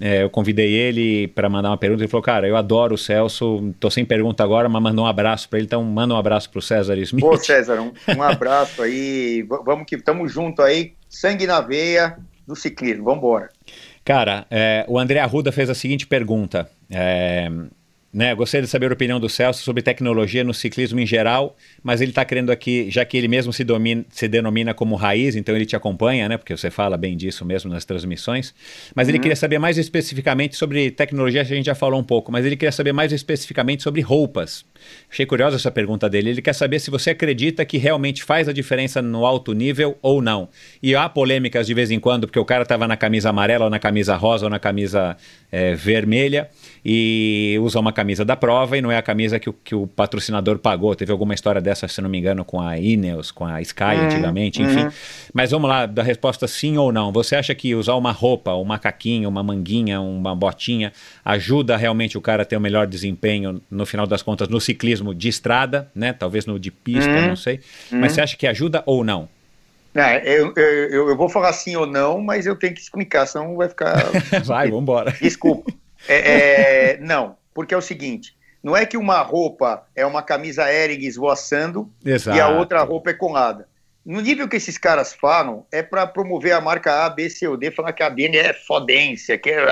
é, eu convidei ele para mandar uma pergunta. Ele falou: Cara, eu adoro o Celso. Tô sem pergunta agora, mas mandou um abraço para ele. Então, manda um abraço para o César Smith. Pô, César, um, um abraço aí, vamos que estamos junto aí, sangue na veia do ciclismo, vamos embora. Cara, é, o André Arruda fez a seguinte pergunta. É, né, gostaria de saber a opinião do Celso sobre tecnologia no ciclismo em geral, mas ele está querendo aqui, já que ele mesmo se, domina- se denomina como raiz, então ele te acompanha, né? Porque você fala bem disso mesmo nas transmissões. Mas ele queria saber mais especificamente sobre tecnologia, a gente já falou um pouco, mas ele queria saber mais especificamente sobre roupas. Achei curiosa essa pergunta dele. Ele quer saber se você acredita que realmente faz a diferença no alto nível ou não. E há polêmicas de vez em quando, porque o cara estava na camisa amarela, ou na camisa rosa, ou na camisa eh, vermelha, e usa uma camisa da prova e não é a camisa que o, que o patrocinador pagou. Teve alguma história dessa, se não me engano, com a Ineos, com a Sky Uhum, antigamente, enfim. Mas vamos lá, da resposta sim ou não. Você acha que usar uma roupa, um macaquinho, uma manguinha, uma botinha, ajuda realmente o cara a ter o melhor desempenho, no final das contas, no ciclismo de estrada, né? Talvez no de pista, Uhum. não sei. Mas você acha que ajuda ou não? É, eu, eu, eu- eu vou falar sim ou não, mas eu tenho que explicar, senão vai ficar. Vai, vambora. Desculpa. É, é, não, porque é o seguinte: não é que uma roupa é uma camisa Hering esvoaçando Exato. e a outra roupa é colada. No nível que esses caras falam, é para promover a marca A, B, C ou D, falar que a Bene é fodência, que é.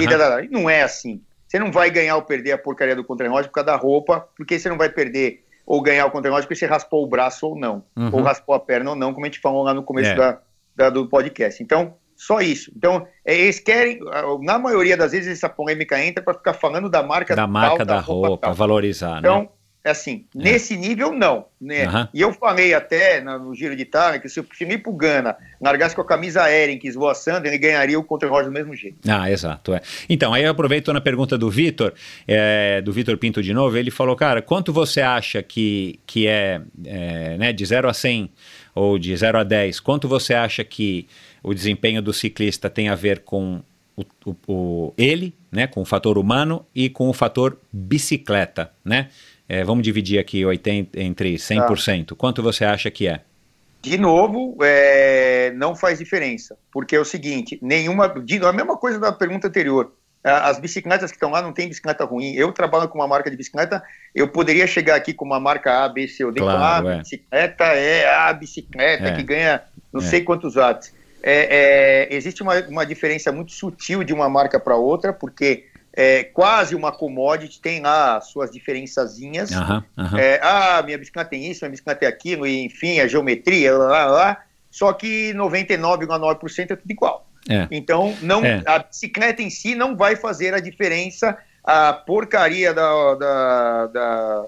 E, da- da. E não é assim. Você não vai ganhar ou perder a porcaria do contra-relógio por causa da roupa, porque você não vai perder ou ganhar o contra-relógio porque você raspou o braço ou não, Uhum. ou raspou a perna ou não, como a gente falou lá no começo É. da, da- do podcast. Então, só isso. Então, é, eles querem, na maioria das vezes, essa polêmica entra para ficar falando da marca Da tal, marca da roupa, tal. valorizar, né? Então, é assim, nesse nível, não. Né? Aham. E eu falei até no Giro de Itália que se o Filipe Gana largasse com a camisa que esvoaçando, ele ganharia o contra-relógio do mesmo jeito. Ah, exato. É. Então, aí eu aproveito na pergunta do Vitor, é, do Vitor Pinto de novo, ele falou, cara, quanto você acha que, que é, é, né, de 0 a 100 ou de 0 a 10, quanto você acha que o desempenho do ciclista tem a ver com o, o- o- ele, né, com o fator humano e com o fator bicicleta, né? É, vamos dividir aqui 80, entre 100%. Quanto você acha que é? De novo, é, não faz diferença, porque é o seguinte, nenhuma, de, a mesma coisa da pergunta anterior, a- as bicicletas que estão lá não tem bicicleta ruim, eu trabalho com uma marca de bicicleta, eu poderia chegar aqui com uma marca A, B, C ou D, Claro, falar, ah, é. bicicleta é a bicicleta É. que ganha não É. sei quantos watts. É, é, existe uma, uma diferença muito sutil de uma marca para outra, porque é quase uma commodity, tem lá as suas diferençazinhas, aham. é, ah, minha bicicleta tem isso, minha bicicleta tem aquilo, e, enfim, a geometria, lá, lá, lá. Só que 99,9% é tudo igual. É. Então, não, É. a bicicleta em si não vai fazer a diferença. A porcaria da, da, da-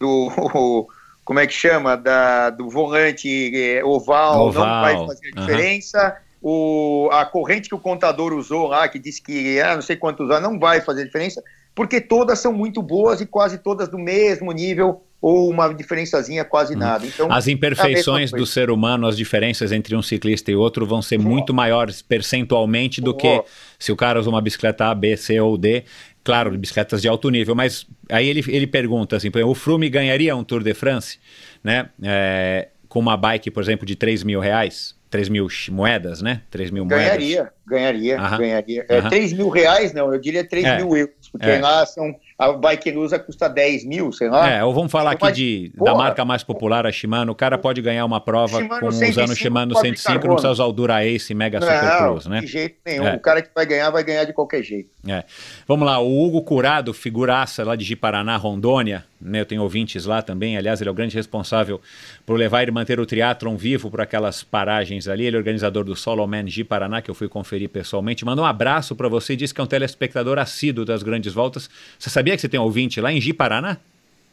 do como é que chama, da, do volante eh, oval, Oval, não vai fazer a diferença. O, a corrente que o contador usou lá, que disse que ah, não sei quantos anos, não vai fazer diferença, porque todas são muito boas e quase todas do mesmo nível ou uma diferençazinha quase nada. Então, Uhum. As é imperfeições mesma do ser humano, as diferenças entre um ciclista e outro vão ser muito maiores percentualmente do Pô. que se o cara usa uma bicicleta A, B, C ou D. Claro, bicicletas de alto nível, mas aí ele, ele pergunta assim, por exemplo, o Froome ganharia um Tour de France, né? é, com uma bike, por exemplo, de 3 mil reais, 3 mil ch- moedas, né? 3 mil moedas. Ganharia, ganharia, Aham. ganharia. É, Aham. 3 mil reais, não, eu diria 3 É. mil euros, porque É. lá são, a bike que ele usa custa 10 mil, sei lá. É, ou vamos falar aqui Mas, de, da porra. marca mais popular, a Shimano. O cara pode ganhar uma prova Shimano com usando 105 o Shimano pode 105, não precisa usar o Dura Ace Mega Super não, Cruz, né? de jeito nenhum. É. O cara que vai ganhar, vai ganhar de qualquer jeito. É. Vamos lá, o Hugo Curado, figuraça lá de Ji-Paraná, Rondônia, né, eu tenho ouvintes lá também, aliás, ele é o grande responsável por levar e manter o triatlon vivo por aquelas paragens ali, ele é organizador do Soloman Ji-Paraná, que eu fui conferir pessoalmente, manda um abraço para você e disse que é um telespectador assíduo das grandes voltas. Você sabia que você tem um ouvinte lá em Ji-Paraná?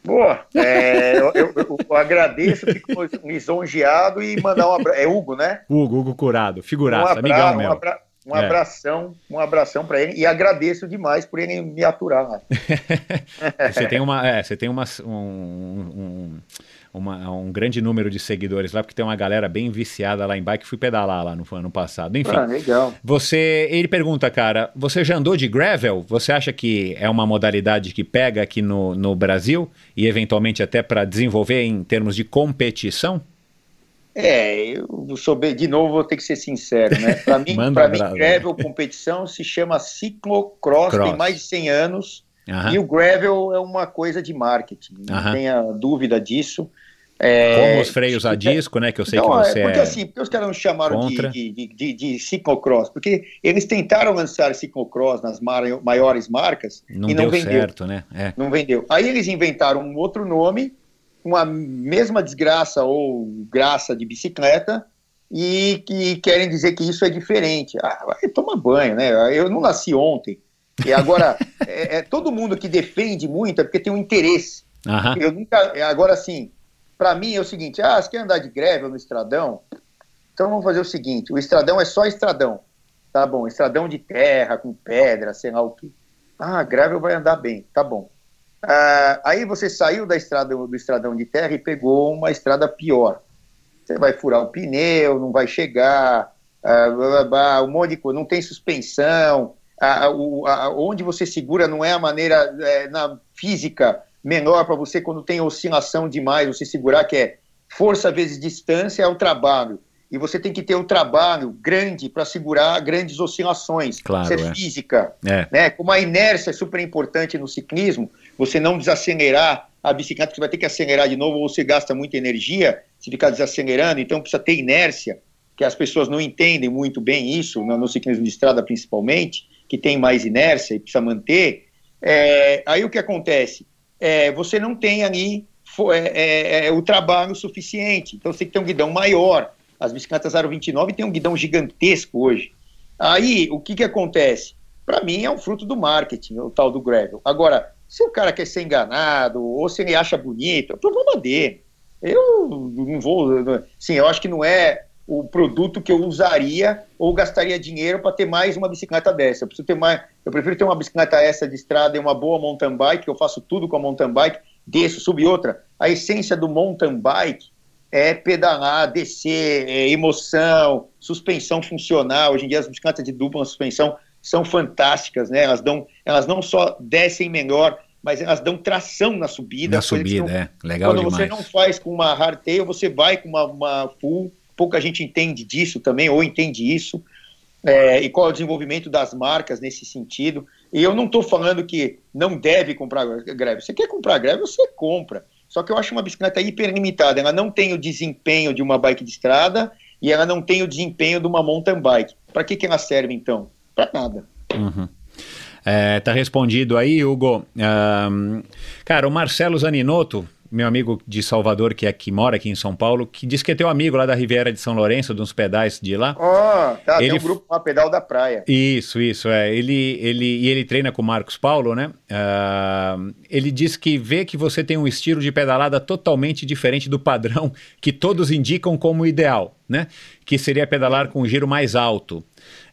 Boa, é, eu, eu- eu agradeço, fico lisonjeado e mandar um abraço. É Hugo, né? Hugo, Hugo Curado, figuraça, um, amigão abra, um, meu. abra, um É. abração, um abração para ele e agradeço demais por ele me aturar lá. Você tem uma, é, você tem uma, um, um, uma- um grande número de seguidores lá, porque tem uma galera bem viciada lá em bike. Fui pedalar lá no ano passado. Enfim, Ah, legal. você, ele pergunta, cara, você já andou de gravel? Você acha que é uma modalidade que pega aqui no, no Brasil e eventualmente até para desenvolver em termos de competição? É, eu sou bem, de novo vou ter que ser sincero, né? Para mim, para mim, gravel competição se chama ciclocross, Cross. tem mais de 100 anos Aham. e o gravel é uma coisa de marketing, não tenha dúvida disso. É, Como os freios a disco, né? Que eu sei Então, que você é, porque é. assim, porque os caras não chamaram de, contra. de, de, de, de ciclocross, porque eles tentaram lançar ciclocross nas maiores marcas não e deu não vendeu. certo, né? É. Não vendeu. Aí eles inventaram um outro nome, com a mesma desgraça ou graça de bicicleta, e que querem dizer que isso é diferente. Ah, vai tomar banho, né? Eu não nasci ontem. E agora, é, é todo mundo que defende muito é porque tem um interesse. Aham. Eu nunca. é, Agora, assim, para mim é o seguinte: ah, você quer andar de greve no estradão? Então vamos fazer o seguinte: o estradão é só estradão. Tá bom, estradão de terra, com pedra, sei lá o quê. Ah, gravel vai andar bem, tá bom. Ah, aí você saiu da estrada do estradão de terra e pegou uma estrada pior. Você vai furar o pneu, não vai chegar, ah, blá, blá, blá, um monte de coisa, não tem suspensão, ah, o, ah, onde você segura não é a maneira é, na física menor para você quando tem oscilação demais, você segurar que é força vezes distância é o trabalho. E você tem que ter um trabalho grande para segurar grandes oscilações. Claro, Isso é, é. física. É. Né? Como a inércia é super importante no ciclismo, você não desacelerar a bicicleta, você vai ter que acelerar de novo, ou você gasta muita energia se ficar desacelerando, então precisa ter inércia, que as pessoas não entendem muito bem isso, no, ciclismo de estrada principalmente, que tem mais inércia e precisa manter. É, aí o que acontece? É, você não tem ali é, é, é, o trabalho suficiente, então você tem que ter um guidão maior. As bicicletas Aro 29 têm um guidão gigantesco hoje. Aí, o que, que acontece? Para mim, é um fruto do marketing, o tal do gravel. Agora, se o cara quer ser enganado, ou se ele acha bonito, é problema dele. Eu não vou. Sim, eu acho que não é o produto que eu usaria ou gastaria dinheiro para ter mais uma bicicleta dessa. Eu preciso ter mais. Eu prefiro ter uma bicicleta essa de estrada e uma boa mountain bike, eu faço tudo com a mountain bike, desço, subo outra. A essência do mountain bike é pedalar, descer, é emoção, suspensão funcional. Hoje em dia as bicicletas de dupla suspensão são fantásticas, né? Elas dão, elas não só descem melhor, mas elas dão tração na subida. Na subida, não- é. Legal quando demais. você não faz com uma hardtail, você vai com uma, uma full. Pouca gente entende disso também, ou entende isso. É, e qual é o desenvolvimento das marcas nesse sentido. E eu não estou falando que não deve comprar greve. Você quer comprar greve, você compra. Só que eu acho uma bicicleta hiper limitada. Ela não tem o desempenho de uma bike de estrada e ela não tem o desempenho de uma mountain bike. Para que, que ela serve então? Para nada. Uhum. É, tá respondido aí, Hugo. Ahn, cara, o Marcelo Zaninotto, meu amigo de Salvador, que, é, que mora aqui em São Paulo, que diz que é teu amigo lá da Riviera de São Lourenço, de uns pedais de lá. Ó, tá, Ele tem um grupo uma pedal da praia. Isso, isso, é. Ele, ele, e ele treina com o Marcos Paulo, né? Ah, ele diz que vê que você tem um estilo de pedalada totalmente diferente do padrão que todos indicam como ideal, né? Que seria pedalar com um giro mais alto.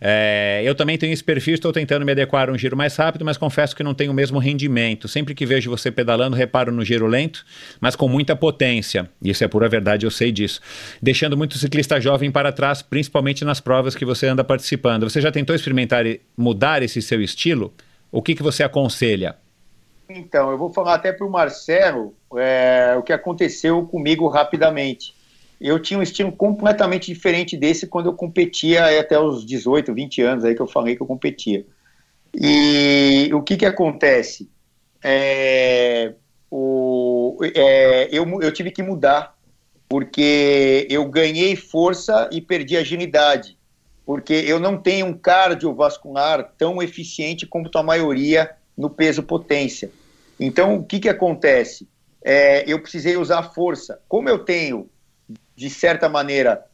É, eu também tenho esse perfil, estou tentando me adequar a um giro mais rápido, mas confesso que não tenho o mesmo rendimento. Sempre que vejo você pedalando, reparo no giro lento, mas com muita potência. Isso é pura verdade, eu sei disso. Deixando muito ciclista jovem para trás, principalmente nas provas que você anda participando. Você já tentou experimentar e mudar esse seu estilo? O que, que você aconselha? Então, eu vou falar até para o Marcelo é, o que aconteceu comigo rapidamente. Eu tinha um estilo completamente diferente desse quando eu competia até os 18, 20 anos aí que eu falei que eu competia. E o que que acontece? É, o, é, eu, eu tive que mudar, porque eu ganhei força e perdi agilidade, porque eu não tenho um cardiovascular tão eficiente como a maioria no peso potência. Então, o que, que acontece? É, eu precisei usar força. Como eu tenho, de certa maneira,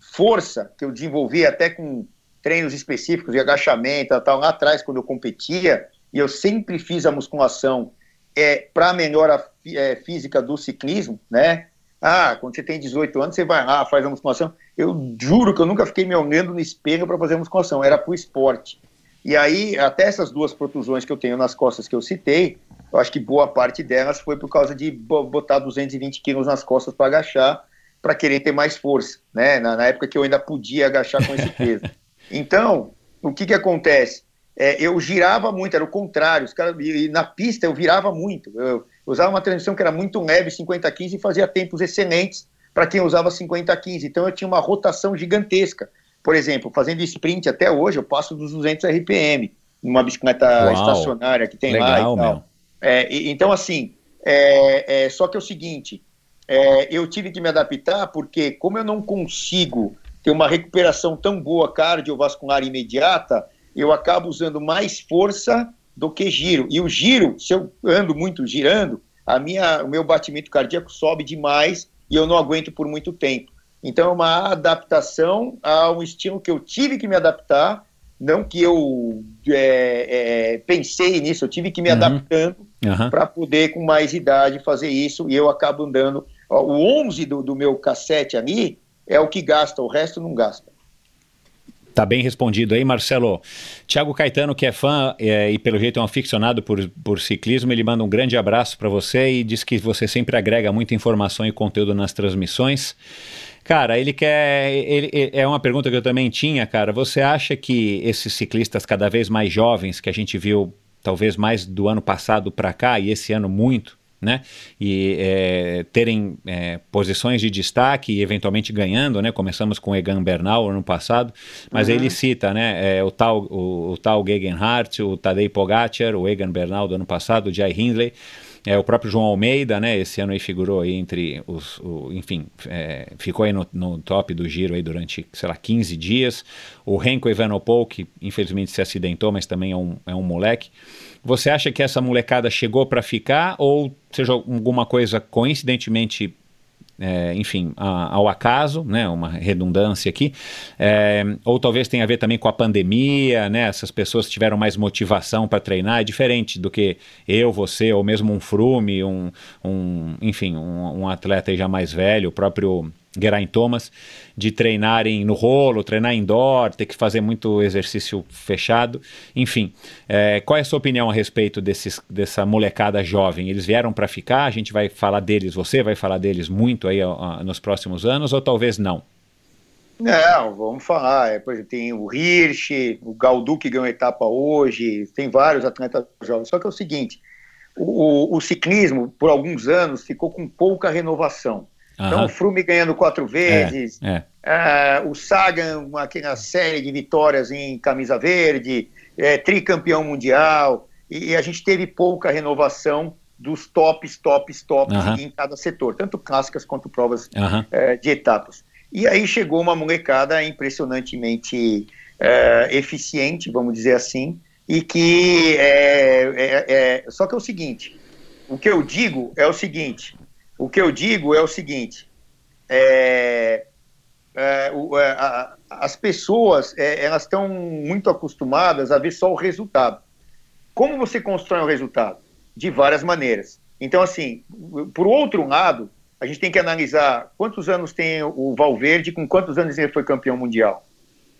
força, que eu desenvolvi até com treinos específicos de agachamento e tal, lá atrás, quando eu competia, e eu sempre fiz a musculação é, para melhora é, física do ciclismo, né? Ah, quando você tem 18 anos, você vai lá, faz a musculação. Eu juro que eu nunca fiquei me olhando no espelho para fazer musculação, era para o esporte. E aí, até essas duas protusões que eu tenho nas costas que eu citei, eu acho que boa parte delas foi por causa de botar 220 quilos nas costas para agachar, para querer ter mais força, né? Na, na, época que eu ainda podia agachar com esse peso. Então, o que que acontece? É, eu girava muito, era o contrário. Os caras, e na pista eu virava muito. Eu, eu usava uma transmissão que era muito leve, 50-15, e fazia tempos excelentes para quem usava 50-15. Então eu tinha uma rotação gigantesca. Por exemplo, fazendo sprint até hoje, eu passo dos 200 RPM numa bicicleta Uau, estacionária que tem legal, lá e tal. Meu. É, e, então, assim, é, é, só que é o seguinte, é, eu tive que me adaptar porque como eu não consigo ter uma recuperação tão boa cardiovascular imediata, eu acabo usando mais força do que giro. E o giro, se eu ando muito girando, a minha, o meu batimento cardíaco sobe demais e eu não aguento por muito tempo. Então é uma adaptação a um estilo que eu tive que me adaptar, não que eu é, é, pensei nisso, eu tive que me uhum. adaptando uhum. para poder, com mais idade, fazer isso, e eu acabo andando. O 11 do, do meu cassete ali é o que gasta, o resto não gasta. Tá bem respondido aí, Marcelo. Tiago Caetano, que é fã é, e pelo jeito é um aficionado por, por ciclismo, ele manda um grande abraço para você e diz que você sempre agrega muita informação e conteúdo nas transmissões. Cara, ele quer. Ele, ele, é uma pergunta que eu também tinha, cara. Você acha que esses ciclistas cada vez mais jovens, que a gente viu talvez mais do ano passado para cá e esse ano muito, né? E é, terem é, posições de destaque e eventualmente ganhando, né? Começamos com o Egan Bernal ano passado, mas uhum. ele cita, né? É, o tal o, o tal Gegenhardt, o Tadej Pogacar, o Egan Bernal do ano passado, o Jai Hindley. É, o próprio João Almeida, né, esse ano aí figurou aí entre os, o, enfim, é, ficou aí no, no, top do giro aí durante, sei lá, 15 dias. O Renko Evanopol, que infelizmente se acidentou, mas também é um, é um moleque. Você acha que essa molecada chegou para ficar ou seja alguma coisa coincidentemente é, enfim, a, ao acaso, né, uma redundância aqui, é, ou talvez tenha a ver também com a pandemia, né, essas pessoas tiveram mais motivação para treinar, é diferente do que eu, você, ou mesmo um Frume, um, um enfim, um, um atleta já mais velho, o próprio Geraint Thomas, de treinarem no rolo, treinar indoor, ter que fazer muito exercício fechado. Enfim, é, qual é a sua opinião a respeito desses, dessa molecada jovem? Eles vieram para ficar? A gente vai falar deles, você vai falar deles muito aí nos próximos anos ou talvez não? Não, vamos falar. É, tem o Hirsch, o Galdu que ganhou etapa hoje, tem vários atletas jovens. Só que é o seguinte: o, o, o ciclismo, por alguns anos, ficou com pouca renovação. Então, o Frume ganhando quatro vezes, é, é. Uh, o Sagan, uma, uma série de vitórias em camisa verde, é, tricampeão mundial, e, e, a gente teve pouca renovação dos tops, tops, tops em cada setor, tanto clássicas quanto provas é, de etapas. E aí chegou uma molecada impressionantemente é, eficiente, vamos dizer assim, e que é, só que é o seguinte, o que eu digo é o seguinte, o que eu digo é o seguinte: é, é, o, é, a, as pessoas é, elas estão muito acostumadas a ver só o resultado. Como você constrói um resultado? De várias maneiras. Então, assim, por outro lado, a gente tem que analisar quantos anos tem o Valverde, com quantos anos ele foi campeão mundial.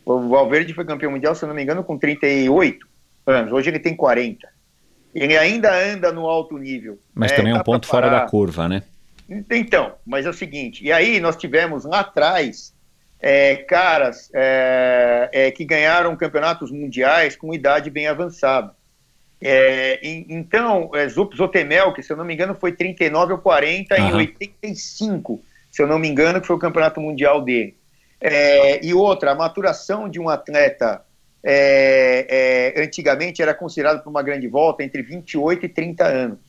O Valverde foi campeão mundial, se não me engano, com 38 anos. Hoje ele tem 40. Ele ainda anda no alto nível. Mas também é um ponto fora da curva, né? Então, mas é o seguinte, e aí nós tivemos lá atrás é, caras é, é, que ganharam campeonatos mundiais com idade bem avançada. É, então, é, Zotemel, que se eu não me engano foi 39 ou 40 uhum. em 85, se eu não me engano, que foi o campeonato mundial dele. É, e outra, a maturação de um atleta é, antigamente era considerado para uma grande volta entre 28 e 30 anos.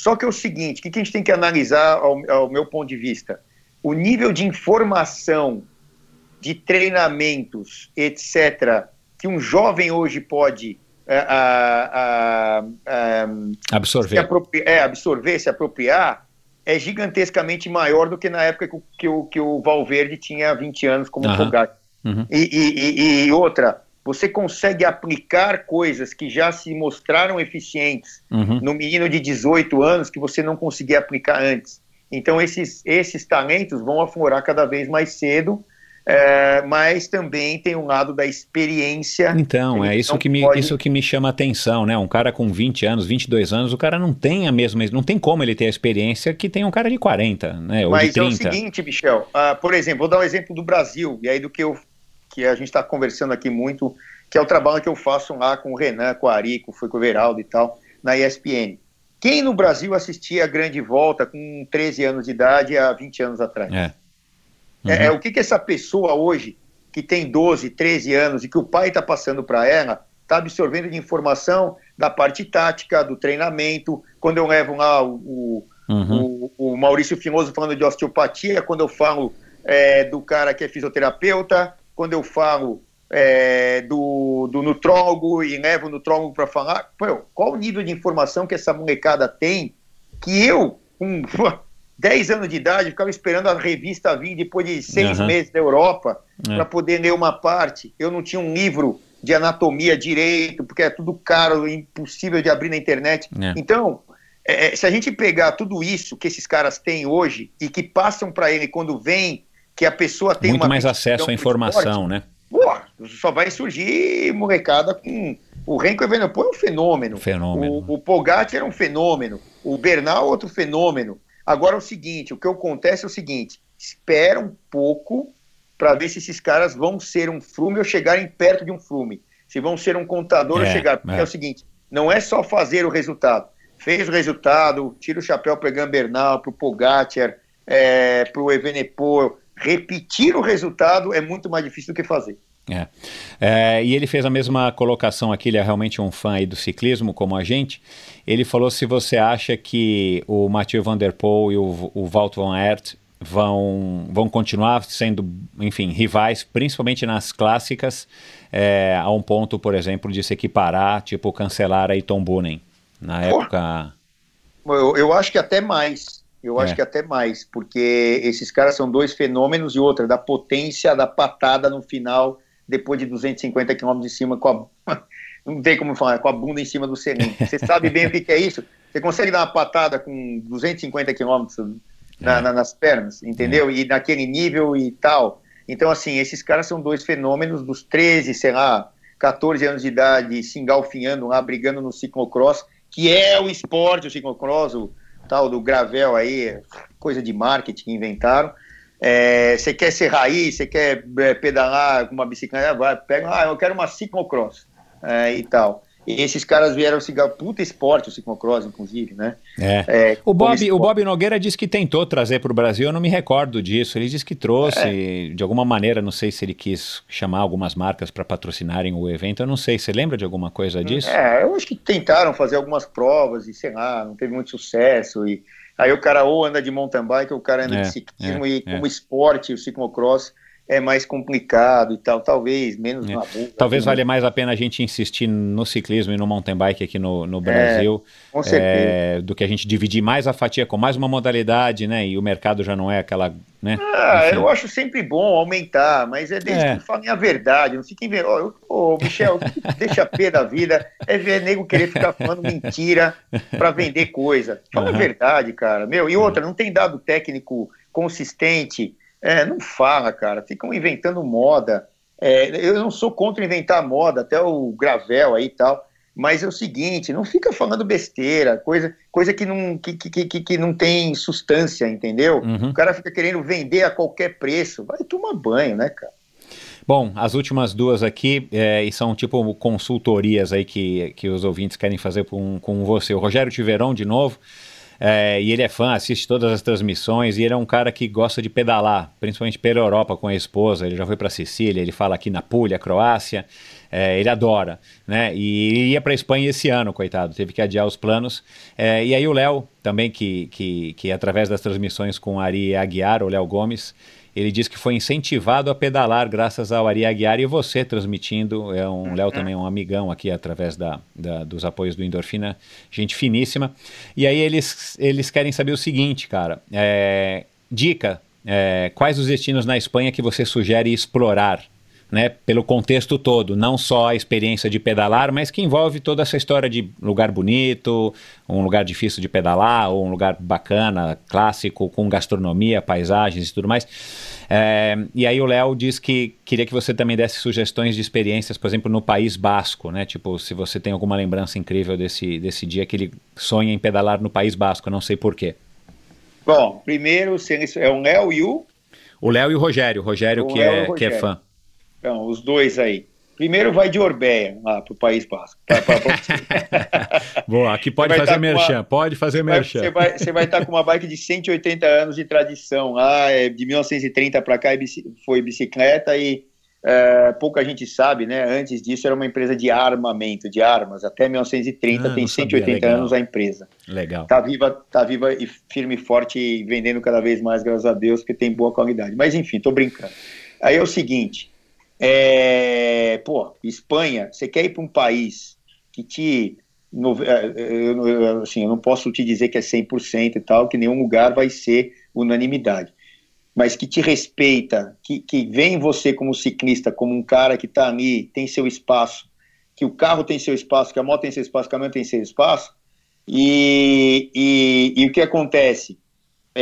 Só que é o seguinte, o que a gente tem que analisar ao, ao meu ponto de vista? O nível de informação, de treinamentos, etc., que um jovem hoje pode uh, absorver. Se é, absorver, se apropriar, é gigantescamente maior do que na época que o, que o, que o Valverde tinha 20 anos como uhum. Fogac. Uhum. E, e, e, outra, você consegue aplicar coisas que já se mostraram eficientes uhum. no menino de 18 anos que você não conseguia aplicar antes. Então, esses, esses talentos vão aflorar cada vez mais cedo, é, mas também tem um lado da experiência. Então, é isso que, me, pode... isso que me chama a atenção, né? Um cara com 20 anos, 22 anos, o cara não tem a mesma, não tem como ele ter a experiência que tem um cara de 40, né? Ou mas de 30. é o seguinte, Michel, uh, por exemplo, vou dar um exemplo do Brasil, e aí do que eu que a gente está conversando aqui muito, que é o trabalho que eu faço lá com o Renan, com o Arico, foi com o Veraldo e tal, na ESPN. Quem no Brasil assistia a Grande Volta com 13 anos de idade há 20 anos atrás? É. Uhum. É, é, o que, que essa pessoa hoje, que tem 12, 13 anos e que o pai está passando para ela, está absorvendo de informação da parte tática, do treinamento. Quando eu levo lá o, o, uhum. o, o Maurício Fimoso falando de osteopatia, quando eu falo é, do cara que é fisioterapeuta, quando eu falo é, do, do nutrólogo e levo o nutrólogo para falar, pô, qual o nível de informação que essa molecada tem que eu, com 10 anos de idade, ficava esperando a revista vir depois de seis uhum. meses da Europa é. para poder ler uma parte. Eu não tinha um livro de anatomia direito, porque é tudo caro, impossível de abrir na internet. É. Então, é, é se a gente pegar tudo isso que esses caras têm hoje e que passam para ele quando vem que a pessoa tem muito mais acesso à informação, né? Porra, só vai surgir molecada com. O Renko Evenepoel é um fenômeno. Fenômeno. O, o Pogacar é um fenômeno. O Bernal é outro fenômeno. Agora é o seguinte: o que acontece é o seguinte: espera um pouco para ver se esses caras vão ser um flume ou chegarem perto de um flume. Se vão ser um contador É, ou chegar. Porque é. é. o seguinte: não é só fazer o resultado. Fez o resultado, tira o chapéu para o Bernal, para o Pogacar, é, para o Evenepoel. Repetir o resultado é muito mais difícil do que fazer. É. É, e ele fez a mesma colocação aqui, ele é realmente um fã aí do ciclismo, como a gente. Ele falou se você acha que o Mathieu Van Der Poel e o, o Wout van Aert vão, vão continuar sendo, enfim, rivais, principalmente nas clássicas, é, a um ponto, por exemplo, de se equiparar, tipo cancelar aí Tom Boonen. Na Porra. época... Eu, eu acho que até mais. Eu acho É. que até mais, porque esses caras são dois fenômenos e outra, da potência da patada no final, depois de 250 km de cima, com a. Não tem como falar, com a bunda em cima do selim. Você sabe bem o que, que é isso? Você consegue dar uma patada com 250 km na, É. na- nas pernas, entendeu? E naquele nível e tal. Então, assim, esses caras são dois fenômenos dos 13, sei lá, 14 anos de idade, se engalfinhando lá, brigando no ciclocross, que é o esporte, o ciclocross, o tal do gravel aí, coisa de marketing que inventaram. É, Você quer ser raiz, você quer é, pedalar com uma bicicleta, vai, pega, ah, eu quero uma ciclocross é, e tal. E esses caras vieram se puta esporte, o ciclocross, inclusive, né? É. É, O Bob, o. Bob Nogueira disse que tentou trazer para o Brasil, eu não me recordo disso. Ele disse que trouxe, de alguma maneira, não sei se ele quis chamar algumas marcas para patrocinarem o evento, eu não sei. Você lembra de alguma coisa disso? É, eu acho que tentaram fazer algumas provas e sei lá, não teve muito sucesso. E aí o cara ou anda de mountain bike ou o cara anda É, de ciclismo é, e é. como esporte, o ciclocross é mais complicado e tal, talvez menos É. na rua. Talvez né? valha mais a pena a gente insistir no ciclismo e no mountain bike aqui no, no Brasil, Com certeza. é, do que a gente dividir mais a fatia com mais uma modalidade, né? E o mercado já não é aquela, né? Ah, Enfim. eu acho sempre bom aumentar, mas é desde É. que falem a verdade, não fiquem vendo. Ô, ô, Michel, deixa a pé da vida, é ver nego querer ficar falando mentira para vender coisa. Fala Aham. a verdade, cara. Meu, e outra, não tem dado técnico consistente. É, não fala, cara. Ficam inventando moda. É, eu não sou contra inventar moda, até o Gravel aí e tal. Mas é o seguinte, não fica falando besteira, coisa, coisa que, não, que, que, que, que não tem substância, entendeu? Uhum. O cara fica querendo vender a qualquer preço. Vai tomar banho, né, cara? Bom, as últimas duas aqui, é, e são tipo consultorias aí que, que os ouvintes querem fazer com, com você. O Rogério Tiveron, de novo, é, e ele é fã, assiste todas as transmissões, e ele é um cara que gosta de pedalar, principalmente pela Europa com a esposa. Ele já foi para Sicília, ele fala aqui na Puglia, Croácia, é, ele adora, né? E ia para Espanha esse ano, coitado, teve que adiar os planos. É, e aí o Léo, também, que, que, que através das transmissões com Ari Aguiar, o Léo Gomes, ele diz que foi incentivado a pedalar graças ao Ari Aguiar e você transmitindo. É um Léo também, um amigão aqui através da, da- dos apoios do Endorfina, gente finíssima. E aí eles, eles querem saber o seguinte, cara. é, dica: é, quais os destinos na Espanha que você sugere explorar? Né, pelo contexto todo, não só a experiência de pedalar, mas que envolve toda essa história de lugar bonito, um lugar difícil de pedalar, ou um lugar bacana, clássico, com gastronomia, paisagens e tudo mais. É, e aí o Léo diz que queria que você também desse sugestões de experiências, por exemplo, no País Basco, né? Tipo, se você tem alguma lembrança incrível desse, desse dia que ele sonha em pedalar no País Basco, não sei porquê. Bom, primeiro é o Léo e o. O Léo e o Rogério, o Rogério, O que, Léo é, o que é Rogério. fã. Então, os dois aí. Primeiro vai de Orbeia, lá pro País Basco. Pra- pra- pra- Boa, aqui pode fazer tá merchan, uma- pode fazer merchan. Você vai, você vai estar com uma bike de 180 anos de tradição. Lá, é, de 1930 para cá é foi bicicleta e é, pouca gente sabe, né? Antes disso era uma empresa de armamento, de armas. Até 1930 Ah, tem não sabia, 180 legal. anos a empresa. Legal. Tá viva, tá viva e firme e forte e vendendo cada vez mais, graças a Deus, porque tem boa qualidade. Mas enfim, tô brincando. Aí é o seguinte, é, pô, Espanha, você quer ir para um país que te é, eu, assim, eu não posso te dizer que é 100% e tal, que nenhum lugar vai ser unanimidade, mas que te respeita, que, que vê em você como ciclista, como um cara que está ali, tem seu espaço, que o carro tem seu espaço, que a moto tem seu espaço, que a caminhão tem seu espaço, e, e, e o que acontece?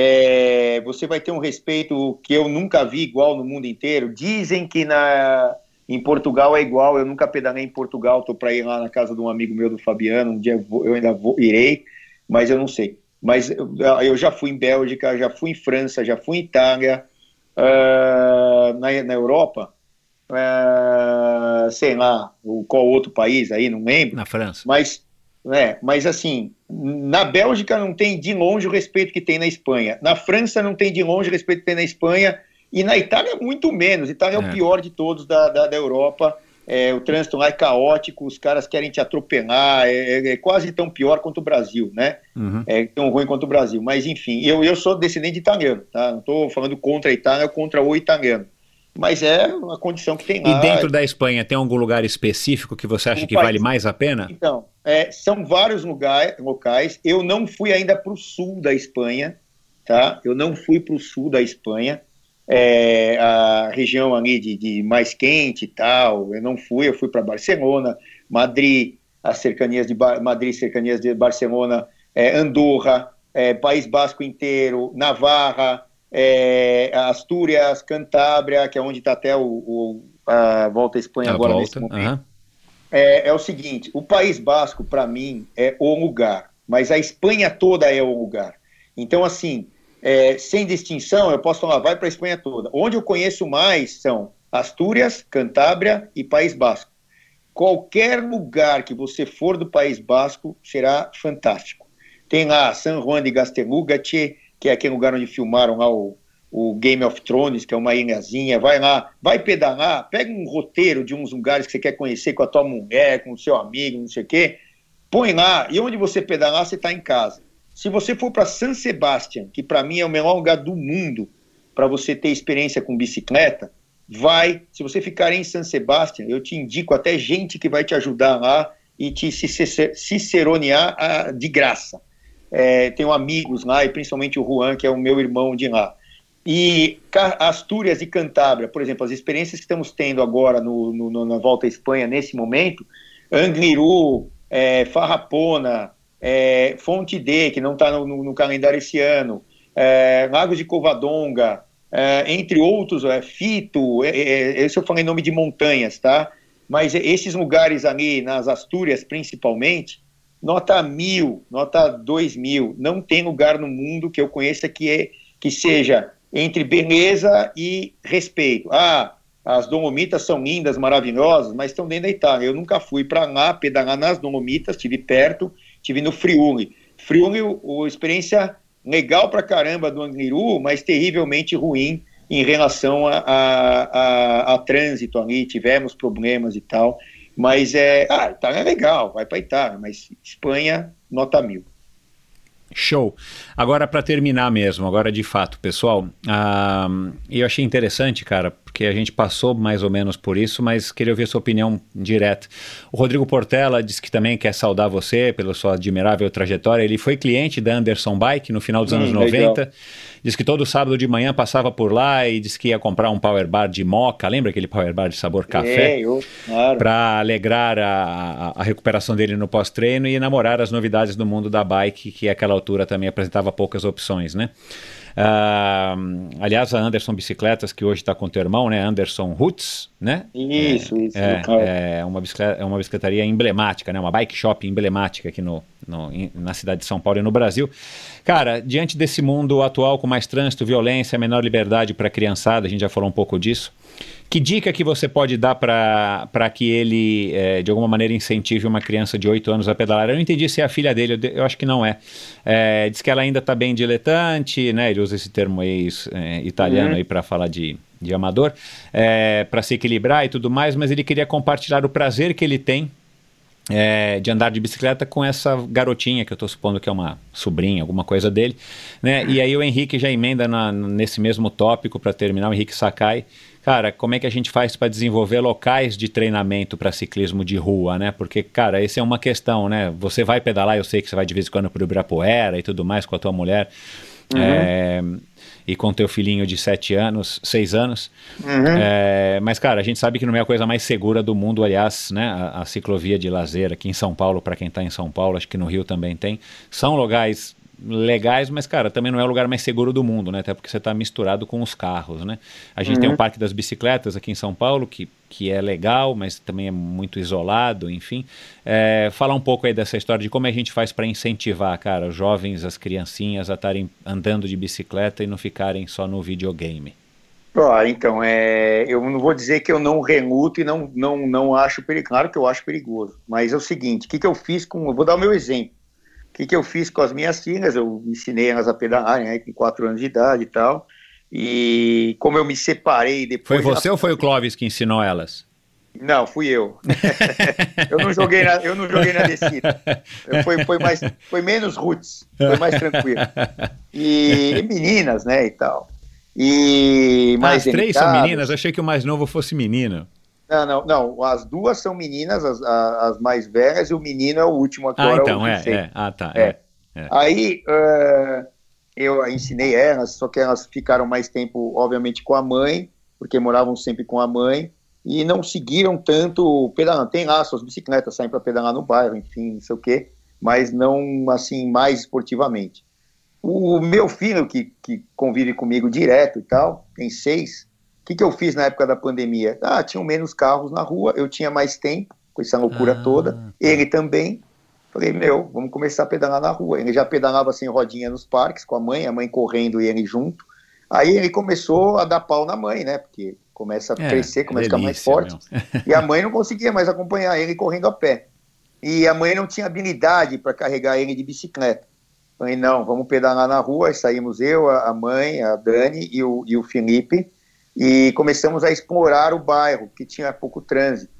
É, você vai ter um respeito que eu nunca vi igual no mundo inteiro. Dizem que na, Em Portugal é igual, eu nunca pedalei em Portugal, tô para ir lá na casa de um amigo meu do Fabiano, um dia eu, vou, eu ainda vou, irei, mas eu não sei. Mas eu, eu, já fui em Bélgica, já fui em França, já fui em Itália, uh, na, na Europa, uh, sei lá, qual outro país aí, não lembro. Na França. Mas, é, mas assim, na Bélgica não tem de longe o respeito que tem na Espanha. Na França não tem de longe o respeito que tem na Espanha. E na Itália, muito menos. Itália é, é o pior de todos da, da, da Europa. É, o trânsito lá é caótico, os caras querem te atropelar, é, é, é quase tão pior quanto o Brasil, né? Uhum. É tão ruim quanto o Brasil. Mas, enfim, eu, eu sou descendente italiano, tá? Não estou falando contra a Itália contra o italiano. Mas é uma condição que tem lá. E dentro da Espanha, tem algum lugar específico que você acha que país... vale mais a pena? Então, é, são vários lugar, locais. Eu não fui ainda para o sul da Espanha, tá? Eu não fui para o sul da Espanha é, a região ali de, de, mais quente e tal. Eu não fui, eu fui para Barcelona, Madrid, as cercanias de ba Madrid, cercanias de Barcelona, é, Andorra, é, País Basco inteiro, Navarra, é, Astúrias, Cantábria, que é onde está até o, o, a volta à Espanha a agora volta, nesse momento. É, é o seguinte: o País Basco, para mim, é o lugar, mas a Espanha toda é o lugar. Então, assim, é, sem distinção, eu posso falar, vai para a Espanha toda. Onde eu conheço mais são Astúrias, Cantábria e País Basco. Qualquer lugar que você for do País Basco será fantástico. Tem lá San Juan de Gastelugache, que é aquele lugar onde filmaram lá o, o Game of Thrones, que é uma ilhazinha. Vai lá, vai pedalar, pega um roteiro de uns lugares que você quer conhecer com a tua mulher, com o seu amigo, não sei o quê. Põe lá, e onde você pedalar, você está em casa. Se você for para San Sebastián, que para mim é o melhor lugar do mundo para você ter experiência com bicicleta, vai. Se você ficar em San Sebastián, eu te indico até gente que vai te ajudar lá e te ciceronear ah, de graça. É, tenho amigos lá, e principalmente o Juan, que é o meu irmão de lá. E Astúrias e Cantábria, por exemplo, as experiências que estamos tendo agora no, no na volta à Espanha, nesse momento, Angliru, é, Farrapona, é, Fonte D, que não está no, no, calendário esse ano, é, Lagos de Covadonga, é, entre outros, é, Fito, é, é, esse eu falei nome de montanhas, tá? Mas esses lugares ali, nas Astúrias principalmente, nota mil, nota dois mil, não tem lugar no mundo que eu conheça que, que seja entre beleza e respeito. Ah, as Dolomitas são lindas, maravilhosas, mas estão dentro da Itália. Eu nunca fui para lá pedalar nas Dolomitas, estive perto, Tive no Friuli. Friuli, o, experiência legal pra caramba do Angliru, mas terrivelmente ruim em relação a, a, a, a, trânsito ali, tivemos problemas e tal. Mas é. Ah, Itália é legal, vai para Itália, mas Espanha, nota mil. Show. Agora, para terminar mesmo, agora de fato, pessoal, uh, eu achei interessante, cara, porque a gente passou mais ou menos por isso, mas queria ouvir a sua opinião direta. O Rodrigo Portela disse que também quer saudar você pela sua admirável trajetória. Ele foi cliente da Anderson Bike no final dos hum, anos 90. Legal. Diz que todo sábado de manhã passava por lá e disse que ia comprar um power bar de moca. Lembra aquele power bar de sabor café? É, claro. Para alegrar a, a, recuperação dele no pós-treino e namorar as novidades do mundo da bike, que àquela altura também apresentava poucas opções, né? Uh, aliás, a Anderson Bicicletas, que hoje está com o teu irmão, né? Anderson Roots, né? Isso, é, isso. É, é, uma bicicleta, é uma bicicletaria emblemática, né? Uma bike shop emblemática aqui no, no, na cidade de São Paulo e no Brasil. Cara, diante desse mundo atual com mais trânsito, violência, menor liberdade para a criançada, a gente já falou um pouco disso. Que dica que você pode dar para que ele, é, de alguma maneira, incentive uma criança de 8 anos a pedalar? Eu não entendi se é a filha dele, eu, eu acho que não é. é. Diz que ela ainda está bem diletante, né? Ele usa esse termo aí, é, italiano uhum. aí para falar de, de amador, para se equilibrar e tudo mais, mas ele queria compartilhar o prazer que ele tem é, de andar de bicicleta com essa garotinha, que eu estou supondo que é uma sobrinha, alguma coisa dele. Né? E aí o Henrique já emenda na, nesse mesmo tópico para terminar, o Henrique Sakai cara, como é que a gente faz para desenvolver locais de treinamento para ciclismo de rua, né? Porque, cara, essa é uma questão, né? Você vai pedalar, eu sei que você vai de vez em quando para o Ibirapuera e tudo mais com a tua mulher. Uhum. É, e com teu filhinho de 7 anos, 6 anos. Uhum. É, mas, cara, a gente sabe que não é a coisa mais segura do mundo, aliás, né? A, a ciclovia de lazer aqui em São Paulo, para quem está em São Paulo, acho que no Rio também tem, são lugares legais, mas, cara, também não é o lugar mais seguro do mundo, né? Até porque você está misturado com os carros, né? A gente tem o Parque das Bicicletas aqui em São Paulo, que, que é legal, mas também é muito isolado, enfim. É, falar um pouco aí dessa história de como a gente faz para incentivar, cara, os jovens, as criancinhas a estarem andando de bicicleta e não ficarem só no videogame. Então, é, eu não vou dizer que eu não reluto e não, não, não acho perigoso. Claro que eu acho perigoso. Mas é o seguinte: o que, que eu fiz com. Eu vou dar o meu exemplo. O que, que eu fiz com as minhas filhas? Eu ensinei elas a pedalarem né, com 4 anos de idade e tal. E como eu me separei depois. Foi você ou foi o Clóvis que ensinou elas? Não, fui eu. eu não joguei na, eu não joguei na descida. Foi, foi, mais, foi menos roots, foi mais tranquilo. E, e meninas, né, e tal. E Ah, mais as três são meninas? Eu achei que o mais novo fosse menino. Não, não, não. As duas são meninas, as, as mais velhas, e o menino é o último Ah, agora. então, o é, é. Ah, tá. É. É. Aí eh, eu ensinei elas, só que elas ficaram mais tempo, obviamente, com a mãe, porque moravam sempre com a mãe, e não seguiram tanto pedalando. Tem lá suas bicicletas, saem para pedalar no bairro, enfim, não sei o quê, mas não assim mais esportivamente. O meu filho, que, que convive comigo direto e tal, tem seis. O que, que eu fiz na época da pandemia? Ah, tinham menos carros na rua, eu tinha mais tempo, com essa loucura Ah, toda. tá. Ele também. Falei, meu, vamos começar a pedalar na rua. Ele já pedalava sem rodinha nos parques com a mãe, a mãe correndo e ele junto. Aí ele começou a dar pau na mãe, né? Porque começa a É, crescer, começa a ficar mais forte. E a mãe não conseguia mais acompanhar ele correndo a pé. E a mãe não tinha habilidade para carregar ele de bicicleta. Falei, não, vamos pedalar na rua. Aí saímos eu, a a mãe, a Dani e o, e o Felipe. E começamos a explorar o bairro, que tinha pouco trânsito.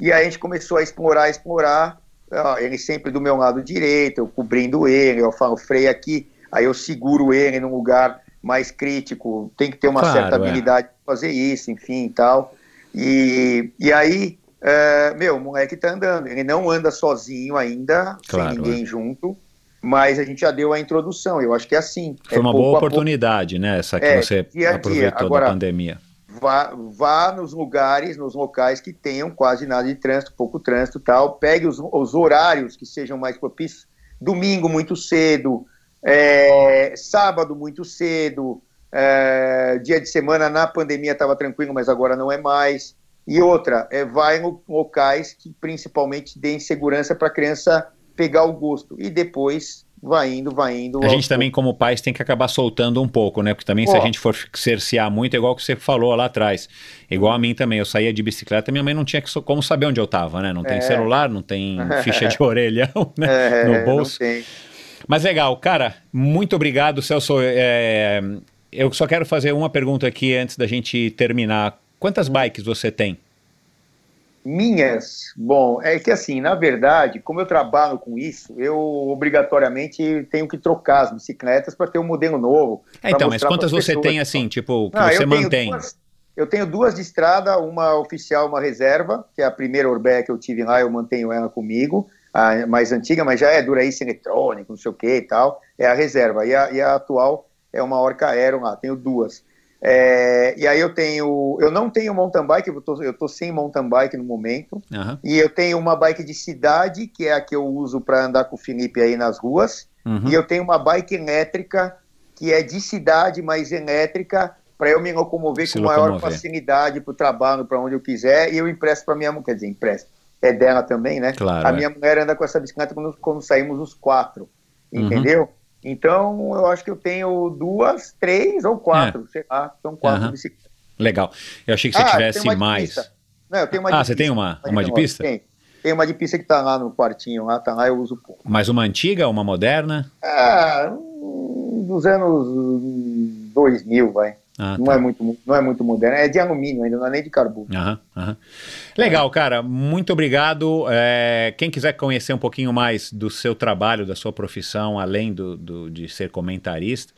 E aí a gente começou a explorar, explorar. Ele sempre do meu lado direito, eu cobrindo ele, eu falo, freia aqui, aí eu seguro ele num lugar mais crítico, tem que ter uma Claro, certa é. habilidade para fazer isso, enfim e tal. E, e aí, é, meu, o moleque tá andando, ele não anda sozinho ainda, Claro, sem ninguém junto, mas a gente já deu a introdução, eu acho que é assim. Foi é uma boa oportunidade, né? Essa que É, você dia a dia. aproveitou Agora- da pandemia. vá, vá nos lugares, nos locais que tenham quase nada de trânsito, pouco trânsito e tal, pegue os, os horários que sejam mais propícios, domingo muito cedo, é, sábado muito cedo, é, dia de semana na pandemia estava tranquilo, mas agora não é mais. E outra, é, vai em locais que principalmente deem segurança para a criança pegar o gosto. E depois vai indo, vai indo. A gente também, como pais, tem que acabar soltando um pouco, né? Porque também, se a gente for cercear muito, é igual que você falou lá atrás. Igual a mim também. Eu saía de bicicleta, minha mãe não tinha como saber onde eu tava, né? Não tem É. celular, não tem ficha de orelhão, né? É, no bolso. Mas legal, cara, muito obrigado, Celso. É, eu só quero fazer uma pergunta aqui antes da gente terminar. Quantas bikes você tem? Minhas, bom, é que assim, na verdade, como eu trabalho com isso, eu obrigatoriamente tenho que trocar as bicicletas para ter um modelo novo. É, então, mas quantas você pessoas. tem assim, tipo, que Ah, você eu mantém? duas- eu tenho duas de estrada, uma oficial, uma reserva, que é a primeira Orbeck que eu tive lá, eu mantenho ela comigo, a mais antiga, mas já é Duraíce eletrônico, não sei o que e tal, é a reserva. E a, e a atual é uma Orca Aero lá, tenho duas. É, e aí eu tenho, eu não tenho mountain bike, eu tô, eu tô sem mountain bike no momento, Aham, e eu tenho uma bike de cidade, que é a que eu uso para andar com o Felipe aí nas ruas, uhum. e eu tenho uma bike elétrica, que é de cidade, mas elétrica, para eu me locomover Se com maior locomover. facilidade para o trabalho, para onde eu quiser, e eu empresto para minha mulher, quer dizer, empresto. É dela também, né? Claro, a é. minha mulher anda com essa bicicleta quando, quando saímos os quatro, Uhum. Então, eu acho que eu tenho duas, três ou quatro, sei lá, são quatro Aham. bicicletas. Legal. Eu achei que você Ah, tivesse tem mais. Não, eu tenho uma Ah, você tem pista, uma- uma de pista? Tem. Tem uma de pista que tá lá no quartinho, lá, tá lá, eu uso pouco. Mais uma antiga, uma moderna? Ah, hum, dos anos hum, 2000, vai. Ah, Não tá. é muito, não é muito moderno. É de alumínio ainda, não é nem de carbono. Aham, aham. Legal, cara. Muito obrigado. É, quem quiser conhecer um pouquinho mais do seu trabalho, da sua profissão, além do, do- de ser comentarista,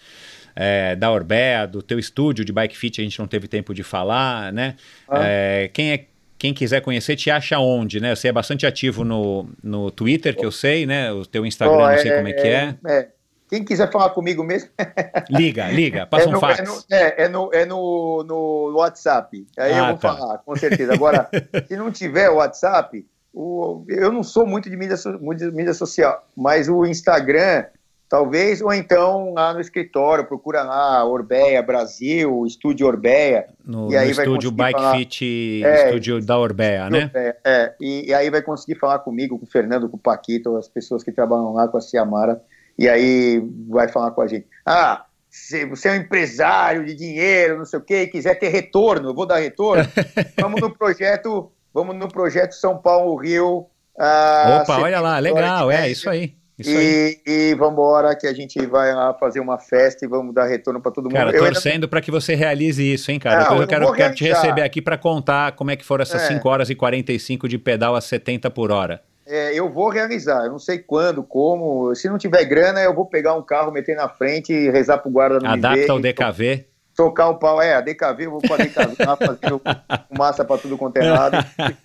é, da Orbea, do teu estúdio de Bike Fit, a gente não teve tempo de falar, né? Ah. É, quem é quem quiser conhecer, te acha onde, né? Você é bastante ativo no, no Twitter, que eu sei, né? O teu Instagram, Ó, não sei como é que é. é. Quem quiser falar comigo mesmo, Liga, liga, passa é, um no, fax. é, no, é, é no, é no, no WhatsApp. Aí Ah, eu vou tá. falar, com certeza. Agora, se não tiver o WhatsApp, o, eu não sou muito de mídia, muito de mídia social, mas o Instagram Talvez, ou então lá no escritório, procura lá Orbeia Brasil, Estúdio Orbeia. No, E aí no vai estúdio Bike falar- Fit, É, estúdio da Orbeia, né? É, e, e aí vai conseguir falar comigo, com o Fernando, com o Paquito, as pessoas que trabalham lá com a Ciamara, e aí vai falar com a gente. Ah, se você é um empresário de dinheiro, não sei o quê, e quiser ter retorno, eu vou dar retorno. vamos no projeto, vamos no projeto São Paulo Rio. ah, Opa, olha lá, legal, é isso aí. Isso aí. E, e vamos embora que a gente vai lá fazer uma festa e vamos dar retorno para todo mundo. Cara, Eu ainda- torcendo para que você realize isso, hein, cara? Não, eu eu quero, quero te receber aqui para contar como é que foram essas É. 5 horas e 45 de pedal a 70 por hora. É, eu vou realizar, eu não sei quando, como. Se não tiver grana, eu vou pegar um carro, meter na frente e rezar pro guarda não me ver. Adapta o e DKV. Tocar o pau, é, a DKV, eu vou pra DKV lá fazendo massa pra tudo quanto é lado.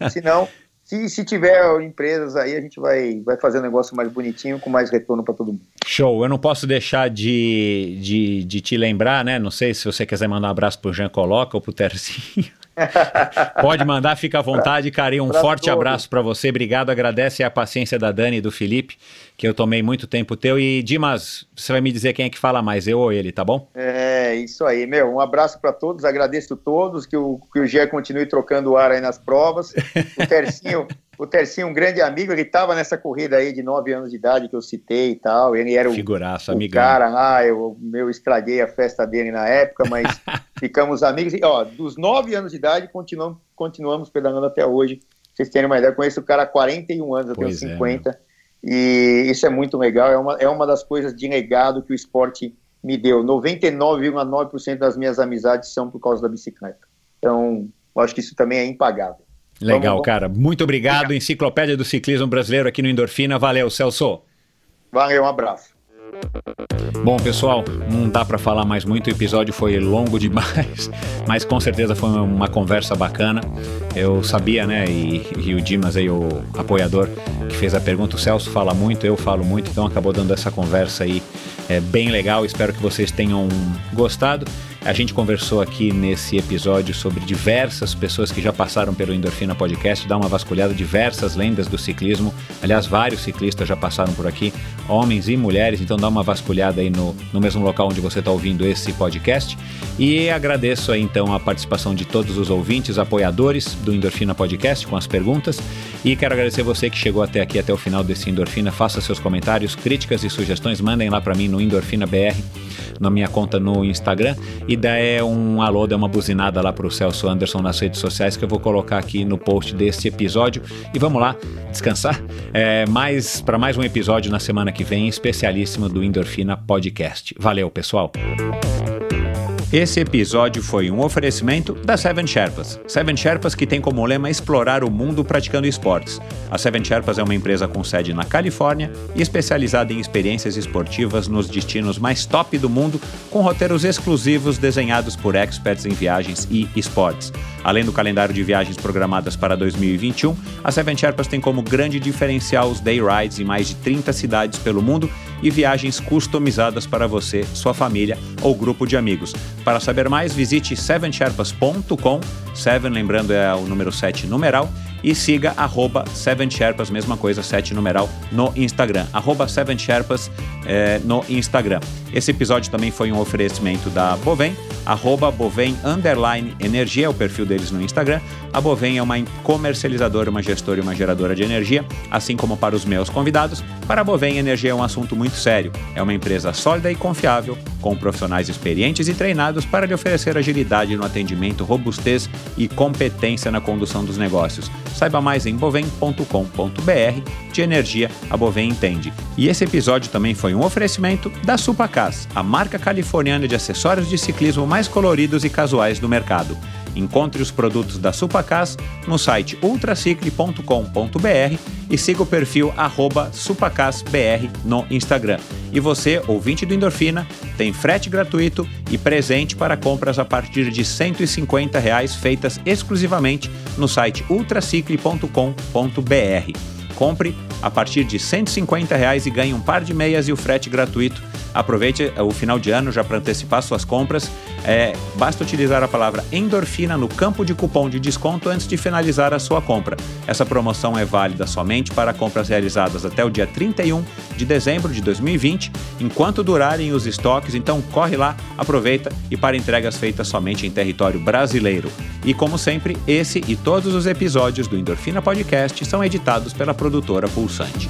Se não, se, se tiver empresas aí, a gente vai, vai fazer um negócio mais bonitinho, com mais retorno pra todo mundo. Show, eu não posso deixar de, de, de te lembrar, né? Não sei se você quiser mandar um abraço pro Jean Coloca ou pro Tercinho. Pode mandar, fica à vontade. E um pra forte todos. abraço para você. Obrigado, agradece a paciência da Dani e do Felipe, que eu tomei muito tempo teu. E Dimas, você vai me dizer quem é que fala mais, eu ou ele, tá bom? É, isso aí, meu. Um abraço pra todos, agradeço todos, que o, que o Gé continue trocando o ar aí nas provas. O Tercinho, o Tercinho, um grande amigo, ele tava nessa corrida aí de nove anos de idade que eu citei e tal. Ele era o o amigão. cara lá, eu, eu estraguei a festa dele na época, mas ficamos amigos. E, ó, dos 9 anos de idade, continuamos, continuamos pedalando até hoje. Pra vocês terem uma ideia, eu conheço o cara há 41 anos, eu Pois é, tenho 50. E isso é muito legal, é uma, é uma das coisas de legado que o esporte me deu. 99,9% das minhas amizades são por causa da bicicleta. Então, eu acho que isso também é impagável. Legal, Vamos- cara. Muito obrigado. Enciclopédia do Ciclismo Brasileiro aqui no Endorfina. Valeu, Celso. Valeu, um abraço. Bom, pessoal, não dá para falar mais muito, o episódio foi longo demais, mas com certeza foi uma conversa bacana. Eu sabia, né, e, e o Dimas aí, o apoiador que fez a pergunta, o Celso fala muito, eu falo muito, então acabou dando essa conversa aí é, bem legal. Espero que vocês tenham gostado. A gente conversou aqui nesse episódio sobre diversas pessoas que já passaram pelo Endorfina Podcast, dá uma vasculhada, diversas lendas do ciclismo. Aliás, vários ciclistas já passaram por aqui, homens e mulheres, então dá uma vasculhada aí no, no mesmo local onde você está ouvindo esse podcast. E agradeço aí então a participação de todos os ouvintes, apoiadores do Endorfina Podcast com as perguntas. E quero agradecer você que chegou até aqui, até o final desse Endorfina. Faça seus comentários, críticas e sugestões, mandem lá para mim no Endorfina BR na minha conta no Instagram e dá é um alô, dá uma buzinada lá pro Celso Anderson nas redes sociais que eu vou colocar aqui no post desse episódio e vamos lá descansar é, mais para mais um episódio na semana que vem especialíssimo do Endorfina Podcast. Valeu, pessoal. Esse episódio foi um oferecimento da Seven Sherpas. Seven Sherpas que tem como lema explorar o mundo praticando esportes. A Seven Sherpas é uma empresa com sede na Califórnia e especializada em experiências esportivas nos destinos mais top do mundo, com roteiros exclusivos desenhados por experts em viagens e esportes. Além do calendário de viagens programadas para 2021, a Seven Sherpas tem como grande diferencial os day rides em mais de 30 cidades pelo mundo e viagens customizadas para você, sua família ou grupo de amigos. Para saber mais, visite sevensherpas.com, 7 lembrando é o número 7 numeral, e siga arroba 7sherpas, mesma coisa, 7 numeral, no Instagram. Arroba 7sherpas é, no Instagram. Esse episódio também foi um oferecimento da Bovem, arroba Bovem underline energia, é o perfil deles no Instagram. A Bovem é uma comercializadora, uma gestora e uma geradora de energia, assim como para os meus convidados. Para a Bovem, energia é um assunto muito sério. É uma empresa sólida e confiável, com profissionais experientes e treinados para lhe oferecer agilidade no atendimento, robustez e competência na condução dos negócios. Saiba mais em bovem.com.br. De energia, a Bovem entende. E esse episódio também foi um oferecimento da Supacas, a marca californiana de acessórios de ciclismo mais coloridos e casuais do mercado. Encontre os produtos da Supacas no site ultracicle.com.br e siga o perfil supacasbr no Instagram. E você, ouvinte do Endorfina, tem frete gratuito e presente para compras a partir de 150 reais feitas exclusivamente no site ultracicle.com.br. Compre a partir de 150 reais e ganhe um par de meias e o frete gratuito Aproveite o final de ano já para antecipar suas compras. É, basta utilizar a palavra endorfina no campo de cupom de desconto antes de finalizar a sua compra. Essa promoção é válida somente para compras realizadas até o dia 31 de dezembro de 2020, enquanto durarem os estoques. Então corre lá, aproveita e para entregas feitas somente em território brasileiro. E como sempre, esse e todos os episódios do Endorfina Podcast são editados pela produtora Pulsante.